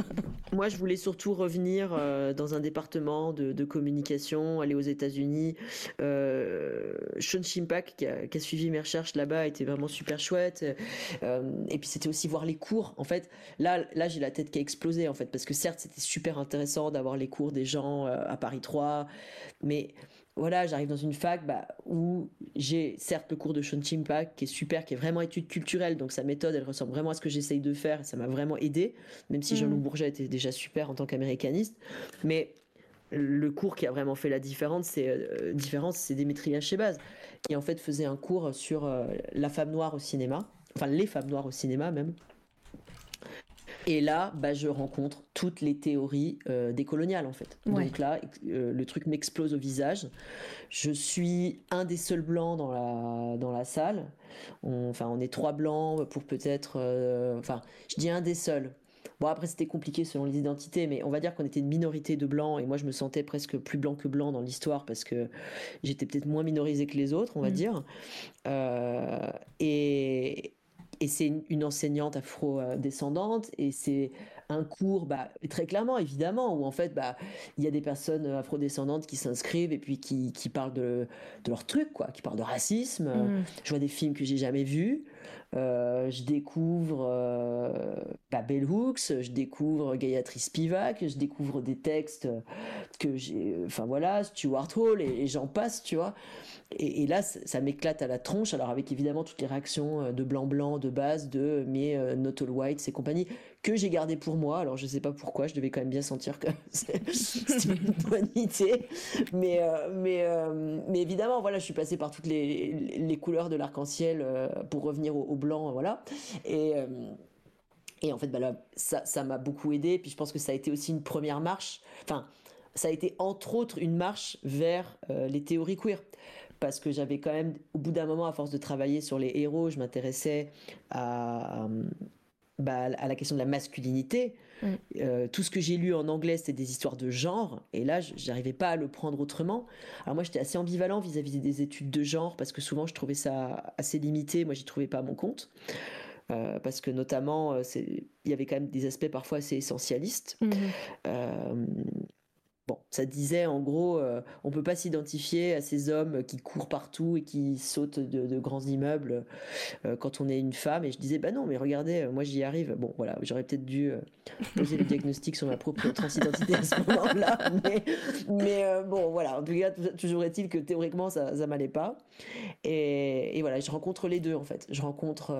Speaker 3: moi, je voulais surtout revenir euh, dans un département de, communication, aller aux États-Unis. Euh, Sean Shimpak, qui a, suivi mes recherches là-bas, était vraiment super chouette. Euh, et puis, c'était aussi voir les cours. En fait, là, là j'ai la tête qui a explosé, en fait, parce que certes, c'était super intéressant d'avoir les cours des gens à Paris 3, mais voilà, j'arrive dans une fac bah, où j'ai certes le cours de Sean Chimpak qui est super, qui est vraiment étude culturelle, donc sa méthode elle ressemble vraiment à ce que j'essaye de faire et ça m'a vraiment aidé, même si Jean-Loup mm. Bourget était déjà super en tant qu'américaniste. Mais le cours qui a vraiment fait la différence, c'est euh, différence, c'est Dimitri Hachebaz, qui en fait faisait un cours sur euh, la femme noire au cinéma, enfin les femmes noires au cinéma même. Et là, bah, je rencontre toutes les théories euh, décoloniales en fait. Donc là, euh, le truc m'explose au visage. Je suis un des seuls blancs dans la, dans la salle. enfin, on est trois blancs pour peut-être. Euh, enfin, je dis un des seuls. Bon, après, c'était compliqué selon les identités, mais on va dire qu'on était une minorité de blancs et moi, je me sentais presque plus blanc que blanc dans l'histoire parce que j'étais peut-être moins minorisé que les autres, on va mmh. dire. et et c'est une, enseignante afro-descendante et c'est un cours bah, très clairement évidemment où en fait bah il y a des personnes afro-descendantes qui s'inscrivent et puis qui, qui parlent de, de leur truc quoi qui parlent de racisme mmh. je vois des films que j'ai jamais vus euh, je découvre euh, bah, Bell Hooks, je découvre Gayatri Spivak, je découvre des textes que j'ai, enfin voilà, Stuart Hall et, j'en passe, tu vois. Et, là, ça, m'éclate à la tronche, alors avec évidemment toutes les réactions euh, de blanc-blanc de base, de mais not all white et compagnie, que j'ai gardé pour moi. Alors je sais pas pourquoi, je devais quand même bien sentir que c'était une bonne idée. Mais, mais, mais évidemment, voilà, je suis passée par toutes les, les couleurs de l'arc-en-ciel pour revenir au, blanc, voilà. Et euh, et en fait, bah là, ça, ça m'a beaucoup aidé. Puis je pense que ça a été aussi une première marche. Enfin, ça a été entre autres une marche vers euh, les théories queer. Parce que j'avais quand même, au bout d'un moment, à force de travailler sur les héros, je m'intéressais à, bah, à la question de la masculinité. Mm. Euh, tout ce que j'ai lu en anglais, c'était des histoires de genre, et là, j'arrivais pas à le prendre autrement. Alors moi, j'étais assez ambivalent vis-à-vis des études de genre, parce que souvent, je trouvais ça assez limité. Moi, j'y trouvais pas mon compte. Euh, parce que notamment, euh, il y avait quand même des aspects parfois assez essentialistes. Mm-hmm. Bon, ça disait en gros, euh, on peut pas s'identifier à ces hommes qui courent partout et qui sautent de, grands immeubles euh, quand on est une femme. Et je disais, bah non, mais regardez, euh, moi j'y arrive. Bon, voilà, j'aurais peut-être dû poser le diagnostic sur ma propre transidentité à ce moment-là. Mais, bon, voilà, en tout cas, toujours est-il que théoriquement, ça, ça m'allait pas. Et, voilà, je rencontre les deux en fait. Je rencontre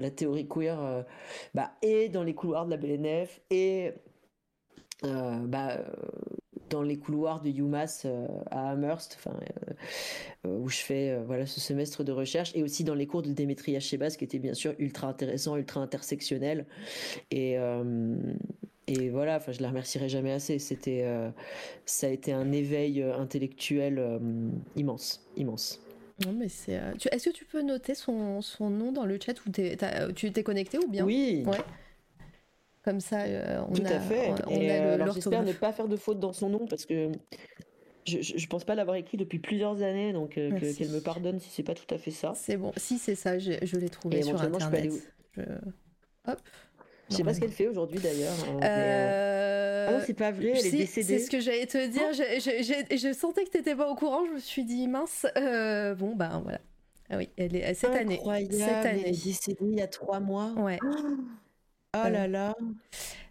Speaker 3: la théorie queer, bah, et dans les couloirs de la BNF, et bah, dans les couloirs de UMass euh, à Amherst, enfin, euh, euh, où je fais voilà ce semestre de recherche, et aussi dans les cours de Démétria Chebas, qui était bien sûr ultra intéressant, ultra intersectionnel. Et et voilà, enfin, je la remercierai jamais assez. C'était, ça a été un éveil intellectuel immense, immense.
Speaker 1: Non, mais c'est. Est-ce que tu peux noter son, son, nom dans le chat ou tu t'es connecté ou bien?
Speaker 3: Oui.
Speaker 1: Ouais. Comme ça, euh, on
Speaker 3: Tout
Speaker 1: a,
Speaker 3: à fait. Euh, j'espère ne pas faire de faute dans son nom parce que je, je pense pas l'avoir écrit depuis plusieurs années, donc euh, qu'elle me pardonne si c'est pas tout à fait ça.
Speaker 1: C'est bon. Si c'est ça, je, je l'ai trouvé sur internet. Je Hop.
Speaker 3: Je sais pas ce qu'elle fait aujourd'hui d'ailleurs. Hein, ah non, c'est pas vrai, elle est décédée.
Speaker 1: C'est ce que j'allais te dire. Je, je, sentais que t'étais pas au courant. Je me suis dit mince. bon ben voilà. Ah oui, elle est cette année.
Speaker 3: Cette année. Elle est décédée il y a trois mois.
Speaker 1: Ouais.
Speaker 3: Oh là là.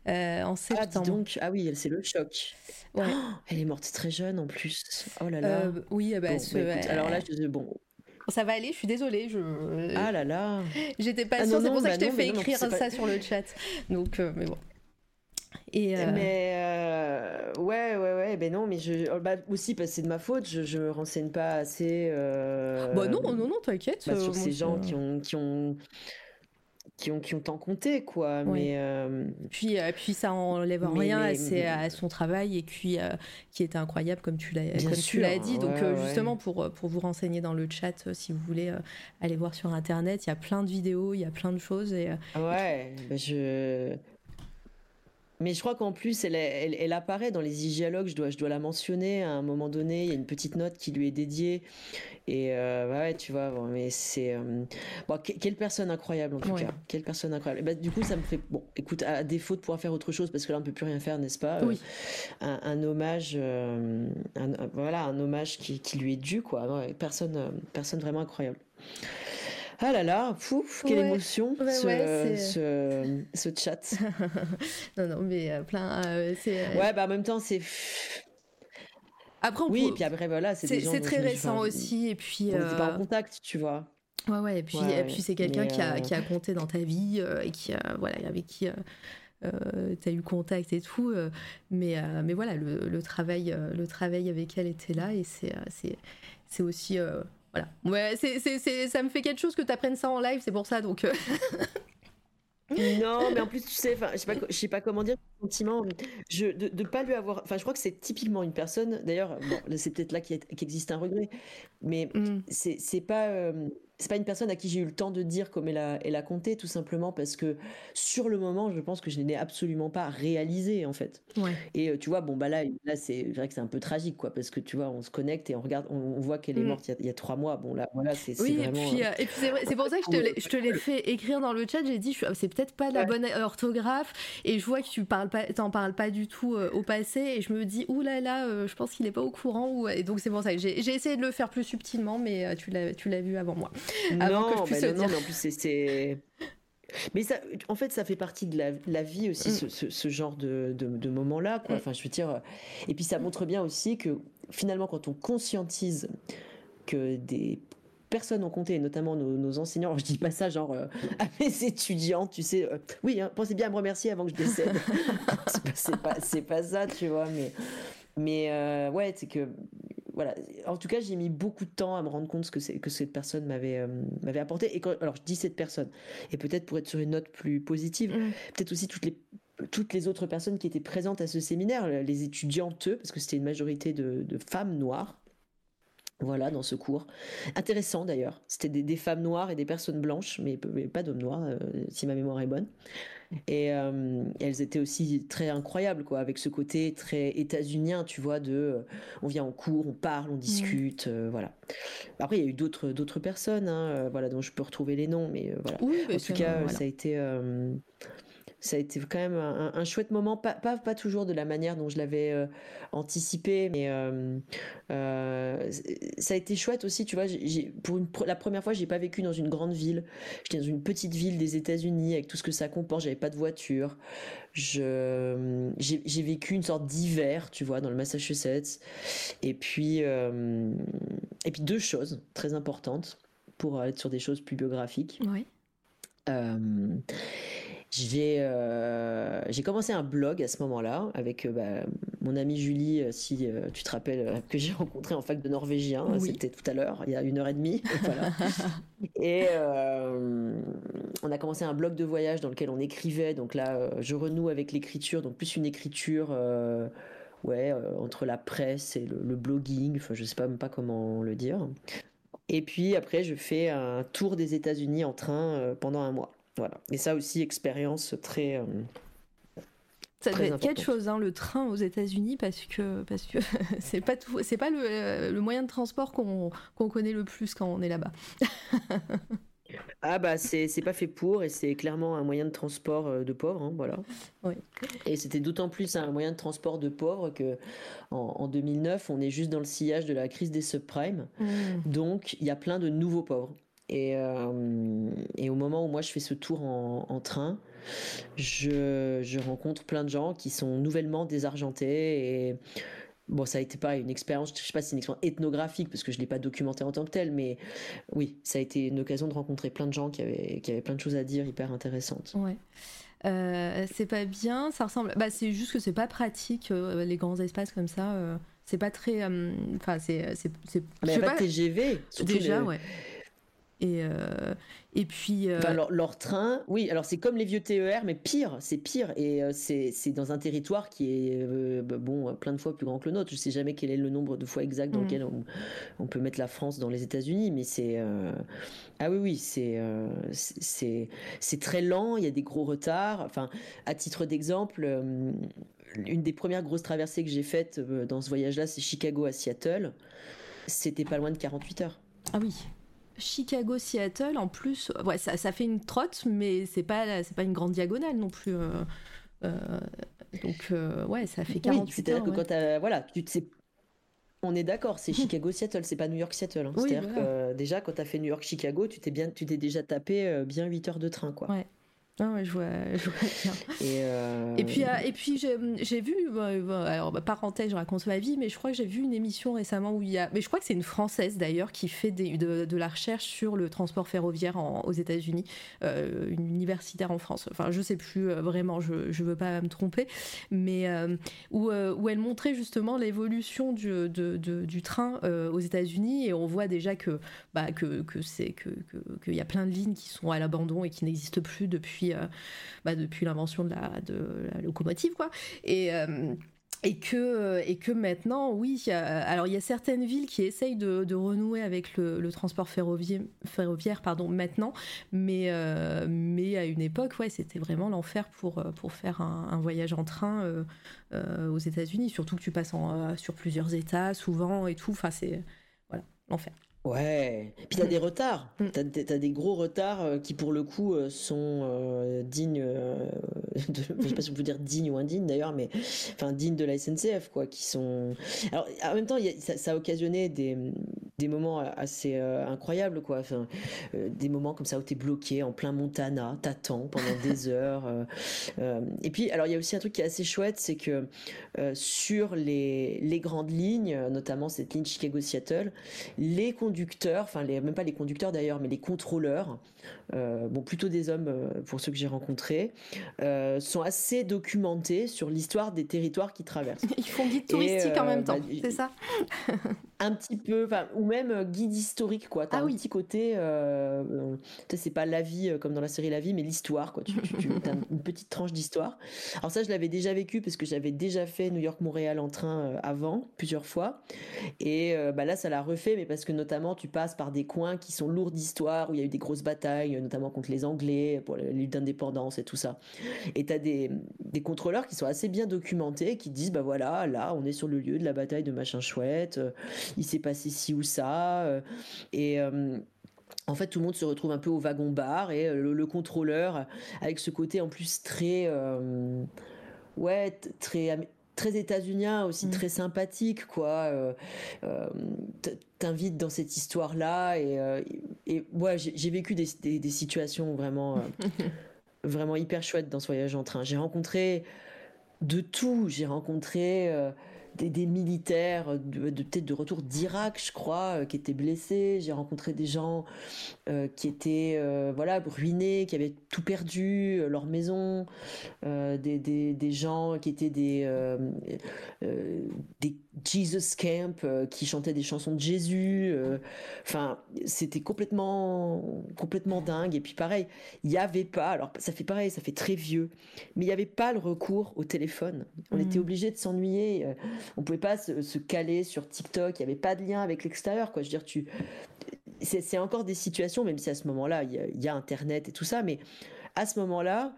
Speaker 1: Euh, en ah, septembre.
Speaker 3: Ah, donc, ah oui, c'est le choc. Ouais. Oh, elle est morte très jeune en plus. Oh là là. Euh,
Speaker 1: oui, bah,
Speaker 3: bah alors là, je, bon.
Speaker 1: Ça va aller, je suis désolée. Je...
Speaker 3: Ah là là.
Speaker 1: J'étais pas ah sûre, c'est pour ça que je bah t'ai fait écrire ça sur le chat. Donc, euh, mais bon.
Speaker 3: Et Mais ouais, ouais, ouais, ben non, mais je, oh, bah, aussi parce que c'est de ma faute, je, je me renseigne pas assez.
Speaker 1: Bah non, non, non, t'inquiète.
Speaker 3: sur ces gens qui ont, qui ont qui ont, qui ont tant compté, quoi. Mais
Speaker 1: euh, puis, euh, puis ça enlève rien à, son travail et puis euh, qui était incroyable, comme tu l'as, comme tu l'as dit. Donc justement pour pour vous renseigner dans le chat, si vous voulez aller voir sur internet, il y a plein de vidéos, il y a plein de choses et.
Speaker 3: ouais, bah, je mais je crois qu'en plus, elle, elle, apparaît dans les dialogues, je dois, je dois la mentionner à un moment donné. Il y a une petite note qui lui est dédiée. Et euh, ouais, tu vois, mais c'est. Euh, bon, quelle personne incroyable en tout cas. Quelle personne incroyable. Bah, du coup, ça me fait. Bon, écoute, à défaut de pouvoir faire autre chose, parce que là, on ne peut plus rien faire, n'est-ce pas
Speaker 1: Oui.
Speaker 3: Euh, un, hommage. Un, voilà, un hommage qui, qui, lui est dû, quoi. personne, personne vraiment incroyable. Ah là là, pouf, quelle émotion ce, ce, chat.
Speaker 1: non, non, mais euh, plein. Euh,
Speaker 3: euh, ouais, bah en même temps, c'est.
Speaker 1: Après, on
Speaker 3: oui, et puis après, voilà,
Speaker 1: c'est C'est très récent aussi, et puis.
Speaker 3: On n'était pas en contact, tu vois.
Speaker 1: Ouais, ouais, et puis, et puis c'est quelqu'un qui, a, qui a compté dans ta vie et qui, voilà, avec qui. tu as eu contact et tout, mais, mais voilà, le, le, travail, le travail avec elle était là et c'est aussi voilà. Ouais, c'est, c'est, ça me fait quelque chose que tu apprennes ça en live, c'est pour ça, donc. Euh.
Speaker 3: Non, mais en plus, tu sais, je sais pas, je sais pas comment dire, sentiment, je, de ne pas lui avoir. Enfin, je crois que c'est typiquement une personne. D'ailleurs, bon, c'est peut-être là qu'existe un regret, mais mm. c'est pas. Euh, c'est pas une personne à qui j'ai eu le temps de dire comme elle a, elle a compté, tout simplement parce que sur le moment, je pense que je n'ai absolument pas réalisé en fait. Et euh, tu vois, bon bah là, là c'est vrai que c'est un peu tragique quoi, parce que tu vois, on se connecte et on regarde, on, voit qu'elle est mm. morte il y, a, trois mois. Bon là, voilà, c'est
Speaker 1: oui,
Speaker 3: vraiment.
Speaker 1: Et puis, euh, et puis c'est pour ça que je te l'ai fait écrire dans le chat. J'ai dit, c'est peut-être pas la bonne orthographe, et je vois que tu parles pas, t'en parles pas du tout euh, au passé, et je me dis, ouh là là, je pense qu'il est pas au courant. Ou... Et donc c'est pour ça que j'ai essayé de le faire plus subtilement, mais tu l'as, tu l'as vu avant moi.
Speaker 3: Avant non, que je non, mais en plus c'est. Mais ça, en fait, ça fait partie de la, vie aussi, mm. ce, genre de, de, moment-là. Quoi. Mm. Enfin, je veux dire. Et puis, ça montre bien aussi que finalement, quand on conscientise que des personnes ont compté, notamment nos, enseignants. Alors, je dis pas ça genre euh, à mes étudiants, tu sais. Euh, oui, hein, pensez bien à me remercier avant que je décède. c'est pas, pas, pas, ça, tu vois. Mais, mais euh, ouais, c'est que voilà. En tout cas, j'ai mis beaucoup de temps à me rendre compte ce que, que cette personne m'avait euh, m'avait apporté. Et quand, alors, je dis cette personne, et peut-être pour être sur une note plus positive, mm. peut-être aussi toutes les toutes les autres personnes qui étaient présentes à ce séminaire, les étudiantes, parce que c'était une majorité de, femmes noires. Voilà, dans ce cours. Intéressant d'ailleurs. C'était des, femmes noires et des personnes blanches, mais, pas d'hommes noirs, euh, si ma mémoire est bonne. Et euh, elles étaient aussi très incroyables, quoi, avec ce côté très états-unien, tu vois, de euh, on vient en cours, on parle, on discute, euh, voilà. Après, il y a eu d'autres d'autres personnes, hein, voilà, dont je peux retrouver les noms, mais voilà. en tout cas, ça a été ça a été quand même un, chouette moment, pas, pas, pas, toujours de la manière dont je l'avais euh, anticipé, mais euh, euh, ça a été chouette aussi, tu vois. pour la première fois, j'ai pas vécu dans une grande ville. J'étais dans une petite ville des États-Unis avec tout ce que ça comporte. J'avais pas de voiture. Je, j'ai, vécu une sorte d'hiver, tu vois, dans le Massachusetts. Et puis, et puis deux choses très importantes pour être sur des choses plus biographiques.
Speaker 1: Oui.
Speaker 3: J'ai euh, j'ai commencé un blog à ce moment-là avec euh, bah, mon amie Julie, euh, si tu te rappelles, que j'ai rencontré en fac de norvégien. C'était tout à l'heure, il y a une heure et demie. et on a commencé un blog de voyage dans lequel on écrivait. Donc là, je renoue avec l'écriture, donc plus une écriture. ouais, entre la presse et le, le blogging, enfin je sais pas même pas comment le dire. Et puis après, je fais un tour des États-Unis en train pendant un mois. Voilà. Et ça aussi, expérience très. Euh,
Speaker 1: ça doit être quelque chose, hein, le train aux États-Unis, parce que parce que c'est pas tout, c'est pas le, euh, le, moyen de transport qu'on connaît le plus quand on est là-bas.
Speaker 3: ah bah c'est pas fait pour et c'est clairement un moyen de transport euh, de pauvres, hein, voilà.
Speaker 1: Oui.
Speaker 3: Et c'était d'autant plus un moyen de transport de pauvres que en, 2009 on est juste dans le sillage de la crise des subprimes, mmh. donc il y a plein de nouveaux pauvres. Euh, et, au moment où moi je fais ce tour en, train, je, rencontre plein de gens qui sont nouvellement désargentés et bon ça a été pareil une expérience je sais pas si c'est une expérience ethnographique parce que je l'ai pas documenté en tant que tel mais oui ça a été une occasion de rencontrer plein de gens qui avaient qui avaient plein de choses à dire hyper intéressantes.
Speaker 1: Ouais. Euh, c'est pas bien ça ressemble bah c'est juste que c'est pas pratique euh, les grands espaces comme ça c'est pas très enfin c'est c'est
Speaker 3: mais pas, TGV
Speaker 1: déjà ouais et, euh, et puis.
Speaker 3: Euh, leur, train, oui, alors c'est comme les vieux TER, mais pire, c'est pire. Et euh, c'est dans un territoire qui est, bah, bon, plein de fois plus grand que le nôtre. Je sais jamais quel est le nombre de fois exact dans mm. lequel on, peut mettre la France dans les États-Unis, mais c'est. ah oui, oui, c'est c'est très lent, il y a des gros retards. Enfin, à titre d'exemple, une des premières grosses traversées que j'ai faites dans ce voyage-là, c'est Chicago à Seattle. C'était pas loin de 48 heures.
Speaker 1: Ah oui. Chicago-Seattle, en plus, ouais, ça, ça, fait une trotte, mais c'est pas, c'est pas une grande diagonale non plus. Euh, euh, donc, euh, ouais, ça fait 48 oui,
Speaker 3: C'est-à-dire que quand voilà, tu sais, on est d'accord, c'est Chicago-Seattle, c'est pas New York-Seattle. Hein. c'est-à-dire que déjà, quand tu as fait New York-Chicago, tu t'es bien, tu t'es déjà tapé bien 8 heures de train, quoi.
Speaker 1: Ouais. Ouais, je vois, je vois bien.
Speaker 3: Et, euh,
Speaker 1: et puis, euh, et puis j'ai vu, alors bah, parenthèse, je raconte ma vie, mais je crois que j'ai vu une émission récemment où il y a, mais je crois que c'est une française d'ailleurs qui fait des, de, de, la recherche sur le transport ferroviaire aux États-Unis, euh, une universitaire en France. Enfin, je sais plus vraiment, je, je veux pas me tromper, mais où, où elle montrait justement l'évolution du, de, du train aux États-Unis et on voit déjà que, bah, que, que c'est que qu'il y a plein de lignes qui sont à l'abandon et qui n'existent plus depuis depuis, bah, depuis l'invention de la, locomotive, quoi. Et euh, et que maintenant, oui, alors il y a certaines villes qui essayent de, renouer avec le, transport ferroviaire, pardon, maintenant, mais, euh, à une époque, ouais, c'était vraiment l'enfer pour, euh, pour faire un, voyage en train aux États-Unis, surtout que tu passes sur plusieurs États souvent et tout, enfin c'est voilà l'enfer.
Speaker 3: Ouais, puis t'as des retards, mm. t'as, as des gros retards euh, qui pour le coup euh, sont euh, dignes, de, je sais pas si on peut dire dignes ou indignes d'ailleurs, mais enfin dignes de la SNCF quoi, qui sont. Alors en même temps, ça, a occasionné des, des moments assez incroyables quoi, enfin des moments comme ça où t'es bloqué en plein Montana, t'attends pendant des heures. et puis alors il y a aussi un truc qui est assez chouette, c'est que sur les, les grandes lignes, notamment cette ligne Chicago-Seattle, les conducteurs conducteurs, enfin même pas les conducteurs d'ailleurs, mais les contrôleurs, bon plutôt des hommes euh, pour ceux que j'ai rencontrés, euh, sont assez documentés sur l'histoire des territoires qu'ils traversent.
Speaker 1: Ils font guide touristique en même temps, bah, c'est ça
Speaker 3: Un petit peu, ou même guide historique quoi. T'as ah un petit côté, c'est pas la vie comme dans la série La Vie, mais l'histoire quoi. Tu, as une petite tranche d'histoire. Alors ça je l'avais déjà vécu parce que j'avais déjà fait New York-Montréal en train avant plusieurs fois, et bah là ça l'a refait, mais parce que notamment tu passes par des coins qui sont lourds d'histoire, où il y a eu des grosses batailles, notamment contre les Anglais, pour la lutte d'indépendance et tout ça. Et tu as des, des, contrôleurs qui sont assez bien documentés, qui disent, bah voilà, là, on est sur le lieu de la bataille de machin chouette, euh, il s'est passé ci ou ça. Euh, et... Euh, en fait, tout le monde se retrouve un peu au wagon bar et le, contrôleur, avec ce côté en plus très, ouais, très très états-unien aussi, mm. très sympathique, quoi. Euh, euh, T'invite dans cette histoire-là et, euh, et ouais, j'ai vécu des, des, situations vraiment, vraiment hyper chouettes dans ce voyage en train. J'ai rencontré de tout. J'ai rencontré des, militaires de, retour d'Irak, je crois, euh, qui étaient blessés. J'ai rencontré des gens euh, qui étaient euh, voilà ruinés, qui avaient tout perdu, leur maison, des, des, des, gens qui étaient des Jesus Camp qui chantaient des chansons de Jésus. Enfin, c'était complètement complètement dingue. Et puis pareil, il n'y avait pas. Alors ça fait pareil, ça fait très vieux, mais il n'y avait pas le recours au téléphone. On était mmh. obligé de s'ennuyer on pouvait pas se, caler sur TikTok, il n'y avait pas de lien avec l'extérieur, quoi. Je veux dire, tu, c'est encore des situations, même si à ce moment-là, il y, a Internet et tout ça, mais à ce moment-là,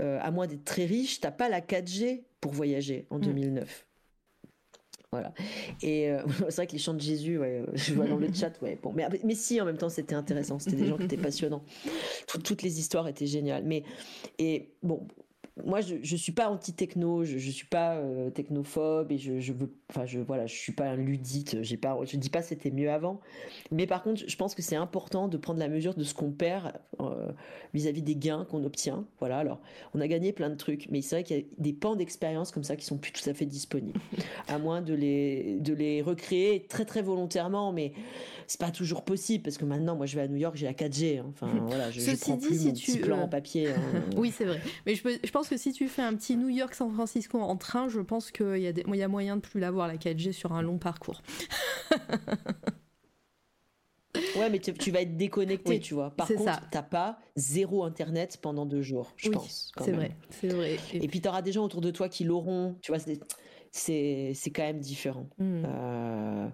Speaker 3: euh, à moins d'être très riche, t'as pas la 4G pour voyager en 2009. Voilà. Et euh, c'est vrai que les chants de Jésus, ouais, je vois dans le chat, ouais. Bon, mais, mais si, en même temps, c'était intéressant. C'était des gens qui étaient passionnants. toutes les histoires étaient géniales. Mais et bon, moi, je, je suis pas anti-techno, je, je suis pas euh, technophobe et je, je je voilà, je suis pas un ludite. J'ai pas, je dis pas c'était mieux avant, mais par contre, je pense que c'est important de prendre la mesure de ce qu'on perd euh, vis-à-vis des gains qu'on obtient. Voilà, alors, on a gagné plein de trucs, mais c'est vrai qu'il y a des pans d'expérience comme ça qui sont plus tout à fait disponibles, à moins de les, de les recréer très très volontairement, mais c'est pas toujours possible parce que maintenant, moi, je vais à New York, j'ai la 4G. Hein. Enfin, voilà, je, prends plus si mon tu, petit plan en papier. Hein.
Speaker 1: oui, c'est vrai. Mais je, je pense que si tu fais un petit New York-San Francisco en train, je pense qu'il y, a des, y a moyen de plus l'avoir la 4G sur un long parcours.
Speaker 3: Ouais, mais tu, vas être déconnecté, tu vois. Par contre, t'as pas zéro internet pendant deux jours, je pense.
Speaker 1: C'est vrai, c'est vrai.
Speaker 3: Et, puis, tu auras des gens autour de toi qui l'auront, tu vois c'est quand même différent. Hmm. Euh,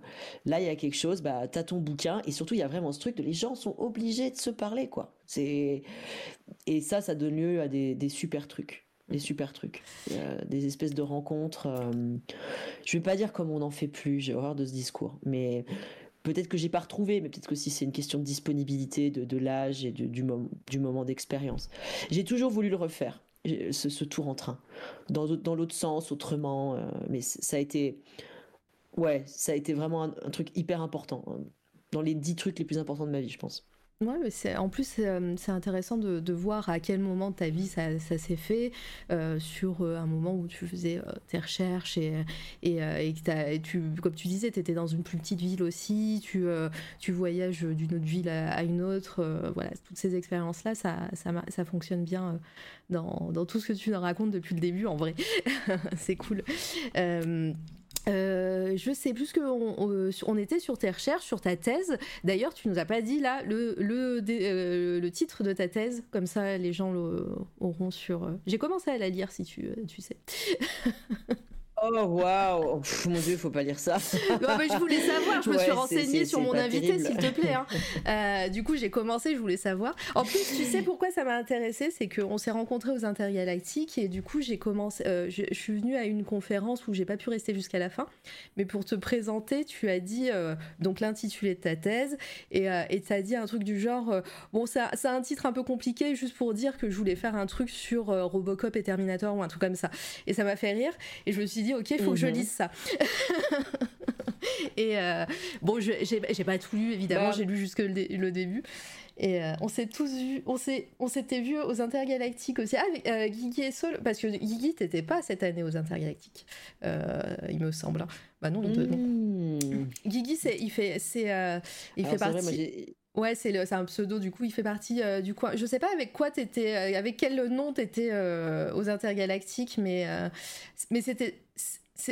Speaker 3: là, il y a quelque chose, bah, tu as ton bouquin, et surtout, il y a vraiment ce truc de les gens sont obligés de se parler, quoi. Et ça, ça donne lieu à des, des super trucs. Des super trucs. des espèces de rencontres. Euh, je vais pas dire comme on n'en fait plus, j'ai horreur de ce discours, mais peut-être que j'ai pas retrouvé, mais peut-être que si c'est une question de disponibilité, de, de l'âge et du, du moment d'expérience. J'ai toujours voulu le refaire ce, tour en train. Dans, dans l'autre sens, autrement. Euh, mais ça a été. Ouais, ça a été vraiment un, un, truc hyper important. Hein. Dans les dix trucs les plus importants de ma vie, je pense.
Speaker 1: Ouais, c'est, en plus, c'est, euh, intéressant de, de, voir à quel moment de ta vie ça, ça s'est fait, euh, sur euh, un moment où tu faisais tes recherches et, que tu, comme tu disais, tu étais dans une plus petite ville aussi, tu, tu voyages d'une autre ville à, une autre. voilà, toutes ces expériences-là, ça, ça, ça fonctionne bien dans, dans, tout ce que tu nous racontes depuis le début, en vrai. c'est cool. Euh, je sais plus que on, était sur tes recherches, sur ta thèse. D'ailleurs, tu nous as pas dit là le, le, le titre de ta thèse, comme ça les gens l'auront sur. J'ai commencé à la lire si tu, tu sais.
Speaker 3: Oh waouh Mon dieu, faut pas lire ça.
Speaker 1: je voulais savoir, je me suis renseignée sur mon invité, s'il te plaît. Hein. Euh, du coup, j'ai commencé, je voulais savoir. En plus, tu sais pourquoi ça m'a intéressé C'est qu'on s'est rencontrés aux Intergalactiques et du coup, j'ai commencé. Euh, je, suis venue à une conférence où j'ai pas pu rester jusqu'à la fin. Mais pour te présenter, tu as dit euh, donc l'intitulé de ta thèse et tu as dit un truc du genre bon, ça, ça a un titre un peu compliqué juste pour dire que je voulais faire un truc sur Robocop et Terminator ou un truc comme ça. Et ça m'a fait rire et je me suis dit ok, il faut que je mhm. lise ça. et euh, bon, j'ai pas tout lu, évidemment, bah. j'ai lu jusque le, début. Et euh, on s'est tous vus, on s'était vus aux Intergalactiques aussi. Ah, euh, Guigui et Sol, parce que Guigui, t'étais pas cette année aux Intergalactiques, il me semble. Hein. Bah non, non. Mmh. Guigui, il fait, c'est, il fait partie. Ouais, c'est un pseudo, du coup, il fait partie euh, du coin. Je sais pas avec quoi t'étais, euh, avec quel nom t'étais euh, aux Intergalactiques, mais, mais c'était.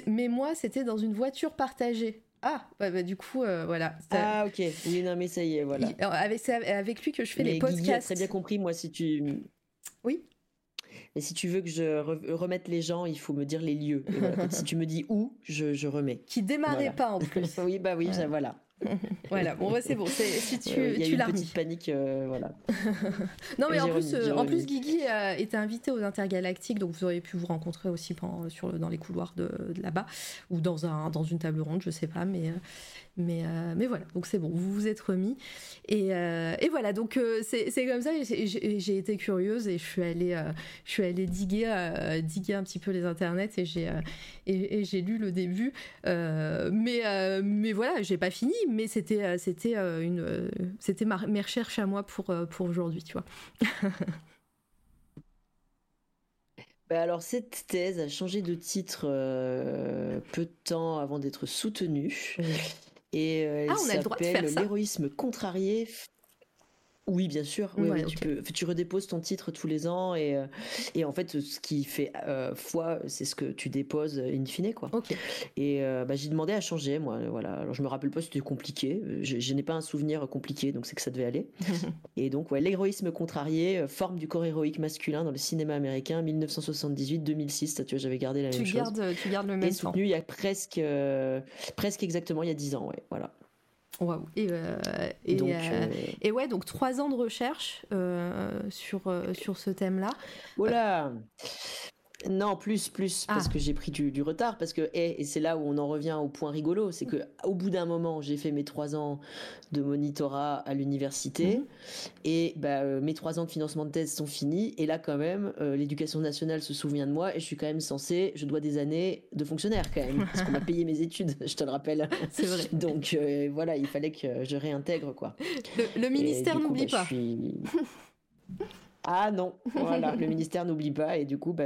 Speaker 1: Mais moi, c'était dans une voiture partagée. Ah, bah, du coup, voilà.
Speaker 3: Ah, ok. Oui, non, mais ça y est, voilà.
Speaker 1: avec, c'est avec lui que je fais les podcasts.
Speaker 3: Guy très bien compris, moi, si tu.
Speaker 1: Oui.
Speaker 3: Et si tu veux que je remette les gens, il faut me dire les lieux. si tu me dis où, je, je remets.
Speaker 1: Qui démarrait pas en plus.
Speaker 3: oui, bah oui, voilà.
Speaker 1: voilà, bon, c'est bon. Si tu,
Speaker 3: y a
Speaker 1: tu
Speaker 3: petite panique, euh, voilà.
Speaker 1: non, mais en plus, euh, en plus, Guigui était invité aux Intergalactiques, donc vous auriez pu vous rencontrer aussi sur, dans les couloirs de, là-bas ou dans un dans une table ronde, je sais pas, mais euh, mais, euh, mais voilà, donc c'est bon, vous vous êtes remis. Et, euh, et voilà, donc euh, c'est comme ça, j'ai été curieuse et je suis allée, je suis allée diguer, diguer un petit peu les internets et j'ai et, j'ai lu le début. mais, mais voilà, j'ai pas fini, mais c'était c'était une c'était mes recherches à moi pour, pour aujourd'hui, tu vois.
Speaker 3: Bah, alors cette thèse a changé de titre peu de temps avant d'être soutenue. Et euh, ah, elle s'appelle L'héroïsme contrarié oui, bien sûr. tu, peux, tu redéposes ton titre tous les ans et, euh, et en fait, ce qui fait euh, foi, c'est ce que tu déposes in fine, quoi. Et euh, bah, j'ai demandé à changer, moi. Voilà. Alors, je me rappelle pas si c'était compliqué. Je, n'ai pas un souvenir compliqué, donc c'est que ça devait aller. et donc, ouais, l'héroïsme contrarié, forme du corps héroïque masculin dans le cinéma américain, 1978-2006. Tu vois, j'avais gardé la même chose.
Speaker 1: tu gardes le même. Et
Speaker 3: soutenu il y a presque, presque exactement il y a 10 ans, ouais. Voilà.
Speaker 1: Et, euh, et, donc, euh, et, ouais, donc trois ans de recherche euh, sur, sur ce thème-là.
Speaker 3: Voilà. Non, plus, plus, parce ah. que j'ai pris du, retard, parce que, et, c'est là où on en revient au point rigolo, c'est que au bout d'un moment, j'ai fait mes trois ans de monitorat à l'université, mhm. et bah, euh, mes trois ans de financement de thèse sont finis, et là, quand même, euh, l'éducation nationale se souvient de moi, et je suis quand même censé, je dois des années de fonctionnaire, quand même, parce qu'on m'a payé mes études, je te le rappelle.
Speaker 1: C'est vrai.
Speaker 3: Donc, euh, voilà, il fallait que je réintègre, quoi.
Speaker 1: Le, ministère n'oublie bah, pas.
Speaker 3: Ah non, voilà, le ministère n'oublie pas et du coup, bah,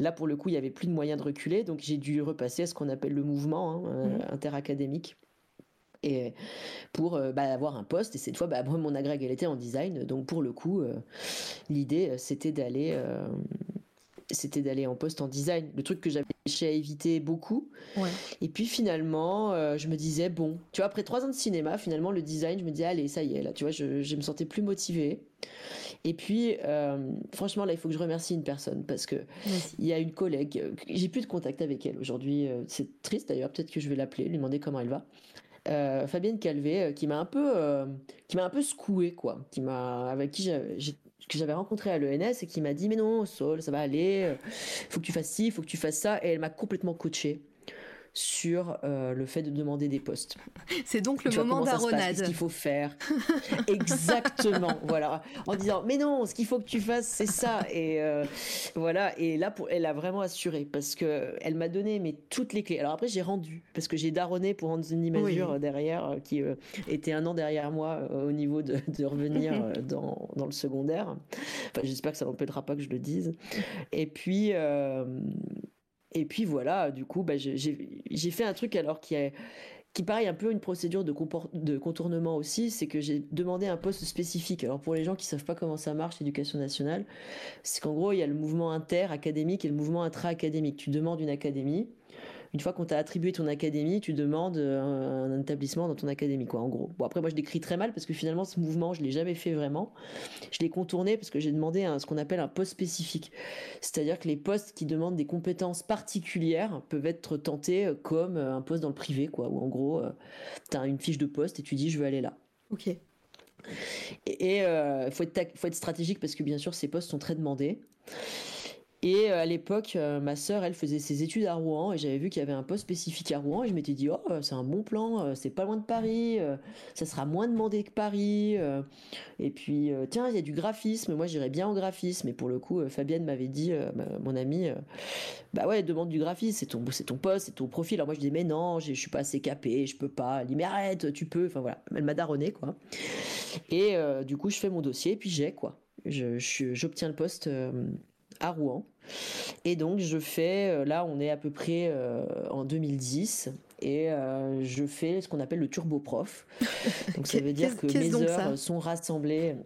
Speaker 3: là pour le coup, il y avait plus de moyens de reculer, donc j'ai dû repasser à ce qu'on appelle le mouvement hein, euh, mmh. interacadémique. Et pour euh, bah, avoir un poste. Et cette fois bah, mon agrég elle était en design. Donc pour le coup euh, l'idée c'était d'aller c'était d'aller en poste en design. Le truc que j'avais cherché à éviter beaucoup et puis finalement je me disais bon tu vois après trois ans de cinéma finalement le design je me disais allez ça y est là tu vois je, je me sentais plus motivée et puis, euh, franchement, là, il faut que je remercie une personne parce que il y a une collègue, euh, j'ai plus de contact avec elle aujourd'hui. Euh, c'est triste d'ailleurs. Peut-être que je vais l'appeler, lui demander comment elle va. Fabienne Calvé, qui m'a un peu, qui m'a un peu secoué, quoi. Qui m'a, avec qui que j'avais rencontré à l'ENS et qui m'a dit mais non, Saul, ça va aller. Faut que tu fasses ci, faut que tu fasses ça. Et elle m'a complètement coaché sur euh, le fait de demander des postes.
Speaker 1: C'est donc le moment d'Aronade.
Speaker 3: Ce qu'il faut faire. Exactement. voilà. En disant, mais non, ce qu'il faut que tu fasses, c'est ça. Et euh, voilà. Et là, pour, elle a vraiment assuré parce que elle m'a donné mais toutes les clés. Alors après, j'ai rendu parce que j'ai daronné pour rendre une mesure derrière euh, qui était un an derrière moi au niveau de, de revenir dans, dans, le secondaire. Enfin, j'espère que ça n'empêchera pas que je le dise. Et puis. Et puis voilà, du coup, bah, j'ai fait un truc alors qui est qui paraît un peu une procédure de, de contournement aussi, c'est que j'ai demandé un poste spécifique. Alors pour les gens qui savent pas comment ça marche, l'éducation nationale, c'est qu'en gros, il y a le mouvement inter-académique et le mouvement intra-académique. Tu demandes une académie, une fois qu'on t'a attribué ton académie, tu demandes un, un, établissement dans ton académie, quoi, en gros. Bon, après, moi, je décris très mal parce que finalement, ce mouvement, je l'ai jamais fait vraiment. Je l'ai contourné parce que j'ai demandé un, ce qu'on appelle un poste spécifique. C'est-à-dire que les postes qui demandent des compétences particulières peuvent être tentés comme un poste dans le privé, quoi, où en gros, tu as une fiche de poste et tu dis, je veux aller là.
Speaker 1: Ok.
Speaker 3: Et il euh, faut, être, faut être stratégique parce que bien sûr ces postes sont très demandés. Et euh, à l'époque, euh, ma sœur, elle faisait ses études à Rouen et j'avais vu qu'il y avait un poste spécifique à Rouen et je m'étais dit oh c'est un bon plan, c'est pas loin de Paris, ça sera moins demandé que Paris. et puis tiens il y a du graphisme, moi j'irais bien au graphisme. Et pour le coup, Fabienne m'avait dit, mon amie, bah ouais demande du graphisme, c'est ton poste, c'est ton profil. Alors moi je dis mais non, je suis pas assez capé, je peux pas. Elle dit mais arrête, tu peux. Enfin voilà, elle m'a daronné quoi. Et du coup je fais mon dossier et puis j'ai quoi. J'obtiens le poste à Rouen. Et donc je fais, euh, là on est à peu près euh, en 2010, et euh, je fais ce qu'on appelle le turbo prof. Donc ça veut dire que mes heures sont rassemblées.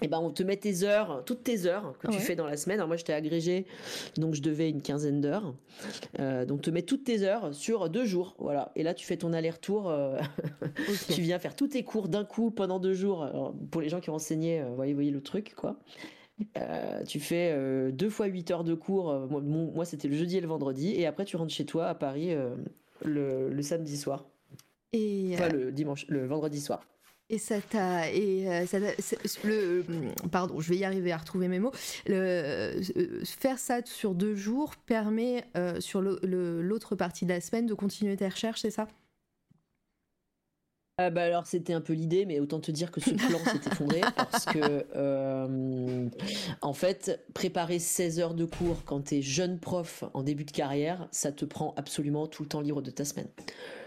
Speaker 3: Et eh ben on te met tes heures, toutes tes heures que tu fais dans la semaine. Alors moi j'étais agrégé, donc je devais une quinzaine d'heures. donc te met toutes tes heures sur deux jours, voilà. Et là tu fais ton aller-retour. tu viens faire tous tes cours d'un coup pendant deux jours. pour les gens qui ont enseigné, voyez, voyez le truc quoi. Euh, tu fais euh, deux fois 8 heures de cours. Euh, moi, c'était le jeudi et le vendredi. Et après, tu rentres chez toi à Paris le, samedi soir. Et enfin, le dimanche, le vendredi soir.
Speaker 1: Et ça t'a et ça le pardon, je vais y arriver à retrouver mes mots. Le, faire ça sur deux jours permet sur l'autre partie de la semaine de continuer tes recherches, c'est ça?
Speaker 3: Ah bah alors c'était un peu l'idée, mais autant te dire que ce plan s'est effondré parce que euh, en fait préparer 16 heures de cours quand tu es jeune prof en début de carrière, ça te prend absolument tout le temps libre de ta semaine.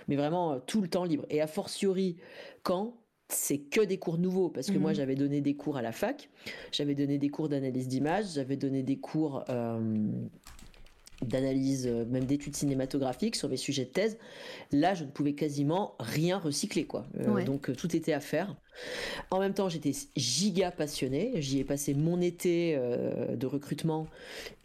Speaker 3: Mais vraiment euh, tout le temps libre. Et a fortiori quand c'est que des cours nouveaux parce que moi mhm. j'avais donné des cours à la fac, j'avais donné des cours d'analyse d'image, j'avais donné des cours euh, d'analyse, euh, même d'études cinématographiques sur mes sujets de thèse, là, je ne pouvais quasiment rien recycler, quoi. Euh, donc, euh, tout était à faire. En même temps, j'étais giga passionné. J'y ai passé mon été de recrutement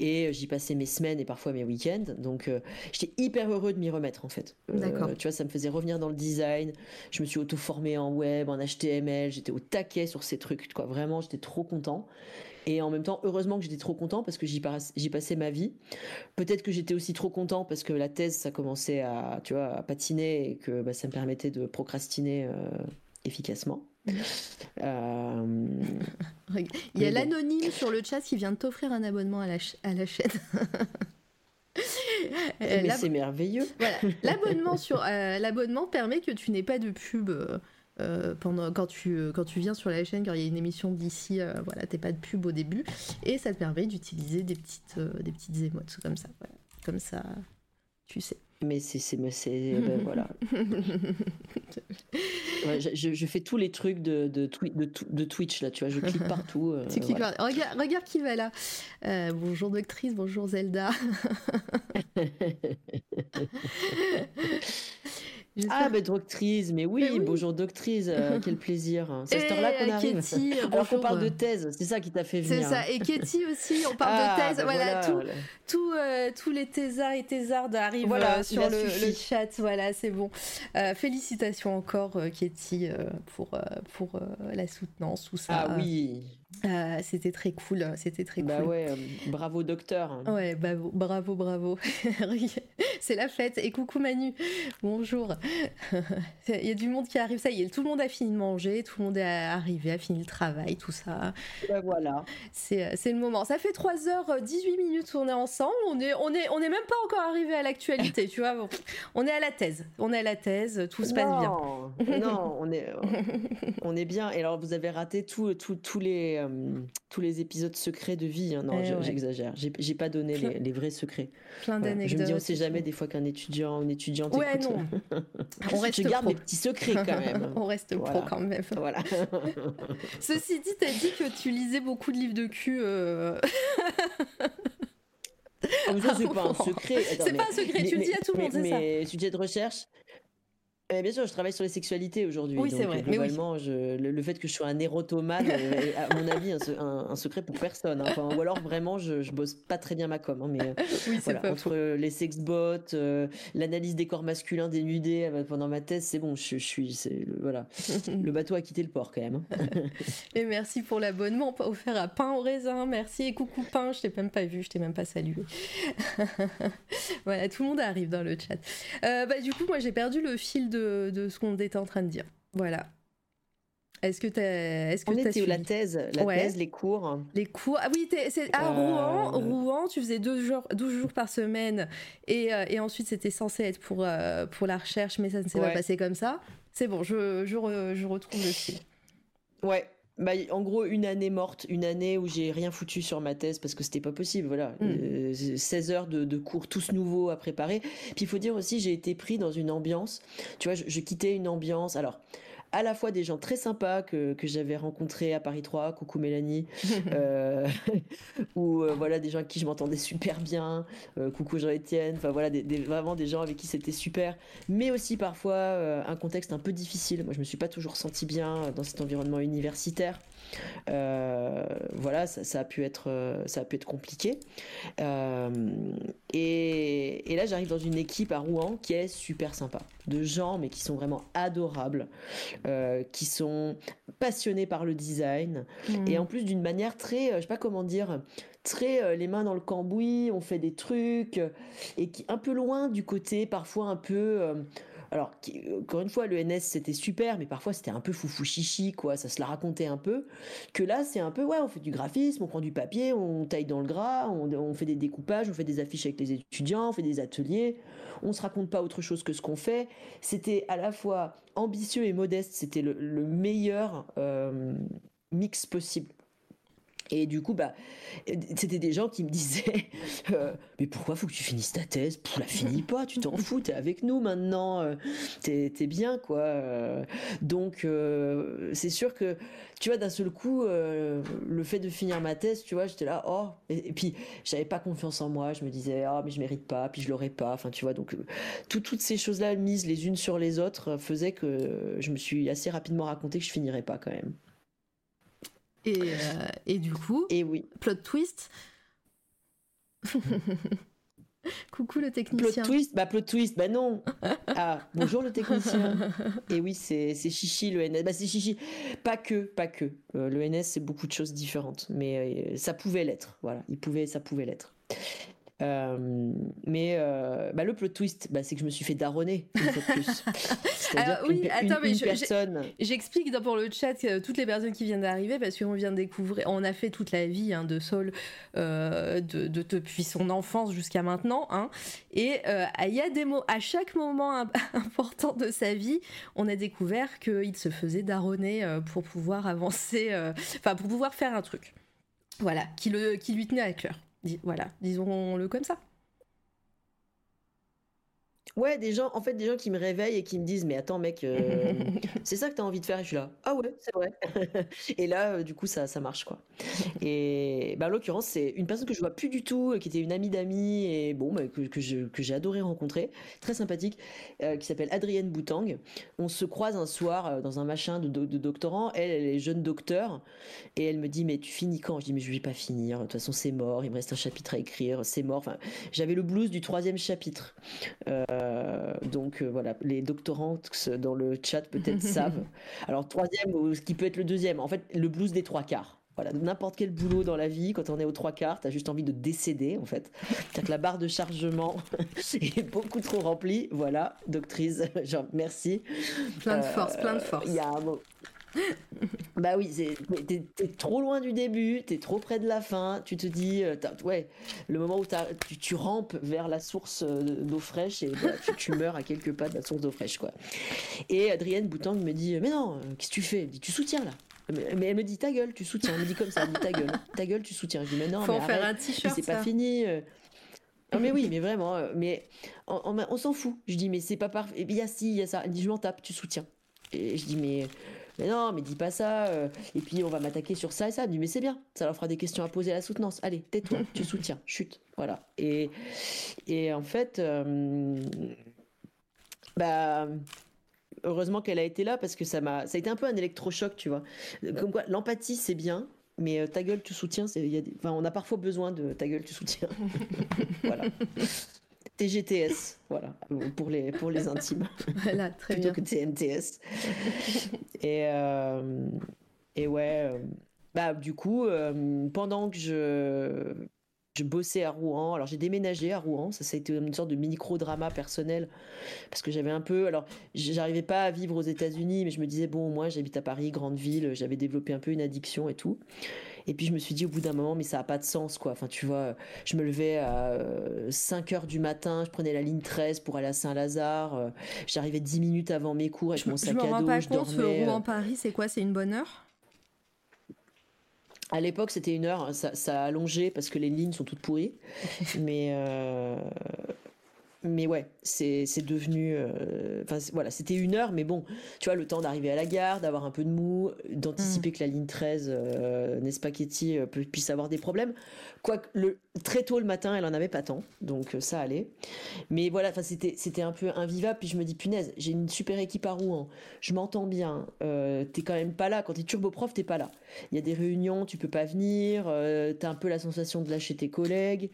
Speaker 3: et j'y passais mes semaines et parfois mes week-ends. Donc, j'étais hyper heureux de m'y remettre, en fait.
Speaker 1: D'accord.
Speaker 3: tu vois, ça me faisait revenir dans le design. Je me suis auto-formé en web, en HTML. J'étais au taquet sur ces trucs, quoi. Vraiment, j'étais trop content. Et en même temps, heureusement que j'étais trop content parce que j'y, passais ma vie. Peut-être que j'étais aussi trop content parce que la thèse, ça commençait à, tu vois, à patiner et que bah, ça me permettait de procrastiner euh, efficacement.
Speaker 1: Euh, Il y a l'anonyme sur le chat qui vient de t'offrir un abonnement à la, à la chaîne.
Speaker 3: Mais c'est merveilleux.
Speaker 1: L'abonnement sur l'abonnement permet que tu n'aies pas de pub euh, pendant, quand, tu, euh, quand tu viens sur la chaîne, quand il y a une émission d'ici, euh, voilà, t'es pas de pub au début, et ça te permet d'utiliser des petites, des petites émotes comme ça, comme ça, tu sais.
Speaker 3: Mais c'est, ben voilà. je, je, fais tous les trucs de, de, de, de, Twitch là, tu vois, je clique partout.
Speaker 1: regarde, regarde qui va là. bonjour Doctrice, bonjour Zelda.
Speaker 3: Ah, mais doctrice, mais oui, bonjour doctrice, euh, quel plaisir. C'est à cette heure-là qu'on arrive. Katie, Alors qu'on parle de thèse, c'est ça qui t'a fait venir.
Speaker 1: C'est ça, et Katie aussi, on parle de ah, thèse. Ben voilà, tout, euh, tous les thésards et thésardes arrivent voilà, euh, sur le, chat. Voilà, c'est bon. félicitations encore, Katie, pour, pour la soutenance, tout ça.
Speaker 3: Ah oui.
Speaker 1: C'était très cool, c'était très
Speaker 3: bah
Speaker 1: cool.
Speaker 3: Bah ouais, bravo docteur.
Speaker 1: Ouais, bravo, bravo, bravo. c'est la fête. Et coucou Manu, bonjour. il y a du monde qui arrive, ça y est, tout le monde a fini de manger, tout le monde est arrivé, a fini le travail, tout ça.
Speaker 3: Ben voilà.
Speaker 1: C'est, le moment. Ça fait 3h18 minutes qu'on est ensemble, on est, on est, on est même pas encore arrivé à l'actualité, tu vois. On est à la thèse, on est à la thèse, tout se passe bien.
Speaker 3: non, on est, on est bien. Et alors, vous avez raté tous les, euh, tous les épisodes secrets de vie. Hein. Non, eh j'exagère. J'ai, j'ai pas donné les, vrais secrets.
Speaker 1: Plein d'anecdotes.
Speaker 3: Je me dis, on sait jamais des fois qu'un étudiant, une étudiante
Speaker 1: ouais, non.
Speaker 3: On reste Je garde mes petits secrets quand même.
Speaker 1: On reste pro quand même.
Speaker 3: Voilà.
Speaker 1: Ceci dit, t'as dit que tu lisais beaucoup de livres de cul. Euh...
Speaker 3: Comme ça, c'est pas un secret.
Speaker 1: C'est pas un secret, tu le dis à tout le monde, c'est ça.
Speaker 3: Mes sujets de recherche, Eh bien sûr, je travaille sur les sexualités aujourd'hui.
Speaker 1: Oui, c'est vrai.
Speaker 3: Globalement, je, le, fait que je sois un érotomane est, à mon avis, un, secret pour personne. Hein. ou alors vraiment, je, je bosse pas très bien ma com. Hein, mais voilà, entre les sexbots, l'analyse des corps masculins dénudés pendant ma thèse, c'est bon. Je, suis, voilà, le bateau a quitté le port quand même. Hein.
Speaker 1: et merci pour l'abonnement offert à Pain au raisin. Merci et coucou Pain. Je t'ai même pas vu, je t'ai même pas salué. voilà, tout le monde arrive dans le chat. Euh, bah, du coup, moi, j'ai perdu le fil de, de ce qu'on était en train de dire. Voilà. Est-ce que tu est-ce que
Speaker 3: as la thèse, la thèse, les cours
Speaker 1: Les cours. Ah oui, c'est à Rouen. Euh. Rouen, tu faisais deux jours, 12 jours par semaine et, euh, et ensuite c'était censé être pour, pour la recherche, mais ça ne s'est pas passé comme ça. C'est bon, je, je, je retrouve le fil.
Speaker 3: Ouais, bah, en gros, une année morte, une année où j'ai rien foutu sur ma thèse parce que c'était pas possible. Voilà, 16 mm. euh, heures de, cours tous nouveaux à préparer. Puis il faut dire aussi, j'ai été pris dans une ambiance. Tu vois, je quittais une ambiance. Alors, à la fois des gens très sympas que, que j'avais rencontrés à Paris 3, coucou Mélanie, euh, ou euh, voilà des gens avec qui je m'entendais super bien, euh, coucou Jean-Étienne, enfin voilà des, vraiment des gens avec qui c'était super, mais aussi parfois un contexte un peu difficile. Moi je me suis pas toujours senti bien dans cet environnement universitaire. Voilà, ça, a pu être, ça a pu être compliqué. Et, et, là, j'arrive dans une équipe à Rouen qui est super sympa, de gens mais qui sont vraiment adorables, euh, qui sont passionnés par le design mm. et en plus d'une manière très, euh, je sais pas comment dire, très euh, les mains dans le cambouis, on fait des trucs et qui un peu loin du côté parfois un peu alors, encore une fois, le NS c'était super, mais parfois c'était un peu foufou chichi, quoi. Ça se la racontait un peu. Que là, c'est un peu, ouais, on fait du graphisme, on prend du papier, on taille dans le gras, on, fait des découpages, on fait des affiches avec les étudiants, on fait des ateliers. On se raconte pas autre chose que ce qu'on fait. C'était à la fois ambitieux et modeste. C'était le, meilleur euh, mix possible. Et du coup, bah, c'était des gens qui me disaient euh, Mais pourquoi faut que tu finisses ta thèse? Pour la finis pas, tu t'en fous, t'es avec nous maintenant, euh, t'es es bien, quoi. Euh. donc, c'est sûr que, tu vois, d'un seul coup, le fait de finir ma thèse, tu vois, j'étais là, oh, et, puis j'avais pas confiance en moi, je me disais, ah, mais je mérite pas, puis je l'aurais pas, enfin, tu vois, donc, toutes ces choses-là mises les unes sur les autres faisaient que je me suis assez rapidement raconté que je finirais pas quand même.
Speaker 1: Et, euh, et du coup,
Speaker 3: et oui.
Speaker 1: plot twist. Coucou le technicien.
Speaker 3: Plot twist, bah plot twist, bah non. Ah, bonjour le technicien. Et oui, c'est chichi le NS. Bah c'est chichi. Pas que, pas que. Euh, le NS c'est beaucoup de choses différentes, mais euh, ça pouvait l'être. Voilà, il pouvait, ça pouvait l'être. Euh, mais euh, bah, le plot twist, bah, c'est que je me suis fait daronner une fois de plus.
Speaker 1: Alors, oui, attends, mais personne... j'explique pour le chat toutes les personnes qui viennent d'arriver parce qu'on vient de découvrir, on a fait toute la vie hein, de Saul euh, de, depuis son enfance jusqu'à maintenant, hein, et il y a des mots à chaque moment important de sa vie, on a découvert qu'il se faisait daronner pour pouvoir avancer, enfin pour pouvoir faire un truc, voilà, qui, le, qui lui tenait à cœur. Voilà, disons-le comme ça.
Speaker 3: Ouais, des gens, en fait, des gens qui me réveillent et qui me disent, mais attends, mec, euh, c'est ça que t'as envie de faire? Et je suis là, ah ouais, c'est vrai. et là, euh, du coup, ça, ça marche, quoi. Et bah, en l'occurrence, c'est une personne que je vois plus du tout, qui était une amie d'amis, et bon, bah, que, que, j'ai adoré rencontrer, très sympathique, euh, qui s'appelle Adrienne Boutang. On se croise un soir dans un machin de, de, doctorant. Elle, elle est jeune docteur, et elle me dit, mais tu finis quand? Je dis, mais je vais pas finir. De toute façon, c'est mort. Il me reste un chapitre à écrire. C'est mort. Enfin, j'avais le blues du troisième chapitre. Euh, donc euh, voilà, les doctorantes dans le chat peut-être savent. Alors troisième, ou ce qui peut être le deuxième, en fait le blues des trois quarts. Voilà, n'importe quel boulot dans la vie, quand on est aux trois quarts, t'as juste envie de décéder en fait. cest que la barre de chargement est beaucoup trop remplie. Voilà, doctrice, genre merci.
Speaker 1: Plein de force, plein de force.
Speaker 3: Il y a un mot bah oui, t'es es trop loin du début, t'es trop près de la fin, tu te dis, euh, ouais, le moment où tu, tu, rampes vers la source euh, d'eau fraîche et bah, tu, meurs à quelques pas de la source d'eau fraîche, quoi. Et Adrienne Boutang me dit, mais non, euh, qu'est-ce que tu fais? Elle dit, tu soutiens là. Mais elle me dit, ta gueule, tu soutiens. Elle me dit comme ça, elle me dit, ta gueule, ta gueule, tu soutiens. Je dis, mais non,
Speaker 1: Faut
Speaker 3: mais
Speaker 1: en faire un t-shirt.
Speaker 3: C'est pas fini. Non mais oui, mais vraiment, mais on, on, s'en fout. Je dis, mais c'est pas parfait. Il y a ci, il y a ça. Elle dit, je m'en tape, tu soutiens. Et je dis, mais mais non, mais dis pas ça. Euh, et puis on va m'attaquer sur ça et ça. Mais c'est bien, ça leur fera des questions à poser à la soutenance. Allez, tais-toi, tu soutiens, chute. Voilà. Et, et en fait, euh, bah, heureusement qu'elle a été là parce que ça m'a, ça a été un peu un électrochoc, tu vois. Comme quoi, l'empathie c'est bien, mais ta gueule tu soutiens, c'est, y a enfin, on a parfois besoin de ta gueule tu soutiens. voilà. TGTS, voilà, pour les, pour les intimes.
Speaker 1: Voilà, très
Speaker 3: Plutôt
Speaker 1: bien.
Speaker 3: que TNTS. et, euh, et ouais, euh, bah, du coup, euh, pendant que je, je bossais à Rouen, alors j'ai déménagé à Rouen, ça, ça a été une sorte de micro-drama personnel, parce que j'avais un peu, alors j'arrivais pas à vivre aux États-Unis, mais je me disais, bon, moi j'habite à Paris, grande ville, j'avais développé un peu une addiction et tout. Et puis je me suis dit au bout d'un moment, mais ça n'a pas de sens, quoi. Enfin, tu vois, je me levais à 5 heures du matin, je prenais la ligne 13 pour aller à Saint-Lazare. euh, J'arrivais 10 minutes avant mes cours avec
Speaker 1: Je,
Speaker 3: mon
Speaker 1: je
Speaker 3: sac
Speaker 1: me
Speaker 3: à
Speaker 1: rends
Speaker 3: dos.
Speaker 1: pas
Speaker 3: je
Speaker 1: compte,
Speaker 3: dormais, euh,
Speaker 1: Rouen-Paris, c'est quoi? C'est une bonne heure?
Speaker 3: À l'époque, c'était une heure. Ça, ça a allongé parce que les lignes sont toutes pourries. mais, euh, mais ouais, c'est devenu. euh, Enfin, voilà, c'était une heure, mais bon, tu vois, le temps d'arriver à la gare, d'avoir un peu de mou, d'anticiper que la ligne 13, euh, Nespaquetti, euh, peut- puisse avoir des problèmes. Quoique, le, très tôt le matin, elle en avait pas tant, donc euh, ça allait. Mais voilà, c'était un peu invivable. Puis je me dis, punaise, j'ai une super équipe à Rouen, je m'entends bien, euh, t'es quand même pas là. Quand t'es turbo-prof, t'es pas là. Il y a des réunions, tu peux pas venir, t'as un peu la sensation de lâcher tes collègues.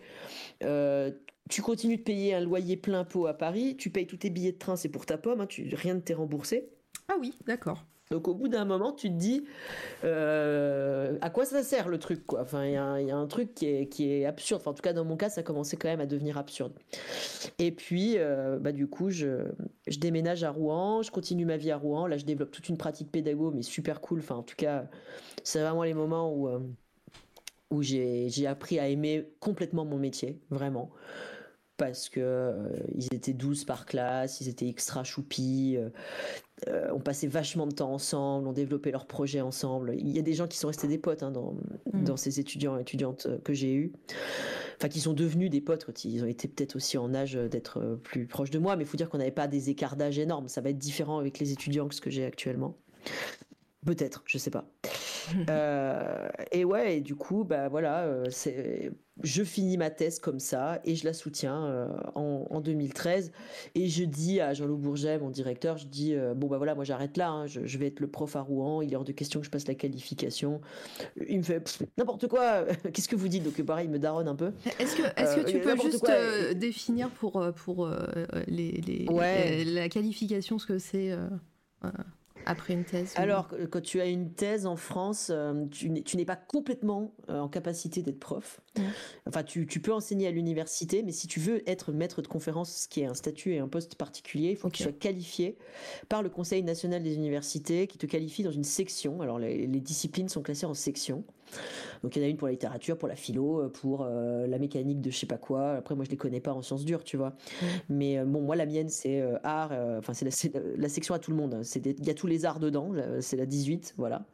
Speaker 3: Tu continues de payer un loyer plein pot à Paris, tu payes tous tes billets de train, c'est pour ta pomme, hein, tu, rien ne t'est remboursé.
Speaker 1: Ah oui, d'accord.
Speaker 3: Donc au bout d'un moment, tu te dis euh, à quoi ça sert le truc quoi? Enfin, il y, a un- il y a un truc qui est, qui est absurde. Enfin, en tout cas, dans mon cas, ça commençait quand même à devenir absurde. Et puis, euh, bah, du coup, je, je déménage à Rouen, je continue ma vie à Rouen. Là, je développe toute une pratique pédago, mais super cool. Enfin, en tout cas, c'est vraiment les moments où, euh, où j'ai j'ai appris à aimer complètement mon métier, vraiment parce que euh, ils étaient 12 par classe, ils étaient extra choupis, euh, euh, on passait vachement de temps ensemble, on développait leurs projets ensemble. Il y a des gens qui sont restés des potes hein, dans,
Speaker 1: Mm.
Speaker 3: dans ces étudiants et étudiantes euh, que j'ai eus, enfin qui sont devenus des potes, quand ils ont été peut-être aussi en âge d'être plus proches de moi, mais il faut dire qu'on n'avait pas des écarts d'âge énormes, ça va être différent avec les étudiants que ce que j'ai actuellement. Peut-être, je sais pas. Euh, et ouais, et du coup, bah voilà, c'est, je finis ma thèse comme ça et je la soutiens euh, en, en 2013. Et je dis à Jean-Loup Bourget, mon directeur, je dis euh, bon bah voilà, moi j'arrête là, hein, je, je vais être le prof à Rouen. Il est hors de question que je passe la qualification. Il me fait n'importe quoi. Qu'est-ce que vous dites? Donc pareil, il me daronne un peu.
Speaker 1: Est-ce que, est-ce que
Speaker 3: Euh,
Speaker 1: tu peux juste
Speaker 3: quoi.
Speaker 1: définir pour, pour les, les-
Speaker 3: Ouais.
Speaker 1: les- la qualification ce que c'est après une thèse
Speaker 3: Alors, quand tu as une thèse en France, euh, tu n'es pas complètement euh, en capacité d'être prof.
Speaker 1: Ouais.
Speaker 3: Enfin, tu, tu peux enseigner à l'université, mais si tu veux être maître de conférence, ce qui est un statut et un poste particulier, il faut que tu sois qualifié par le Conseil national des universités, qui te qualifie dans une section. Alors, les, les disciplines sont classées en sections. Donc, il y en a une pour la littérature, pour la philo, euh, pour euh, la mécanique de je sais pas quoi. Après, moi, je les connais pas en sciences dures, tu vois. Mais euh, bon, moi, la mienne, c'est euh, art. Enfin, c'est la, la- la section à tout le monde. hein. Il y a tous les arts dedans. C'est la 18, voilà.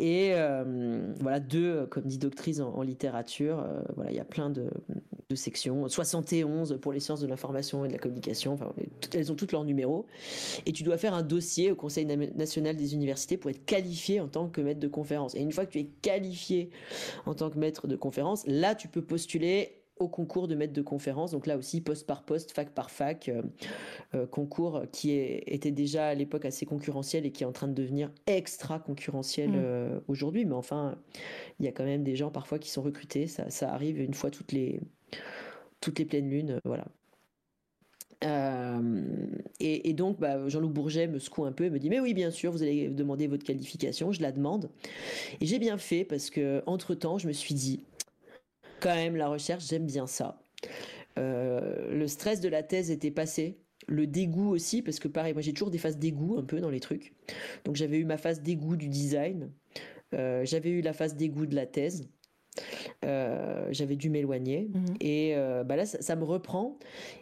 Speaker 3: Et euh, voilà, deux, comme dit doctrice en, littérature. euh, voilà, il y a plein de, sections. 71 pour les sciences de l'information et de la communication. Enfin, elles ont toutes leurs numéros. Et tu dois faire un dossier au Conseil na- national des universités pour être qualifié en tant que maître de conférence. Et une fois que tu es qualifié en tant que maître de conférence, là, tu peux postuler au concours de maître de conférence. Donc là aussi, poste par poste, fac par fac, euh, euh, concours qui est- était déjà à l'époque assez concurrentiel et qui est en train de devenir extra concurrentiel
Speaker 1: Mm.
Speaker 3: euh, aujourd'hui. Mais enfin, il y a quand même des gens parfois qui sont recrutés. Ça, ça arrive une fois toutes les, toutes les pleines lunes. Voilà. Euh, et, et donc, bah, Jean-Loup Bourget me secoue un peu et me dit Mais oui, bien sûr, vous allez demander votre qualification. Je la demande. Et j'ai bien fait parce que, entre temps, je me suis dit Quand même, la recherche, j'aime bien ça. Euh, le stress de la thèse était passé. Le dégoût aussi, parce que pareil, moi j'ai toujours des phases dégoût un peu dans les trucs. Donc j'avais eu ma phase dégoût du design, Euh, j'avais eu la phase dégoût de la thèse, Euh, j'avais dû m'éloigner.
Speaker 1: Mhm.
Speaker 3: Et euh, bah là, ça, ça me reprend.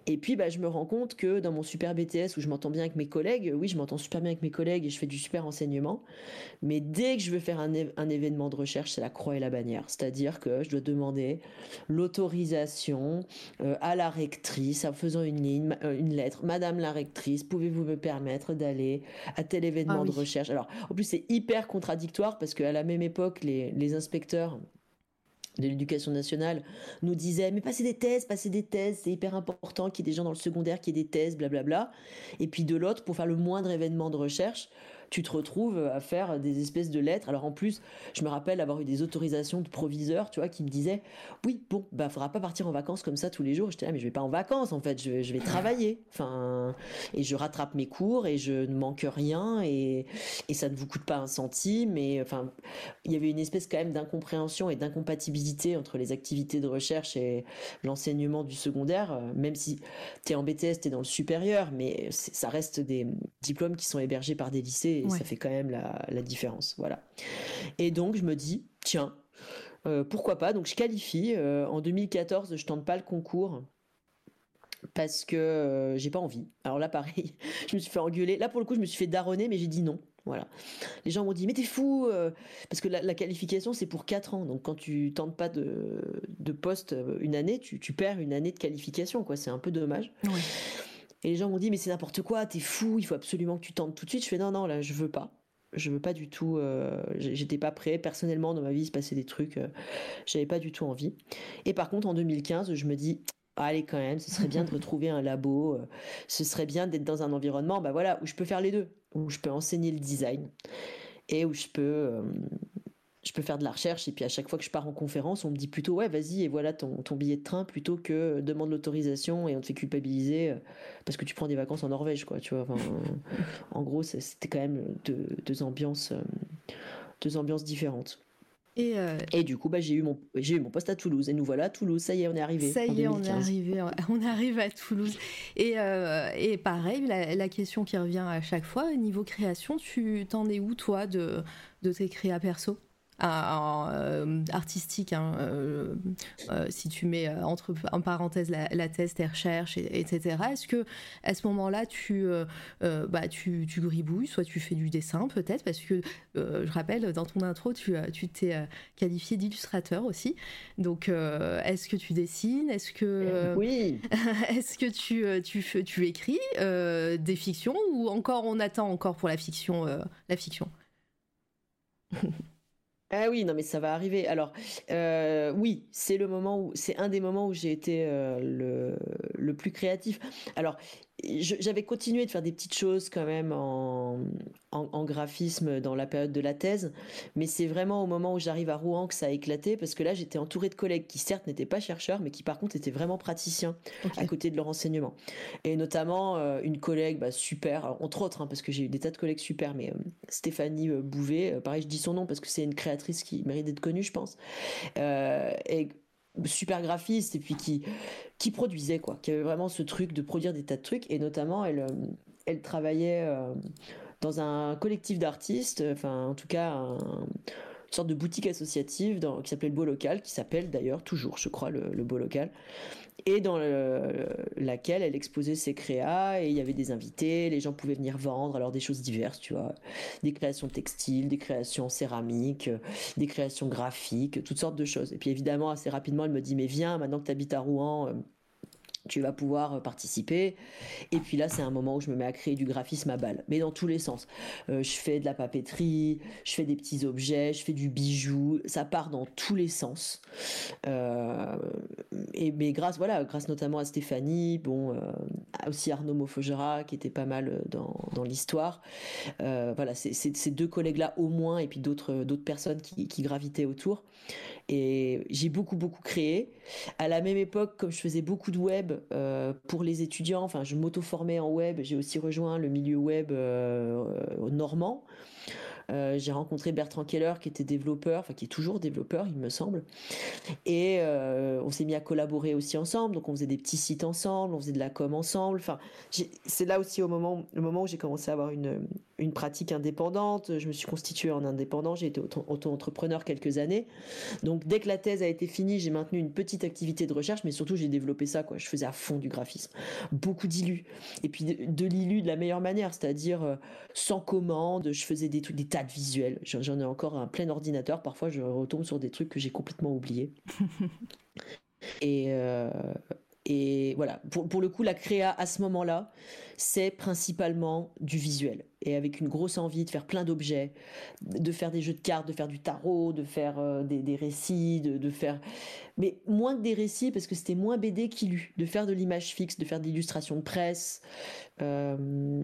Speaker 3: Et puis, bah, je me rends compte que dans mon super BTS où je m'entends bien avec mes collègues, oui, je m'entends super bien avec mes collègues et je fais du super enseignement. Mais dès que je veux faire un, événement de recherche, c'est la croix et la bannière. C'est-à-dire que je dois demander l'autorisation euh, à la rectrice en faisant une ligne, une lettre. Madame la rectrice, pouvez-vous me permettre d'aller à tel événement
Speaker 1: Ah
Speaker 3: de
Speaker 1: oui.
Speaker 3: recherche? Alors, en plus, c'est hyper contradictoire parce qu'à la même époque, les, les inspecteurs de l'éducation nationale nous disait mais passez des thèses, passez des thèses, c'est hyper important qu'il y ait des gens dans le secondaire qui aient des thèses, blablabla. Et puis de l'autre, pour faire le moindre événement de recherche, tu te retrouves à faire des espèces de lettres. Alors en plus, je me rappelle avoir eu des autorisations de proviseurs, tu vois, qui me disaient oui, bon, bah faudra pas partir en vacances comme ça tous les jours. J'étais là, mais je vais pas en vacances en fait, je, vais travailler. Enfin, et je rattrape mes cours et je ne manque rien et, et ça ne vous coûte pas un centime. Et enfin, il y avait une espèce quand même d'incompréhension et d'incompatibilité entre les activités de recherche et l'enseignement du secondaire, même si tu es en BTS, tu es dans le supérieur, mais ça reste des diplômes qui sont hébergés par des lycées et ça fait quand même la, différence. Voilà. Et donc je me dis, tiens, euh, pourquoi pas? Donc je qualifie. Euh, en 2014, je tente pas le concours parce que euh, j'ai pas envie. Alors là, pareil, je me suis fait engueuler. Là, pour le coup, je me suis fait daronner, mais j'ai dit non. Voilà. Les gens m'ont dit, mais t'es fou Parce que la, qualification, c'est pour 4 ans. Donc quand tu tentes pas de, de poste une année, tu, tu, perds une année de qualification. quoi. C'est un peu dommage. Et les gens m'ont dit, mais c'est n'importe quoi, t'es fou, il faut absolument que tu tentes tout de suite. Je fais, non, non, là, je veux pas. Je veux pas du tout. Euh, j'étais pas prêt. Personnellement, dans ma vie, il se passait des trucs. Euh, j'avais pas du tout envie. Et par contre, en 2015, je me dis, allez, quand même, ce serait bien de retrouver un labo. Euh, ce serait bien d'être dans un environnement, bah voilà, où je peux faire les deux. Où je peux enseigner le design. Et où je peux je peux faire de la recherche et puis à chaque fois que je pars en conférence, on me dit plutôt ouais vas-y et voilà ton, ton billet de train plutôt que demande l'autorisation et on te fait culpabiliser euh, parce que tu prends des vacances en Norvège quoi tu vois. en gros c'était quand même deux, ambiances euh, deux ambiances différentes. Et, euh, et, du coup, bah, j'ai eu mon j'ai eu mon poste à Toulouse et nous voilà à Toulouse. Ça y est, on est arrivé.
Speaker 1: Ça y est, on est arrivé. On arrive à Toulouse. Et, et pareil, la, la, question qui revient à chaque fois, niveau création, tu t'en es où toi de de tes créas perso? Euh, artistique, hein, euh, euh, si tu mets entre en parenthèse la, thèse, tes recherches, etc. Est-ce que à ce moment-là, tu, bah, tu, tu, gribouilles, soit tu fais du dessin peut-être, parce que je rappelle, dans ton intro, tu tu t'es qualifié d'illustrateur aussi. Donc, est-ce que tu dessines Est-ce que
Speaker 3: oui
Speaker 1: Est-ce que tu, tu, tu écris des fictions ou encore on attend encore pour la fiction la fiction?
Speaker 3: Ah oui, non, mais ça va arriver. Alors, euh, oui, c'est le moment où, c'est un des moments où j'ai été euh, le, le plus créatif. Alors, j'avais continué de faire des petites choses quand même en, en, graphisme dans la période de la thèse, mais c'est vraiment au moment où j'arrive à Rouen que ça a éclaté parce que là j'étais entouré de collègues qui certes n'étaient pas chercheurs, mais qui par contre étaient vraiment praticiens à côté de leur enseignement. Et notamment euh, une collègue bah, super, entre autres, hein, parce que j'ai eu des tas de collègues super, mais euh, Stéphanie euh, Bouvet, pareil je dis son nom parce que c'est une créatrice qui mérite d'être connue, je pense. et super graphiste et puis qui qui produisait quoi, qui avait vraiment ce truc de produire des tas de trucs. Et notamment elle euh, elle travaillait euh, dans un collectif d'artistes, enfin en tout cas une sorte de boutique associative qui s'appelait le Beau Local, qui s'appelle d'ailleurs toujours, je crois, le, le Beau Local et dans laquelle elle exposait ses créas et il y avait des invités, les gens pouvaient venir vendre alors des choses diverses, tu vois, des créations textiles, des créations céramiques, des créations graphiques, toutes sortes de choses. Et puis évidemment assez rapidement elle me dit mais viens maintenant que tu habites à Rouen, euh, tu vas pouvoir euh, participer. Et puis là, c'est un moment où je me mets à créer du graphisme à balle, mais dans tous les sens. Euh, je fais de la papeterie, je fais des petits objets, je fais du bijou, ça part dans tous les sens. Euh, et mais grâce, voilà, grâce notamment à Stéphanie, bon, aussi Arnaud Mofogera qui était pas mal dans, dans l'histoire. voilà, c'est ces deux collègues-là au moins, et puis d'autres d'autres personnes qui, qui gravitaient autour. Et j'ai beaucoup, beaucoup créé. À la même époque, comme je faisais beaucoup de web euh, pour les étudiants, enfin, je m'auto-formais en web, j'ai aussi rejoint le milieu web euh, normand. Euh, j'ai rencontré Bertrand Keller qui était développeur, enfin qui est toujours développeur, il me semble. Et on s'est mis à collaborer aussi ensemble. Donc on faisait des petits sites ensemble, on faisait de la com ensemble. Enfin, c'est là aussi au moment, le moment où j'ai commencé à avoir une, une pratique indépendante. Je me suis constitué en indépendant. J'ai été auto-entrepreneur quelques années. Donc dès que la thèse a été finie, j'ai maintenu une petite activité de recherche, mais surtout j'ai développé ça. Quoi. Je faisais à fond du graphisme, beaucoup d'illus. Et puis de, de l'illu de la meilleure manière, c'est-à-dire euh, sans commande. Je faisais des trucs, des tas de visuels. J'en ai encore un plein ordinateur. Parfois, je retombe sur des trucs que j'ai complètement oubliés. et, euh, Et voilà, pour, pour le coup, la créa à ce moment-là, c'est principalement du visuel. Et avec une grosse envie de faire plein d'objets, de faire des jeux de cartes, de faire du tarot, de faire euh, des, des, récits, de, de, faire... Mais moins que des récits, parce que c'était moins BD qu'illu, de faire de l'image fixe, de faire de l'illustration de presse. Euh,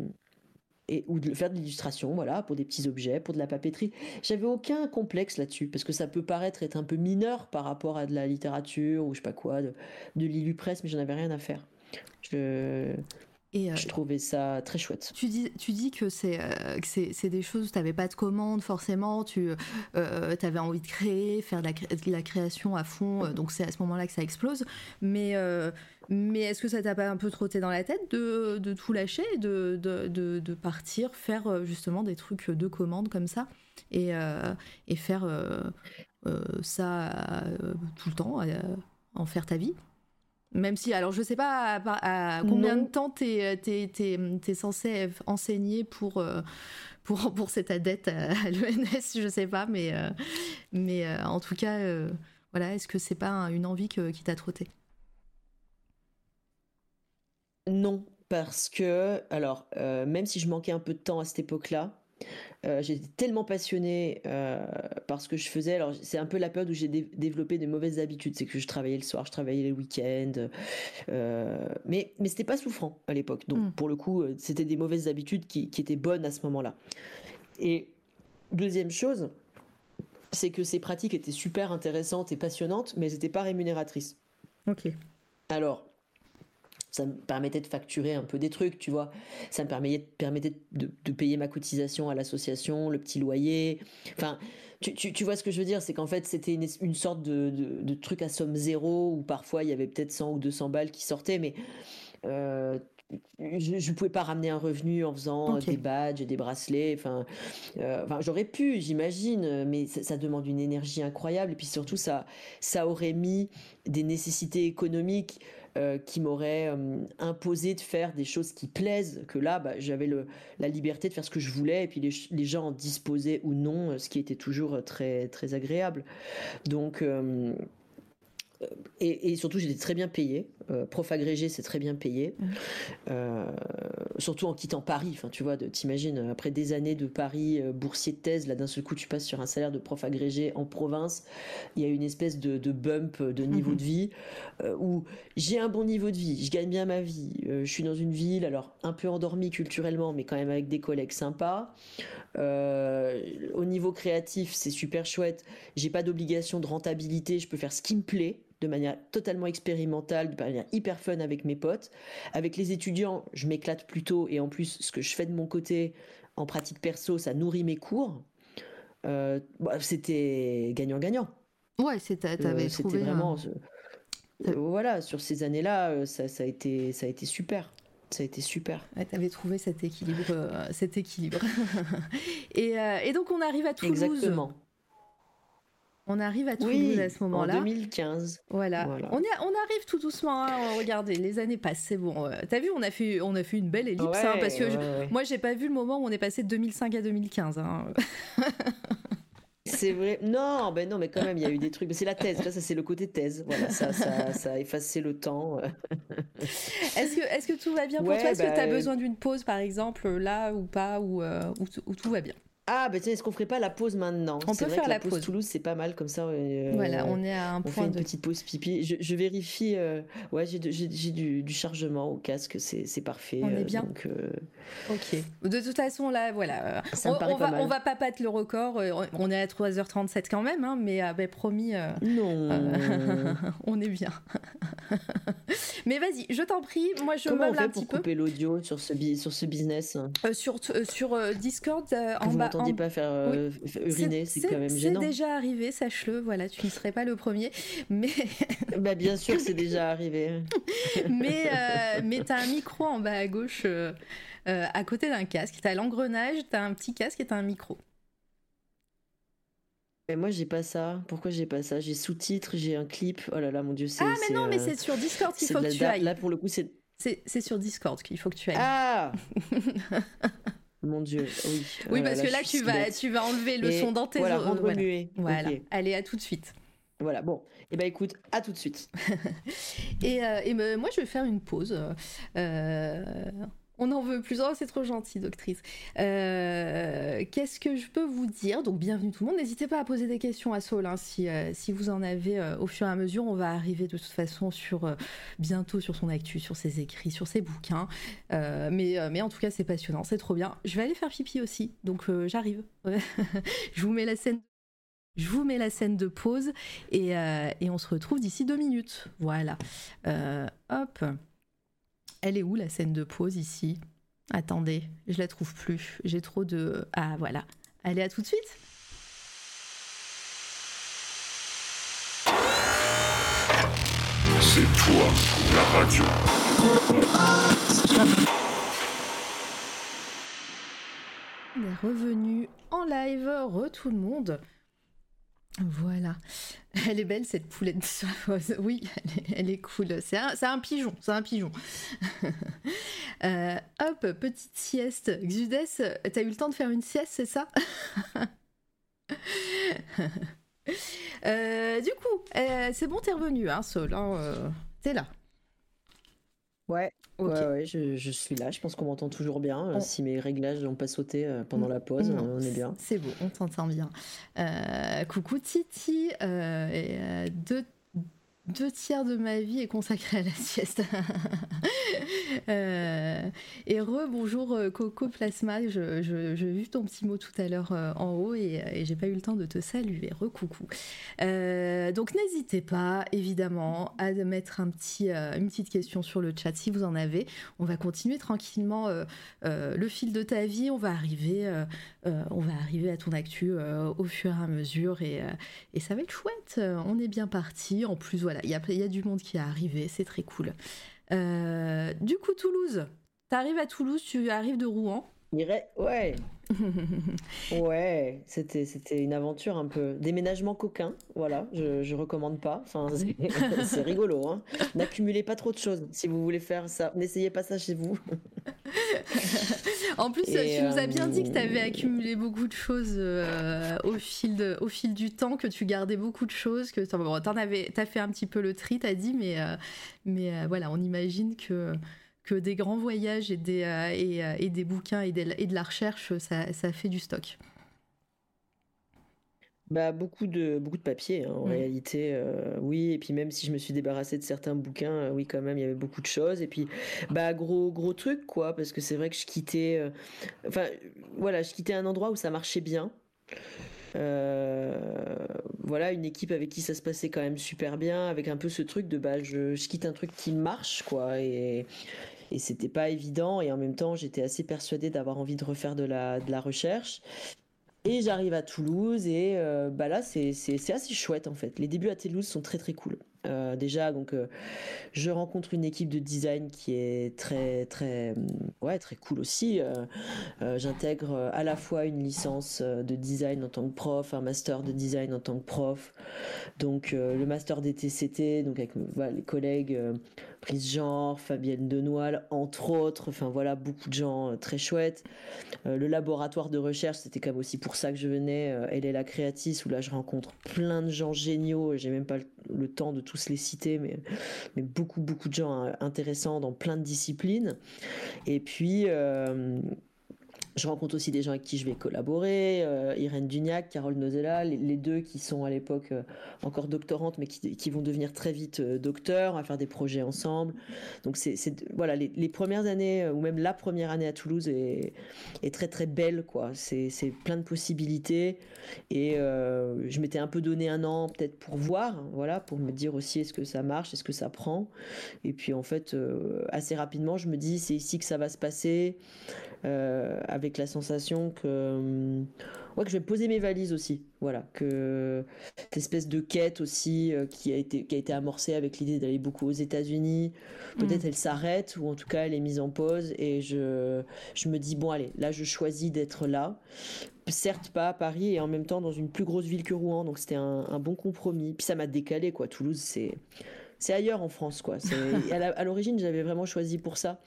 Speaker 3: ou de faire de l'illustration, voilà, pour des petits objets, pour de la papeterie. J'avais aucun complexe là-dessus, parce que ça peut paraître être un peu mineur par rapport à de la littérature ou je sais pas quoi, de, de l'illupresse, mais j'en avais rien à faire. Je... Et euh, je trouvais ça très chouette.
Speaker 1: Tu dis, tu dis que c'est euh, c'est des choses où tu n'avais pas de commande forcément, tu euh, avais envie de créer, faire de la, de la création à fond, donc c'est à ce moment-là que ça explose. Mais, mais est-ce que ça t'a pas un peu trotté dans la tête de, de tout lâcher, de, de, de, partir faire justement des trucs de commande comme ça et, et faire ça tout le temps, en faire ta vie? Même si, alors je sais pas à, combien de temps tu es, es, censé enseigner pour, euh, pour, pour cette adette à, l'ENS, je sais pas, mais, euh, mais euh, en tout cas, voilà, est-ce que c'est pas une envie qui t'a trotté
Speaker 3: Non, parce que, alors, même si je manquais un peu de temps à cette époque-là, euh, j'étais tellement passionnée euh, par ce que je faisais. Alors, c'est un peu la période où j'ai développé de mauvaises habitudes. C'est que je travaillais le soir, je travaillais les week-ends. Euh, mais mais c'était pas souffrant à l'époque. Donc, mm. pour le coup, c'était des mauvaises habitudes qui, qui étaient bonnes à ce moment-là. Et deuxième chose, c'est que ces pratiques étaient super intéressantes et passionnantes, mais elles n'étaient pas rémunératrices.
Speaker 1: Ok.
Speaker 3: Alors, ça me permettait de facturer un peu des trucs, tu vois. Ça me permettait, permettait de, de payer ma cotisation à l'association, le petit loyer. Enfin, tu, tu, tu vois ce que je veux dire? C'est qu'en fait, c'était une, une, sorte de, de, de, truc à somme zéro où parfois il y avait peut-être 100 ou 200 balles qui sortaient, mais euh, je ne pouvais pas ramener un revenu en faisant okay. des badges, des bracelets. Enfin, euh, enfin j'aurais pu, j'imagine, mais ça, ça, demande une énergie incroyable. Et puis surtout, ça, ça aurait mis des nécessités économiques euh, qui m'aurait euh, imposé de faire des choses qui plaisent, que là, bah, j'avais la liberté de faire ce que je voulais, et puis les, les, gens en disposaient ou non, euh, ce qui était toujours très, très agréable. Donc, euh, et, et, surtout, j'étais très bien payé. Euh, prof agrégé, c'est très bien payé. Mmh. Euh, surtout en quittant Paris. Enfin, tu vois, t'imagines, après des années de Paris, euh, boursier de thèse, là d'un seul coup, tu passes sur un salaire de prof agrégé en province. Il y a une espèce de, de bump de niveau mmh. de vie euh, où j'ai un bon niveau de vie, je gagne bien ma vie. Euh, je suis dans une ville, alors un peu endormie culturellement, mais quand même avec des collègues sympas. au niveau créatif, c'est super chouette. J'ai pas d'obligation de rentabilité, je peux faire ce qui me plaît de manière totalement expérimentale, de manière hyper fun avec mes potes. Avec les étudiants, je m'éclate plutôt et en plus, ce que je fais de mon côté en pratique perso, ça nourrit mes cours. Euh, bah, c'était gagnant-gagnant.
Speaker 1: Ouais, c'était euh,
Speaker 3: vraiment. Euh, voilà, sur ces années-là, euh, ça, ça, a été, ça a été super ça a été super.
Speaker 1: Ouais, tu avais trouvé cet équilibre. Euh, cet équilibre. et, euh, et, donc on arrive à Toulouse.
Speaker 3: Exactement.
Speaker 1: On arrive à Toulouse
Speaker 3: oui,
Speaker 1: à ce moment-là.
Speaker 3: En 2015.
Speaker 1: Voilà. voilà. On, y a, on, arrive tout doucement. Hein. Regardez, les années passent, c'est bon. Euh, T'as vu, on a fait, on a fait une belle ellipse,
Speaker 3: ouais,
Speaker 1: hein, parce que
Speaker 3: ouais,
Speaker 1: je,
Speaker 3: ouais.
Speaker 1: moi, j'ai pas vu le moment où on est passé de 2005 à 2015. Hein.
Speaker 3: C'est vrai. Non, ben non, mais quand même, il y a eu des trucs. C'est la thèse. Là, ça, c'est le côté thèse. Voilà, ça, ça, ça a effacé le temps.
Speaker 1: est-ce que, est-ce que tout va bien pour
Speaker 3: ouais,
Speaker 1: toi? Est-ce
Speaker 3: bah,
Speaker 1: que tu as besoin d'une pause, par exemple, là ou pas, ou, euh, ou, ou tout va bien?
Speaker 3: Ah, bah tiens, est-ce qu'on ferait pas la pause maintenant
Speaker 1: On peut
Speaker 3: vrai
Speaker 1: faire
Speaker 3: que
Speaker 1: la,
Speaker 3: la pause.
Speaker 1: pause.
Speaker 3: Toulouse, c'est pas mal comme ça. Euh,
Speaker 1: voilà, on est à un
Speaker 3: on
Speaker 1: point
Speaker 3: fait une
Speaker 1: de...
Speaker 3: petite pause pipi. Je, je vérifie. Euh, ouais, j'ai du, du, chargement au casque, c'est parfait.
Speaker 1: On est bien.
Speaker 3: Donc, euh...
Speaker 1: Ok. De toute façon, là, voilà.
Speaker 3: Ça
Speaker 1: on,
Speaker 3: me paraît
Speaker 1: on
Speaker 3: pas
Speaker 1: va,
Speaker 3: mal.
Speaker 1: on va pas battre le record. On est à 3h37 quand même, hein, mais bah, promis.
Speaker 3: Non.
Speaker 1: on est bien. mais vas-y, je t'en prie. Moi, je
Speaker 3: Comment on fait
Speaker 1: un
Speaker 3: pour
Speaker 1: petit peu.
Speaker 3: couper l'audio sur ce, sur ce business?
Speaker 1: Sur sur Discord, en bas.
Speaker 3: M'entendiez
Speaker 1: en-
Speaker 3: pas faire euh, uriner, c'est quand même
Speaker 1: c'est
Speaker 3: gênant.
Speaker 1: déjà arrivé, sache-le. Voilà, tu ne serais pas le premier. Mais
Speaker 3: Bah, bien sûr, c'est déjà arrivé.
Speaker 1: mais, euh, mais t'as un micro en bas à gauche euh, euh, à côté d'un casque. T'as l'engrenage, t'as un petit casque et t'as un micro.
Speaker 3: Mais moi, j'ai pas ça. Pourquoi j'ai pas ça? J'ai sous-titres, j'ai un clip. Oh là là, mon dieu, c'est.
Speaker 1: Ah, mais non, mais c'est sur Discord qu'il
Speaker 3: c'est
Speaker 1: faut que tu ailles.
Speaker 3: Là, pour le coup, c'est.
Speaker 1: C'est c'est sur Discord qu'il faut que tu ailles.
Speaker 3: Ah Mon dieu, oui.
Speaker 1: oui,
Speaker 3: Oh
Speaker 1: parce que là, tu vas, tu vas enlever le
Speaker 3: Et
Speaker 1: son dans tes
Speaker 3: Voilà, rendre
Speaker 1: voilà.
Speaker 3: muet.
Speaker 1: Voilà. Allez, à tout de suite.
Speaker 3: Voilà, bon. Eh ben écoute, à tout de suite.
Speaker 1: et, et moi, je vais faire une pause. On n'en veut plus. Oh, c'est trop gentil, doctrice. Euh, qu'est-ce que je peux vous dire? Donc, bienvenue tout le monde. N'hésitez pas à poser des questions à Saul hein, si, euh, si, vous en avez euh, au fur et à mesure. On va arriver de toute façon sur bientôt sur son actu, sur ses écrits, sur ses bouquins. mais, mais en tout cas, c'est passionnant, c'est trop bien. Je vais aller faire pipi aussi, donc j'arrive. je vous mets la scène. Je vous mets la scène de pause et, et on se retrouve d'ici deux minutes. Voilà. hop. Elle est où la scène de pause ici? Attendez, je la trouve plus. J'ai trop de. Ah voilà. Allez, à tout de suite
Speaker 4: C'est toi, la radio.
Speaker 1: On est revenu en live, re tout le monde. Voilà. Elle est belle cette poulette de Oui, elle est, cool. C'est un, pigeon, c'est un pigeon. Euh, hop, petite sieste. Xudes, t'as eu le temps de faire une sieste, c'est ça? Euh, Du coup, euh, c'est bon, t'es revenu, hein, Sol. Hein, t'es là.
Speaker 3: Ouais, ouais, je, suis là. Je pense qu'on m'entend toujours bien. Euh, si mes réglages n'ont pas sauté euh, pendant la pause, on est bien.
Speaker 1: C'est beau, on t'entend bien. Euh, coucou Titi, et, deux deux tiers de ma vie est consacrée à la sieste. Euh, et re, bonjour euh, Coco Plasma, je, je, vu ton petit mot tout à l'heure euh, en haut et, j'ai pas eu le temps de te saluer. Re, coucou. donc n'hésitez pas, évidemment, à mettre un petit, une petite question sur le chat si vous en avez. On va continuer tranquillement le fil de ta vie. On va arriver, on va arriver à ton actu au fur et à mesure et, et ça va être chouette. On est bien parti. En plus, voilà il y a, du monde qui est arrivé, c'est très cool. Euh, du coup, Toulouse. Tu arrives à Toulouse, tu arrives de Rouen.
Speaker 3: Ouais. ouais, c'était c'était une aventure un peu déménagement coquin, voilà. Je je recommande pas. Enfin, c'est rigolo. Hein. N'accumulez pas trop de choses si vous voulez faire ça. N'essayez pas ça chez vous.
Speaker 1: en plus, tu nous as bien dit que tu avais euh, accumulé beaucoup de choses euh, au, fil de, au fil du temps, que tu gardais beaucoup de choses, que tu as fait un petit peu le tri, tu as dit, mais, euh, mais voilà, on imagine que que des grands voyages et des, et, des bouquins et, et, de la recherche, ça, ça fait du stock.
Speaker 3: Bah, beaucoup de, beaucoup de papier, hein, en mmh. réalité, euh, oui. Et puis même si je me suis débarrassée de certains bouquins, euh, oui, quand même, il y avait beaucoup de choses. Et puis, bah, gros, gros truc, quoi, parce que c'est vrai que je quittais, euh, enfin, voilà, je quittais un endroit où ça marchait bien. voilà, une équipe avec qui ça se passait quand même super bien, avec un peu ce truc de, bah, je, je quitte un truc qui marche, quoi. Et, et c'était pas évident. Et en même temps, j'étais assez persuadée d'avoir envie de refaire de la, de la recherche. Et j'arrive à Toulouse et euh, bah là c'est assez chouette en fait. Les débuts à Toulouse sont très très cool. Euh, déjà, donc, euh, je rencontre une équipe de design qui est très, très, ouais, très cool aussi. J'intègre à la fois une licence de design en tant que prof, un master de design en tant que prof. Donc, le master des TCT, donc avec les collègues Prise Genre, Fabienne Denoil, entre autres. Enfin, voilà, beaucoup de gens très chouettes. le laboratoire de recherche, c'était quand même aussi pour ça que je venais. Elle est la créatrice où là, je rencontre plein de gens géniaux. J'ai même pas le temps de tout les citer, mais, beaucoup, beaucoup de gens intéressants dans plein de disciplines. Et puis, euh, je rencontre aussi des gens avec qui je vais collaborer, euh, Irène Duniac, Carole Nozella, les, deux qui sont à l'époque euh, encore doctorantes, mais qui, vont devenir très vite euh, docteurs, à faire des projets ensemble. Donc c'est voilà, les, premières années ou même la première année à Toulouse est, est très très belle quoi. C'est plein de possibilités et je m'étais un peu donné un an peut-être pour voir, hein, voilà, pour me dire aussi est-ce que ça marche, est-ce que ça prend. Et puis en fait assez rapidement je me dis c'est ici que ça va se passer. Euh, avec la sensation que, euh, ouais, que je vais poser mes valises aussi. Voilà, que cette espèce de quête aussi euh, qui, a été, qui a été amorcée avec l'idée d'aller beaucoup aux États-Unis, peut-être mm. elle s'arrête ou en tout cas elle est mise en pause et je, je me dis, bon, allez, là je choisis d'être là. Certes pas à Paris et en même temps dans une plus grosse ville que Rouen, donc c'était un, un bon compromis. Puis ça m'a décalé, quoi. Toulouse, c'est c'est ailleurs en France quoi. À l'origine j'avais vraiment choisi pour ça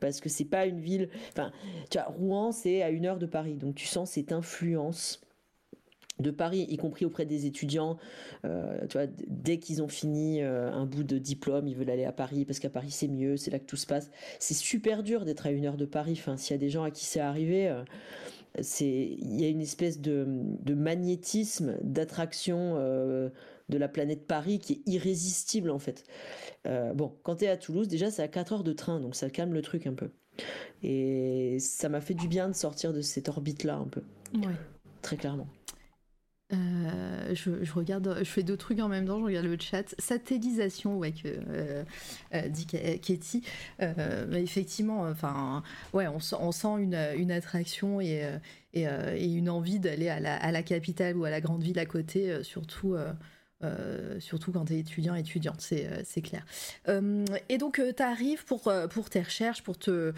Speaker 3: parce que c'est pas une ville. Enfin, tu vois, Rouen, c'est à une heure de Paris, donc tu sens cette influence de Paris, y compris auprès des étudiants. Euh, dès qu'ils ont fini euh, un bout de diplôme, ils veulent aller à Paris parce qu'à Paris c'est mieux, c'est là que tout se passe. C'est super dur d'être à une heure de Paris. Enfin, s'il y a des gens à qui c'est arrivé, euh, il y a une espèce de, de magnétisme, d'attraction de la planète Paris qui est irrésistible en fait. bon, quand tu es à Toulouse, déjà c'est à 4 heures de train, donc ça calme le truc un peu. Et ça m'a fait du bien de sortir de cette orbite-là un peu.
Speaker 1: Ouais.
Speaker 3: Très clairement.
Speaker 1: Euh, je, regarde, je fais deux trucs en même temps, je regarde le chat. Satellisation, ouais, que euh, euh, dit Katie. effectivement, enfin, ouais, on sent, on sent une, une, attraction et, et, et, une envie d'aller à la, à la, capitale ou à la grande ville à côté, surtout euh, surtout quand tu es étudiant, étudiante, c'est, euh, clair. Euh, et donc, tu arrives pour, pour tes recherches, pour, te,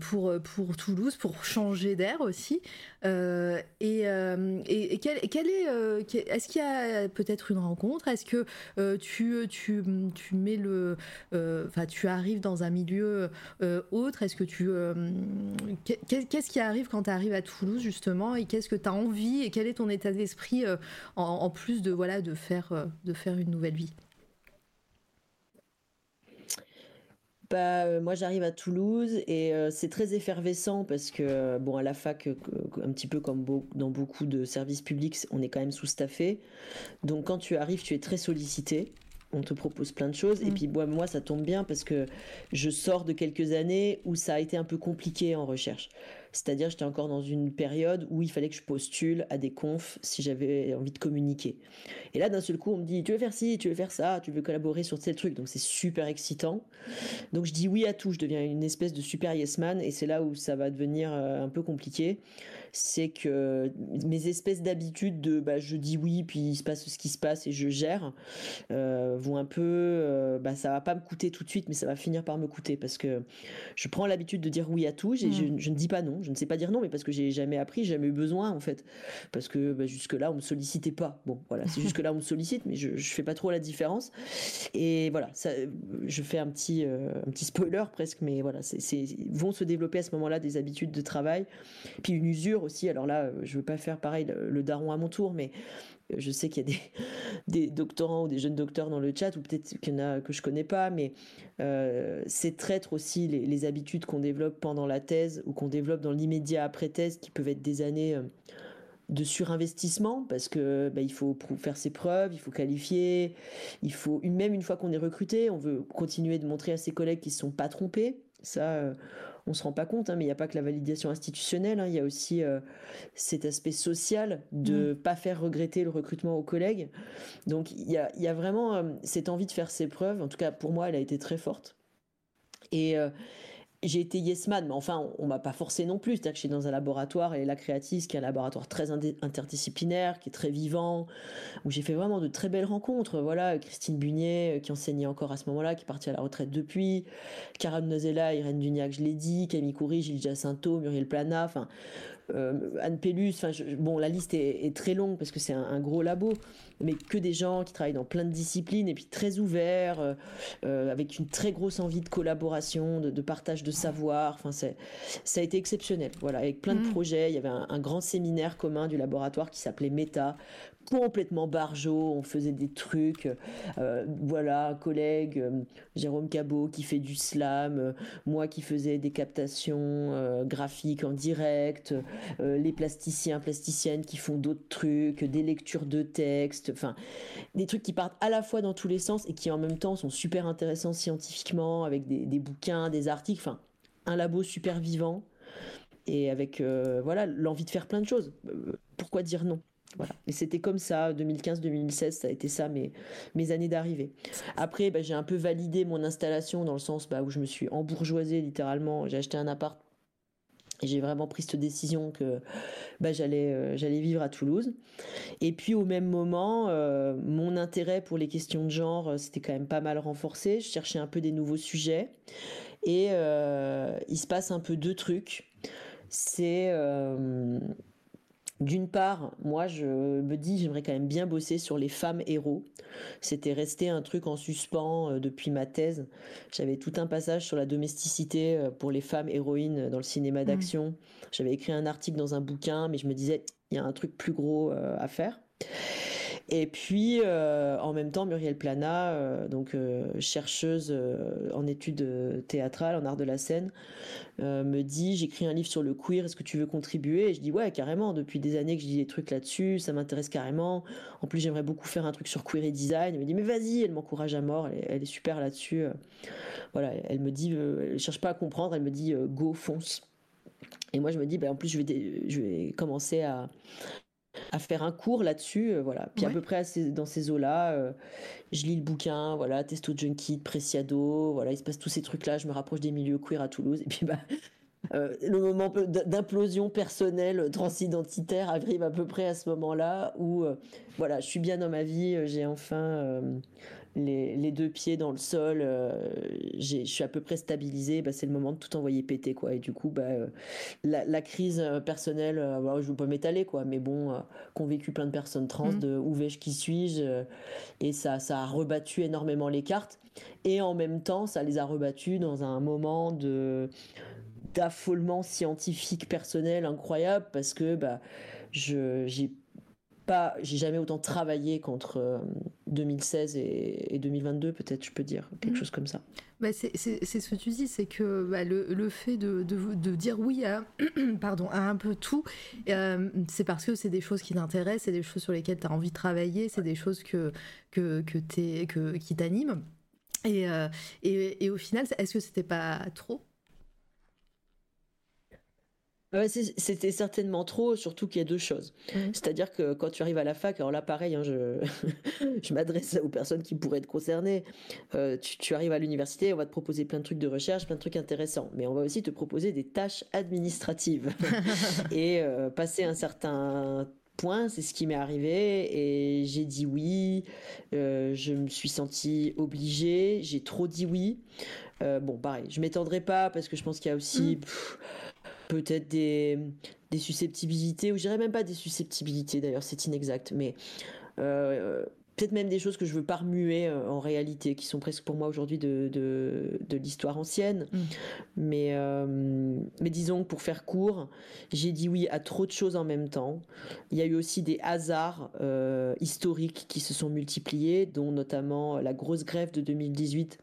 Speaker 1: pour, pour Toulouse, pour changer d'air aussi. et, et, quel, est. est-ce qu'il y a peut-être une rencontre? Est-ce que tu, tu, tu mets le. Enfin, tu arrives dans un milieu autre? Est-ce que tu. qu'est-ce qui arrive quand tu arrives à Toulouse, justement? Et qu'est-ce que tu as envie? Et quel est ton état d'esprit en, en, plus de, voilà, de faire de faire une nouvelle vie.
Speaker 3: Bah, euh, moi j'arrive à Toulouse et euh, c'est très effervescent parce que bon à la fac un petit peu comme dans beaucoup de services publics on est quand même sous-staffé. Donc quand tu arrives tu es très sollicité. On te propose plein de choses. Et mm. puis moi ça tombe bien parce que je sors de quelques années où ça a été un peu compliqué en recherche c'est-à-dire, j'étais encore dans une période où il fallait que je postule à des confs si j'avais envie de communiquer. Et là, d'un seul coup, on me dit, tu veux faire ci, tu veux faire ça, tu veux collaborer sur tel truc. Donc, c'est super excitant. Donc, je dis oui à tout. Je deviens une espèce de super yes man. Et c'est là où ça va devenir euh, un peu compliqué. C'est que mes espèces d'habitudes de bah, je dis oui, puis il se passe ce qui se passe et je gère, euh, vont un peu. Euh, bah, ça va pas me coûter tout de suite, mais ça va finir par me coûter parce que je prends l'habitude de dire oui à tout. Je, mmh. je ne dis pas non je ne sais pas dire non, mais parce que j'ai jamais appris, jamais eu besoin en fait, parce que bah, jusque là on me sollicitait pas. Bon, voilà, c'est jusque là on me sollicite, mais je, je fais pas trop la différence. Et voilà, ça, je fais un petit euh, un petit spoiler presque, mais voilà, c'est vont se développer à ce moment-là des habitudes de travail, puis une usure Alors là, je veux pas faire pareil le daron à mon tour, mais je sais qu'il y a des, doctorants ou des jeunes docteurs dans le chat, ou peut-être qu'il y en a que je connais pas, mais euh, c'est traître aussi les, habitudes qu'on développe pendant la thèse ou qu'on développe dans l'immédiat après thèse, qui peuvent être des années euh, de surinvestissement parce que bah, il faut faire ses preuves, il faut qualifier, il faut même une fois qu'on est recruté, on veut continuer de montrer à ses collègues qu'ils ne sont pas trompés. Ça, euh, on se rend pas compte, hein, mais il n'y a pas que la validation institutionnelle, hein, il y a aussi euh, cet aspect social de ne mm. pas faire regretter le recrutement aux collègues. Donc il y a, vraiment euh, cette envie de faire ses preuves, en tout cas pour moi elle a été très forte. Et, euh, j'ai été yes man, mais enfin, on, m'a pas forcé non plus. C'est-à-dire que je suis dans un laboratoire, et la Créatis, qui est un laboratoire très interdisciplinaire, qui est très vivant, où j'ai fait vraiment de très belles rencontres. Voilà, Christine Bunier, euh, qui enseignait encore à ce moment-là, qui est partie à la retraite depuis, Karen Nozella, Irène Duniac, je l'ai dit, Camille Coury, Gilles Jacinto, Muriel Plana, enfin, Anne Pellus, bon, la liste est, très longue parce que c'est un, gros labo, mais que des gens qui travaillent dans plein de disciplines et puis très ouverts, euh, euh, avec une très grosse envie de collaboration, de, partage de savoir. Enfin, ça a été exceptionnel. Voilà, avec plein de mmh. projets. Il y avait un, un, grand séminaire commun du laboratoire qui s'appelait Meta, complètement barjot, on faisait des trucs, euh, voilà, collègue, euh, Jérôme Cabot qui fait du slam, euh, moi qui faisais des captations graphiques en direct, les plasticiens, plasticiennes qui font d'autres trucs, des lectures de textes, enfin, des trucs qui partent à la fois dans tous les sens et qui en même temps sont super intéressants scientifiquement, avec des, des bouquins, des articles, enfin, un labo super vivant et avec, voilà, l'envie de faire plein de choses. pourquoi dire non? Et c'était comme ça, 2015-2016, ça a été ça mes, années d'arrivée. Après, bah, j'ai un peu validé mon installation dans le sens bah, où je me suis embourgeoisée littéralement. J'ai acheté un appart et j'ai vraiment pris cette décision que bah, j'allais euh, j'allais vivre à Toulouse. Et puis au même moment, euh, mon intérêt pour les questions de genre, euh, c'était quand même pas mal renforcé. Je cherchais un peu des nouveaux sujets. Et il se passe un peu deux trucs. C'est d'une part, moi, je me dis, j'aimerais quand même bien bosser sur les femmes héros. C'était resté un truc en suspens euh, depuis ma thèse. J'avais tout un passage sur la domesticité euh, pour les femmes héroïnes dans le cinéma mmh. d'action. J'avais écrit un article dans un bouquin, mais je me disais, il y a un truc plus gros à faire. Et puis, euh, en même temps, Muriel Plana, euh, donc euh, chercheuse en études théâtrales, en art de la scène, me dit j'écris un livre sur le queer, est-ce que tu veux contribuer? Et je dis ouais, carrément. Depuis des années que je dis des trucs là-dessus, ça m'intéresse carrément. En plus, j'aimerais beaucoup faire un truc sur queer et design. Elle me dit mais vas-y, elle m'encourage à mort, elle est, super là-dessus. voilà, elle me dit, elle cherche pas à comprendre, elle me dit go, fonce. Et moi, je me dis, ben, en plus, je vais, je vais commencer à, à faire un cours là-dessus, euh, voilà. Puis à peu près dans ces eaux-là, euh, je lis le bouquin, voilà, Testo Junkie, Preciado, voilà, il se passe tous ces trucs-là. Je me rapproche des milieux queer à Toulouse, et puis bah. Euh, le moment d'implosion personnelle transidentitaire arrive à peu près à ce moment-là où voilà je suis bien dans ma vie j'ai enfin les, deux pieds dans le sol, euh, je suis à peu près stabilisé, bah, c'est le moment de tout envoyer péter quoi. Et du coup, bah, euh, la, crise euh, personnelle, je je veux pas m'étaler quoi, mais bon, qu'ont vécu plein de personnes trans, mmh. de où vais-je, qui suis-je, et ça, ça a rebattu énormément les cartes. Et en même temps, ça les a rebattus dans un moment de d'affolement scientifique personnel incroyable parce que bah, j'ai pas, j'ai jamais autant travaillé qu'entre 2016 euh, et, 2022, peut-être, je peux dire, quelque mhm. chose comme ça.
Speaker 1: Bah c'est ce que tu dis, c'est que bah, le, le, fait de, de, de, dire oui à, pardon, à un peu tout, euh, c'est parce que c'est des choses qui t'intéressent, c'est des choses sur lesquelles tu as envie de travailler, c'est des choses que, que, que, es, que qui t'animent. Et, euh, et, et, au final, est-ce que c'était pas trop
Speaker 3: c'était certainement trop, surtout qu'il y a deux choses. Mmh. C'est-à-dire que quand tu arrives à la fac, alors là pareil, hein, je, je m'adresse aux personnes qui pourraient être concernées. Euh, tu, arrives à l'université, on va te proposer plein de trucs de recherche, plein de trucs intéressants, mais on va aussi te proposer des tâches administratives. et euh, passer un certain point, c'est ce qui m'est arrivé, et j'ai dit oui, euh, je me suis sentie obligée, j'ai trop dit oui. bon, pareil, je m'étendrai pas parce que je pense qu'il y a aussi... Mmh peut-être des, des susceptibilités, ou je dirais même pas des susceptibilités d'ailleurs, c'est inexact, mais euh, peut-être même des choses que je veux pas remuer euh, en réalité, qui sont presque pour moi aujourd'hui de, de, l'histoire ancienne. Mm. Mais, euh, mais disons que pour faire court, j'ai dit oui à trop de choses en même temps. Il y a eu aussi des hasards historiques qui se sont multipliés, dont notamment la grosse grève de 2018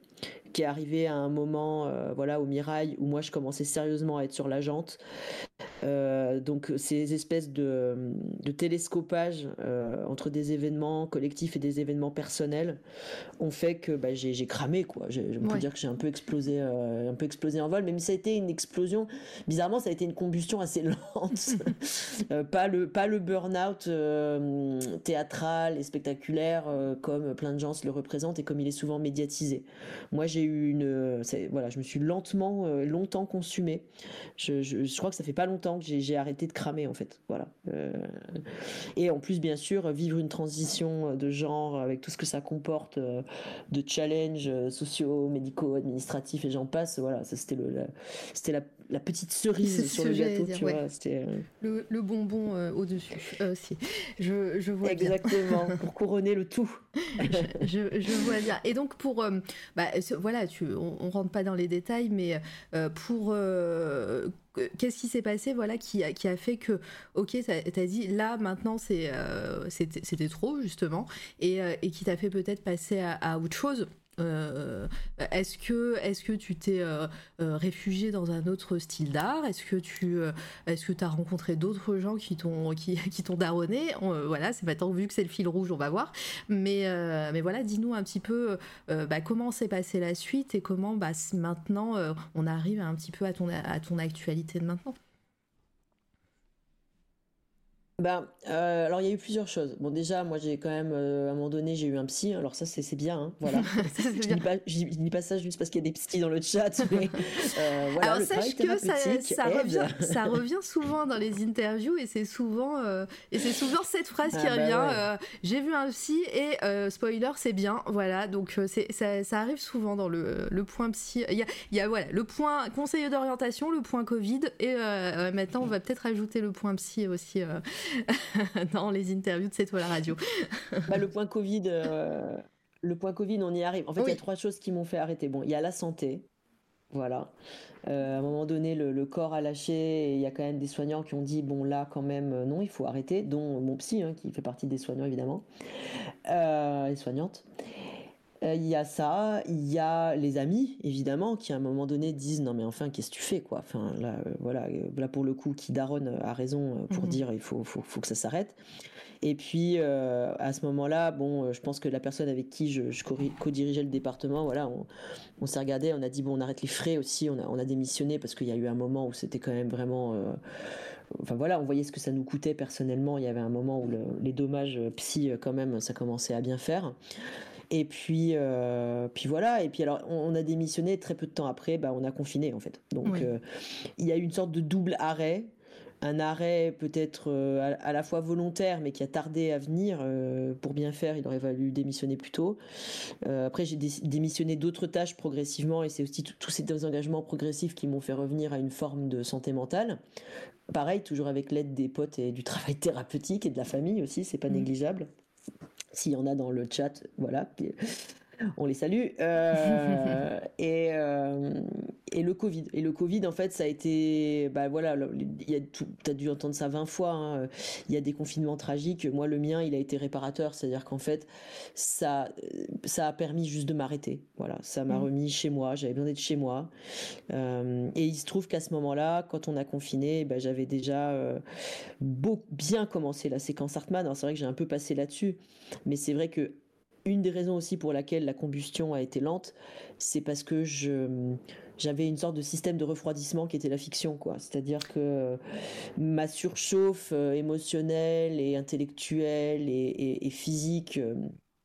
Speaker 3: qui est arrivé à un moment euh, voilà au Mirail où moi je commençais sérieusement à être sur la jante euh, donc ces espèces de, de télescopage euh, entre des événements collectifs et des événements personnels ont fait que bah, j'ai cramé quoi. Je, peux dire que j'ai un peu explosé, un peu explosé en vol, même si ça a été une explosion. Bizarrement, ça a été une combustion assez lente, pas le pas le burn-out théâtral et spectaculaire comme plein de gens se le représentent et comme il est souvent médiatisé. Moi, j'ai eu une, voilà, je me suis lentement, longtemps consumé. Je, je, crois que ça fait pas longtemps que j'ai arrêté de cramer en fait. Voilà. Euh, et en plus, bien sûr, vivre une transition de genre avec tout ce que ça comporte euh, de challenges sociaux, médicaux, administratifs et j'en passe. Voilà, ça c'était le, c'était la, la, petite cerise sur le gâteau, tu vois. C'était
Speaker 1: euh, le, bonbon au-dessus aussi. Je, je vois
Speaker 3: Exactement, pour couronner le tout.
Speaker 1: je, je, vois bien. Et donc pour, bah, voilà, tu, on, on, rentre pas dans les détails, mais pour qu'est-ce qui s'est passé voilà qui a, qui a fait que ok t'as dit là maintenant c'est euh, c'était trop justement et, euh, et qui t'a fait peut-être passer à, autre chose? Euh, est-ce que est-ce que tu t'es réfugié dans un autre style d'art? Est-ce que tu est-ce que as rencontré d'autres gens qui t'ont qui t'ont daronné? Voilà, c'est maintenant vu que c'est le fil rouge, on va voir. Mais mais voilà, dis-nous un petit peu bah, comment s'est passée la suite et comment bah, maintenant on arrive un petit peu à ton à ton actualité de maintenant?
Speaker 3: Ben, euh, alors il y a eu plusieurs choses. Bon déjà, moi j'ai quand même euh, à un moment donné j'ai eu un psy. Alors ça c'est bien, hein, voilà. je, Dis pas, je, dis pas, ça juste parce qu'il y a des psys dans le chat. Mais,
Speaker 1: euh, voilà, alors sache que ça, ça revient, ça revient souvent dans les interviews et c'est souvent et c'est souvent cette phrase qui ah, bah revient. j'ai vu un psy et spoiler c'est bien. Voilà donc ça, ça, arrive souvent dans le, le point psy. Il y a, y a voilà le point conseiller d'orientation, le point Covid et maintenant on va peut-être ajouter le point psy aussi. dans les interviews de cette la radio.
Speaker 3: bah, le point Covid, euh, le point Covid, on y arrive. En fait, il y a trois choses qui m'ont fait arrêter. Bon, il y a la santé. Voilà. à un moment donné, le, corps a lâché et il y a quand même des soignants qui ont dit bon là quand même non, il faut arrêter, dont mon psy hein, qui fait partie des soignants évidemment, les soignantes. Euh, il y a ça, il y a les amis évidemment qui à un moment donné disent non mais enfin qu'est-ce que tu fais quoi? Enfin là euh, voilà euh, là pour le coup qui daronne a raison pour mhm. dire il faut, faut, faut que ça s'arrête. Et puis à ce moment-là, bon, je pense que la personne avec qui je, co-dirigeais le département, voilà, on, s'est regardé, on a dit bon, on arrête les frais aussi, on a, on a démissionné parce qu'il y a eu un moment où c'était quand même vraiment, enfin voilà, on voyait ce que ça nous coûtait personnellement. Il y avait un moment où les dommages psy quand même, ça commençait à bien faire. Et puis, euh, puis voilà. Et puis alors, on, a démissionné très peu de temps après. Bah, on a confiné en fait. Donc, euh, il y a eu une sorte de double arrêt. Un arrêt peut-être euh, à, la fois volontaire, mais qui a tardé à venir. pour bien faire, il aurait fallu démissionner plus tôt. après, j'ai démissionné d'autres tâches progressivement, et c'est aussi tous ces engagements progressifs qui m'ont fait revenir à une forme de santé mentale. Pareil, toujours avec l'aide des potes et du travail thérapeutique et de la famille aussi, c'est pas mmh. négligeable s'il y en a dans le chat, voilà, on les salue. Euh, et, euh, et le Covid. Et le Covid, en fait, ça a été, bah voilà, tu as dû entendre ça 20 fois. Hein. Il y a des confinements tragiques. Moi, le mien, il a été réparateur, c'est-à-dire qu'en fait, ça, ça a permis juste de m'arrêter. Voilà, ça m'a mmh. remis chez moi. J'avais besoin d'être chez moi. Euh, et il se trouve qu'à ce moment-là, quand on a confiné, bah, j'avais déjà bien commencé la séquence Hartmann. Alors c'est vrai que j'ai un peu passé là-dessus, mais c'est vrai que une des raisons aussi pour laquelle la combustion a été lente, c'est parce que j'avais une sorte de système de refroidissement qui était la fiction, quoi. C'est-à-dire que ma surchauffe euh, émotionnelle et intellectuelle et, physique euh,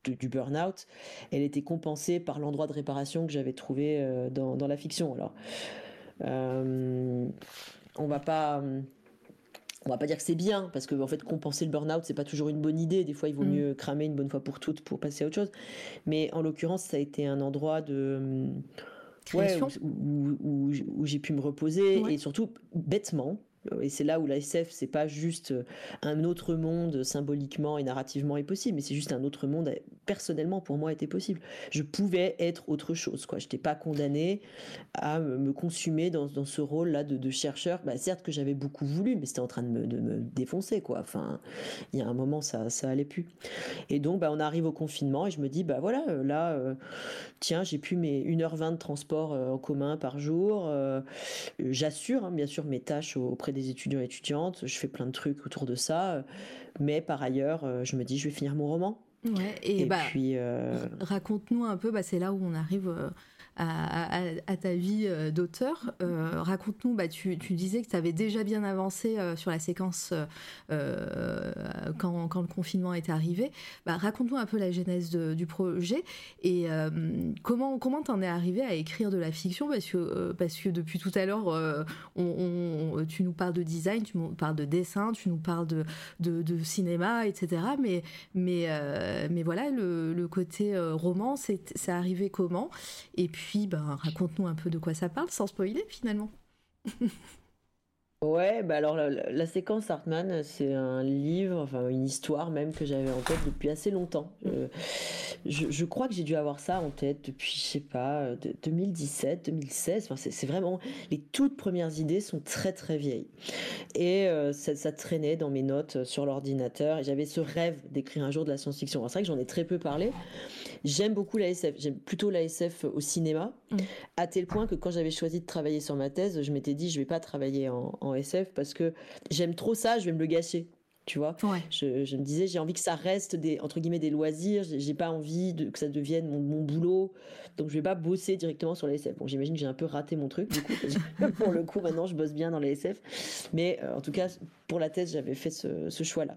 Speaker 3: du burn-out, elle était compensée par l'endroit de réparation que j'avais trouvé euh, dans, la fiction. Alors, on va pas on va pas dire que c'est bien parce que en fait compenser le burn-out c'est pas toujours une bonne idée. Des fois il vaut mm. mieux cramer une bonne fois pour toutes pour passer à autre chose. Mais en l'occurrence ça a été un endroit de où, j'ai pu me reposer et surtout bêtement. Et c'est là où la SF, c'est pas juste un autre monde symboliquement et narrativement est possible, mais c'est juste un autre monde personnellement pour moi était possible. Je pouvais être autre chose, quoi. J'étais pas condamnée à me consumer dans, dans ce rôle-là de, chercheur. Bah, certes que j'avais beaucoup voulu, mais c'était en train de me, de me, défoncer, quoi. Enfin, il y a un moment, ça, ça allait plus. Et donc, bah, on arrive au confinement et je me dis, bah voilà, euh, là, euh, tiens, j'ai plus mes 1h20 de transport en commun par jour. J'assure, hein, bien sûr, mes tâches auprès des étudiants et étudiantes, je fais plein de trucs autour de ça, mais par ailleurs, euh, je me dis, je vais finir mon roman.
Speaker 1: Ouais, et, bah, puis, euh, raconte-nous un peu, bah, c'est là où on arrive à, ta vie euh, d'auteur. Euh, raconte-nous, bah, tu, disais que tu avais déjà bien avancé euh, sur la séquence quand, le confinement est arrivé. Bah, raconte-nous un peu la genèse du projet et comment comment t'en es arrivé à écrire de la fiction? Parce que parce que depuis tout à l'heure tu nous parles de design, tu nous parles de dessin, tu nous parles de, de, cinéma, etc. Mais mais mais voilà le, le côté roman c'est arrivé comment? Et puis puis, ben, raconte-nous un peu de quoi ça parle, sans spoiler finalement.
Speaker 3: Ouais, bah alors la, séquence Hartman, c'est un livre, enfin une histoire même que j'avais en tête depuis assez longtemps. Je, crois que j'ai dû avoir ça en tête depuis, je sais pas, 2017, 2016. Enfin, c'est vraiment les toutes premières idées sont très très vieilles et euh, ça, traînait dans mes notes sur l'ordinateur. Et j'avais ce rêve d'écrire un jour de la science-fiction. C'est vrai que j'en ai très peu parlé. J'aime beaucoup la SF. J'aime plutôt la SF au cinéma, mm. à tel point que quand j'avais choisi de travailler sur ma thèse, je m'étais dit je vais pas travailler en en SF parce que j'aime trop ça, je vais me le gâcher. Tu vois, je, me disais, j'ai envie que ça reste des entre guillemets des loisirs. J'ai pas envie de, que ça devienne mon, boulot. Donc je vais pas bosser directement sur les SF. Bon, j'imagine que j'ai un peu raté mon truc. Du coup, pour le coup, maintenant, je bosse bien dans les SF. Mais euh, en tout cas, pour la thèse, j'avais fait ce choix-là.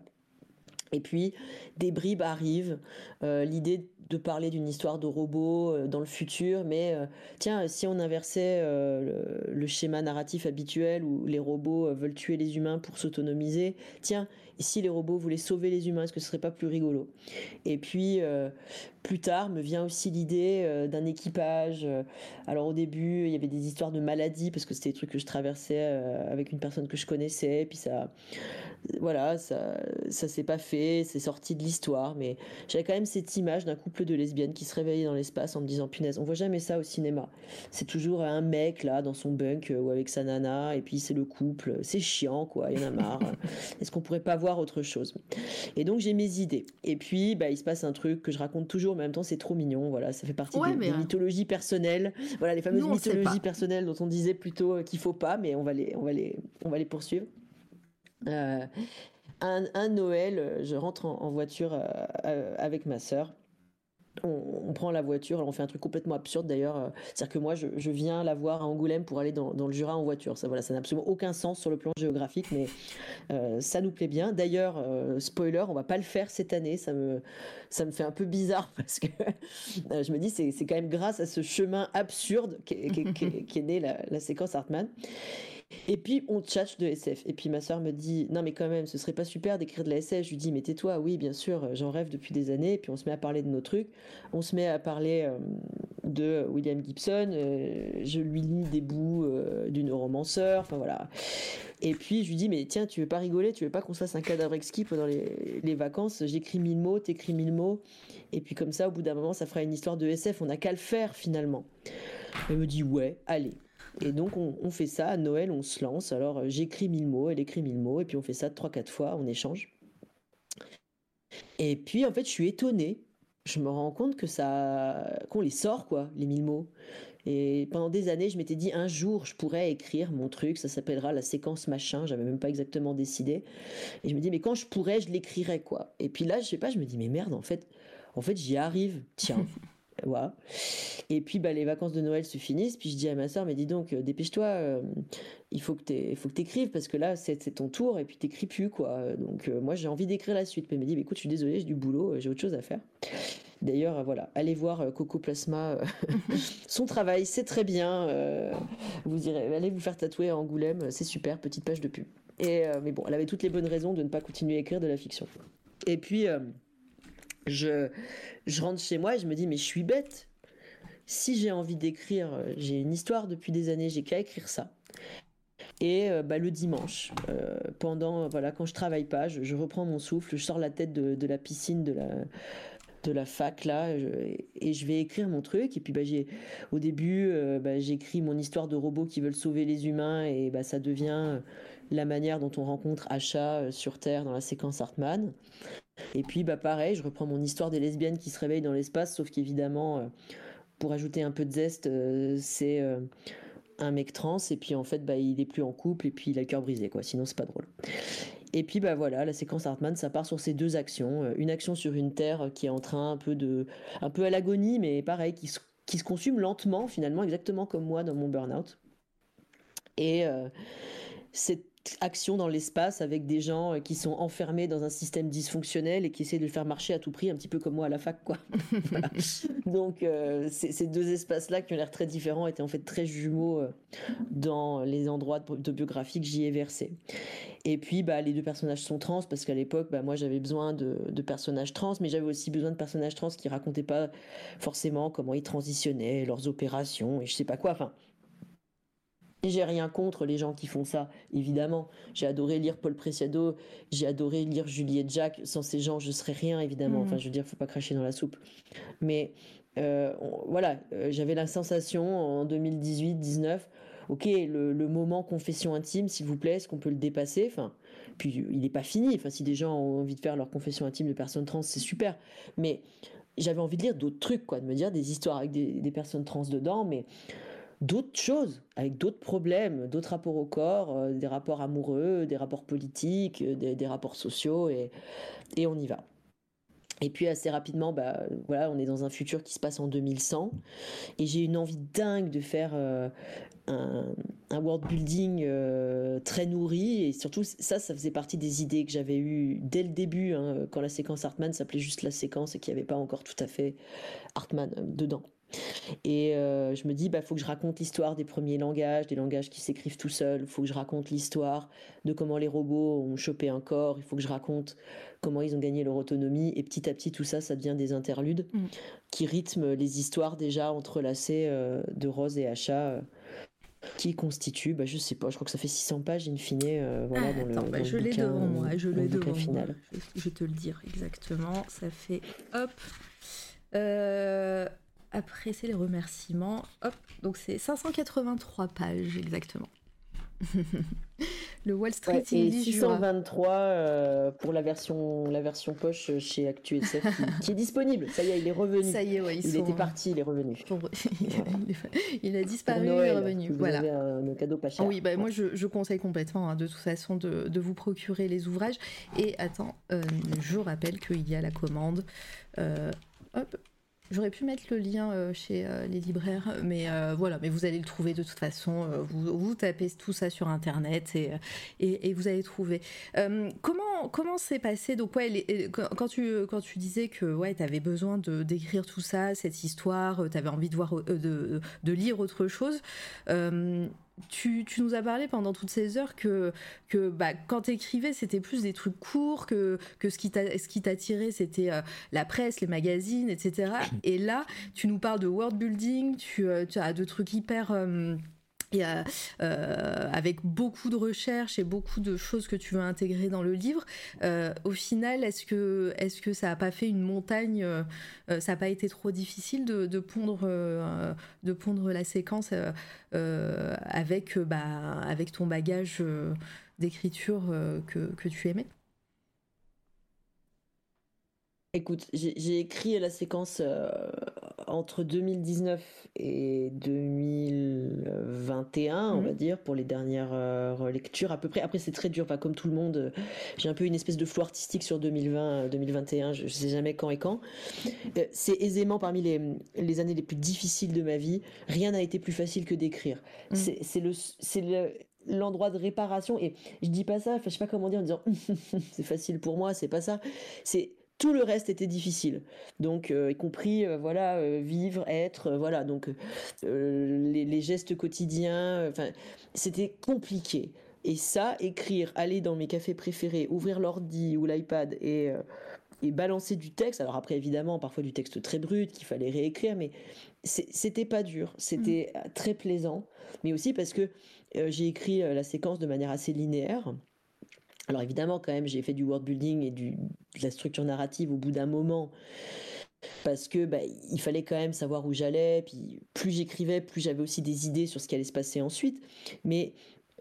Speaker 3: Et puis, des bribes arrivent, euh, l'idée de parler d'une histoire de robot euh, dans le futur, mais euh, tiens, si on inversait le, schéma narratif habituel où les robots veulent tuer les humains pour s'autonomiser, tiens, si les robots voulaient sauver les humains, est-ce que ce serait pas plus rigolo? Et puis, plus tard, me vient aussi l'idée d'un équipage. alors au début, il y avait des histoires de maladies, parce que c'était des trucs que je traversais avec une personne que je connaissais, puis ça voilà, ça, ça s'est pas fait, c'est sorti de l'histoire, mais j'avais quand même cette image d'un couple de lesbiennes qui se réveillent dans l'espace en me disant punaise, on voit jamais ça au cinéma. C'est toujours un mec là dans son bunk ou avec sa nana et puis c'est le couple. C'est chiant quoi, il y en a marre. Est-ce qu'on pourrait pas voir autre chose Et donc j'ai mes idées. Et puis bah il se passe un truc que je raconte toujours, mais en même temps c'est trop mignon. Voilà, ça fait partie des, mythologies personnelles. Voilà les fameuses mythologies personnelles dont on disait plutôt qu'il faut pas, mais on va les, on va les, on va les poursuivre. Euh, un, Noël, euh, je rentre en, voiture euh, avec ma sœur. On, prend la voiture, on fait un truc complètement absurde d'ailleurs. C'est-à-dire que moi, je, viens la voir à Angoulême pour aller dans, le Jura en voiture. Ça, voilà, ça n'a absolument aucun sens sur le plan géographique, mais ça nous plaît bien. D'ailleurs, spoiler, on va pas le faire cette année. Ça me, ça me fait un peu bizarre parce que je me dis c'est, quand même grâce à ce chemin absurde qu'est, qu'est, née la, la séquence Hartmann. Et puis on tchatche de SF. Et puis ma soeur me dit non mais quand même ce serait pas super d'écrire de la SF. Je lui dis mais tais-toi, oui bien sûr, j'en rêve depuis des années. Et puis on se met à parler de nos trucs. On se met à parler euh, de William Gibson. Euh, je lui lis des bouts euh, d'une romanceur. Enfin voilà. Et puis je lui dis mais tiens tu veux pas rigoler, tu veux pas qu'on se fasse un cadavre exquis pendant les, les vacances? J'écris mille mots, t'écris mille mots. Et puis comme ça au bout d'un moment ça fera une histoire de SF. On n'a qu'à le faire finalement. Elle me dit ouais allez. Et donc on, fait ça, à Noël on se lance, alors euh, j'écris mille mots, elle écrit mille mots, et puis on fait ça trois, quatre fois, on échange. Et puis en fait je suis étonnée, je me rends compte que ça, qu'on les sort quoi, les mille mots. Et pendant des années, je m'étais dit un jour, je pourrais écrire mon truc, ça s'appellera la séquence machin, j'avais même pas exactement décidé. Et je me dis mais quand je pourrais, je l'écrirais quoi. Et puis là, je sais pas, je me dis mais merde, en fait, en fait, j'y arrive. Tiens, Voilà. Et puis bah, les vacances de Noël se finissent, puis je dis à ma soeur, mais dis donc, euh, dépêche-toi, euh, il faut que tu écrives, parce que là, c'est ton tour, et puis t'écris plus, quoi. Donc euh, moi, j'ai envie d'écrire la suite. Mais elle me dit, écoute, je suis désolée, j'ai du boulot, j'ai autre chose à faire. D'ailleurs, voilà, allez voir Coco Plasma, son travail, c'est très bien. vous irez, allez vous faire tatouer à Angoulême, c'est super, petite page de pub. Et, mais bon, elle avait toutes les bonnes raisons de ne pas continuer à écrire de la fiction. Et puis je, je rentre chez moi et je me dis, mais je suis bête. Si j'ai envie d'écrire, euh, j'ai une histoire depuis des années, j'ai qu'à écrire ça. Et euh, bah, le dimanche, euh, pendant voilà, quand je travaille pas, je, reprends mon souffle, je sors la tête de, la piscine de la de la fac là et je vais écrire mon truc et puis bah j'ai au début bah, j'écris mon histoire de robots qui veulent sauver les humains et bah ça devient la manière dont on rencontre Asha sur Terre dans la séquence Hartman et puis, bah, pareil, je reprends mon histoire des lesbiennes qui se réveillent dans l'espace, sauf qu'évidemment, euh, pour ajouter un peu de zeste, euh, c'est euh, un mec trans, et puis en fait, bah, il est plus en couple, et puis il a le cœur brisé, quoi. Sinon, c'est pas drôle. Et puis, bah voilà, la séquence Hartman, ça part sur ces deux actions. Une action sur une Terre qui est en train un peu de, un peu à l'agonie, mais pareil, qui se, qui se consume lentement, finalement, exactement comme moi dans mon burn-out. Et c'est action dans l'espace avec des gens euh, qui sont enfermés dans un système dysfonctionnel et qui essaient de le faire marcher à tout prix, un petit peu comme moi à la fac, quoi. Donc euh, ces deux espaces-là qui ont l'air très différents étaient en fait très jumeaux euh, dans les endroits que j'y ai versé. Et puis bah, les deux personnages sont trans parce qu'à l'époque, bah, moi j'avais besoin de, de, personnages trans, mais j'avais aussi besoin de personnages trans qui racontaient pas forcément comment ils transitionnaient, leurs opérations et je sais pas quoi. Enfin, j'ai rien contre les gens qui font ça, évidemment. J'ai adoré lire Paul Preciado, j'ai adoré lire Juliette Jacques. Sans ces gens, je serais rien, évidemment. Enfin, je veux dire, faut pas cracher dans la soupe. Mais euh, voilà, euh, j'avais la sensation en 2018-19, ok, le, moment confession intime, s'il vous plaît, est-ce qu'on peut le dépasser? Enfin, puis il n'est pas fini. Enfin, si des gens ont envie de faire leur confession intime de personnes trans, c'est super. Mais j'avais envie de lire d'autres trucs, quoi, de me dire des histoires avec des, des personnes trans dedans, mais d'autres choses, avec d'autres problèmes, d'autres rapports au corps, euh, des rapports amoureux, des rapports politiques, euh, des, rapports sociaux, et, et, on y va. Et puis assez rapidement, bah, voilà, on est dans un futur qui se passe en 2100, et j'ai une envie dingue de faire euh, un, world building très nourri, et surtout ça, ça faisait partie des idées que j'avais eues dès le début, hein, quand la séquence Hartman s'appelait juste la séquence et qu'il n'y avait pas encore tout à fait Hartman dedans. Et euh, je me dis, bah, faut que je raconte l'histoire des premiers langages, des langages qui s'écrivent tout seuls. Il faut que je raconte l'histoire de comment les robots ont chopé un corps. Il faut que je raconte comment ils ont gagné leur autonomie. Et petit à petit, tout ça, ça devient des interludes mm. qui rythment les histoires déjà entrelacées euh, de Rose et Acha. Euh, qui constituent, bah, je sais pas, je crois que ça fait 600 pages in fine, voilà,
Speaker 1: ah, dans le, bah, je l'ai devant moi, je l'ai devant moi. Je, te le dire exactement, ça fait, hop, après, c'est les remerciements. Hop, donc c'est 583 pages exactement. le Wall Street
Speaker 3: ouais, et 623 euh, pour la version la version poche chez ActuSF qui, qui est disponible. Ça y est, il est revenu.
Speaker 1: Ça y est, ouais,
Speaker 3: il était parti, il est revenu.
Speaker 1: il a disparu, il est revenu.
Speaker 3: Vous
Speaker 1: voilà.
Speaker 3: Avez un, cadeau pas cher.
Speaker 1: Oui, bah, moi je, je, conseille complètement hein, de toute façon de, de, vous procurer les ouvrages. Et attends, euh, je rappelle qu'il y a la commande. Euh, hop, J'aurais pu mettre le lien euh, chez euh, les libraires, mais euh, voilà, mais vous allez le trouver de toute façon. Vous, tapez tout ça sur internet et, et, vous allez trouver. comment comment s'est passé Donc ouais, quand tu quand tu disais que ouais, tu avais besoin de d'écrire tout ça, cette histoire, tu avais envie de voir de, de, lire autre chose tu, nous as parlé pendant toutes ces heures que, que bah, quand tu écrivais, c'était plus des trucs courts, que, que ce qui t'attirait, c'était euh, la presse, les magazines, etc. Et là, tu nous parles de world building, tu, euh, as de trucs hyper... Euh, euh, avec beaucoup de recherches et beaucoup de choses que tu veux intégrer dans le livre. Euh, au final, est-ce que, est que ça n'a pas fait une montagne euh, Ça n'a pas été trop difficile de, de pondre, de pondre la séquence avec, bah, avec ton bagage d'écriture que, que tu aimais?
Speaker 3: Écoute, j'ai écrit la séquence euh, entre 2019 et 2021, on va mhm. dire, pour les dernières euh, lectures à peu près. Après, c'est très dur, pas comme tout le monde. J'ai un peu une espèce de flou artistique sur 2020, 2021, je, ne sais jamais quand et quand. Euh, c'est aisément parmi les, les, années les plus difficiles de ma vie. Rien n'a été plus facile que d'écrire. Mhm. C'est le, le l'endroit de réparation et je dis pas ça, enfin je sais pas comment dire en disant c'est facile pour moi, c'est pas ça. C'est tout le reste était difficile. Donc, euh, y compris, euh, voilà, euh, vivre, être, voilà. Donc, les, gestes quotidiens, enfin, c'était compliqué. Et ça, écrire, aller dans mes cafés préférés, ouvrir l'ordi ou l'iPad et, et balancer du texte. Alors après, évidemment, parfois du texte très brut qu'il fallait réécrire, mais c'était pas dur. C'était mmh. très plaisant. Mais aussi parce que j'ai écrit la séquence de manière assez linéaire. Alors évidemment, quand même, j'ai fait du world building et du, de la structure narrative au bout d'un moment parce que bah, il fallait quand même savoir où j'allais. Puis plus j'écrivais, plus j'avais aussi des idées sur ce qui allait se passer ensuite. Mais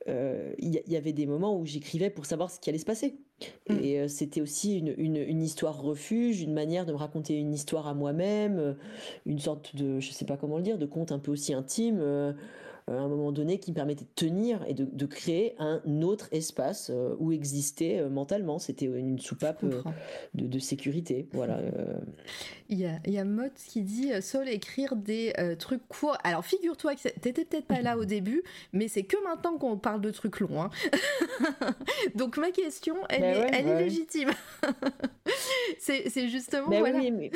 Speaker 3: euh, il y, avait des moments où j'écrivais pour savoir ce qui allait se passer. Mm. Et euh, c'était aussi une, une, histoire refuge, une manière de me raconter une histoire à moi-même, euh, une sorte de, je sais pas comment le dire, de conte un peu aussi intime à un moment donné qui me permettait de tenir et de, créer un autre espace euh, où exister euh, mentalement. C'était une soupape euh, de, sécurité. Voilà.
Speaker 1: Il y a, il y a Mott qui dit Sol écrire des trucs courts. Alors figure-toi que t'étais peut-être pas là au début, mais c'est que maintenant qu'on parle de trucs longs. Hein. Donc ma question, elle, ben est, elle est légitime. c'est justement. Ben voilà. Oui,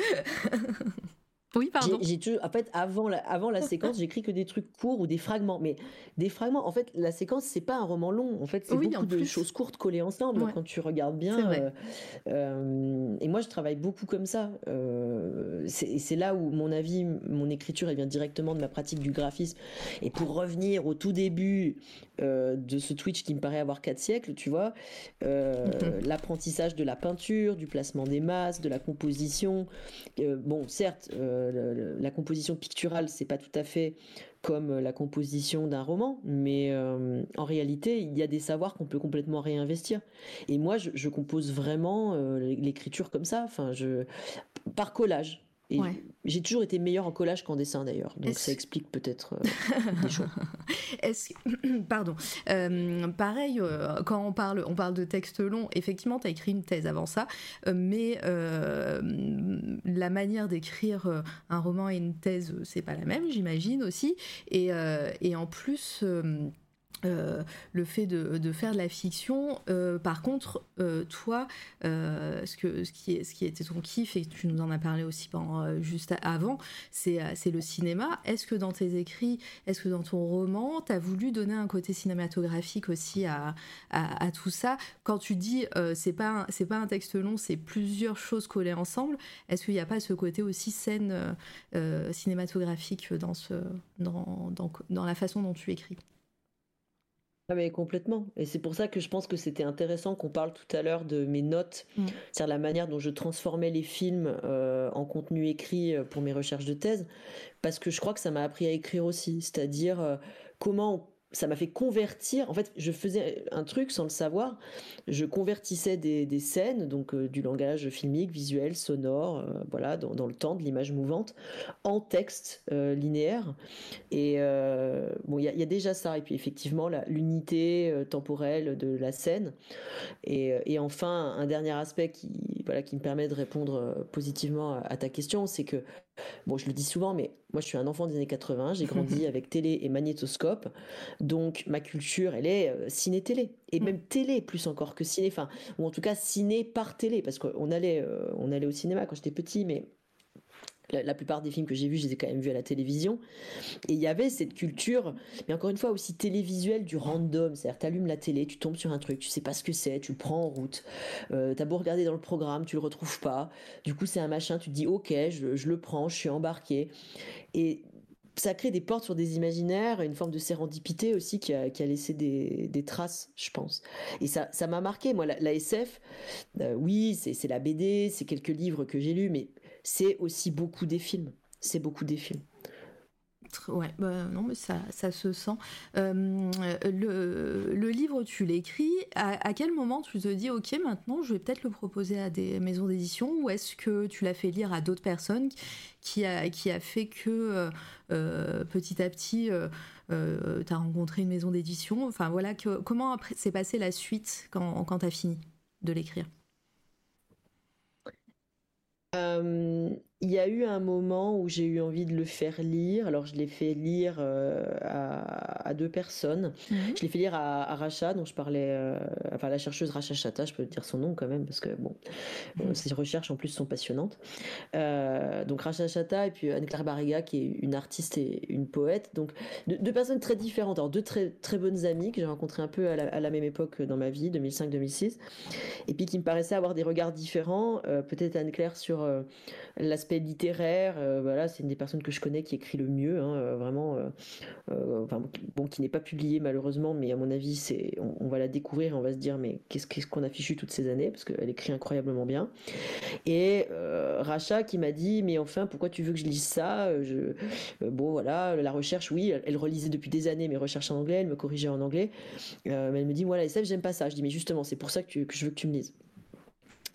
Speaker 1: pardon.
Speaker 3: J'ai, en fait, avant la, avant la séquence, j'écris que des trucs courts ou des fragments. Mais des fragments, en fait, la séquence, c'est pas un roman long. En fait, c'est beaucoup de choses courtes collées ensemble quand tu regardes bien. Euh, euh, et moi, je travaille beaucoup comme ça. Euh, c'est, c'est là où mon avis, mon écriture, elle vient directement de ma pratique du graphisme. Et pour revenir au tout début de ce Twitch qui me paraît avoir 4 siècles, tu vois, mm-hmm. l'apprentissage de la peinture, du placement des masses, de la composition. bon, certes, la composition picturale, c'est pas tout à fait comme la composition d'un roman, mais euh, en réalité, il y a des savoirs qu'on peut complètement réinvestir. Et moi, je, compose vraiment euh, l'écriture comme ça, enfin, je par collage. J'ai toujours été meilleure en collage qu'en dessin d'ailleurs, donc ça explique peut-être euh, des choses.
Speaker 1: Est-ce pardon, euh, pareil euh, quand on parle, on parle de texte long. Effectivement, tu as écrit une thèse avant ça, mais la manière d'écrire un roman et une thèse, c'est pas la même, j'imagine aussi. Et, et en plus euh, le fait de, faire de la fiction. Euh, par contre, euh, toi, ce, qui, était ton kiff, et tu nous en as parlé aussi juste avant, c'est le cinéma. Est-ce que dans tes écrits, est-ce que dans ton roman, tu as voulu donner un côté cinématographique aussi à, tout ça? Quand tu dis c'est pas, c'est pas un texte long, c'est plusieurs choses collées ensemble, est-ce qu'il n'y a pas ce côté aussi scène cinématographique dans la façon dont tu écris?
Speaker 3: Ah mais complètement. Et c'est pour ça que je pense que c'était intéressant qu'on parle tout à l'heure de mes notes, mm. c'est-à-dire la manière dont je transformais les films euh, en contenu écrit euh, pour mes recherches de thèse, parce que je crois que ça m'a appris à écrire aussi, c'est-à-dire euh, comment ça m'a fait convertir. En fait, je faisais un truc sans le savoir. Je convertissais des, scènes, donc euh, du langage filmique, visuel, sonore, euh, voilà, dans, le temps, de l'image mouvante, en texte euh, linéaire. Et bon, il y, a déjà ça. Et puis effectivement, l'unité temporelle de la scène. Et, enfin, un dernier aspect qui, voilà, qui me permet de répondre positivement à ta question, c'est que Bon, je le dis souvent, mais moi je suis un enfant des années 80, j'ai grandi avec télé et magnétoscope, donc ma culture, elle est euh, ciné-télé, et même télé plus encore que ciné, enfin, ou en tout cas ciné par télé, parce qu'on allait, euh, on allait au cinéma quand j'étais petit, mais la, plupart des films que j'ai vus, je les ai quand même vus à la télévision. Et il y avait cette culture, mais encore une fois aussi télévisuelle du random. C'est-à-dire, tu allumes la télé, tu tombes sur un truc, tu sais pas ce que c'est, tu le prends en route. Euh, tu as beau regarder dans le programme, tu le retrouves pas. Du coup, c'est un machin, tu te dis, ok, je, le prends, je suis embarqué. Et ça crée des portes sur des imaginaires, une forme de sérendipité aussi qui a, laissé des, traces, je pense. Et ça, ça m'a marqué. Moi, la, SF, euh, oui, c'est la BD, c'est quelques livres que j'ai lus, mais c'est aussi beaucoup des films. C'est beaucoup des films.
Speaker 1: Ouais, bah, non, mais ça, ça se sent. Euh, le, livre, tu l'écris. À, quel moment tu te dis, ok, maintenant, je vais peut-être le proposer à des maisons d'édition, ou est-ce que tu l'as fait lire à d'autres personnes qui a, qui a fait que euh, euh, petit à petit, tu as rencontré une maison d'édition? Enfin voilà, comment s'est passée la suite quand, quand tu as fini de l'écrire?
Speaker 3: Euh, il y a eu un moment où j'ai eu envie de le faire lire. Alors, je l'ai fait lire euh, à, deux personnes. Mhm. Je l'ai fait lire à, à, Racha, dont je parlais, euh, enfin, la chercheuse Racha Chata, je peux dire son nom quand même, parce que bon, mhm. ses recherches en plus sont passionnantes. donc, Racha Chata et puis Anne-Claire Barriga, qui est une artiste et une poète. Donc, deux, personnes très différentes. Alors, deux très, très bonnes amies que j'ai rencontrées un peu à la, à la, même époque dans ma vie, 2005-2006. Et puis, qui me paraissaient avoir des regards différents. Peut-être Anne-Claire sur l'aspect littéraire, euh, voilà, c'est une des personnes que je connais qui écrit le mieux, hein, euh, vraiment, euh, enfin, bon, qui n'est pas publié malheureusement, mais à mon avis, c'est, on, va la découvrir on va se dire, mais qu'est-ce, qu'on a fichu toutes ces années, parce qu'elle écrit incroyablement bien. Et Racha qui m'a dit, mais enfin, pourquoi tu veux que je lise ça? Bon, voilà, la recherche, oui, elle, relisait depuis des années mes recherches en anglais, elle me corrigeait en anglais, mais elle me dit, voilà, SF, j'aime pas ça. Je dis, mais justement, c'est pour ça que je veux que tu me lises.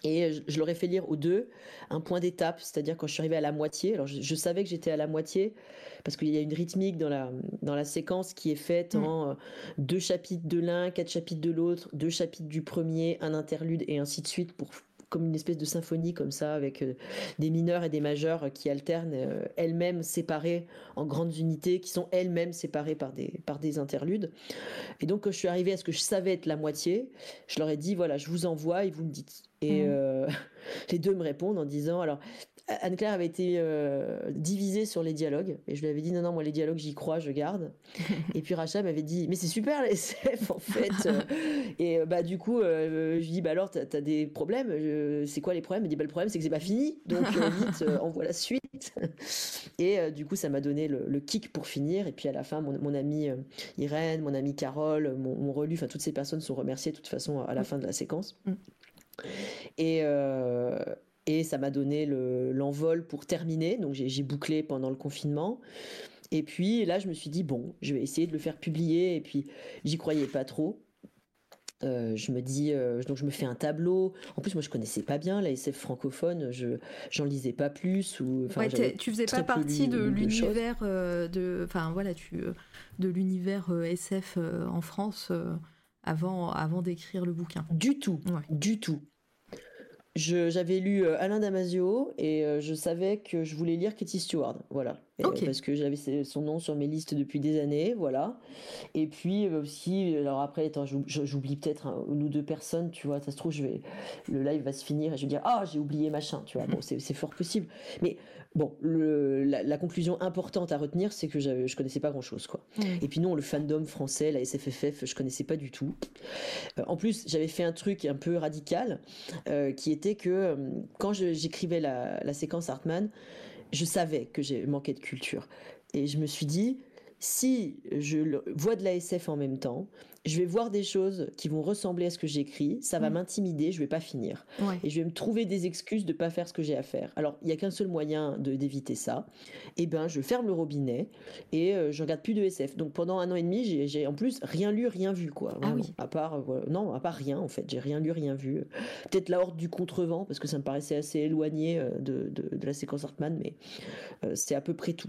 Speaker 3: Et je, leur ai fait lire aux deux un point d'étape, c'est-à-dire quand je suis arrivée à la moitié. Alors je, savais que j'étais à la moitié parce qu'il y a une rythmique dans la, dans la séquence qui est faite mm. en euh, deux chapitres de l'un, quatre chapitres de l'autre, deux chapitres du premier, un interlude et ainsi de suite pour comme une espèce de symphonie comme ça avec euh, des mineurs et des majeurs qui alternent euh, elles-mêmes séparées en grandes unités qui sont elles-mêmes séparées par des par des interludes. Et donc quand je suis arrivée à ce que je savais être la moitié, je leur ai dit voilà, je vous envoie et vous me dites. Et mmh. euh, les deux me répondent en disant alors Anne-Claire avait été euh, divisée sur les dialogues et je lui avais dit non non moi les dialogues j'y crois je garde. Et puis Racha m'avait dit mais c'est super la SF en fait. Et euh, bah du coup je lui dis bah alors t'as as des problèmes c'est quoi les problèmes? Elle dit bah le problème c'est que c'est pas fini. Donc vite envoie la suite. Et du coup ça m'a donné le, kick pour finir. Et puis à la fin mon, mon amie Irène mon amie Carole mon, relu enfin toutes ces personnes sont remerciées de toute façon à la fin de la séquence. Mm. Et, euh, et ça m'a donné l'envol pour terminer. Donc j'ai bouclé pendant le confinement. Et puis là, je me suis dit, bon, je vais essayer de le faire publier. Et puis, j'y croyais pas trop. Euh, je me dis, euh, donc je me fais un tableau. En plus, moi, je connaissais pas bien la SF francophone. Je j'en lisais pas plus ou.
Speaker 1: Ouais, tu faisais pas partie de l'univers de, enfin voilà, tu de l'univers SF en France avant avant d'écrire le bouquin.
Speaker 3: Du tout, du tout j'avais lu euh, Alain Damasio et euh, je savais que je voulais lire Katie Stewart, voilà. Parce que j'avais son nom sur mes listes depuis des années, voilà. Et puis euh, aussi, alors après, attends, j'oublie peut-être une ou deux personnes, tu vois. Ça se trouve, je vais, le live va se finir et je vais dire ah j'ai oublié machin, tu vois. Bon, c'est fort possible. Mais Bon, la, conclusion importante à retenir, c'est que je connaissais pas grand chose, quoi. Et puis non, le fandom français, la SFFF, je connaissais pas du tout. Euh, en plus, j'avais fait un truc un peu radical, euh, qui était que euh, quand j'écrivais la, séquence Hartman, je savais que j'ai manqué de culture. Et je me suis dit, si je vois de la SF en même temps, je vais voir des choses qui vont ressembler à ce que j'écris, ça va mm. m'intimider, je vais pas finir. Et je vais me trouver des excuses de pas faire ce que j'ai à faire. Alors, il y a qu'un seul moyen de d'éviter ça. Et eh ben, je ferme le robinet et euh, je regarde plus de SF. Donc pendant un an et demi, j'ai en plus rien lu, rien vu quoi.
Speaker 1: Ah oui.
Speaker 3: À part euh, non, à part rien en fait, j'ai rien lu, rien vu. Peut-être la horde du contrevent parce que ça me paraissait assez éloigné euh, de, de, de la séquence Hartman, mais c'est à peu près tout.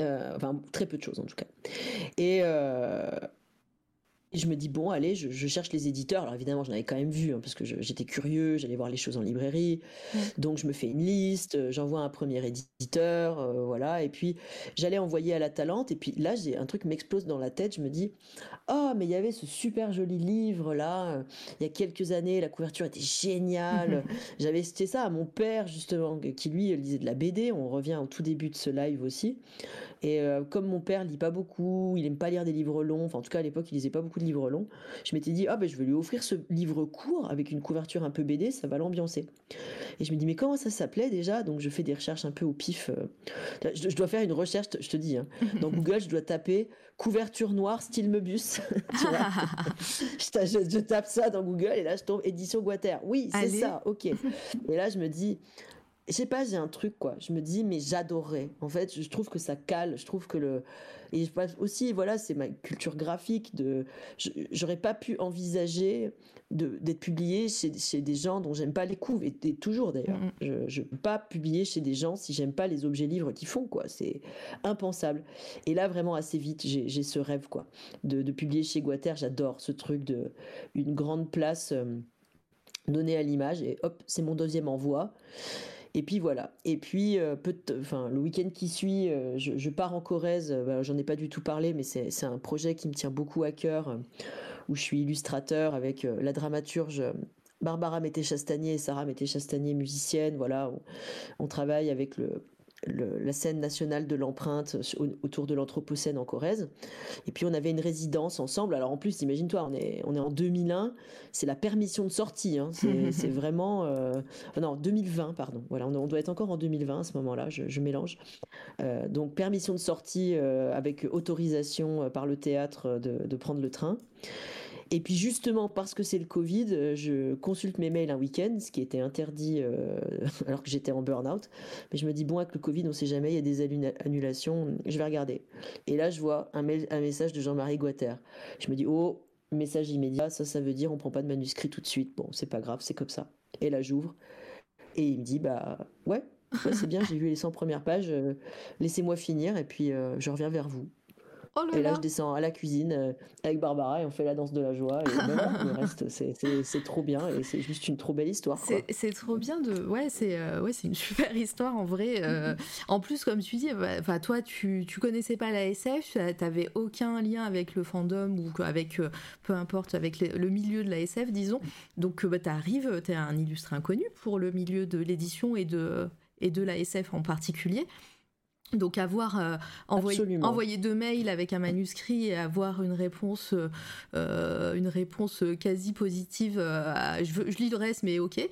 Speaker 3: enfin, très peu de choses en tout cas. Et et je me dis, bon, allez, je, cherche les éditeurs. Alors évidemment, j'en avais quand même vu, hein, parce que j'étais curieux, j'allais voir les choses en librairie. Donc je me fais une liste, euh, j'envoie un premier éditeur, euh, voilà. Et puis j'allais envoyer à la Talente. Et puis là, j'ai un truc m'explose dans la tête. Je me dis, oh, mais il y avait ce super joli livre là, euh, il y a quelques années, la couverture était géniale. J'avais cité ça à mon père, justement, qui lui lisait de la BD. On revient au tout début de ce live aussi. Et comme mon père lit pas beaucoup, il aime pas lire des livres longs, enfin en tout cas à l'époque il lisait pas beaucoup de livre long, je m'étais dit, ah ben je vais lui offrir ce livre court avec une couverture un peu BD, ça va l'ambiancer. Et je me dis, mais comment ça s'appelait déjà? Donc je fais des recherches un peu au pif. Euh. Je, dois faire une recherche, je te dis, hein. dans Google, je dois taper couverture noire style Mebus. je, je, tape ça dans Google et là je tombe édition Guater. Oui, c'est ça, ok. Et là je me dis, je sais pas, j'ai un truc quoi. Je me dis mais j'adorerais. En fait, je trouve que ça cale. Je trouve que le et aussi voilà, c'est ma culture graphique. De, j'aurais pas pu envisager d'être publié chez, chez, des gens dont j'aime pas les couves et, toujours d'ailleurs. Je, je peux pas publier chez des gens si j'aime pas les objets livres qu'ils font quoi. C'est impensable. Et là vraiment assez vite, j'ai ce rêve quoi de, de publier chez Guater. J'adore ce truc de une grande place. Euh, donnée à l'image et hop, c'est mon deuxième envoi. Et puis voilà. Et puis, euh, enfin, le week-end qui suit, euh, je, pars en Corrèze. Euh, bah, j'en ai pas du tout parlé, mais c'est un projet qui me tient beaucoup à cœur, où je suis illustrateur avec la dramaturge Barbara Mété-Chastanier et Sarah Mété-Chastanier, musicienne. Voilà, on, travaille avec le, la scène nationale de l'empreinte autour de l'Anthropocène en Corrèze. Et puis on avait une résidence ensemble. Alors en plus, imagine-toi, on est, on est en 2001, c'est la permission de sortie. Hein. C'est vraiment... Euh... Non, 2020, pardon. Voilà, on, doit être encore en 2020 à ce moment-là, je, mélange. Euh, donc permission de sortie euh, avec autorisation par le théâtre de, de prendre le train. Et puis justement parce que c'est le Covid, euh, je consulte mes mails un week-end, ce qui était interdit euh, alors que j'étais en burn-out. Mais je me dis bon avec le Covid, on sait jamais, il y a des annulations, je vais regarder. Et là je vois un, mail, un message de Jean-Marie Guater. Je me dis oh message immédiat, ça ça veut dire on prend pas de manuscrit tout de suite. Bon c'est pas grave, c'est comme ça. Et là j'ouvre et il me dit bah ouais, c'est bien, j'ai vu les 100 premières pages, euh, laissez-moi finir et puis je reviens vers vous.
Speaker 1: Oh
Speaker 3: et là, je descends à la cuisine euh, avec Barbara et on fait la danse de la joie. Et le reste, c'est trop bien et c'est juste une trop belle histoire.
Speaker 1: C'est trop bien de. Ouais, c'est euh, ouais, une super histoire en vrai. Euh. en plus, comme tu dis, bah, toi, tu, tu connaissais pas la SF, t'avais aucun lien avec le fandom ou avec, peu importe, avec le milieu de la SF, disons. Donc, bah, t'arrives, t'es un illustre inconnu pour le milieu de l'édition et de, et de la SF en particulier. Donc avoir euh, envoyé, deux mails avec un manuscrit et avoir une réponse, euh, une réponse quasi positive, euh, je, je, lis le reste mais ok,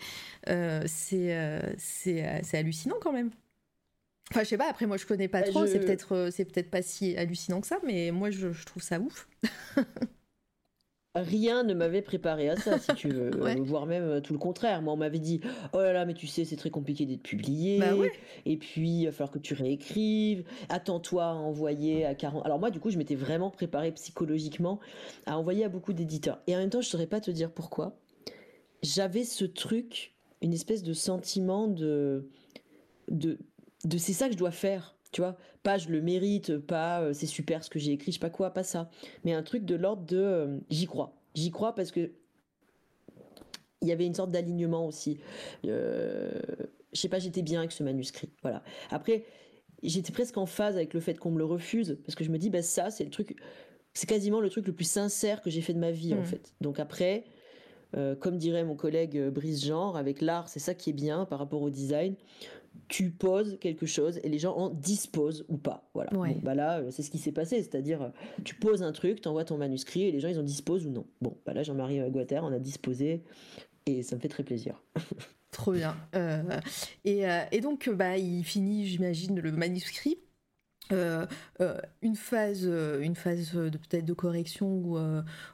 Speaker 1: c'est c'est hallucinant quand même. Enfin je sais pas, après moi je connais pas bah, trop, c'est peut-être peut-être pas si hallucinant que ça, mais moi je, je trouve ça ouf.
Speaker 3: rien ne m'avait préparé à ça, si tu veux, voire même euh, tout le contraire. Moi, on m'avait dit, oh là là, mais tu sais, c'est très compliqué d'être publié,
Speaker 1: bah
Speaker 3: et puis il va falloir que tu réécrives, attends-toi à envoyer à 40. Alors moi, du coup, je m'étais vraiment préparé psychologiquement à envoyer à beaucoup d'éditeurs. Et en même temps, je saurais pas te dire pourquoi. J'avais ce truc, une espèce de sentiment de, de, de c'est ça que je dois faire tu vois pas je le mérite pas euh, c'est super ce que j'ai écrit je sais pas quoi pas ça. Mais un truc de l'ordre de euh, j'y crois. J'y crois parce que il y avait une sorte d'alignement aussi. Euh, je sais pas j'étais bien avec ce manuscrit voilà. Après j'étais presque en phase avec le fait qu'on me le refuse parce que je me dis bah ça c'est le truc c'est quasiment le truc le plus sincère que j'ai fait de ma vie en mmh. fait. Donc après comme dirait mon collègue Brice Genre, avec l'art, c'est ça qui est bien par rapport au design tu poses quelque chose et les gens en disposent ou pas. Voilà. bah là, euh, c'est ce qui s'est passé, c'est-à-dire euh, tu poses un truc, tu envoies ton manuscrit et les gens ils en disposent ou non. Bon, bah là Jean-Marie euh, Guater on a disposé et ça me fait très plaisir.
Speaker 1: Trop bien. et, et, donc bah il finit, j'imagine, le manuscrit. une phase, une phase de peut-être de correction ou,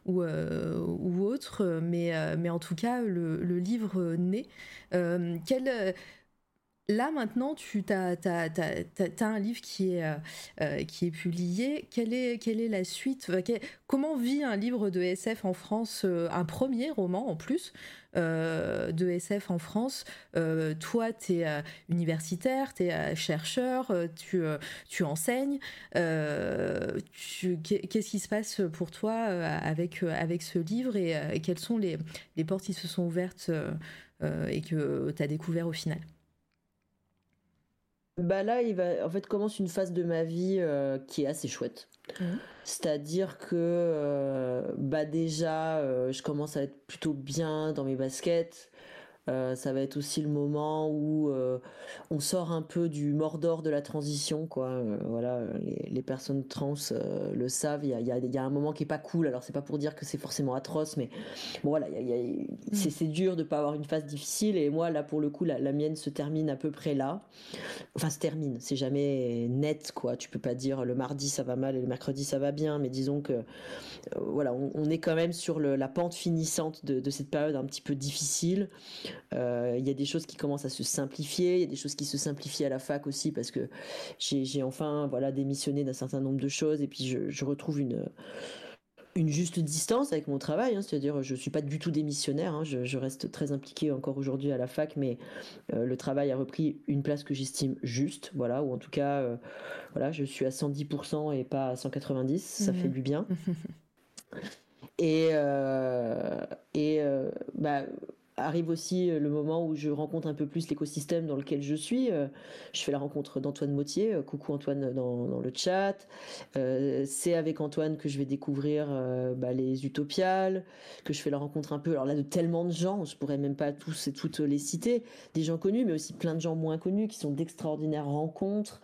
Speaker 1: ou, ou, autre, mais, mais en tout cas, le, le livre naît. quel, Là maintenant, tu as, un livre qui est, euh, euh, qui est publié. Quelle est, quelle est la suite? Comment vit un livre de SF en France euh, Un premier roman en plus de SF en France? toi, tu es universitaire, tu es chercheur, tu, tu enseignes. Qu'est-ce qui se passe pour toi avec, avec ce livre et, et quelles sont les, les, portes qui se sont ouvertes et que tu as découvert au final?
Speaker 3: Bah là, il va, en fait, commence une phase de ma vie euh, qui est assez chouette. Mmh. C'est-à-dire que, euh, bah déjà, euh, je commence à être plutôt bien dans mes baskets. Euh, ça va être aussi le moment où euh, on sort un peu du Mordor de la transition, quoi. Euh, voilà, les, personnes trans le savent. Il y a, un moment qui est pas cool. Alors c'est pas pour dire que c'est forcément atroce, mais bon voilà, c'est dur de pas avoir une phase difficile. Et moi là, pour le coup, la, mienne se termine à peu près là. Enfin, se termine. C'est jamais net, quoi. Tu peux pas dire le mardi ça va mal et le mercredi ça va bien, mais disons que voilà, on, est quand même sur la pente finissante de, de, cette période un petit peu difficile. Euh, il y a des choses qui commencent à se simplifier, il y a des choses qui se simplifient à la fac aussi parce que j'ai enfin voilà démissionné d'un certain nombre de choses et puis je, retrouve une une juste distance avec mon travail, hein. c'est-à-dire je suis pas du tout démissionnaire, hein. je, reste très impliqué encore aujourd'hui à la fac, mais euh, le travail a repris une place que j'estime juste, voilà, ou en tout cas, euh, voilà, je suis à 110% et pas à 190, ça mmh fait du bien. et et bah arrive aussi euh, le moment où je rencontre un peu plus l'écosystème dans lequel je suis. Euh, je fais la rencontre d'Antoine Mautier. Euh, coucou Antoine dans, le chat. c'est avec Antoine que je vais découvrir bah, les Utopiales, que je fais la rencontre un peu. Alors là, de tellement de gens, je pourrais même pas tous et toutes les citer. Des gens connus, mais aussi plein de gens moins connus qui sont d'extraordinaires rencontres,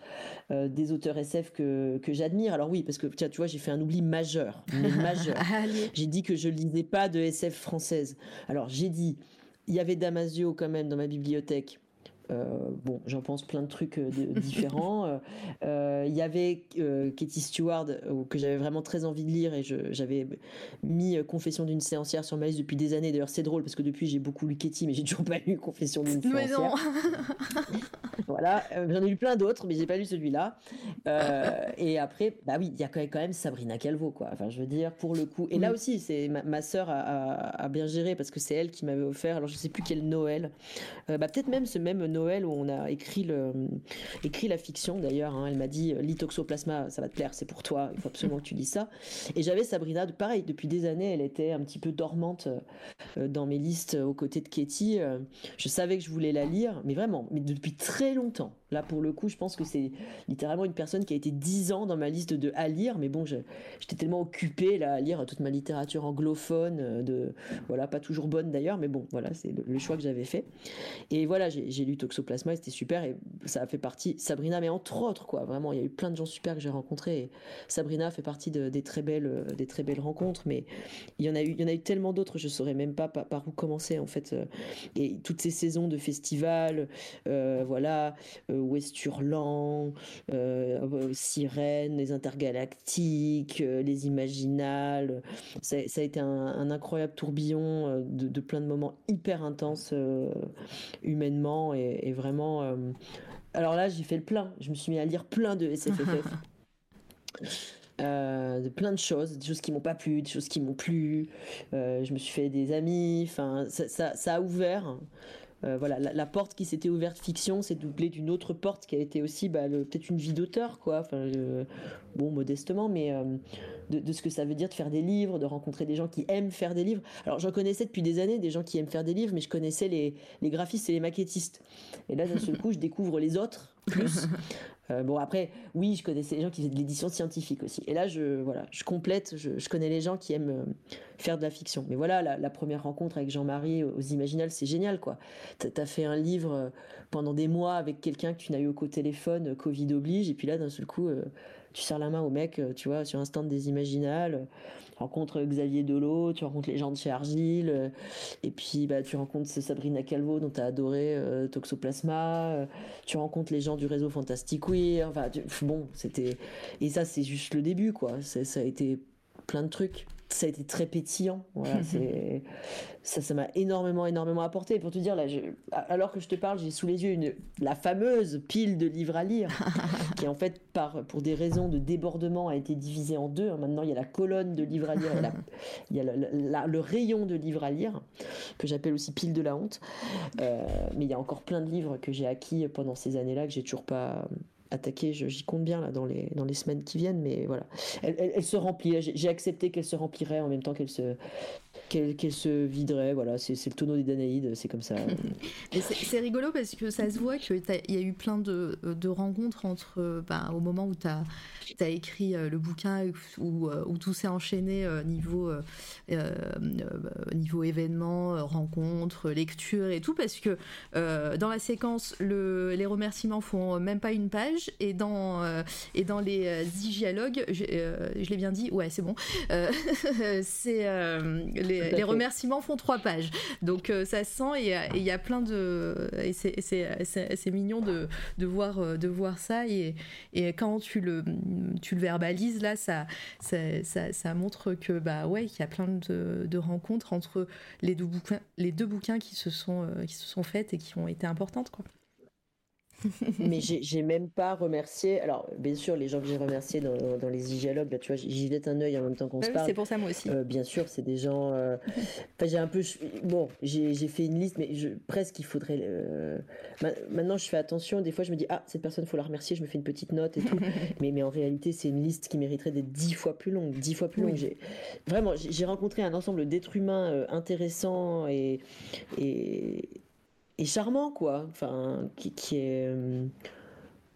Speaker 3: des auteurs SF que, que j'admire. Alors oui, parce que tu vois, j'ai fait un oubli majeur, majeur. j'ai dit que je lisais pas de SF française. Alors j'ai dit il y avait Damasio quand même dans ma bibliothèque. Euh, bon, j'en pense plein de trucs euh, différents. Euh, il y avait Katie Stewart que j'avais vraiment très envie de lire et j'avais mis Confession d'une séancière sur ma liste depuis des années. D'ailleurs, c'est drôle parce que depuis j'ai beaucoup lu Katie, mais j'ai toujours pas lu Confession d'une séancière. voilà, j'en ai lu plein d'autres, mais j'ai pas lu celui-là. et après, bah oui, il y a quand même Sabrina Calvo, quoi. Enfin, je veux dire, pour le coup. Et là aussi, c'est ma, ma sœur a, bien géré parce que c'est elle qui m'avait offert. Alors, je sais plus quel Noël. bah peut-être même ce même Noël où on a écrit, le, écrit la fiction d'ailleurs. Hein. elle m'a dit Lithoxoplasma, ça va te plaire, c'est pour toi, il faut absolument que tu lis ça. Et j'avais Sabrina, pareil, depuis des années, elle était un petit peu dormante euh, dans mes listes aux côtés de Katie. Euh, je savais que je voulais la lire, mais vraiment, mais depuis très longtemps. Là, pour le coup, je pense que c'est littéralement une personne qui a été dix ans dans ma liste de à lire, mais bon, j'étais tellement occupée là, à lire toute ma littérature anglophone, euh, de voilà, pas toujours bonne d'ailleurs, mais bon, voilà, c'est le, choix que j'avais fait. Et voilà, j'ai lu Toxoplasma, c'était super, et ça a fait partie. Sabrina, mais entre autres, quoi, vraiment, il y a eu plein de gens super que j'ai rencontrés. Et Sabrina fait partie de, des très belles, euh, des très belles rencontres, mais il y en a eu, il y en a eu tellement d'autres, je saurais même pas par, où commencer en fait. Euh. Et toutes ces saisons de festivals, voilà. Ouest Hurlant, euh, euh, Sirène, les Intergalactiques, euh, les Imaginales. Ça, a été un, incroyable tourbillon de, plein de moments hyper intenses humainement et, vraiment. Alors là, j'ai fait le plein. Je me suis mis à lire plein de SFFF. de plein de choses, des choses qui m'ont pas plu, des choses qui m'ont plu. je me suis fait des amis. Enfin, ça, ça, a ouvert euh, voilà, la, porte qui s'était ouverte fiction s'est doublée d'une autre porte qui a été aussi bah, peut-être une vie d'auteur, quoi. Enfin, bon, modestement, mais euh, de, ce que ça veut dire de faire des livres, de rencontrer des gens qui aiment faire des livres. Alors, j'en connaissais depuis des années des gens qui aiment faire des livres, mais je connaissais les, les graphistes et les maquettistes. Et là, d'un seul coup, je découvre les autres plus. Euh, bon après, oui, je connaissais les gens qui faisaient de l'édition scientifique aussi. Et là, je voilà, je complète. Je, connais les gens qui aiment euh, faire de la fiction. Mais voilà, la, première rencontre avec Jean-Marie aux Imaginales, c'est génial quoi. T'as as fait un livre euh, pendant des mois avec quelqu'un que tu n'as eu qu'au téléphone, Covid oblige, et puis là, d'un seul coup tu serres la main au mec, tu vois, sur un stand des Imaginales, tu rencontres Xavier Dolo, tu rencontres les gens de chez Argile, et puis bah, tu rencontres Sabrina Calvo dont tu as adoré Toxoplasma, tu rencontres les gens du réseau Fantastic Queer, enfin, bon, c'était. Et ça, c'est juste le début, quoi. Ça a été plein de trucs ça a été très pétillant. Voilà, c'est ça, ça m'a énormément, énormément apporté. Pour te dire, là, alors que je te parle, j'ai sous les yeux une, la fameuse pile de livres à lire, qui en fait, par, pour des raisons de débordement, a été divisée en deux. Maintenant, il y a la colonne de livres à lire, il y a le, rayon de livres à lire, que j'appelle aussi pile de la honte. Euh, mais il y a encore plein de livres que j'ai acquis pendant ces années-là que j'ai toujours pas attaquer, j'y compte bien là dans les, dans les semaines qui viennent, mais voilà. Elle, elle, se remplit, j'ai accepté qu'elle se remplirait en même temps qu'elle se, qu'elle se viderait. Voilà, c'est le tonneau des Danaïdes, c'est comme ça.
Speaker 1: c'est rigolo parce que ça se voit qu'il y a eu plein de, de rencontres entre, ben, au moment où tu as, écrit euh, le bouquin, où, euh, où tout s'est enchaîné euh, niveau, niveau événements, rencontres, lecture et tout, parce que dans la séquence, le, les remerciements font même pas une page, et dans, et dans les dialogues, je l'ai bien dit, ouais, c'est bon, c'est les les, remerciements font trois pages. Donc euh, ça se sent et il y a plein de. Et c'est mignon de, de, voir, euh, de voir ça. Et, et quand tu le, tu le verbalises, là, ça, ça, ça, montre que, bah ouais, il y a plein de, de, rencontres entre les deux bouquins, les deux bouquins qui se sont, euh, qui se sont faites et qui ont été importantes, quoi.
Speaker 3: mais j'ai même pas remercié. Alors, bien sûr, les gens que j'ai remerciés dans, dans, les dialogues, là, tu vois, j'y jette un œil en même temps qu'on se parle.
Speaker 1: C'est pour ça, moi aussi.
Speaker 3: Euh, bien sûr, c'est des gens. Euh, enfin, j'ai un peu. Bon, j'ai fait une liste, mais je, presque il faudrait. Euh, maintenant, je fais attention. Des fois, je me dis, ah, cette personne, faut la remercier. Je me fais une petite note et tout. mais, mais en réalité, c'est une liste qui mériterait d'être dix fois plus longue. Dix fois plus longue. J'ai Vraiment, j'ai rencontré un ensemble d'êtres humains intéressants et, et et charmant, quoi. Enfin, qui, qui est. Euh,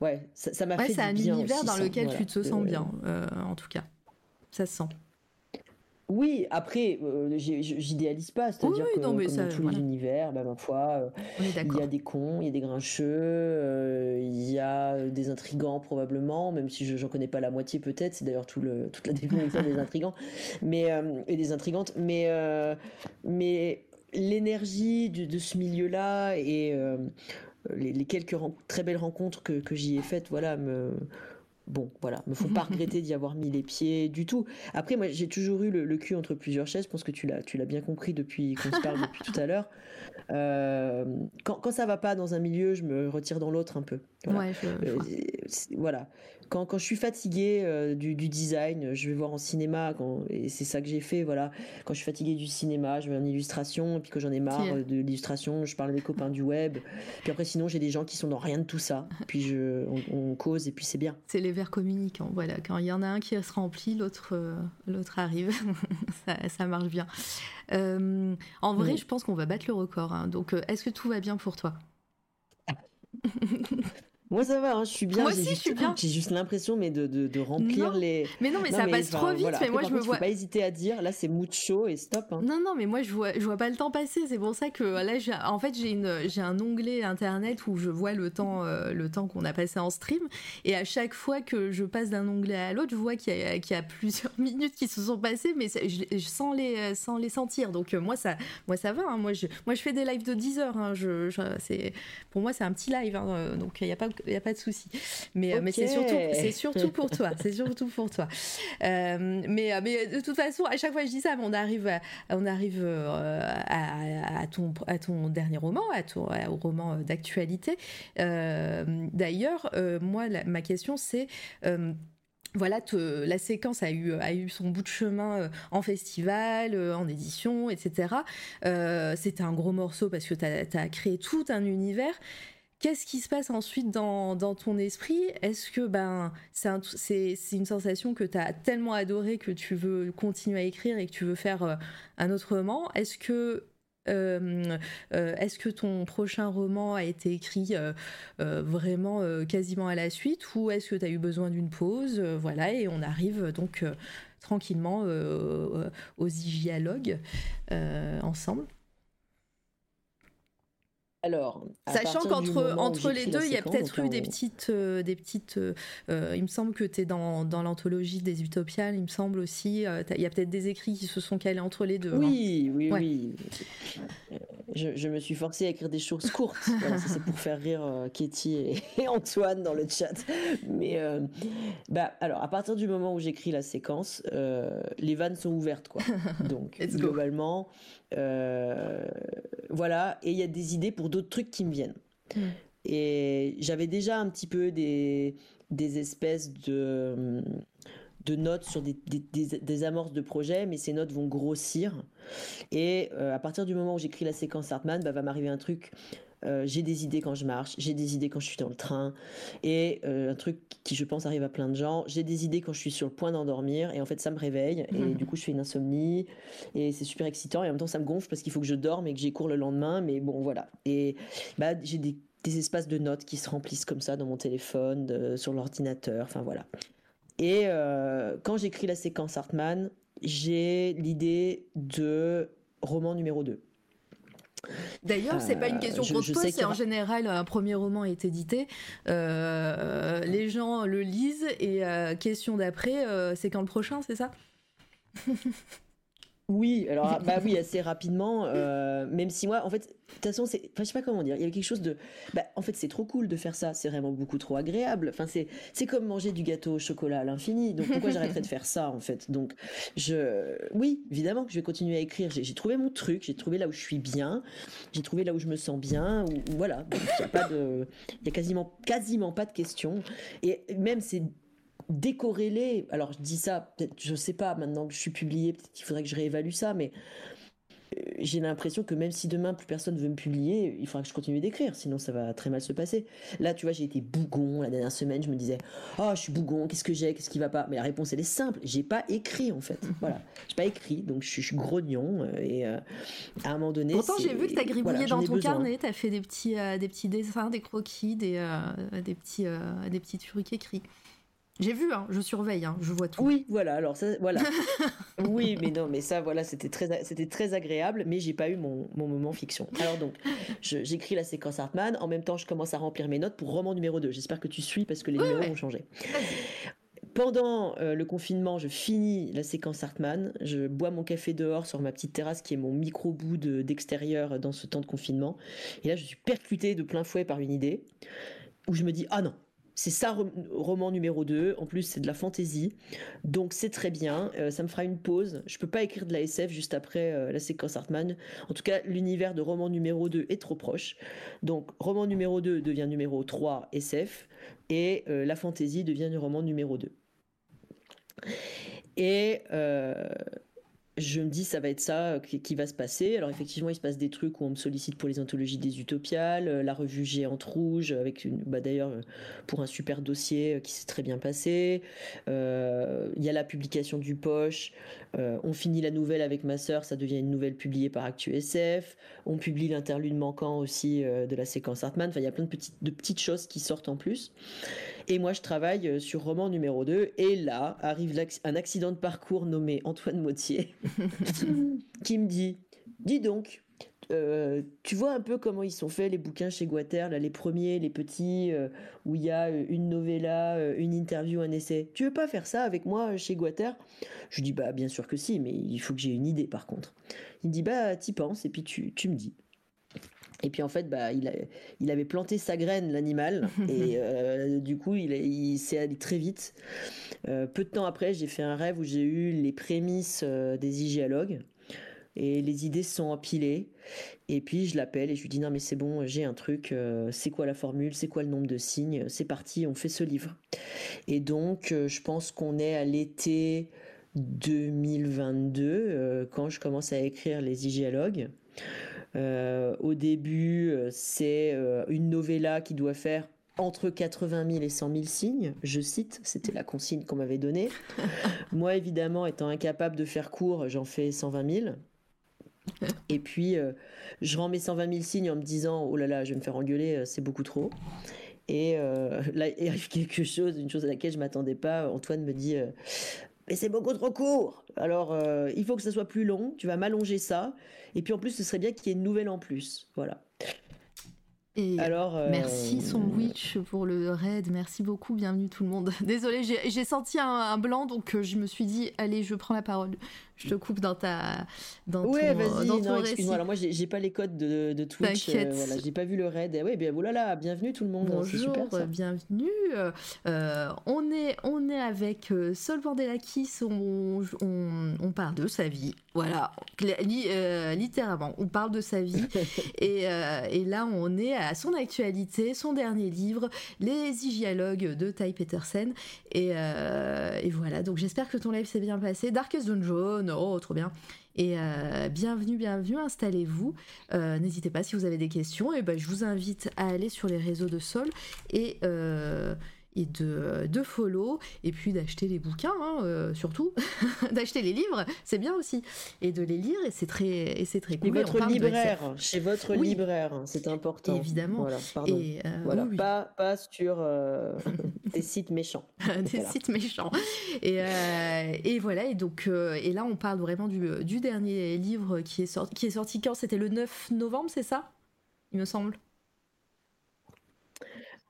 Speaker 3: ouais, ça m'a fait.
Speaker 1: C'est un univers dans lequel tu te sens bien, euh, en tout cas. Ça se sent.
Speaker 3: Oui, après, euh, j'idéalise pas, c'est-à-dire que comme dans tous les univers, bah, ma foi, il y a des cons, il y a des grincheux, il y a des intrigants probablement, même si je n'en connais pas la moitié peut-être, c'est d'ailleurs tout le, toute la définition des intrigants, mais, et des intrigantes, mais, mais l'énergie de, ce milieu-là et euh, les, quelques très belles rencontres que, j'y ai faites, voilà, me bon, voilà, me font pas regretter d'y avoir mis les pieds du tout. Après, moi, j'ai toujours eu le, cul entre plusieurs chaises. Je pense que tu l'as, tu l'as bien compris depuis qu'on se parle depuis tout à l'heure. Euh, quand, quand ça va pas dans un milieu, je me retire dans l'autre un peu. Voilà. Euh, voilà quand, quand je suis fatiguée euh, du, du, design, je vais voir en cinéma, quand, et c'est ça que j'ai fait, voilà. Quand je suis fatiguée du cinéma, je vais en illustration, et puis que j'en ai marre de l'illustration, je parle avec les copains du web. Puis après, sinon, j'ai des gens qui sont dans rien de tout ça. Puis je, on, cause, et puis c'est bien.
Speaker 1: C'est les verres communicants, voilà. Quand il y en a un qui se remplit, l'autre euh, l'autre arrive. ça, ça, marche bien. Euh, en vrai, je pense qu'on va battre le record. Hein. Donc, est-ce que tout va bien pour toi?
Speaker 3: Moi ça va, hein, je suis bien.
Speaker 1: Moi aussi je suis bien.
Speaker 3: J'ai juste l'impression mais de, de, de remplir les.
Speaker 1: Mais non mais ça passe trop vite. Mais moi je me vois.
Speaker 3: Faut pas hésiter à dire là c'est mucho et stop. Hein.
Speaker 1: Non non mais moi je vois je vois pas le temps passer. C'est pour ça que là en fait j'ai une j'ai un onglet internet où je vois le temps euh, le temps qu'on a passé en stream et à chaque fois que je passe d'un onglet à l'autre je vois qu'il y, y, a plusieurs minutes qui se sont passées mais je, je, sans les sans les sentir. Donc euh, moi ça moi ça va. Hein. Moi je moi je fais des lives de 10 heures. Hein. Je, c'est pour moi c'est un petit live. Hein. Donc il y a pas n'y a pas de souci. Mais, euh, mais c'est surtout, c'est surtout pour toi. C'est surtout pour toi. Euh, mais, euh, mais de toute façon, à chaque fois que je dis ça, on arrive, on arrive à, ton, à ton dernier roman, à ton, au roman d'actualité. D'ailleurs, moi, ma question, c'est voilà, la séquence a eu, a eu son bout de chemin en festival, en édition, etc. C'était un gros morceau parce que tu as, as, créé tout un univers. Qu'est-ce qui se passe ensuite dans, ton esprit? Est-ce que ben, c'est une sensation que tu as tellement adorée que tu veux continuer à écrire et que tu veux faire euh, un autre roman? Est-ce que euh, euh, est-ce que ton prochain roman a été écrit vraiment quasiment à la suite? Ou est-ce que tu as eu besoin d'une pause? Voilà, et on arrive donc tranquillement aux dialogues ensemble.
Speaker 3: Alors,
Speaker 1: sachant qu'entre entre les deux, il y a peut-être eu des petites, euh, des petites. Euh, euh, il me semble que tu es dans, dans l'anthologie des Utopiales. Il me semble aussi. il y a peut-être des écrits qui se sont calés entre les deux.
Speaker 3: Oui, hein. oui, oui. Je, me suis forcée à écrire des choses courtes. c'est pour faire rire Katie et, Antoine dans le chat. Mais bah, alors, à partir du moment où j'écris la séquence, les vannes sont ouvertes, quoi. Donc, globalement. Euh, voilà, et il y a des idées pour d'autres trucs qui me viennent. Hmm. Et j'avais déjà un petit peu des, des espèces de, de notes sur des, des, amorces de projets, mais ces notes vont grossir. Et euh, à partir du moment où j'écris la séquence Hartman, bah, va m'arriver un truc euh, j'ai des idées quand je marche, j'ai des idées quand je suis dans le train, et euh, un truc qui je pense arrive à plein de gens, j'ai des idées quand je suis sur le point d'endormir, et en fait ça me réveille, et mhm. du coup je fais une insomnie, et c'est super excitant, et en même temps ça me gonfle parce qu'il faut que je dorme et que j'ai cours le lendemain, mais bon voilà. Et bah, j'ai des, espaces de notes qui se remplissent comme ça dans mon téléphone, sur l'ordinateur, enfin voilà. Et euh, quand j'écris la séquence Hartman, j'ai l'idée de roman numéro 2.
Speaker 1: D'ailleurs, c'est pas une question qu'on te pose, c'est en général un premier roman est édité, euh, les gens le lisent et euh, question d'après, euh, c'est quand le prochain, c'est ça?
Speaker 3: Oui, alors bah oui, assez rapidement. Euh, même si moi, en fait, de toute façon, c'est, enfin, je sais pas comment dire. Il y a quelque chose de, bah, en fait, c'est trop cool de faire ça. C'est vraiment beaucoup trop agréable. Enfin, c'est, c'est comme manger du gâteau au chocolat à l'infini. Donc pourquoi j'arrêterais de faire ça en fait? Donc je, oui, évidemment que je vais continuer à écrire. J'ai, trouvé mon truc. J'ai trouvé là où je suis bien. J'ai trouvé là où je me sens bien. Ou, voilà. Il y a pas de, il y a quasiment, quasiment pas de questions. Et même c'est décorrélé. Alors je dis ça, peut-être, je sais pas, maintenant que je suis publié, peut-être qu'il faudrait que je réévalue ça, mais euh, j'ai l'impression que même si demain plus personne veut me publier, il faudra que je continue d'écrire, sinon ça va très mal se passer. Là, tu vois, j'ai été bougon la dernière semaine, je me disais, oh, je suis bougon, qu'est-ce que j'ai, qu'est-ce qui va pas? Mais la réponse, elle est simple, j'ai pas écrit en fait. voilà, j'ai pas écrit, donc je suis, grognon euh, et euh, à un moment donné.
Speaker 1: Pourtant, j'ai vu que tu as gribouillé dans ton carnet, tu as fait des petits, des petits dessins, des croquis, des, des, petits, des petits trucs écrits. J'ai vu, hein, je surveille, hein, je vois tout.
Speaker 3: Oui, voilà. Alors ça, voilà. oui, mais non, mais ça, voilà, c'était très, c'était très agréable, mais j'ai pas eu mon, moment fiction. Alors donc, j'écris la séquence Hartman. En même temps, je commence à remplir mes notes pour roman numéro 2. J'espère que tu suis parce que les numéros ont changé. Pendant euh, le confinement, je finis la séquence Hartman. Je bois mon café dehors sur ma petite terrasse qui est mon micro bout d'extérieur dans ce temps de confinement. Et là, je suis percutée de plein fouet par une idée où je me dis ah non, c'est ça, roman numéro 2. En plus, c'est de la fantaisie. Donc, c'est très bien. Euh, ça me fera une pause. Je peux pas écrire de la SF juste après euh, la séquence Hartman. En tout cas, l'univers de roman numéro 2 est trop proche. Donc, roman numéro 2 devient numéro 3 SF. Et euh, la fantaisie devient du roman numéro 2. Et je me dis ça va être ça euh, qui, va se passer. Alors effectivement, il se passe des trucs où on me sollicite pour les anthologies des Utopiales, euh, la revue Géante Rouge avec une, bah d'ailleurs euh, pour un super dossier qui s'est très bien passé. Il y a la publication du Poche. on finit la nouvelle avec ma sœur, ça devient une nouvelle publiée par ActuSF. On publie l'interlude manquant aussi de la séquence Hartman. Enfin, il y a plein de petites, de petites choses qui sortent en plus. Et moi, je travaille euh, sur roman numéro 2. Et là, arrive un accident de parcours nommé Antoine Mautier, qui me dit, dis donc, euh, tu vois un peu comment ils sont faits les bouquins chez Guater, là, les premiers, les petits, euh, où il y a une novella, une interview, un essai. Tu veux pas faire ça avec moi chez Guater? Je dis bah bien sûr que si, mais il faut que j'ai une idée par contre. Il dit bah t'y penses et puis tu, tu me dis. Et puis en fait, bah, il, il avait planté sa graine, l'animal, et euh, du coup, il, il s'est allé très vite. Euh, peu de temps après, j'ai fait un rêve où j'ai eu les prémices euh, des hygialogues, et les idées se sont empilées. Et puis je l'appelle et je lui dis non mais c'est bon, j'ai un truc, c'est quoi la formule, c'est quoi le nombre de signes, c'est parti, on fait ce livre. Et donc je pense qu'on est à l'été 2022 quand je commence à écrire les hygialogues. Euh, au début, euh, c'est euh, une novella qui doit faire entre 80 000 et 100 000 signes, je cite, c'était la consigne qu'on m'avait donnée. Moi, évidemment, étant incapable de faire court, j'en fais 120 000. Et puis, je rends mes 120 000 signes en me disant, oh là là, je vais me faire engueuler, c'est beaucoup trop. Et là, il arrive quelque chose, une chose à laquelle je m'attendais pas. Antoine me dit, mais c'est beaucoup trop court. Alors, euh, il faut que ça soit plus long. Tu vas m'allonger ça. Et puis en plus, ce serait bien qu'il y ait une nouvelle en plus. Voilà.
Speaker 1: Et Alors, euh, merci Sandwich pour le raid, merci beaucoup, bienvenue tout le monde. Désolée, j'ai senti un, blanc, donc euh, je me suis dit, allez, je prends la parole je te coupe dans ta dans
Speaker 3: ouais, vas-y, non, excuse-moi. Alors moi, j'ai pas les codes de, de Twitch. Euh, voilà, j'ai pas vu le raid. Oui, bien voilà, bienvenue tout le monde.
Speaker 1: Bonjour, super, bienvenue. Euh, on est on est avec euh, Sol Vandelakis. On, on, on parle de sa vie. Voilà, euh, littéralement, on parle de sa vie. et, et, là, on est à son actualité, son dernier livre, Les Hygialogues de Ty Petersen. Et, et voilà. Donc j'espère que ton live s'est bien passé. Darkest Dungeon oh, trop bien. Et euh, bienvenue, bienvenue, installez-vous. Euh, n'hésitez pas si vous avez des questions. Et ben, je vous invite à aller sur les réseaux de Sol et euh, et de, de follow, et puis d'acheter les bouquins, hein, euh, surtout, d'acheter les livres, c'est bien aussi, et de les lire, et c'est très, et c'est très
Speaker 3: cool. votre libraire, chez votre libraire, c'est important.
Speaker 1: Évidemment.
Speaker 3: Voilà, pardon. Et, euh, voilà. Pas, pas sur euh, des sites méchants.
Speaker 1: des sites méchants. Et, et voilà, et donc, et là, on parle vraiment du, du dernier livre qui est, sorti, qui est sorti quand? C'était le 9 novembre, c'est ça? Il me semble.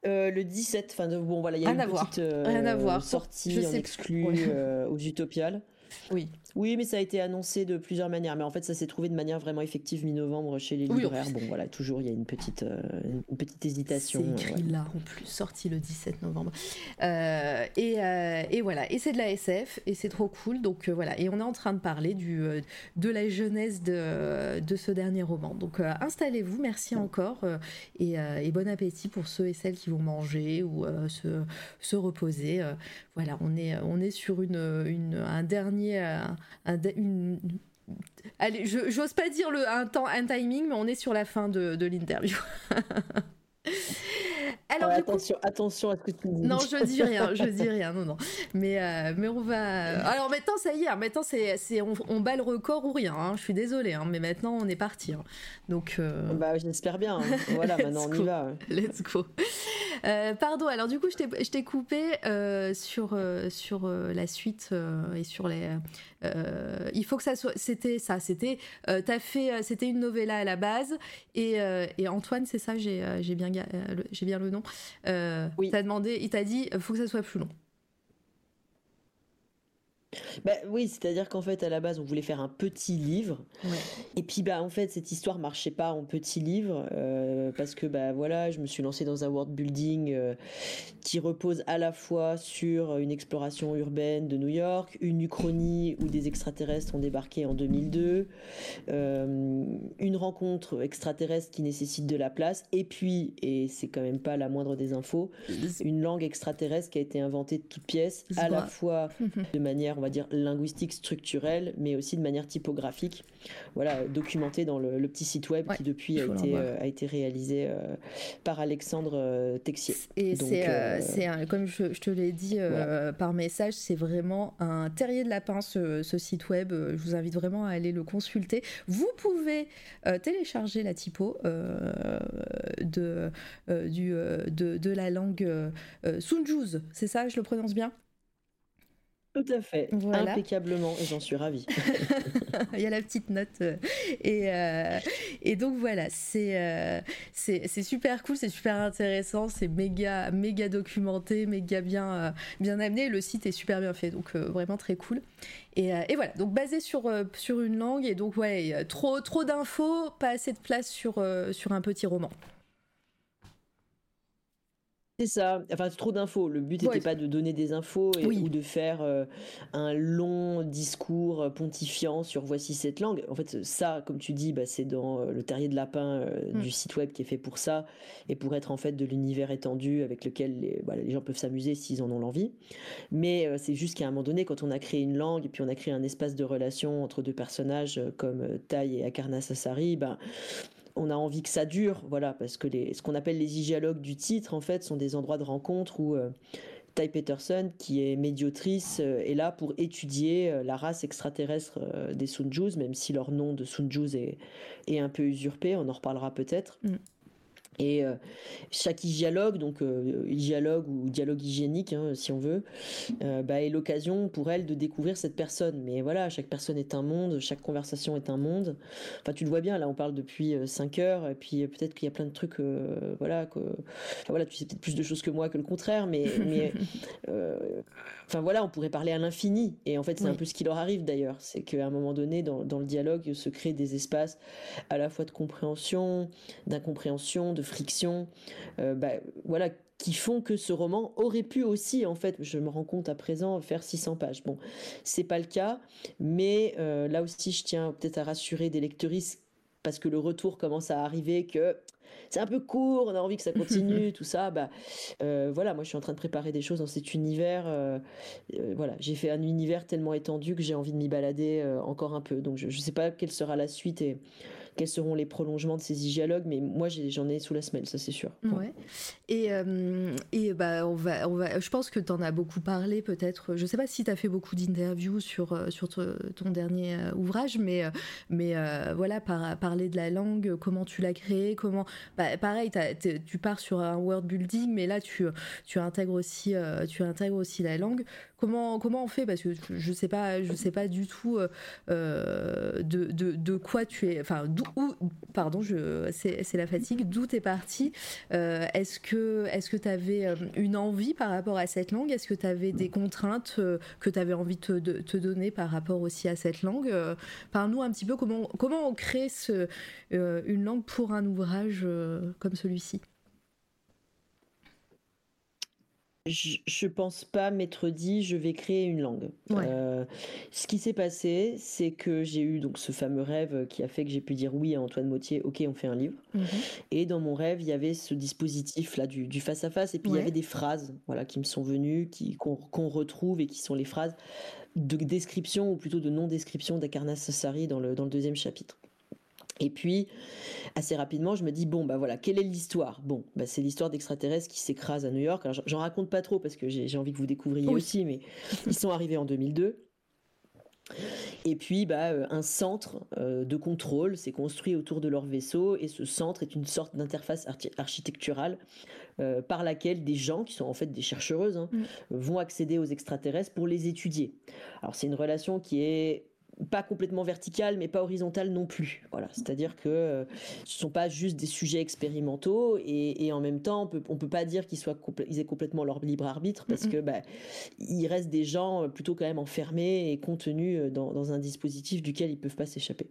Speaker 3: Euh, le 17, enfin bon voilà, il y a une petite euh, sortie en exclu euh, aux Utopiales.
Speaker 1: Oui.
Speaker 3: Oui, mais ça a été annoncé de plusieurs manières. Mais en fait, ça s'est trouvé de manière vraiment effective mi-novembre chez les libraires. bon, voilà, toujours, il y a une petite, euh, une petite hésitation.
Speaker 1: C'est écrit là, en plus, sorti le 17 novembre. Euh, et, euh, et, voilà, et c'est de la SF, et c'est trop cool. Donc voilà, et on est en train de parler du, de la jeunesse de, de ce dernier roman. Donc installez-vous, merci encore, et, et, bon appétit pour ceux et celles qui vont manger ou se, se reposer. voilà, on est, on est sur une, une un dernier une, allez, j'ose pas dire le, un temps, un timing, mais on est sur la fin de, de l'interview.
Speaker 3: Alors, attention, attention à ce que tu dis.
Speaker 1: Non, je dis rien, je dis rien, non, non. Mais, euh, mais on va. Alors maintenant, ça y est, maintenant c'est, c'est on, on, bat le record ou rien. Hein. Je suis désolée, hein, mais maintenant on est parti. Hein. Donc. Euh,
Speaker 3: bah, j'espère bien. Voilà, maintenant on y va.
Speaker 1: Let's go. Euh, pardon. Alors du coup, je t'ai, je t'ai coupé sur sur la suite et sur les. Il faut que ça soit. C'était ça. C'était. t'as fait. C'était une novella à la base et, et Antoine, c'est ça. J'ai, j'ai bien j'ai bien le nom. Euh, oui. T'as demandé, il t'a dit, faut que ça soit plus long.
Speaker 3: Bah, oui, c'est-à-dire qu'en fait, à la base, on voulait faire un petit livre. Et puis, bah, en fait, cette histoire marchait pas en petit livre euh, parce que, bah, voilà, je me suis lancé dans un world building euh, qui repose à la fois sur une exploration urbaine de New York, une uchronie où des extraterrestres ont débarqué en 2002, euh, une rencontre extraterrestre qui nécessite de la place, et puis, et c'est quand même pas la moindre des infos, une langue extraterrestre qui a été inventée de toutes pièces, à la fois de manière on va dire, linguistique structurelle, mais aussi de manière typographique. Voilà, documenté dans le, petit site web qui depuis a été, euh, a été réalisé euh, par Alexandre euh, Texier.
Speaker 1: Et c'est, comme je, te l'ai dit par message, c'est vraiment un terrier de lapin ce, ce, site web. Je vous invite vraiment à aller le consulter. Vous pouvez télécharger la typo de, du, de, de, la langue Sunjuz, c'est ça, je le prononce bien?
Speaker 3: Tout à fait, impeccablement, et j'en suis ravie.
Speaker 1: Il y a la petite note. Euh, et, euh, et donc voilà, euh, c'est c'est super cool, c'est super intéressant, c'est méga, méga documenté, méga bien, bien amené. Le site est super bien fait, donc vraiment très cool. Et, et, voilà, donc basé sur, sur une langue, et donc ouais, trop, trop d'infos, pas assez de place sur, sur un petit roman.
Speaker 3: C'est ça, enfin trop d'infos. Le but n'était pas de donner des infos ou de faire euh, un long discours euh, pontifiant sur voici cette langue. En fait, ça, comme tu dis, bah, c'est dans euh, le terrier de lapin mm. du site web qui est fait pour ça et pour être en fait de l'univers étendu avec lequel les, les gens peuvent s'amuser s'ils en ont l'envie. Mais c'est juste qu'à un moment donné, quand on a créé une langue et puis on a créé un espace de relation entre deux personnages comme Tai et Akarna Sassari, ben on a envie que ça dure, voilà, parce que les, ce qu'on appelle les hygialogues du titre, en fait, sont des endroits de rencontre où euh, Ty Peterson, qui est médiotrice, euh, est là pour étudier euh, la race extraterrestre des Sunjus, même si leur nom de Sunjus est, est, un peu usurpé, on en reparlera peut-être. Mm. Et euh, chaque dialogue, donc euh, dialogue ou dialogue hygiénique, hein, si on veut, euh, bah, est l'occasion pour elle de découvrir cette personne. Mais voilà, chaque personne est un monde, chaque conversation est un monde. Enfin, tu le vois bien, là, on parle depuis 5 heures, et puis peut-être qu'il y a plein de trucs, voilà, que, enfin, voilà, tu sais peut-être plus de choses que moi que le contraire, mais, mais enfin voilà, on pourrait parler à l'infini. Et en fait, c'est un peu ce qui leur arrive d'ailleurs, c'est qu'à un moment donné, dans, dans le dialogue, se créent des espaces à la fois de compréhension, d'incompréhension, de friction, euh, bah, voilà, qui font que ce roman aurait pu aussi, en fait, je me rends compte à présent, faire 600 pages. Bon, c'est pas le cas, mais euh, là aussi, je tiens peut-être à rassurer des lectrices parce que le retour commence à arriver que c'est un peu court, on a envie que ça continue, tout ça. Bah, euh, voilà, moi je suis en train de préparer des choses dans cet univers. voilà, j'ai fait un univers tellement étendu que j'ai envie de m'y balader encore un peu. Donc je ne sais pas quelle sera la suite et quels seront les prolongements de ces dialogues, mais moi j'en ai sous la semelle, ça c'est sûr.
Speaker 1: Ouais. Et, euh, et bah, on va, on va, je pense que tu en as beaucoup parlé peut-être, je sais pas si tu as fait beaucoup d'interviews sur, euh, sur ton dernier euh, ouvrage, mais, mais voilà, par, parler de la langue, comment tu l'as créée, comment... Bah, pareil, tu pars sur un word building, mais là tu, tu, intègres, aussi, tu intègres aussi la langue. Comment, comment on fait? Parce que je sais pas, je sais pas du tout de, de, de, quoi tu es... Enfin, pardon, c'est la fatigue, d'où es parti euh, Est-ce que est-ce que tu avais euh, une envie par rapport à cette langue? Est-ce que tu avais des contraintes euh, que tu avais envie de te, donner par rapport aussi à cette langue? Parle-nous un petit peu comment, comment on crée une langue pour un ouvrage comme celui-ci.
Speaker 3: Je, ne pense pas m'être dit je vais créer une langue. Euh, ce qui s'est passé, c'est que j'ai eu donc ce fameux rêve qui a fait que j'ai pu dire oui à Antoine Mautier, ok, on fait un livre. Mhm. Et dans mon rêve, il y avait ce dispositif là du, face à face, et puis il y avait des phrases, voilà, qui me sont venues, qui qu'on retrouve et qui sont les phrases de description ou plutôt de non description d'Akarna Sassari dans le dans le deuxième chapitre. Et puis, assez rapidement, je me dis, bon, bah voilà, quelle est l'histoire? Bon, bah c'est l'histoire d'extraterrestres qui s'écrasent à New York. Alors, j'en raconte pas trop parce que j'ai envie que vous découvriez aussi, mais ils sont arrivés en 2002. Et puis, bah, euh, un centre euh, de contrôle s'est construit autour de leur vaisseau, et ce centre est une sorte d'interface architecturale euh, par laquelle des gens, qui sont en fait des chercheuses, hein, mm. vont accéder aux extraterrestres pour les étudier. Alors, c'est une relation qui est pas complètement verticale, mais pas horizontale non plus. Voilà, c'est-à-dire que euh, ce sont pas juste des sujets expérimentaux et, en même temps, on peut, on peut pas dire qu'ils soient ils aient complètement leur libre arbitre parce que bah, il reste des gens euh, plutôt quand même enfermés et contenus euh, dans, dans un dispositif duquel ils peuvent pas s'échapper.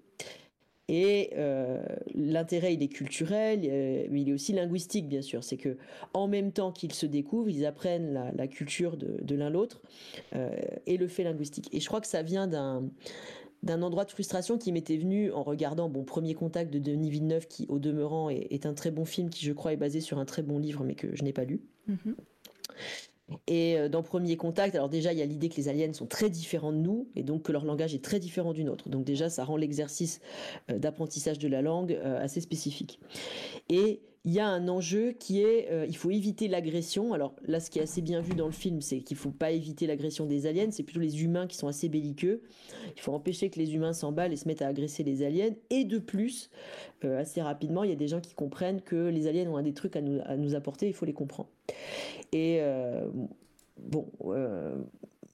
Speaker 3: Et euh, l'intérêt, il est culturel, euh, mais il est aussi linguistique, bien sûr. C'est que en même temps qu'ils se découvrent, ils apprennent la, culture de, l'un l'autre euh, et le fait linguistique. Et je crois que ça vient d'un endroit de frustration qui m'était venu en regardant bon premier contact de Denis Villeneuve qui au demeurant est, un très bon film qui je crois est basé sur un très bon livre mais que je n'ai pas lu. Mm-hmm. Et euh, dans Premier Contact, alors déjà, il y a l'idée que les aliens sont très différents de nous, et donc que leur langage est très différent du nôtre. Donc déjà, ça rend l'exercice euh, d'apprentissage de la langue euh, assez spécifique. Et il y a un enjeu qui est, il faut éviter l'agression. Alors là, ce qui est assez bien vu dans le film, c'est qu'il faut pas éviter l'agression des aliens, c'est plutôt les humains qui sont assez belliqueux. Il faut empêcher que les humains s'emballent et se mettent à agresser les aliens. Et de plus, assez rapidement, il y a des gens qui comprennent que les aliens ont des trucs à nous, à nous apporter, il faut les comprendre. Et euh, bon, euh,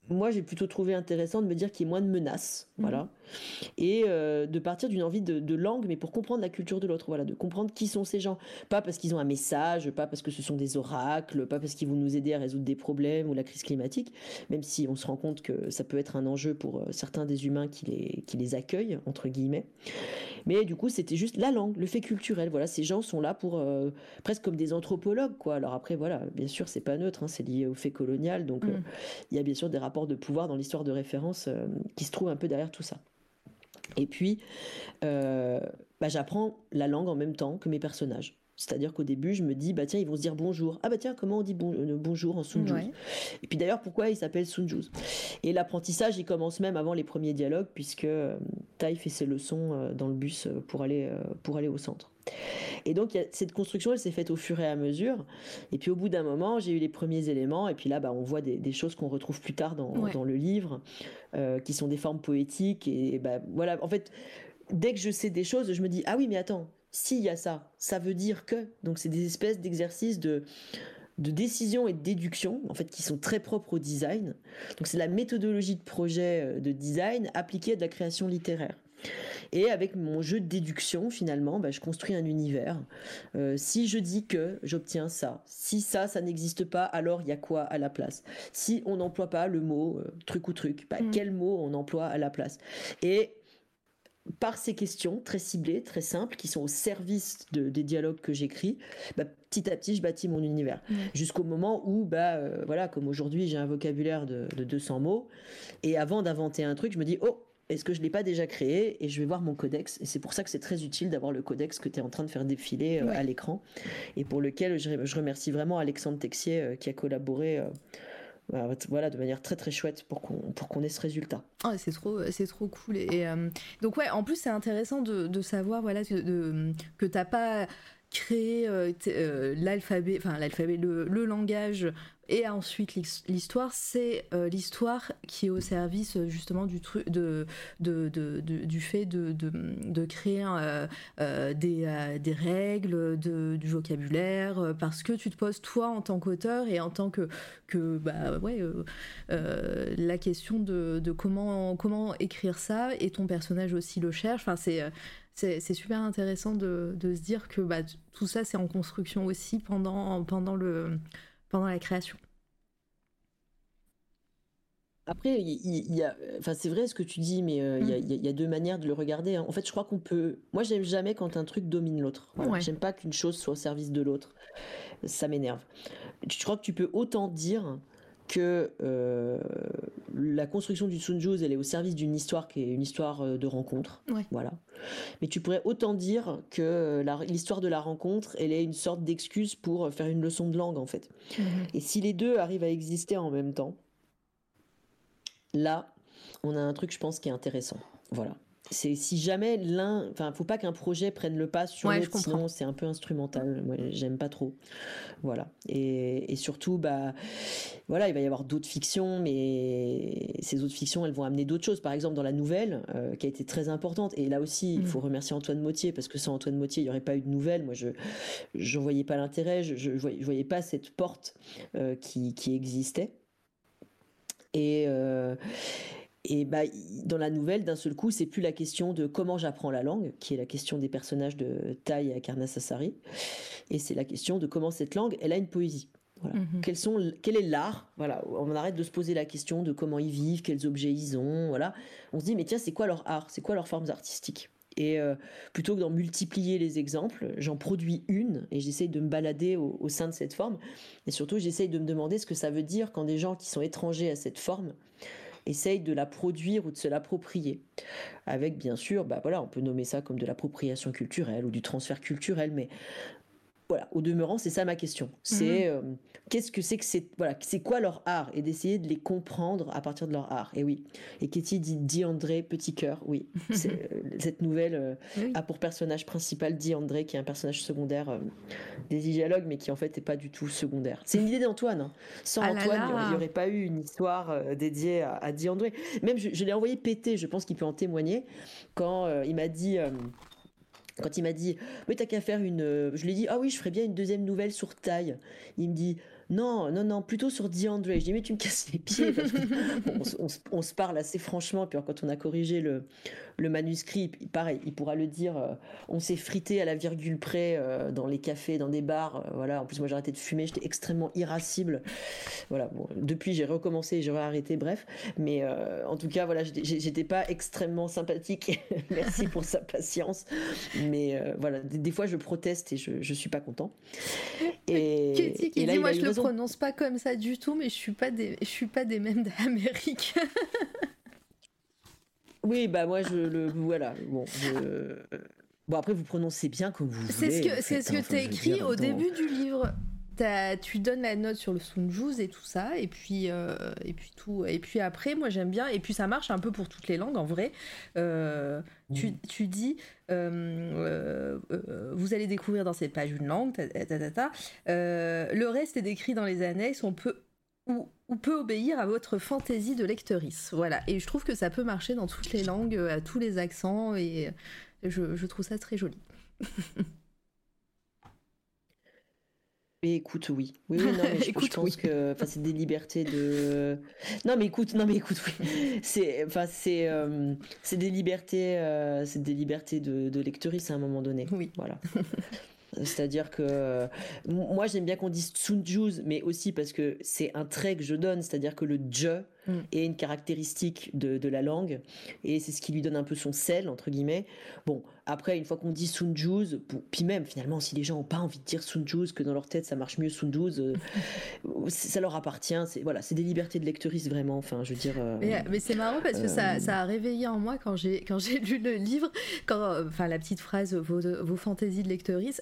Speaker 3: moi j'ai plutôt trouvé intéressant de me dire qu'il y ait moins de menaces, mhm. voilà, et euh, de partir d'une envie de, langue, mais pour comprendre la culture de l'autre, voilà, de comprendre qui sont ces gens, pas parce qu'ils ont un message, pas parce que ce sont des oracles, pas parce qu'ils vont nous aider à résoudre des problèmes ou la crise climatique, même si on se rend compte que ça peut être un enjeu pour certains des humains qui les, qui les accueillent entre guillemets, mais du coup, c'était juste la langue, le fait culturel. Voilà, ces gens sont là pour euh, presque comme des anthropologues, quoi. Alors après, voilà, bien sûr, c'est pas neutre, hein, c'est lié au fait colonial, donc euh, mm. il y a bien sûr des rapports de pouvoir dans l'histoire de référence euh, qui se trouvent un peu derrière tout ça. Et puis, bah, j'apprends la langue en même temps que mes personnages. C'est-à-dire qu'au début, je me dis, bah tiens, ils vont se dire bonjour. Ah bah tiens, comment on dit euh, bonjour en Sunjus Et puis d'ailleurs, pourquoi il s'appelle Sunjus Et l'apprentissage, il commence même avant les premiers dialogues, puisque euh, Tai fait ses leçons euh, dans le bus pour aller, pour aller au centre. Et donc, cette construction, elle s'est faite au fur et à mesure. Et puis, au bout d'un moment, j'ai eu les premiers éléments. Et puis là, bah, on voit des, choses qu'on retrouve plus tard dans, dans le livre, qui sont des formes poétiques. Et bah, voilà, en fait, dès que je sais des choses, je me dis, ah oui, mais attends, s'il y a ça, ça veut dire que. Donc c'est des espèces d'exercices de de décision et de déduction, en fait, qui sont très propres au design. Donc c'est la méthodologie de projet euh, de design appliquée à de la création littéraire. Et avec mon jeu de déduction, finalement, bah, je construis un univers. Euh, si je dis que j'obtiens ça, si ça, ça n'existe pas, alors il y a quoi à la place? Si on n'emploie pas le mot euh, truc ou truc, bah, mm. quel mot on emploie à la place? Et par ces questions très ciblées, très simples, qui sont au service des dialogues que j'écris, bah, petit à petit, je bâtis mon univers. Jusqu'au moment où, bah, euh, voilà, comme aujourd'hui, j'ai un vocabulaire de, 200 mots, et avant d'inventer un truc, je me dis, oh, est-ce que je ne l'ai pas déjà créé Et je vais voir mon codex. Et c'est pour ça que c'est très utile d'avoir le codex que tu es en train de faire défiler euh, à l'écran, et pour lequel je, remercie vraiment Alexandre Texier euh, qui a collaboré voilà, de manière très très chouette pour qu'on pour qu'on ait ce résultat.
Speaker 1: Ah, c'est trop c'est trop cool et, euh, donc ouais en plus c'est intéressant de, de, savoir voilà que, de, que t'as pas créé euh, euh, l'alphabet enfin l'alphabet le, langage et ensuite, l'histoire, c'est euh, l'histoire qui est au service justement du, truc de, de, de, du fait de, créer euh, euh, des, des, règles, du vocabulaire, parce que tu te poses toi en tant qu'auteur et en tant que, que bah, ouais, la question de, comment, comment écrire ça et ton personnage aussi le cherche. Enfin, c'est c'est super intéressant de, de, se dire que bah, tout ça c'est en construction aussi pendant, pendant le pendant la création.
Speaker 3: Après, il, y a, enfin c'est vrai ce que tu dis, mais euh, il, y a, deux manières de le regarder. Hein. En fait, je crois qu'on peut. Moi, j'aime jamais quand un truc domine l'autre. J'aime pas qu'une chose soit au service de l'autre. Ça m'énerve. Je crois que tu peux autant dire que euh, la construction du Sunjus, elle est au service d'une histoire qui est une histoire euh, de rencontre. Voilà. Mais tu pourrais autant dire que l'histoire de la rencontre, elle est une sorte d'excuse pour faire une leçon de langue, en fait. Mhm. Et si les deux arrivent à exister en même temps, là, on a un truc, je pense, qui est intéressant. Voilà c'est si jamais l'un, enfin, faut pas qu'un projet prenne le pas sur l'autre, sinon c'est un peu instrumental. j'aime pas trop. Voilà. Et, surtout, bah, voilà, il va y avoir d'autres fictions, mais ces autres fictions, elles vont amener d'autres choses. Par exemple, dans la nouvelle, euh, qui a été très importante. Et là aussi, il mm. faut remercier Antoine Motier parce que sans Antoine Motier, il n'y aurait pas eu de nouvelle. Moi, je, je voyais pas l'intérêt, je, je, voyais, pas cette porte euh, qui, qui existait. Et euh, et bah, dans la nouvelle, d'un seul coup, c'est plus la question de comment j'apprends la langue, qui est la question des personnages de Tai et Akarna Sassari, et c'est la question de comment cette langue, elle a une poésie. Voilà. Mhm. sont, quel est l'art? Voilà, on arrête de se poser la question de comment ils vivent, quels objets ils ont. Voilà, on se dit mais tiens, c'est quoi leur art? C'est quoi leurs formes artistiques? Et euh, plutôt que d'en multiplier les exemples, j'en produis une et j'essaye de me balader au, au, sein de cette forme. Et surtout, j'essaye de me demander ce que ça veut dire quand des gens qui sont étrangers à cette forme essaye de la produire ou de se l'approprier. Avec bien sûr, bah voilà, on peut nommer ça comme de l'appropriation culturelle ou du transfert culturel, mais voilà, au demeurant, c'est ça ma question. C'est mhm. euh, qu'est-ce que c'est que c'est voilà, c'est quoi leur art? Et d'essayer de les comprendre à partir de leur art. Et oui. Et Katie dit, dit André petit cœur. Oui. Euh, cette nouvelle euh, a pour personnage principal dit André qui est un personnage secondaire des dialogues mais qui en fait n'est pas du tout secondaire. C'est une idée d'Antoine. Hein. Sans ah Antoine, il n'y aurait pas eu une histoire dédiée à, à dit André. Même je, je l'ai envoyé péter. Je pense qu'il peut en témoigner quand il m'a dit quand il m'a dit, mais t'as qu'à faire une. Je lui ai dit, ah oui, je ferais bien une deuxième nouvelle sur taille. Il me dit, non, non, non, plutôt sur DeAndre. Je dis, mais tu me casses les pieds. On, se parle assez franchement. Puis quand on a corrigé le, le manuscrit, pareil, il pourra le dire. Euh, on s'est frité à la virgule près euh, dans les cafés, dans des bars. Euh, voilà. En plus, moi, j'ai arrêté de fumer. J'étais extrêmement irascible. Voilà. Bon, depuis, j'ai recommencé, j'ai arrêté. Bref. Mais en tout cas, voilà, j'étais pas extrêmement sympathique. Merci pour sa patience. Mais voilà, des, fois, je proteste et je, je suis pas content.
Speaker 1: Et, et là, moi, je le prononce pas comme ça du tout, mais je suis pas des, je suis pas des mêmes d'Amérique.
Speaker 3: Oui, bah moi je le voilà. Bon, bon après vous prononcez bien comme vous
Speaker 1: c'est
Speaker 3: voulez.
Speaker 1: Ce que, c'est ce que tu as écrit au début du livre. tu donnes la note sur le Sunjus et tout ça, et puis, euh, et puis tout. Et puis après, moi j'aime bien, et puis ça marche un peu pour toutes les langues en vrai. Euh, tu, tu, dis, euh, vous allez découvrir dans cette page une langue, le reste est décrit dans les annexes, on peut ou, peut obéir à votre fantaisie de lectrice. Voilà. Et je trouve que ça peut marcher dans toutes les langues, à tous les accents, et je, trouve ça très joli.
Speaker 3: Mais écoute, oui. Oui, oui, non, mais je, écoute, je pense que c'est des libertés de. Non, mais écoute, non, mais écoute, oui. C'est enfin, c'est euh, c'est des libertés, euh, c'est des libertés de, de lectrice à un moment donné.
Speaker 1: Oui.
Speaker 3: Voilà. C'est-à-dire que moi j'aime bien qu'on dise Tsunjus, mais aussi parce que c'est un trait que je donne, c'est-à-dire que le je Mm. et une caractéristique de, la langue et c'est ce qui lui donne un peu son sel entre guillemets. Bon, après une fois qu'on dit Sunjuz, puis même finalement si les gens ont pas envie de dire Sunjuz, que dans leur tête ça marche mieux Sunjuz, euh, ça leur appartient. C'est voilà, c'est des libertés de lectrice vraiment. Enfin, je veux dire. Euh,
Speaker 1: mais, c'est marrant parce que ça, euh, ça, a réveillé en moi quand j'ai quand j'ai lu le livre, quand enfin la petite phrase vos, vos fantaisies de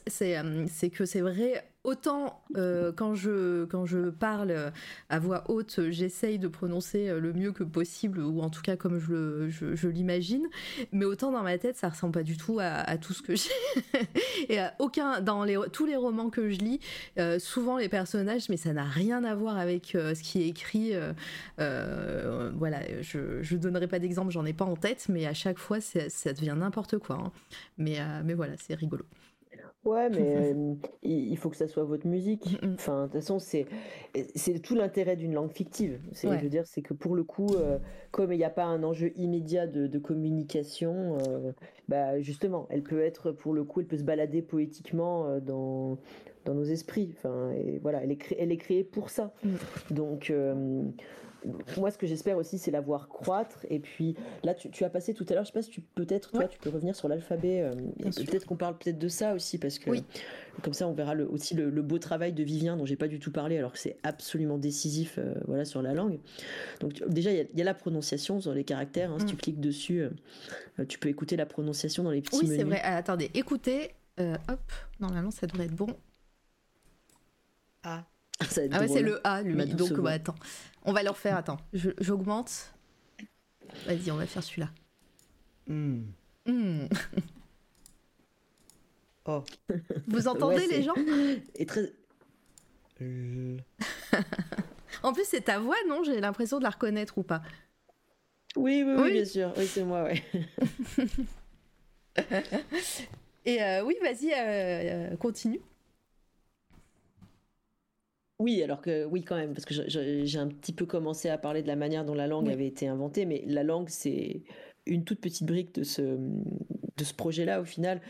Speaker 1: c'est c'est que c'est vrai autant euh, quand, je, quand je parle à voix haute, j'essaye de prononcer euh, le mieux que possible, ou en tout cas comme je, je, l'imagine, mais autant dans ma tête, ça ressemble pas du tout à, tout ce que j'ai. Et à aucun, dans les, tous les romans que je lis, euh, souvent les personnages, mais ça n'a rien à voir avec ce qui est écrit. voilà, je ne donnerai pas d'exemple, j'en ai pas en tête, mais à chaque fois, ça devient n'importe quoi. Hein. Mais, mais voilà, c'est rigolo.
Speaker 3: Ouais, mais il faut que ça soit votre musique. Mm, mm. Enfin, de toute façon, c'est c'est tout l'intérêt d'une langue fictive. C'est, je veux dire, c'est que pour le coup, comme il n'y a pas un enjeu immédiat de, communication, bah justement, elle peut être pour le coup, elle peut se balader poétiquement dans dans nos esprits. Enfin, et voilà, elle est créée, elle est créée pour ça. Mm. Donc moi, ce que j'espère aussi, c'est la voir croître. Et puis là, tu, as passé tout à l'heure, je sais pas si tu peut-être, toi, tu peux revenir sur l'alphabet. Euh, peut-être qu'on parle peut-être de ça aussi, parce que comme ça, on verra le, aussi le, beau travail de Vivien, dont j'ai pas du tout parlé, alors que c'est absolument décisif, euh, voilà, sur la langue. Donc déjà, il y, a la prononciation sur les caractères. Hein, si tu mm. cliques dessus, euh, tu peux écouter la prononciation dans les petits menus.
Speaker 1: Oui, c'est vrai. Ah, attendez, écoutez. hop, normalement, ça devrait être bon. Ah. Ah ouais, c'est le A, lui. Donc, bah, attends. On va le refaire, attends. J'augmente. Vas-y, on va faire celui-là. Hmm. Hmm. oh. Vous entendez les gens?
Speaker 3: Et très...
Speaker 1: en plus, c'est ta voix, non? J'ai l'impression de la reconnaître ou pas
Speaker 3: oui, oui, bien sûr. Oui, c'est moi, ouais.
Speaker 1: Et euh, oui, vas-y, euh, euh, continue.
Speaker 3: Oui, alors que oui quand même, parce que j'ai un petit peu commencé à parler de la manière dont la langue avait été inventée, mais la langue c'est une toute petite brique de ce, de ce projet-là au final,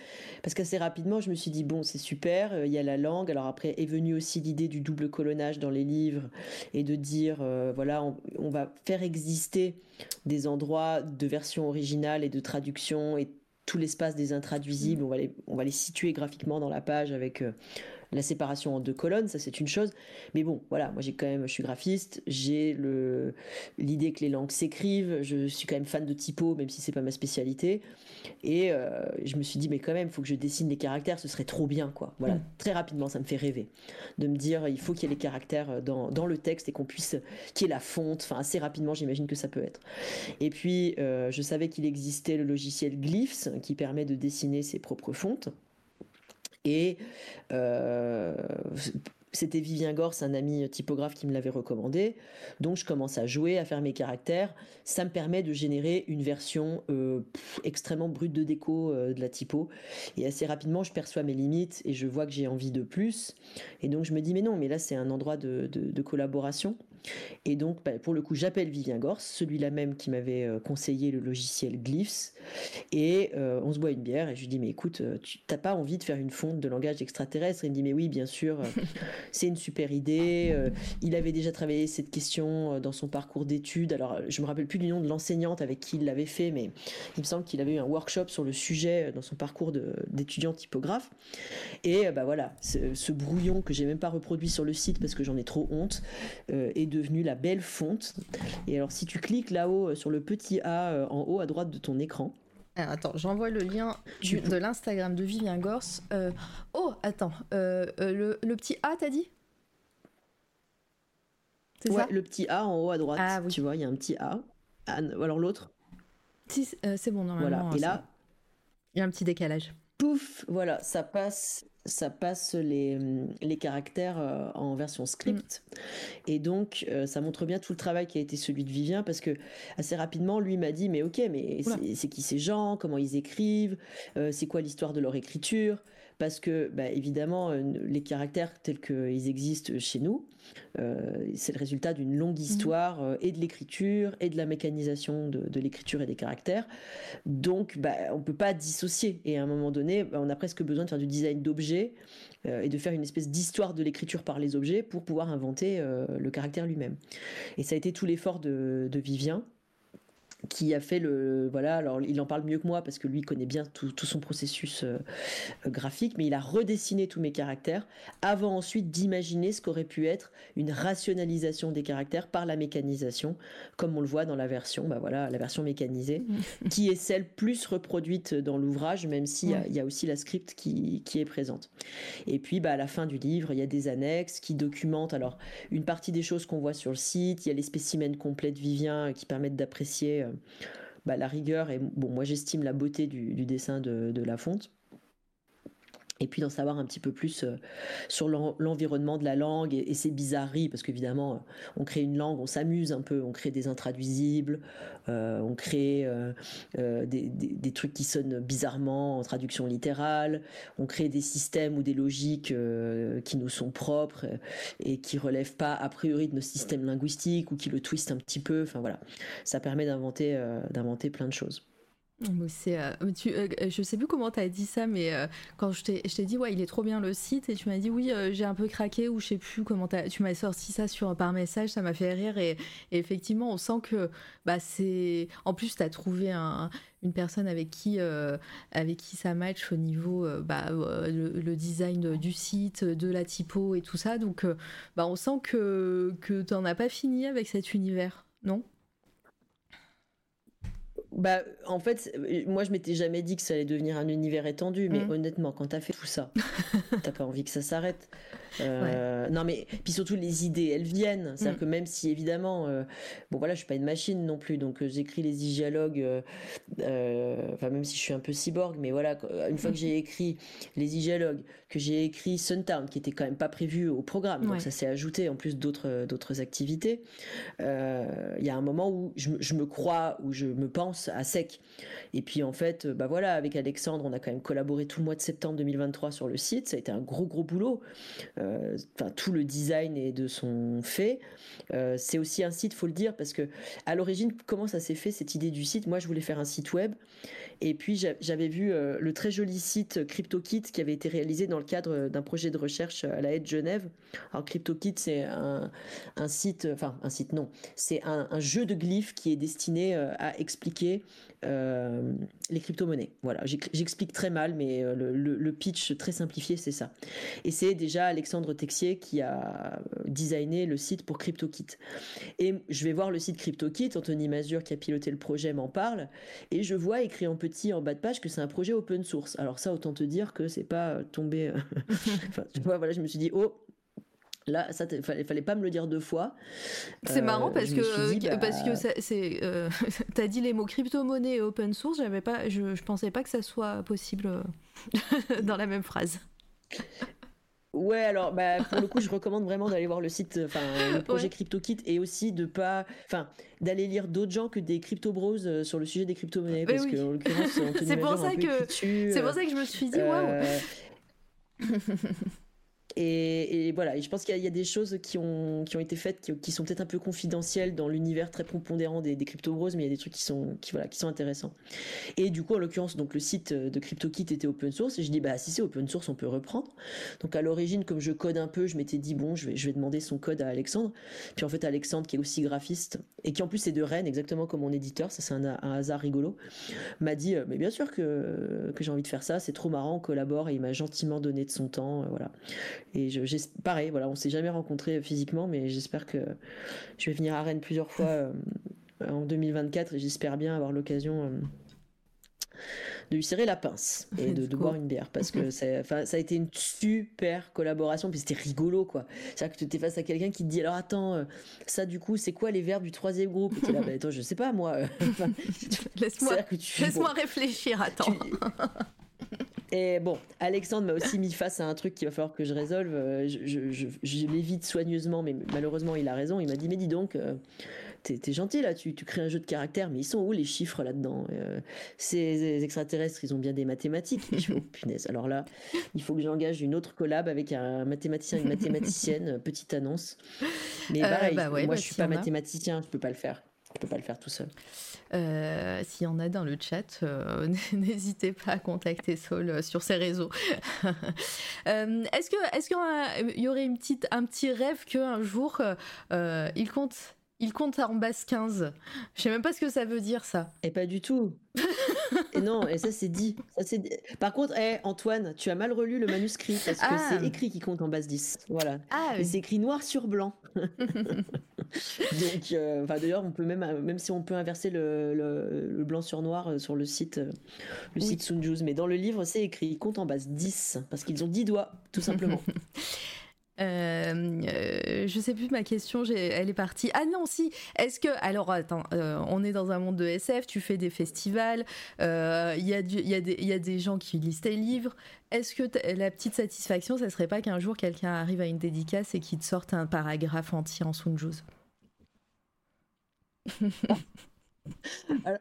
Speaker 3: parce qu'assez rapidement je me suis dit bon c'est super, euh, il y a la langue, alors après est venue aussi l'idée du double colonnage dans les livres et de dire euh, voilà on, va faire exister des endroits de version originale et de traduction et tout l'espace des intraduisibles, mmh. on va les, on va les situer graphiquement dans la page avec euh, la séparation en deux colonnes, ça c'est une chose. Mais bon, voilà, moi j'ai quand même, je suis graphiste, j'ai le l'idée que les langues s'écrivent, je suis quand même fan de typo, même si c'est pas ma spécialité. Et euh, je me suis dit, mais quand même, il faut que je dessine les caractères, ce serait trop bien, quoi. Voilà, mm. très rapidement, ça me fait rêver de me dire, il faut qu'il y ait les caractères euh, dans, dans le texte et qu'on puisse, qu'il y ait la fonte. Enfin, assez rapidement, j'imagine que ça peut être. Et puis, euh, je savais qu'il existait le logiciel Glyphs qui permet de dessiner ses propres fontes. Et euh, c'était Vivien Gors, un ami typographe qui me l'avait recommandé. Donc je commence à jouer, à faire mes caractères. Ça me permet de générer une version euh, extrêmement brute de déco euh, de la typo. Et assez rapidement, je perçois mes limites et je vois que j'ai envie de plus. Et donc je me dis mais non, mais là c'est un endroit de collaboration. Et donc, bah, pour le coup, j'appelle Vivien Gors, celui-là même qui m'avait euh, conseillé le logiciel Glyphs, et euh, on se boit une bière, et je lui dis, mais écoute, euh, tu t'as pas envie de faire une fonte de langage extraterrestre? Il me dit, mais oui, bien sûr, c'est une super idée. il avait déjà travaillé cette question dans son parcours d'études. Alors, je me rappelle plus du nom de l'enseignante avec qui il l'avait fait, mais il me semble qu'il avait eu un workshop sur le sujet dans son parcours d'étudiant typographe. Et bah voilà, ce, ce brouillon que j'ai même pas reproduit sur le site parce que j'en ai trop honte, est devenue la belle fonte. Et alors, si tu cliques là-haut euh, sur le petit A euh, en haut à droite de ton écran,
Speaker 1: attends, j'envoie le lien de l'Instagram de Vivien Gors. Euh, oh, attends, le, petit A, t'as dit?
Speaker 3: C'est ça? le petit A en haut à droite. Ah, Tu vois, il y a un petit A. Ah, alors l'autre
Speaker 1: Si, c'est bon, normalement.
Speaker 3: Voilà, et là.
Speaker 1: Il y a un petit décalage.
Speaker 3: Pouf, voilà, ça passe ça passe les, les caractères euh, en version script. Mm. Et donc, euh, ça montre bien tout le travail qui a été celui de Vivien, parce que assez rapidement, lui m'a dit, mais ok, mais c'est qui ces gens, comment ils écrivent, euh, c'est quoi l'histoire de leur écriture? Parce que bah, évidemment les caractères tels qu'ils existent chez nous, c'est le résultat d'une longue mm. histoire et de l'écriture et de la mécanisation de, l'écriture et des caractères. Donc bah, on peut pas dissocier. Et à un moment donné, bah, on a presque besoin de faire du design d'objets euh, et de faire une espèce d'histoire de l'écriture par les objets pour pouvoir inventer euh, le caractère lui-même. Et ça a été tout l'effort de, de Vivien qui a fait le voilà alors il en parle mieux que moi parce que lui connaît bien tout, son processus euh, graphique mais il a redessiné tous mes caractères avant ensuite d'imaginer ce qu'aurait pu être une rationalisation des caractères par la mécanisation comme on le voit dans la version bah voilà la version mécanisée qui est celle plus reproduite dans l'ouvrage même s'il y, a aussi la script qui, qui est présente. Et puis bah à la fin du livre il y a des annexes qui documentent alors une partie des choses qu'on voit sur le site il y a les spécimens complets de Vivien qui permettent d'apprécier euh, bah, la rigueur et bon, moi j'estime la beauté du, dessin de, de La Fonte et puis d'en savoir un petit peu plus euh, sur l'environnement de la langue et, ses bizarreries, parce qu'évidemment, euh, on crée une langue, on s'amuse un peu, on crée des intraduisibles, euh, on crée des, trucs qui sonnent bizarrement en traduction littérale, on crée des systèmes ou des logiques qui nous sont propres et qui relèvent pas a priori de nos systèmes linguistiques ou qui le twistent un petit peu. Enfin voilà, ça permet d'inventer d'inventer plein de choses.
Speaker 1: C'est, euh, euh, je sais plus comment tu as dit ça, mais euh, quand je t'ai, dit, ouais, il est trop bien le site, et tu m'as dit, oui, j'ai un peu craqué, ou je sais plus comment tu m'as sorti ça sur, par message, ça m'a fait rire, et, effectivement, on sent que, bah, c'est. En plus, tu as trouvé une personne avec qui, avec qui ça match au niveau, bah, le, design du site, de la typo et tout ça, donc, bah, on sent que, que tu n'en as pas fini avec cet univers, non?
Speaker 3: Bah, en fait, euh, moi, je m'étais jamais dit que ça allait devenir un univers étendu, mais mm. honnêtement, quand t'as fait tout ça, t'as pas envie que ça s'arrête. Euh, non, mais puis surtout les idées, elles viennent. C'est-à-dire mm. que même si évidemment, euh, bon voilà, je suis pas une machine non plus, donc j'écris les dialogues. Enfin, même si je suis un peu cyborg, mais voilà, une fois que j'ai écrit les dialogues, que j'ai écrit Suntown, qui était quand même pas prévu au programme, donc ça s'est ajouté en plus d'autres d'autres activités. Il y a un moment où je, je me crois, où je me pense à sec. Et puis en fait, bah voilà, avec Alexandre, on a quand même collaboré tout le mois de septembre 2023 sur le site. Ça a été un gros gros boulot. Euh, tout le design est de son fait. Euh, c'est aussi un site, faut le dire, parce que à l'origine, comment ça s'est fait cette idée du site? Moi, je voulais faire un site web, et puis j'avais vu euh, le très joli site CryptoKit qui avait été réalisé dans le cadre d'un projet de recherche à la Haie de Genève. Alors CryptoKit, c'est un, site, enfin un site non, c'est un, jeu de glyphes qui est destiné à expliquer euh, les crypto-monnaies. Voilà, j'explique très mal, mais euh, le, pitch très simplifié, c'est ça. Et c'est déjà Alexandre Texier qui a designé le site pour CryptoKit. Et je vais voir le site CryptoKit, Anthony Mazur qui a piloté le projet m'en parle, et je vois écrit en petit en bas de page que c'est un projet open source. Alors ça, autant te dire que c'est pas tombé. Euh, enfin, tu vois, voilà, je me suis dit, oh, Là, ça fallait, fallait pas me le dire deux fois.
Speaker 1: C'est marrant euh, parce que, dit, parce que c'est, euh, t'as dit les mots crypto-monnaie et open source, j'avais pas, je, je pensais pas que ça soit possible euh, dans la même phrase.
Speaker 3: Ouais, alors bah, pour le coup, je recommande vraiment d'aller voir le site, enfin le projet CryptoKit et aussi de pas, enfin d'aller lire d'autres gens que des crypto bros sur le sujet des crypto-monnaies. Parce que en l'occurrence,
Speaker 1: c'est pour ça que c'est pour ça que je me suis dit waouh.
Speaker 3: Et, voilà, je pense qu'il y, a des choses qui ont, été faites qui, sont peut-être un peu confidentielles dans l'univers très prépondérant des, des crypto bros, mais il y a des trucs qui sont, intéressants. Et du coup, en l'occurrence, donc le site de CryptoKit était open source, et je dis, bah si c'est open source, on peut reprendre. Donc à l'origine, comme je code un peu, je m'étais dit, bon, je vais, je vais demander son code à Alexandre. Puis en fait, Alexandre, qui est aussi graphiste, et qui en plus est de Rennes, exactement comme mon éditeur, ça c'est un, hasard rigolo, m'a dit, euh, mais bien sûr que, que j'ai envie de faire ça, c'est trop marrant, on collabore, et il m'a gentiment donné de son temps, euh, voilà. Et je, pareil, voilà, on s'est jamais rencontré physiquement, mais j'espère que je vais venir à Rennes plusieurs fois euh, en 2024 et j'espère bien avoir l'occasion euh, de lui serrer la pince et de, boire une bière. Parce que ça, a été une super collaboration puis c'était rigolo quoi. C'est à dire que tu es face à quelqu'un qui te dit alors attends euh, ça du coup c'est quoi les verbes du troisième groupe? Et là bah, attends je sais pas moi.
Speaker 1: Laisse-moi laisse réfléchir attends
Speaker 3: Et bon, Alexandre m'a aussi mis face à un truc qu'il va falloir que je résolve. Je, je, l'évite soigneusement, mais malheureusement, il a raison. Il m'a dit, mais dis donc, t'es gentil là, tu, tu, crées un jeu de caractère, mais ils sont où les chiffres là-dedans? Euh, Ces extraterrestres, ils ont bien des mathématiques. je oh, punaise. Alors là, il faut que j'engage une autre collab avec un mathématicien, une mathématicienne, petite annonce. Mais euh, pareil, bah moi bah je suis pas mathématicien, je peux pas le faire. Je peux pas le faire tout seul.
Speaker 1: Euh, S'il y en a dans le chat, euh, n'hésitez pas à contacter Saul sur ses réseaux. est-ce qu'il y aurait un petit rêve qu'un jour il compte il compte en base 15. Je sais même pas ce que ça veut dire ça.
Speaker 3: Et pas du tout. et non, et ça c'est dit. Par contre, hey, Antoine, tu as mal relu le manuscrit parce que ah. c'est écrit qui compte en base 10. Voilà. Ah, et c'est écrit noir sur blanc. Donc, euh, d'ailleurs, on peut même, même si on peut inverser le, blanc sur noir euh, sur le site, euh, le site Sunjus, mais dans le livre c'est écrit compte en base 10 parce qu'ils ont 10 doigts, tout simplement.
Speaker 1: Euh, euh, je sais plus ma question, elle est partie. Ah non, si. Est-ce que alors attends, euh, on est dans un monde de SF, tu fais des festivals, il y, a y, a des gens qui lisent tes livres. Est-ce que la petite satisfaction, ça serait pas qu'un jour quelqu'un arrive à une dédicace et qu'il te sorte un paragraphe entier en Sunjus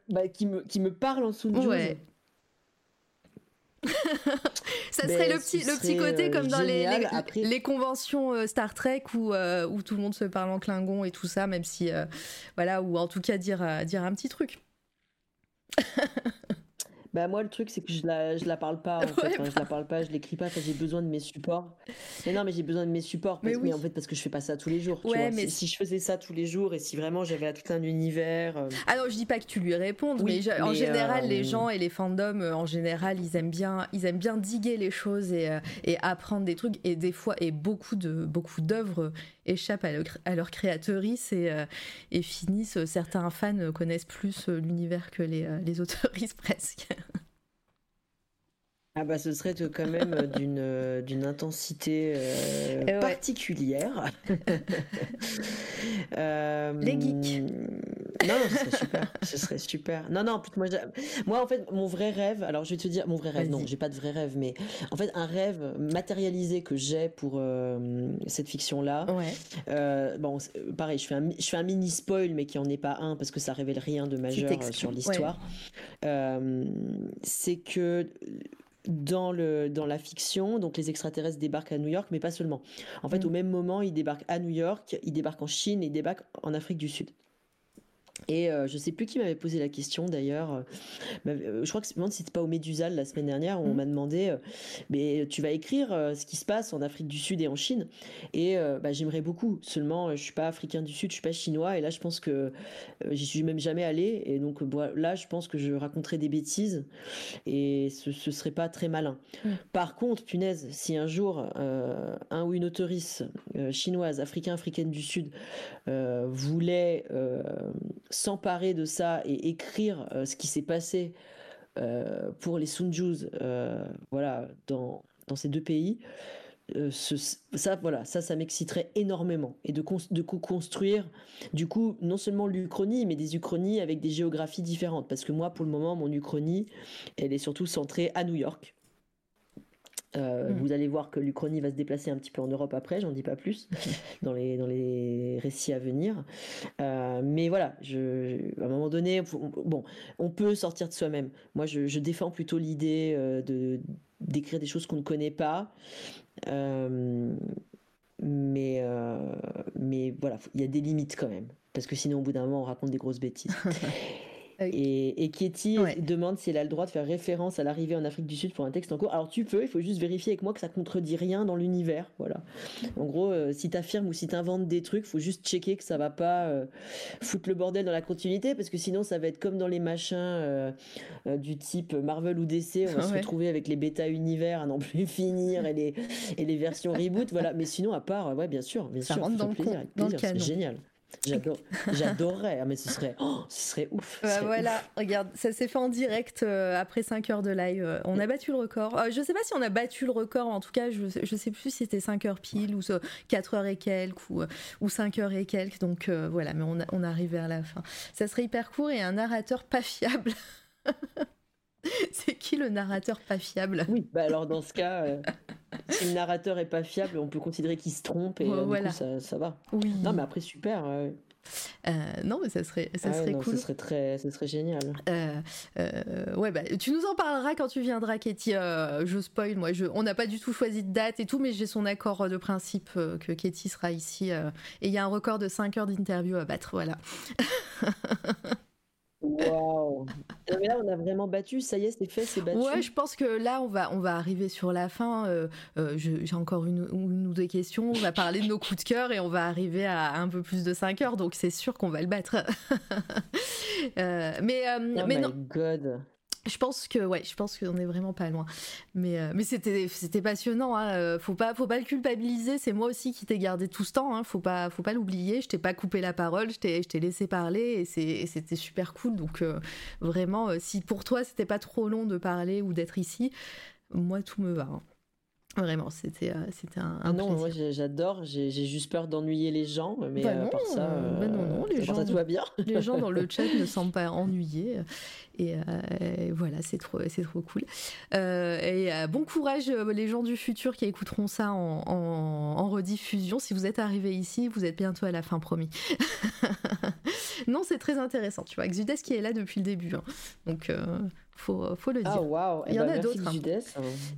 Speaker 3: bah, qui, me, qui me parle en Sunjus ouais.
Speaker 1: ça serait le petit, le petit côté euh, comme dans les, les, conventions euh, Star Trek où, euh, où tout le monde se parle en Klingon et tout ça, même si, voilà, ou en tout cas dire, dire un petit truc.
Speaker 3: Bah moi le truc c'est que je la je la parle pas en fait. je la parle pas, je l'écris pas, j'ai besoin de mes supports. Mais non mais j'ai besoin de mes supports parce, mais, en fait parce que je fais pas ça tous les jours. Ouais, mais si, je faisais ça tous les jours et si vraiment j'avais tout un univers.
Speaker 1: Euh... Ah non je dis pas que tu lui répondes, mais, en général les euh, gens et les fandoms euh, en général ils aiment bien ils aiment bien diguer les choses et, euh, et apprendre des trucs et des fois et beaucoup de beaucoup d'œuvres échappent à, leur, à leur créatrice et, et finissent certains fans connaissent plus l'univers que les les presque.
Speaker 3: Ah bah ce serait quand même euh, d'une euh, d'une intensité euh, particulière.
Speaker 1: Les geeks.
Speaker 3: Non, non, ce serait super. ce serait super. Non, non, moi, moi, en fait, mon vrai rêve, alors je vais te dire, mon vrai rêve, non, j'ai pas de vrai rêve, mais en fait, un rêve matérialisé que j'ai pour cette fiction-là. Ouais. bon, pareil, je fais, un, je fais un mini spoil, mais qui en est pas un, parce que ça révèle rien de majeur sur l'histoire. C'est que dans, le, dans la fiction, donc les extraterrestres débarquent à New York, mais pas seulement. En fait, au mm. même moment, ils débarquent à New York, ils débarquent en Chine et ils débarquent en Afrique du Sud. Et euh, je sais plus qui m'avait posé la question d'ailleurs. Euh, euh, je crois que c'était pas au Médusal la semaine dernière où on mmh. m'a demandé mais tu vas écrire ce qui se passe en Afrique du Sud et en Chine. Et bah, j'aimerais beaucoup. Seulement, je suis pas africain du Sud, je suis pas chinois. Et là, je pense que j'y suis même jamais allé. Et donc là, je pense que je raconterais des bêtises et ce, ce serait pas très malin. Mmh. Par contre, punaise, si un jour un ou une auteurice chinoise, africain, africaine du Sud voulait s'emparer de ça et écrire euh, ce qui s'est passé euh, pour les Sunjus euh, voilà, dans, dans ces deux pays, ça, voilà, ça, ça m'exciterait énormément. Et de, de construire, du coup, non seulement l'Uchronie, mais des Uchronies avec des géographies différentes. Parce que moi, pour le moment, mon Uchronie, elle est surtout centrée à New York. Euh, mm. Vous allez voir que l'Uchronie va se déplacer un petit peu en Europe après, j'en dis pas plus dans les, dans les récits à venir. Euh, mais voilà, je, à un moment donné, bon, on peut sortir de soi-même. Moi, je, défends plutôt l'idée euh, de d'écrire des choses qu'on ne connaît pas. mais, mais voilà, il y a des limites quand même. Parce que sinon, au bout d'un moment, on raconte des grosses bêtises. Et, et Katie demande si elle a le droit de faire référence à l'arrivée en Afrique du Sud pour un texte en cours. Alors tu peux, il faut juste vérifier avec moi que ça contredit rien dans l'univers. Voilà. En gros, euh, si tu affirmes ou si tu inventes des trucs, faut juste checker que ça va pas euh, foutre le bordel dans la continuité parce que sinon ça va être comme dans les machins euh, du type Marvel ou DC, on va se retrouver avec les bêta univers à n'en plus finir et les, et les versions reboot. Voilà. Mais sinon, à part, ouais, bien sûr, bien
Speaker 1: ça
Speaker 3: sûr,
Speaker 1: rentre dans, plaisir, le c'est
Speaker 3: génial. J'adorerais, mais ce serait, oh, ce serait ouf.
Speaker 1: voilà, regarde, ça s'est fait en direct euh, après 5 heures de live. On a battu le record. Euh, je sais pas si on a battu le record, en tout cas, je, je sais plus si c'était 5 heures pile ou 4 heures et quelques ou, ou 5 heures et quelques. Donc euh, voilà, mais on, on arrive vers la fin. Ça serait hyper court et un narrateur pas fiable. c'est qui le narrateur pas fiable?
Speaker 3: Oui, bah alors dans ce cas, euh, si le narrateur est pas fiable, on peut considérer qu'il se trompe et euh, voilà. ça, ça, va.
Speaker 1: Oui.
Speaker 3: Non, mais après, super.
Speaker 1: Euh, non, mais ça serait, ça serait cool.
Speaker 3: Ça serait très, ça serait génial.
Speaker 1: Euh, euh, ouais, bah, tu nous en parleras quand tu viendras, Katie. je spoil, moi, je, on n'a pas du tout choisi de date et tout, mais j'ai son accord de principe que Katie sera ici. et il y a un record de 5 heures d'interview à battre, voilà.
Speaker 3: Waouh Mais là, on a vraiment battu, ça y est, c'est fait, c'est battu.
Speaker 1: Ouais, je pense que là, on va, on va arriver sur la fin. Euh, euh, j'ai encore une, une, ou deux questions. On va parler de nos coups de cœur et on va arriver à un peu plus de 5 heures, donc c'est sûr qu'on va le battre. euh, mais
Speaker 3: oh
Speaker 1: mais
Speaker 3: my
Speaker 1: non.
Speaker 3: God.
Speaker 1: Je pense que ouais, je pense qu'on est vraiment pas loin. Mais euh, mais c'était c'était passionnant. Hein. Euh, faut pas faut pas le culpabiliser. C'est moi aussi qui t'ai gardé tout ce temps. Hein. Faut pas faut pas l'oublier. Je t'ai pas coupé la parole. Je t'ai je t'ai laissé parler et c'était super cool. Donc euh, vraiment, si pour toi c'était pas trop long de parler ou d'être ici, moi tout me va. Hein. Vraiment, c'était c'était un,
Speaker 3: ah non, moi j'adore. J'ai juste peur d'ennuyer les gens, mais
Speaker 1: bah
Speaker 3: à part ça,
Speaker 1: bah non, non, les gens,
Speaker 3: ça tout va bien.
Speaker 1: les gens dans le chat ne semblent pas ennuyés. Et, euh, voilà, c'est trop, c'est trop cool. Euh, et euh, bon courage les gens du futur qui écouteront ça en, en, rediffusion. Si vous êtes arrivés ici, vous êtes bientôt à la fin, promis. non, c'est très intéressant. Tu vois, Exudes qui est là depuis le début. Hein. Donc faut, faut le dire.
Speaker 3: Ah, waouh
Speaker 1: Il y en
Speaker 3: a
Speaker 1: d'autres. Hein.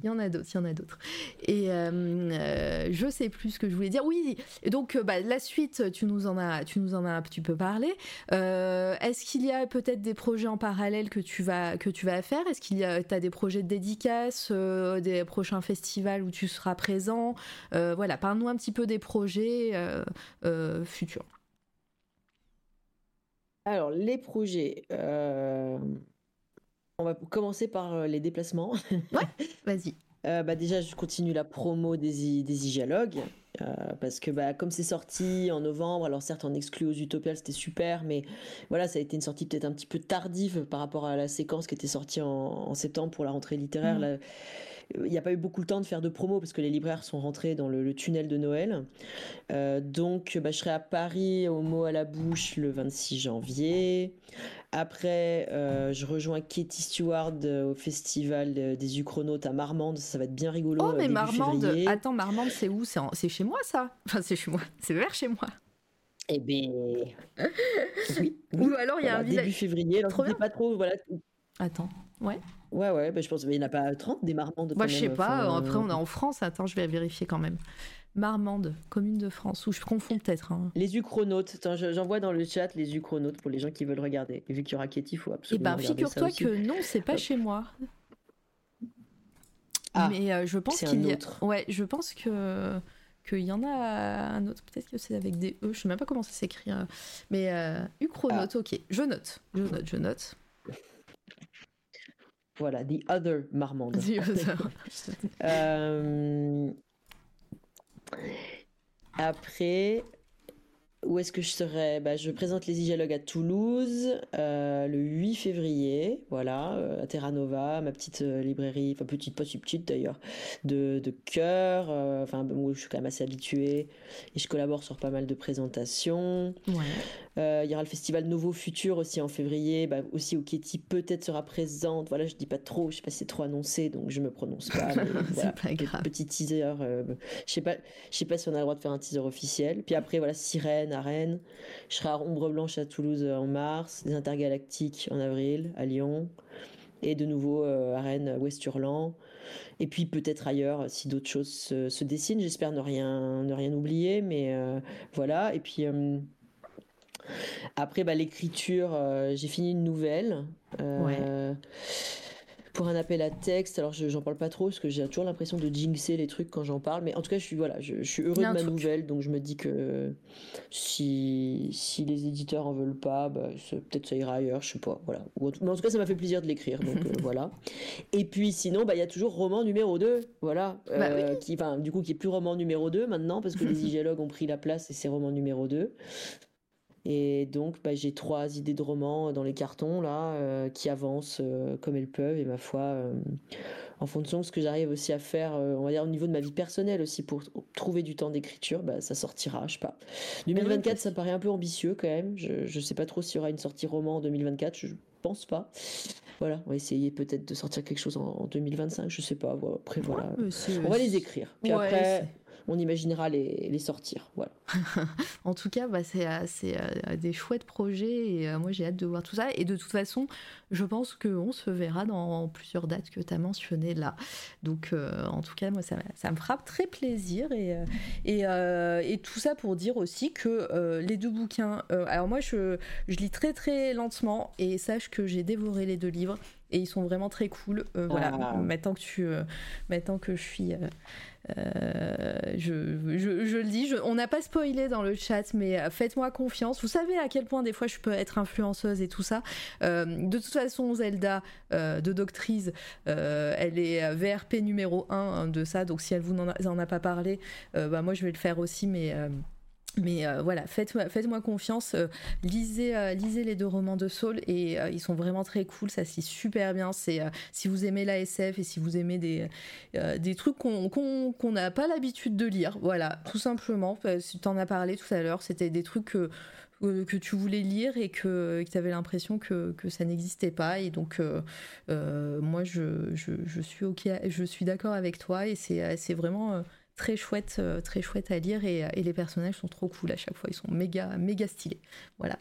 Speaker 1: Il y en a d'autres, il y en a d'autres. Et euh, euh, je sais plus ce que je voulais dire. Oui, donc bah, la suite, tu nous en as, tu nous en as un petit peu parlé. Euh, est-ce qu'il y a peut-être des projets en parallèle que tu vas, que tu vas faire? Est-ce qu'il y a, as des projets de dédicaces, euh, des prochains festivals où tu seras présent? Voilà, parle-nous un petit peu des projets futurs.
Speaker 3: Alors, les projets. On va commencer par euh, les déplacements.
Speaker 1: Ouais, vas-y.
Speaker 3: Euh, bah déjà, je continue la promo des, des dialogues. Euh, parce que bah, comme c'est sorti en novembre, alors certes en exclu aux Utopiales c'était super, mais voilà ça a été une sortie peut-être un petit peu tardive par rapport à la séquence qui était sortie en, septembre pour la rentrée littéraire. Mmh il n'y a pas eu beaucoup de temps de faire de promo parce que les libraires sont rentrés dans le, tunnel de Noël. Euh, donc, bah, je serai à Paris au mot à la bouche le 26 janvier. Après, euh, je rejoins Katie Stewart euh, au festival des Uchronautes à Marmande. Ça va être bien rigolo.
Speaker 1: Oh, mais Marmande, attends, Marmande, c'est où? C'est chez moi, ça Enfin, c'est chez moi. C'est vers chez moi.
Speaker 3: Eh bien.
Speaker 1: Oui, Ou alors il y a un village.
Speaker 3: Début février, alors trop pas trop. Voilà.
Speaker 1: Attends, ouais.
Speaker 3: Ouais, ouais, bah, je pense qu'il n'y en a pas 30 des Marmandes.
Speaker 1: Moi, je sais pas. après, on est en France. Attends, je vais vérifier quand même. Marmande, commune de France, ou je confonds peut-être. Hein.
Speaker 3: Les Uchronautes, j'envoie dans le chat les Uchronautes pour les gens qui veulent regarder. Et vu qu'il y aura Katie, il faut absolument.
Speaker 1: Eh ben, figure-toi que non, c'est pas chez moi. Ah, mais euh, je pense qu'il y a. Ouais, je pense que qu'il y en a un autre. Peut-être que c'est avec des E. Je sais même pas comment ça s'écrit. Hein. Mais euh, Uchronautes, ah. ok. Je note. Je note. Je note.
Speaker 3: Voilà, The Other Marmande.
Speaker 1: The Other.
Speaker 3: euh... Après, où est-ce que je serai? Bah, Je présente les dialogues à Toulouse euh, le 8 février, voilà, euh, à Terra Nova, ma petite euh, librairie, enfin petite, pas si petite d'ailleurs, de, de cœur, enfin où je suis quand même assez habituée et je collabore sur pas mal de présentations. Il y aura le festival Nouveau Futur aussi en février, bah, aussi où Katie peut-être sera présente. Voilà, je dis pas trop, je sais pas si c'est trop annoncé, donc je me prononce pas.
Speaker 1: c'est pas grave.
Speaker 3: Petit teaser, je sais pas, je sais pas si on a le droit de faire un teaser officiel. Puis après, voilà, Sirène à Rennes. Je serai à Ombre Blanche à Toulouse en mars, des Intergalactiques en avril à Lyon, et de nouveau euh, à Rennes, Ouest-Hurlan. Et puis peut-être ailleurs si d'autres choses se, dessinent. J'espère ne rien, ne rien oublier, mais euh, voilà. Et puis. Euh, après, bah, l'écriture, j'ai fini une nouvelle. Pour un appel à texte. Alors, je, j'en parle pas trop parce que j'ai toujours l'impression de jinxer les trucs quand j'en parle. Mais en tout cas, je suis, voilà, je, suis heureux de ma nouvelle. Donc, je me dis que si, si les éditeurs en veulent pas, bah, peut-être ça ira ailleurs, je sais pas. Voilà. Mais en tout cas, ça m'a fait plaisir de l'écrire. Donc, euh, voilà. Et puis, sinon, bah, il y a toujours roman numéro 2. Voilà.
Speaker 1: Bah euh,
Speaker 3: qui, du coup, qui est plus roman numéro 2 maintenant parce que les dialogues ont pris la place et c'est roman numéro 2. Et donc, bah, j'ai trois idées de romans dans les cartons là, euh, qui avancent euh, comme elles peuvent. Et ma foi, euh, en fonction de ce que j'arrive aussi à faire, on va dire au niveau de ma vie personnelle aussi, pour trouver du temps d'écriture, bah, ça sortira, je sais pas. 2024, ça paraît un peu ambitieux quand même. Je, je sais pas trop s'il y aura une sortie roman en 2024, je pense pas. voilà, on va essayer peut-être de sortir quelque chose en, 2025, je sais pas. Après, voilà. on va les écrire. Puis après, on imaginera les, les sortir. Voilà.
Speaker 1: en tout cas, bah, c'est euh, euh, des chouettes projets et euh, moi j'ai hâte de voir tout ça. Et de toute façon, je pense qu'on se verra dans plusieurs dates que tu as mentionnées là. Donc en tout cas, moi ça, ça, me frappe très plaisir. Et, et, et, tout ça pour dire aussi que les deux bouquins, alors moi je, je lis très très lentement et sache que j'ai dévoré les deux livres et ils sont vraiment très cool. voilà, ah. maintenant que tu, maintenant que je suis euh, je, je, le dis, on n'a pas spoilé dans le chat, mais euh, faites-moi confiance. Vous savez à quel point des fois je peux être influenceuse et tout ça. Euh, de toute façon, Zelda de Doctrice, elle est VRP numéro 1 hein, de ça, donc si elle vous en a, en a pas parlé, bah moi je vais le faire aussi, mais mais euh, voilà, faites-moi faites confiance, euh, lisez, euh, lisez les deux romans de Saul et ils sont vraiment très cool, ça se super bien. C'est si vous aimez la SF et si vous aimez des, des trucs qu'on n'a pas l'habitude de lire, voilà, tout simplement. Tu en as parlé tout à l'heure, c'était des trucs que, que tu voulais lire et que, tu avais l'impression que, que, ça n'existait pas. Et donc, moi, je, je, suis ok, je suis d'accord avec toi et c'est vraiment très chouette, euh, très chouette à lire et, les personnages sont trop cool à chaque fois, ils sont méga, méga stylés. Voilà.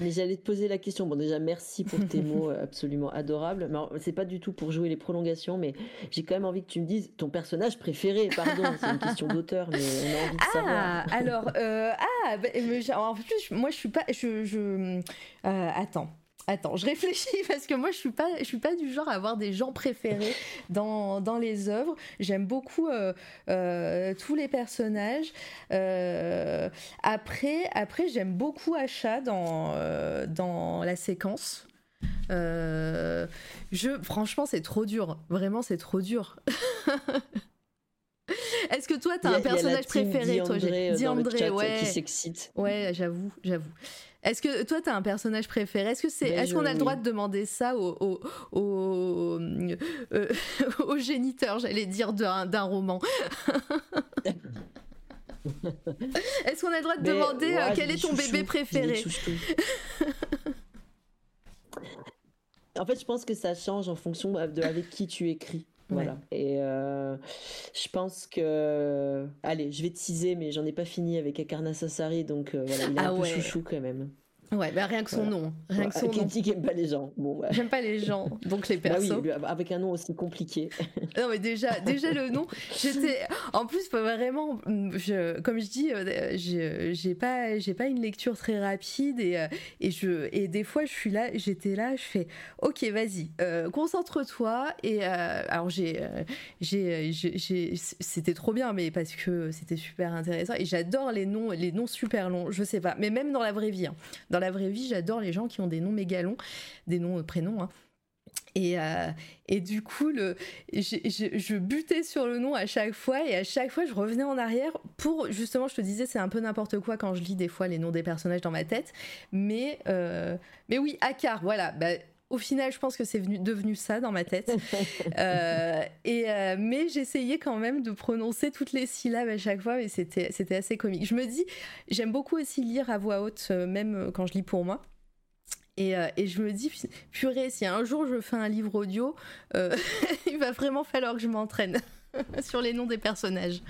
Speaker 3: Mais j'allais te poser la question. Bon, déjà, merci pour tes mots euh, absolument adorables. Mais c'est pas du tout pour jouer les prolongations, mais j'ai quand même envie que tu me dises ton personnage préféré. Pardon, c'est une question d'auteur, mais on a envie de
Speaker 1: savoir. Ah, alors, euh, ah, bah, en plus, moi, je suis pas. Je, je attends. Attends, je réfléchis parce que moi je suis pas, je suis pas du genre à avoir des gens préférés dans, dans les œuvres. J'aime beaucoup euh, euh, tous les personnages. Euh, après, après j'aime beaucoup Asha dans dans la séquence. je, franchement, c'est trop dur. Vraiment, c'est trop dur. Est-ce que toi, tu as un personnage préféré, toi?
Speaker 3: André, ouais. qui s'excite.
Speaker 1: Ouais, j'avoue, j'avoue. Est-ce que toi, tu as un personnage préféré? Est-ce que c'est, ben, est-ce qu'on a le droit de demander ça au, au, au, euh, géniteur, j'allais dire, d'un, roman? Est-ce qu'on a le droit de demander euh, quel est ton bébé préféré?
Speaker 3: En fait, je pense que ça change en fonction de avec qui tu écris. Voilà. Et euh, je pense que. Allez, je vais teaser, mais j'en ai pas fini avec Akarna Sassari, donc euh, voilà, il est ah un peu chouchou quand même.
Speaker 1: Ouais, bah rien que son nom. Rien que son
Speaker 3: nom. qui aime pas les gens. Bon,
Speaker 1: J'aime pas les gens, donc les persos. Bah oui,
Speaker 3: avec un nom aussi compliqué.
Speaker 1: non, mais déjà, déjà le nom, j'étais. En plus, vraiment, je, comme je dis, euh, j'ai pas, j'ai pas une lecture très rapide et, euh, et, je, et des fois, je suis là, j'étais là, je fais, ok, vas-y, euh, concentre-toi. Et alors, j'ai, j'ai, c'était trop bien, mais parce que c'était super intéressant. Et j'adore les noms, les noms super longs, je sais pas, mais même dans la vraie vie. Hein. Dans la vraie vie, j'adore les gens qui ont des noms mégalons, des noms euh, prénoms. Hein. Et, euh, et, du coup, le, je, butais sur le nom à chaque fois et à chaque fois, je revenais en arrière pour, justement, je te disais, c'est un peu n'importe quoi quand je lis des fois les noms des personnages dans ma tête. Mais, euh, mais oui, Akar, voilà. Bah, au final, je pense que c'est devenu ça dans ma tête. Euh, et, euh, mais j'essayais quand même de prononcer toutes les syllabes à chaque fois, et c'était, assez comique. Je me dis, j'aime beaucoup aussi lire à voix haute, euh, même quand je lis pour moi. Et, et, je me dis, purée, si un jour je fais un livre audio, il va vraiment falloir que je m'entraîne sur les noms des personnages.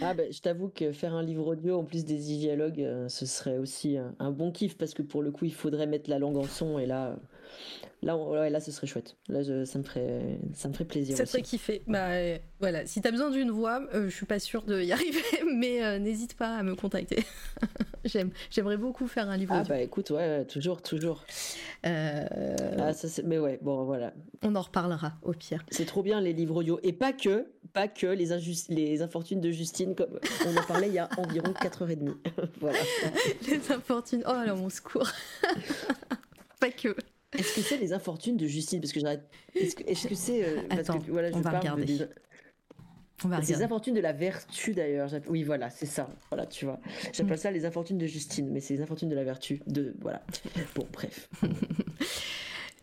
Speaker 3: Ah ben, je t'avoue que faire un livre audio en plus des dialogues, euh, ce serait aussi un, bon kiff parce que pour le coup, il faudrait mettre la langue en son et là, Là, là, ce serait chouette. Là, ça me ferait, ça me ferait plaisir.
Speaker 1: Ça te ferait kiffer. Bah, euh, voilà. Si t'as besoin d'une voix, euh, je suis pas sûre d'y arriver, mais euh, n'hésite pas à me contacter. J'aime, j'aimerais beaucoup faire un livre.
Speaker 3: Ah bah écoute, ouais, toujours, toujours. Ah, mais ouais, bon, voilà.
Speaker 1: On en reparlera au pire.
Speaker 3: C'est trop bien les livres audio et pas que, pas que les, les infortunes de Justine, comme on en parlait il y a environ 4h30. voilà.
Speaker 1: Les infortunes. Oh là, mon secours. pas que.
Speaker 3: Est-ce que c'est les infortunes de Justine? Parce que j'arrête. Est-ce que c'est. Euh,
Speaker 1: Attends, voilà, je on va regarder.
Speaker 3: C'est les infortunes de la vertu d'ailleurs. Oui, voilà, c'est ça. Voilà, tu vois. J'appelle mm. ça les infortunes de Justine, mais c'est les infortunes de la vertu. De voilà. Bon, bref.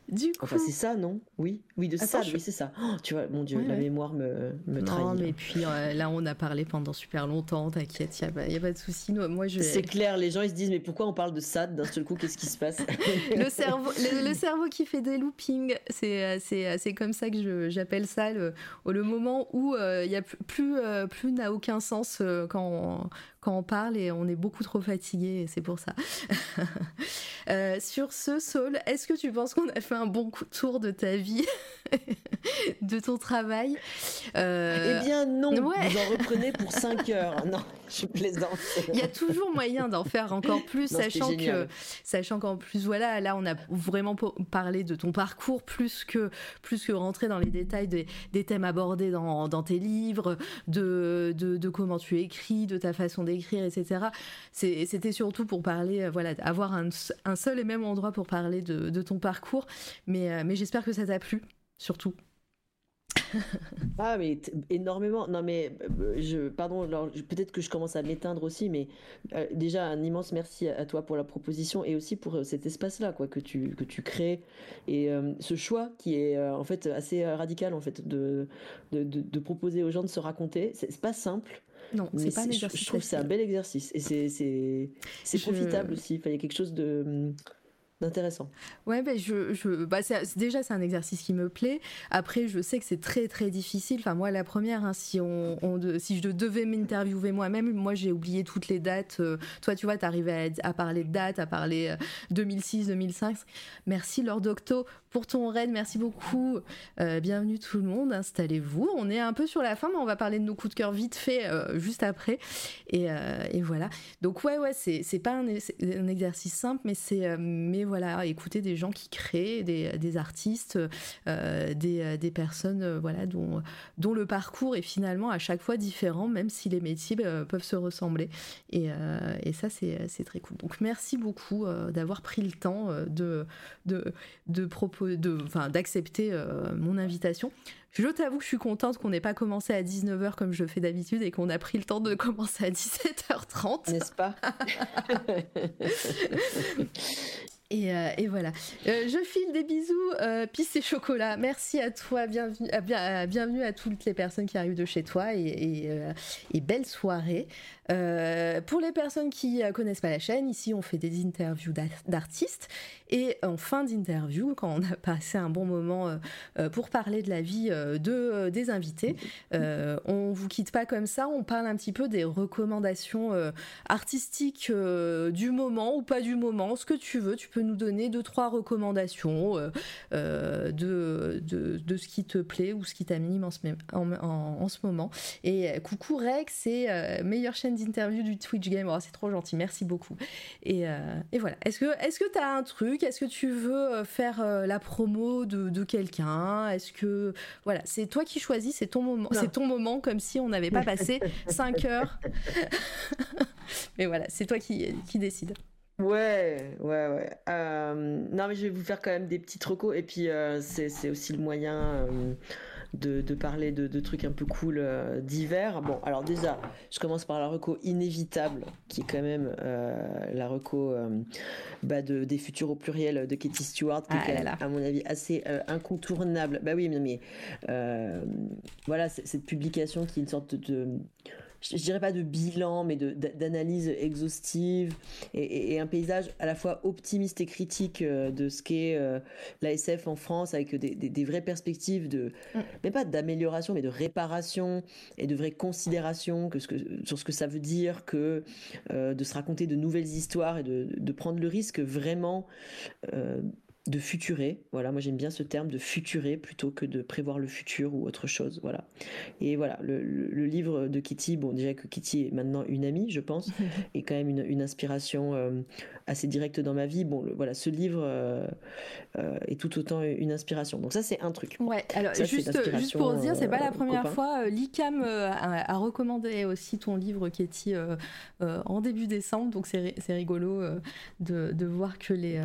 Speaker 1: Du coup...
Speaker 3: Enfin, c'est ça, non? Oui, oui, de ça, oui, c'est ça. Oh, tu vois, mon Dieu, la mémoire me, me trahit. Non,
Speaker 1: mais puis là, on a parlé pendant super longtemps, t'inquiète, il n'y a, pas de souci. Moi, je...
Speaker 3: C'est clair, les gens, ils se disent, mais pourquoi on parle de ça d'un seul coup Qu'est-ce qui se passe?
Speaker 1: Le, cerveau, le, cerveau qui fait des loopings, c'est comme ça que j'appelle ça, le, le, moment où il y a plus, plus n'a aucun sens quand quand on parle et on est beaucoup trop fatigué c'est pour ça. Euh, sur ce, Saul, est-ce que tu penses qu'on a fait un bon tour de ta vie, de ton travail?
Speaker 3: Euh, Eh bien non, vous en reprenez pour 5 heures. Non, je plaisante.
Speaker 1: Il y a toujours moyen d'en faire encore plus, sachant que, sachant qu'en plus, voilà, là on a vraiment parlé de ton parcours plus que, plus que rentrer dans les détails des, des thèmes abordés dans, dans tes livres, de, de, de, comment tu écris, de ta façon d'écrire écrire, etc. C'était surtout pour parler, euh, voilà, avoir un, seul et même endroit pour parler de, ton parcours. Mais, euh, mais j'espère que ça t'a plu, surtout.
Speaker 3: ah mais énormément. Non mais euh, je pardon, peut-être que je commence à m'éteindre aussi, mais déjà un immense merci à, toi pour la proposition et aussi pour cet espace-là quoi que tu que tu crées et ce choix qui est en fait assez radical en fait de de, de proposer aux gens de se raconter. C'est pas simple.
Speaker 1: Non, c'est pas un exercice.
Speaker 3: Je trouve que c'est un bel exercice et c'est profitable aussi. Il y a quelque chose de intéressant.
Speaker 1: Ouais, ben je, je bah déjà c'est un exercice qui me plaît. Après, je sais que c'est très très difficile. Enfin moi, la première, hein, si on, si je devais m'interviewer moi-même, moi, j'ai oublié toutes les dates. Euh, toi, tu vois, t'arrivais à, à parler de dates, à parler 2006, euh, 2005. Merci Lord Octo pour ton raid. Merci beaucoup. Euh, bienvenue tout le monde. Installez-vous. On est un peu sur la fin, mais on va parler de nos coups de cœur vite fait juste après. Et, et, voilà. Donc ouais, ouais, c'est pas un, un, exercice simple, mais c'est mais voilà, écouter des gens qui créent, des, artistes, euh, des, des, personnes euh, voilà, dont, dont le parcours est finalement à chaque fois différent, même si les métiers euh, peuvent se ressembler. Et, et ça, c'est très cool. Donc merci beaucoup d'avoir pris le temps de, de, de, de, d'accepter mon invitation. Je t'avoue que je suis contente qu'on n'ait pas commencé à 19h comme je fais d'habitude et qu'on a pris le temps de commencer à 17h30.
Speaker 3: N'est-ce pas?
Speaker 1: Et, euh, et, voilà. Euh, je file des bisous, euh, et chocolat. Merci à toi, bienvenue à, bien, bienvenue à toutes les personnes qui arrivent de chez toi et, euh, et belle soirée. Euh, pour les personnes qui connaissent pas la chaîne, ici on fait des interviews d'artistes. Et en fin d'interview, quand on a passé un bon moment euh, euh, pour parler de la vie de, des invités, on vous quitte pas comme ça, on parle un petit peu des recommandations artistiques du moment ou pas du moment, ce que tu veux, tu peux nous donner deux trois recommandations de, de, de, ce qui te plaît ou ce qui t'anime en, en, en, ce moment. Et coucou Rex, c'est meilleure chaîne d'interview du Twitch Game. Oh, c'est trop gentil, merci beaucoup. Et, euh, et voilà. Est-ce que est-ce que tu as un truc? Est-ce que tu veux euh, faire euh, la promo de, de quelqu'un? Est-ce que voilà, c'est toi qui choisis, c'est ton moment, c'est ton moment comme si on n'avait pas passé 5 heures. mais voilà, c'est toi qui, qui décide.
Speaker 3: Ouais, ouais, ouais. non, mais je vais vous faire quand même des petits recos et puis c'est aussi le moyen de, parler de, trucs un peu cool euh, d'hiver. Bon, alors déjà, je commence par la reco inévitable, qui est quand même euh, la reco euh, bah, de, des futurs au pluriel de Katie Stewart, qui est, ah à mon avis, assez incontournable. Bah oui, mais, mais voilà, cette publication qui est une sorte de je, dirais pas de bilan, mais d'analyse exhaustive et, un paysage à la fois optimiste et critique euh, de ce qu'est euh, l'ASF en France, avec des, vraies perspectives de, mm. mais pas d'amélioration, mais de réparation et de vraies considérations que ce que, sur ce que ça veut dire que euh, de se raconter de nouvelles histoires et de, de prendre le risque vraiment de futurer. Voilà, moi j'aime bien ce terme de futurer plutôt que de prévoir le futur ou autre chose. Voilà. Et voilà, le, livre de Kitty, bon déjà que Kitty est maintenant une amie, je pense, est quand même une, inspiration euh, assez directe dans ma vie. Bon, voilà, ce livre euh, euh, est tout autant une inspiration. Donc ça c'est un truc.
Speaker 1: Ouais. Alors juste, juste pour dire, c'est pas la première fois. L'ICAM a, recommandé aussi ton livre Kitty en début décembre, donc c'est rigolo de, de, voir que les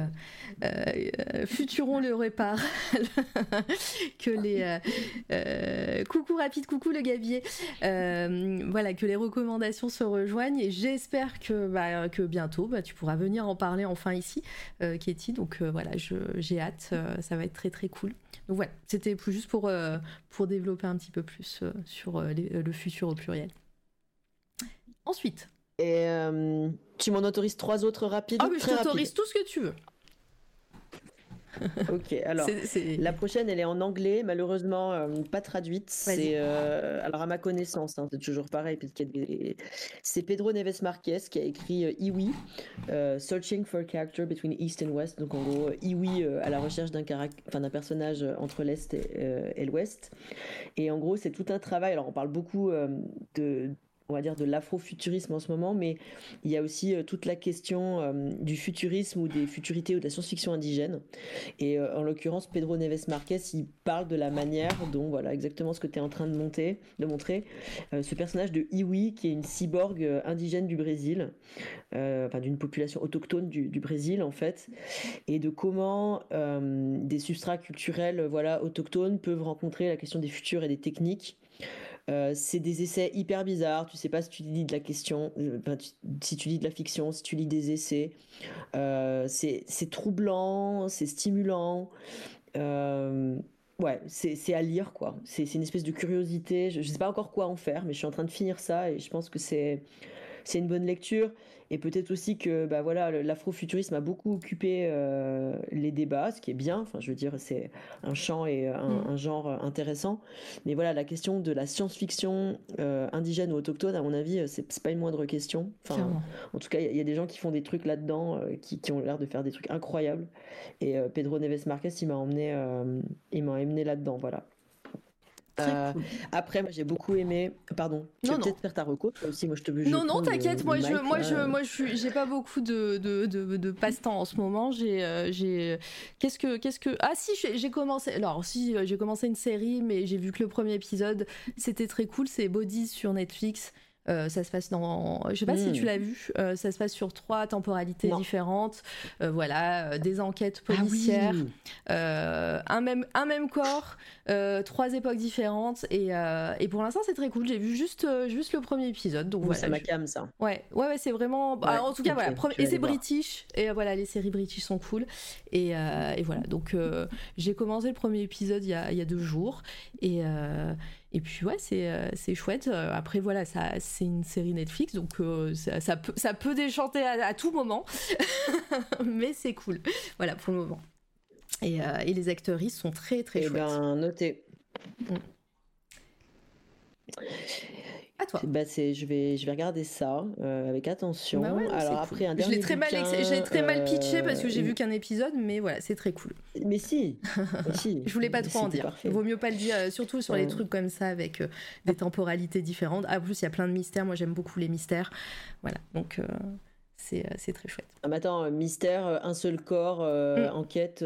Speaker 1: futuron le répare, que les coucou rapide, coucou le gabier, voilà, que les recommandations se rejoignent et j'espère que, bah, que bientôt bah, tu pourras venir en parler enfin ici, Katie. Donc voilà, j'ai hâte, ça va être très très cool. Donc voilà, c'était plus juste pour, pour développer un petit peu plus sur le futur au pluriel. Ensuite.
Speaker 3: Et tu m'en autorises trois autres rapides?
Speaker 1: Ah, mais je t'autorise tout ce que tu veux.
Speaker 3: ok, alors la prochaine, elle est en anglais, malheureusement euh, pas traduite. C'est euh, alors à ma connaissance, hein, c'est toujours pareil. C'est Pedro Neves Marquez qui a écrit euh, Iwi, Searching for a Character Between East and West. Donc en gros, Iwi à la recherche d'un d'un personnage entre l'est et l'ouest. Et en gros, c'est tout un travail. Alors on parle beaucoup de on va dire de l'afrofuturisme en ce moment, mais il y a aussi euh, toute la question euh, du futurisme ou des futurités ou de la science-fiction indigène. Et euh, en l'occurrence, Pedro Neves Marquez, il parle de la manière dont, voilà, exactement ce que tu es en train de, monter, de montrer, ce personnage de Iwi, qui est une cyborg indigène du Brésil, enfin d'une population autochtone du, du, Brésil en fait, et de comment des substrats culturels voilà, autochtones peuvent rencontrer la question des futurs et des techniques. Euh, c'est des essais hyper bizarres. Tu sais pas si tu lis de la question, euh, si tu lis de la fiction, si tu lis des essais. Euh, c'est troublant, c'est stimulant. ouais, c'est à lire quoi. C'est une espèce de curiosité. Je, je sais pas encore quoi en faire, mais je suis en train de finir ça et je pense que c'est c'est une bonne lecture. Et peut-être aussi que bah voilà l'afrofuturisme a beaucoup occupé euh, les débats ce qui est bien. Enfin je veux dire c'est un champ et un, mm. genre intéressant. Mais voilà la question de la science-fiction euh, indigène ou autochtone à mon avis c'est pas une moindre question. Enfin en tout cas il y, a des gens qui font des trucs là-dedans euh, qui, qui, ont l'air de faire des trucs incroyables. Et Pedro Neves Marquez il m'a emmené il m'a emmené là-dedans voilà euh, après, moi j'ai beaucoup aimé. Pardon. Tu non, peux peut-être faire ta reco aussi. Moi je te.
Speaker 1: Non non, t'inquiète. Moi, je, moi je, moi je, j'ai pas beaucoup de de, de, de passe-temps en ce moment. J'ai euh, j'ai. Qu'est-ce que qu'est-ce que ah si j'ai commencé. Alors si j'ai commencé une série, mais j'ai vu que le premier épisode. C'était très cool. C'est Bodies sur Netflix. Euh, ça se passe dans, je sais pas si tu hmm. l'as vu, euh, ça se passe sur trois temporalités différentes. Euh, voilà, des enquêtes ah policières, un même un même corps, trois époques différentes et, et pour l'instant c'est très cool. J'ai vu juste juste le premier épisode, donc voilà.
Speaker 3: Ça m'a cam ça.
Speaker 1: Ouais, ouais, ouais c'est vraiment. Bah, en tout cas voilà, et c'est british et voilà les séries british sont cool et, et voilà donc j'ai commencé le premier épisode il y a, il y a deux jours et et puis ouais, c'est euh, chouette. Euh, après voilà, ça c'est une série Netflix, donc euh, ça, ça, peut ça peut déchanter à, tout moment, mais c'est cool. Voilà pour le moment. Et, et les actrices sont très très
Speaker 3: et eh
Speaker 1: chouettes.
Speaker 3: Eh ben noté. Mm.
Speaker 1: À toi.
Speaker 3: Bah c'est, je vais, je vais regarder ça euh, avec attention. Bah Alors après un dernier.
Speaker 1: Je l'ai très mal, j'ai très mal pitché parce que j'ai vu euh, qu'un épisode, mais voilà, c'est très cool.
Speaker 3: Mais si, si.
Speaker 1: Je voulais pas trop en dire. Il vaut mieux pas le dire, euh, surtout sur les trucs comme ça avec des temporalités différentes. Ah, en plus, il y a plein de mystères. Moi, j'aime beaucoup les mystères. Voilà, donc. c'est, c'est très chouette.
Speaker 3: Ah, mais attends, mystère, un seul corps, mm. enquête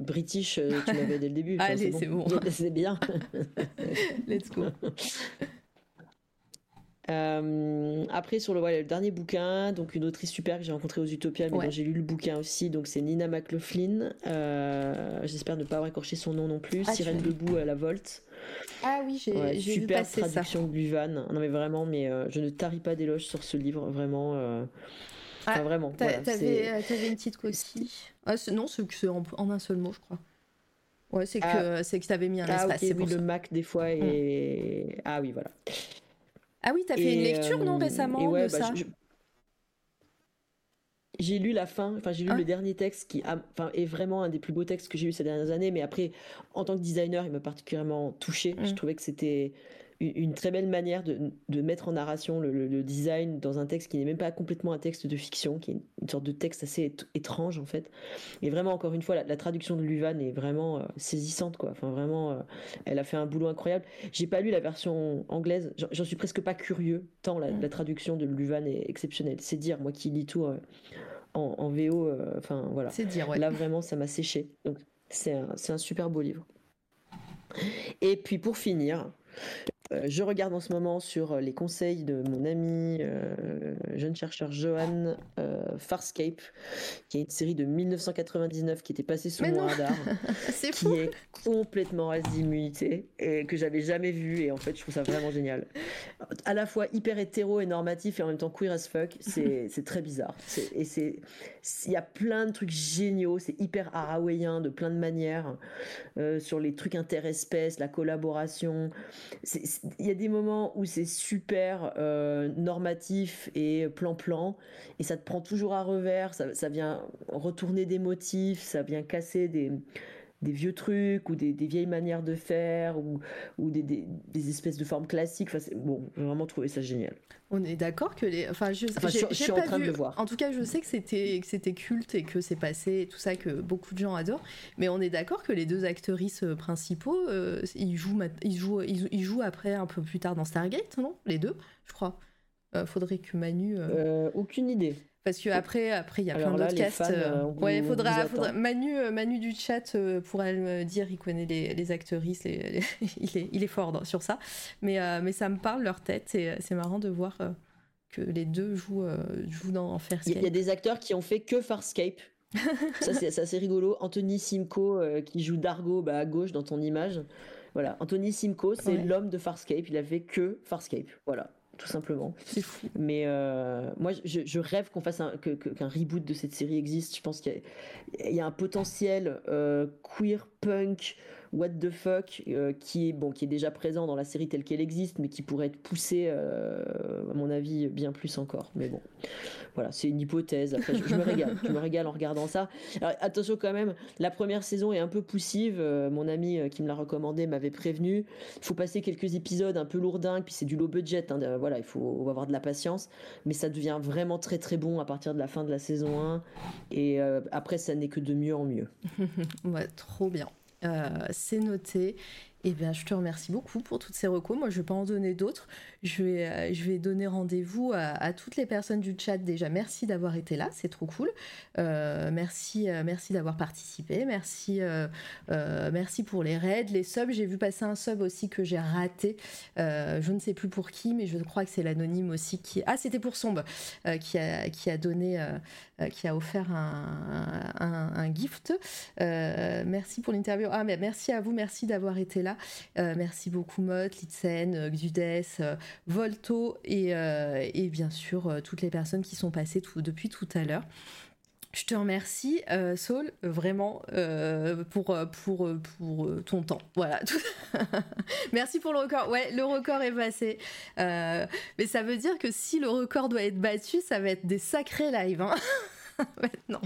Speaker 3: british, tu l'avais dès le début.
Speaker 1: Allez, c'est bon.
Speaker 3: C'est bien.
Speaker 1: Let's go.
Speaker 3: Euh, après, sur le, le, dernier bouquin, donc une autrice super que j'ai rencontrée aux Utopias, mais dont j'ai lu le bouquin aussi, donc c'est Nina McLaughlin. Euh, j'espère ne pas avoir écorché son nom non plus. Ah, Sirène debout à la Volte.
Speaker 1: Ah oui, j'ai ouais,
Speaker 3: super traduction de. Non mais vraiment, mais euh, je ne taris pas d'éloges sur ce livre, vraiment. Ah, enfin, vraiment.
Speaker 1: T'avais une petite coquille. Ah, non, c'est en, en un seul mot, je crois. Ouais, c'est que c'est que t'avais mis un
Speaker 3: ah,
Speaker 1: espace.
Speaker 3: oui, le Mac des fois et mm. ah oui, voilà.
Speaker 1: Ah oui, t'as fait une lecture, non, euh, récemment de bah, ça
Speaker 3: J'ai lu la fin, enfin j'ai lu ah. le dernier texte qui enfin, est vraiment un des plus beaux textes que j'ai eu ces dernières années, mais après, en tant que designer, il m'a particulièrement touché. Je mm. trouvais que c'était une très belle manière de, de mettre en narration le, design dans un texte qui n'est même pas complètement un texte de fiction, qui est une, sorte de texte assez étrange en fait. Et vraiment, encore une fois, la, traduction de Luvan est vraiment euh, saisissante, quoi. Enfin, vraiment, euh, elle a fait un boulot incroyable. J'ai pas lu la version anglaise, j'en suis presque pas curieux, tant la, la traduction de Luvan est exceptionnelle. C'est dire, moi qui lis tout euh, en, en, VO, enfin voilà.
Speaker 1: C'est dire, ouais.
Speaker 3: Là, vraiment, ça m'a séché. Donc, c'est un, un super beau livre. Et puis pour finir, Euh, je regarde en ce moment sur euh, les conseils de mon ami euh, jeune chercheur Johan Farscape, qui est une série de 1999 qui était passée sous mon radar, qui est complètement azimuté et que j'avais jamais vu et en fait je trouve ça vraiment génial. À la fois hyper hétéro et normatif et en même temps queer as fuck, c'est très bizarre. Et c'est il y a plein de trucs géniaux, c'est hyper harawayien de plein de manières sur les trucs interespèces, la collaboration. Il y a des moments où c'est super euh, normatif et plan-plan, et ça te prend toujours à revers, ça, vient retourner des motifs, ça vient casser des, des vieux trucs ou des, vieilles manières de faire ou, ou des, des, espèces de formes classiques. Enfin, bon, j'ai vraiment trouvé ça génial.
Speaker 1: On est d'accord que les. Enfin, je,
Speaker 3: suis en train de le voir.
Speaker 1: En tout cas, je sais que c'était que c'était culte et que c'est passé et tout ça que beaucoup de gens adorent. Mais on est d'accord que les deux actrices euh, principaux, euh, ils jouent ils jouent ils, jouent après un peu plus tard dans Stargate, non? Les deux, je crois. Euh, faudrait que Manu.
Speaker 3: aucune idée.
Speaker 1: Parce que après, après, il y a plein d'autres castes. Euh, ouais, il faudra, Manu, euh, Manu du chat euh, pourrait me dire, il connaît les, les actrices, il, est, il est fort sur ça. Mais, mais ça me parle leur tête et c'est marrant de voir que les deux jouent, jouent dans Farscape.
Speaker 3: Il y, a des acteurs qui ont fait que Farscape. ça c'est assez rigolo. Anthony Simco qui joue Dargo bah, à gauche dans ton image. Voilà, Anthony Simco, c'est l'homme de Farscape. Il a fait que Farscape. Voilà tout simplement.
Speaker 1: C'est fou.
Speaker 3: Mais euh, moi, je, rêve qu'on fasse un, qu'un reboot de cette série existe. Je pense qu'il y, a, un potentiel euh, queer punk what the fuck euh, qui est bon qui est déjà présent dans la série telle qu'elle existe mais qui pourrait être poussé euh, à mon avis bien plus encore. Mais bon voilà c'est une hypothèse. Après je, me régale je me régale en regardant ça. Alors, attention quand même la première saison est un peu poussive euh, mon ami qui me l'a recommandé m'avait prévenu. Il faut passer quelques épisodes un peu lourdingues puis c'est du low budget hein, voilà il faut avoir de la patience. Mais ça devient vraiment très très bon à partir de la fin de la saison 1 et après ça n'est que de mieux en mieux.
Speaker 1: Ouais trop bien c'est noté. Eh bien, je te remercie beaucoup pour toutes ces recos. Moi, je ne vais pas en donner d'autres. Je vais, euh, je vais donner rendez-vous à, toutes les personnes du chat. Déjà, merci d'avoir été là, c'est trop cool. Euh, merci, euh, merci d'avoir participé. Merci, merci pour les raids, les subs. J'ai vu passer un sub aussi que j'ai raté. je ne sais plus pour qui, mais je crois que c'est l'anonyme aussi qui. Ah, c'était pour Sombe qui a, qui a donné, qui a offert un, un, gift. merci pour l'interview. Ah, mais merci à vous, merci d'avoir été là. merci beaucoup Mot, Litsen, Xudes. Volto et, euh, et bien sûr euh, toutes les personnes qui sont passées depuis tout à l'heure. Je te remercie, euh, Saul, vraiment pour, pour, pour ton temps. Voilà. Merci pour le record. Ouais, le record est passé. mais ça veut dire que si le record doit être battu, ça va être des sacrés lives. Hein Maintenant.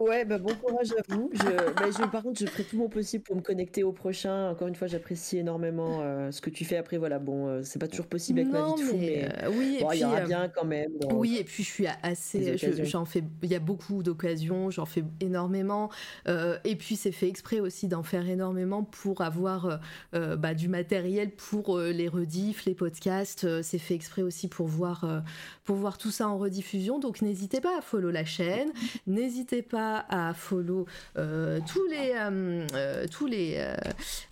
Speaker 3: Ouais, bah bon courage à vous. Je, bah, je, par contre, je ferai tout mon possible pour me connecter au prochain. Encore une fois, j'apprécie énormément euh, ce que tu fais. Après, voilà, bon, euh, c'est pas toujours possible avec ma vie de fou, mais,
Speaker 1: euh, oui,
Speaker 3: bon, il y aura bien quand même.
Speaker 1: oui, et puis je suis assez. J'en fais. Il y a beaucoup d'occasions. J'en fais énormément. et puis c'est fait exprès aussi d'en faire énormément pour avoir bah, du matériel pour les rediffs, les podcasts. c'est fait exprès aussi pour voir pour voir tout ça en rediffusion. Donc n'hésitez pas à follow la chaîne. N'hésitez pas à follow euh, tous les, euh, euh, tous les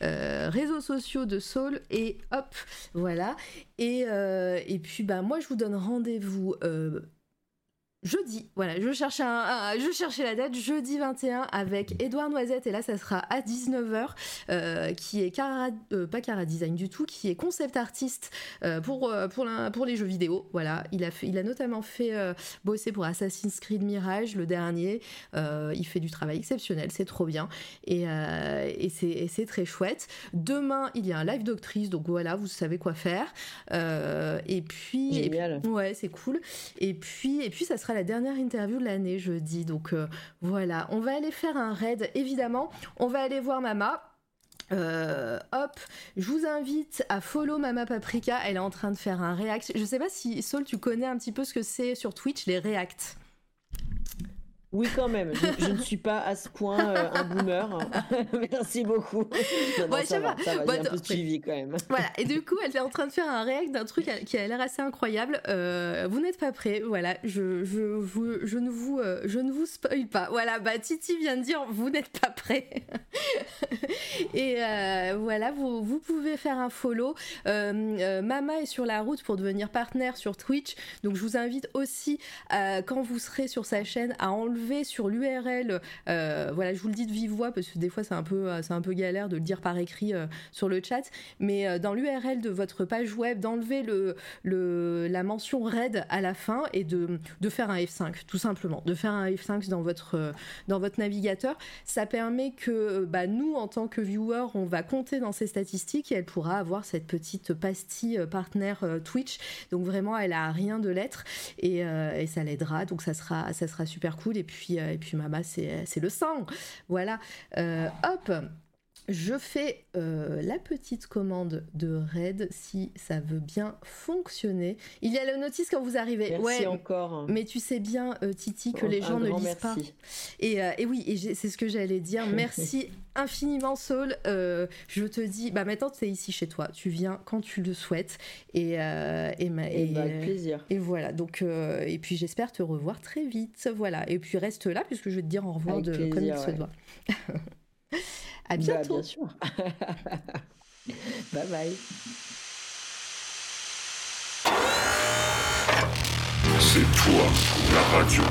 Speaker 1: réseaux sociaux de Soul et hop, voilà. Et, et puis, bah, moi, je vous donne rendez-vous jeudi. Voilà, je cherchais, un, je cherchais la date, jeudi 21 avec Edouard Noisette, et là ça sera à 19h, euh, qui est cara, euh, pas Cara Design du tout, qui est concept artiste euh, pour, pour, pour, les jeux vidéo. Voilà, il a, fait, il a notamment fait bosser pour Assassin's Creed Mirage, le dernier. il fait du travail exceptionnel, c'est trop bien, et, et c'est très chouette. Demain, il y a un live doctrice, donc voilà, vous savez quoi faire. et puis,
Speaker 3: Génial.
Speaker 1: ouais, c'est cool. Et puis, et puis ça sera la dernière interview de l'année jeudi. Donc euh, voilà, on va aller faire un raid évidemment. On va aller voir Mama. Euh, hop, je vous invite à follow Mama Paprika. Elle est en train de faire un react. Je sais pas si Saul, tu connais un petit peu ce que c'est sur Twitch les reacts.
Speaker 3: Oui, quand même. Je, ne suis pas à ce point euh, un boomer. Merci beaucoup. ça, va, ça va, j'ai un peu suivi quand même.
Speaker 1: Voilà. Et du coup, elle est en train de faire un réact d'un truc qui a l'air assez incroyable. Euh, vous n'êtes pas prêts. Voilà. Je, je, je, ne vous, euh, je ne vous spoil pas. Voilà. Bah, Titi vient de dire vous n'êtes pas prêts. Et voilà, vous, vous pouvez faire un follow. Mama est sur la route pour devenir partenaire sur Twitch. Donc, je vous invite aussi, quand vous serez sur sa chaîne, à enlever sur l'URL, euh, voilà, je vous le dis de vive voix parce que des fois c'est un peu, c'est un peu galère de le dire par écrit euh, sur le chat, mais euh, dans l'URL de votre page web, d'enlever le, le, la mention RAID à la fin et de, de faire un F5, tout simplement, de faire un F5 dans votre, dans votre navigateur. Ça permet que bah, nous, en tant que viewer, on va compter dans ces statistiques et elle pourra avoir cette petite pastille partenaire Twitch. Donc vraiment, elle a rien de lettres et, et ça l'aidera. Donc ça sera, ça sera super cool. Et puis, euh, et puis Mama, c'est le sang. Voilà. Euh, hop je fais euh, la petite commande de raid si ça veut bien fonctionner. Il y a la notice quand vous arrivez.
Speaker 3: Merci ouais, encore.
Speaker 1: Mais tu sais bien, Titi, que les gens ne lisent pas. Et, et oui, et c'est ce que j'allais dire. Merci infiniment, Saul. je te dis, bah maintenant tu es ici chez toi. Tu viens quand tu le souhaites. Et, et,
Speaker 3: bah, avec plaisir.
Speaker 1: Et voilà. Donc, et puis j'espère te revoir très vite. Voilà. Et puis reste là puisque je vais te dire au revoir de, comme il se doit. À bah, bientôt.
Speaker 3: bien sûr. bye bye.
Speaker 4: C'est toi, la radio.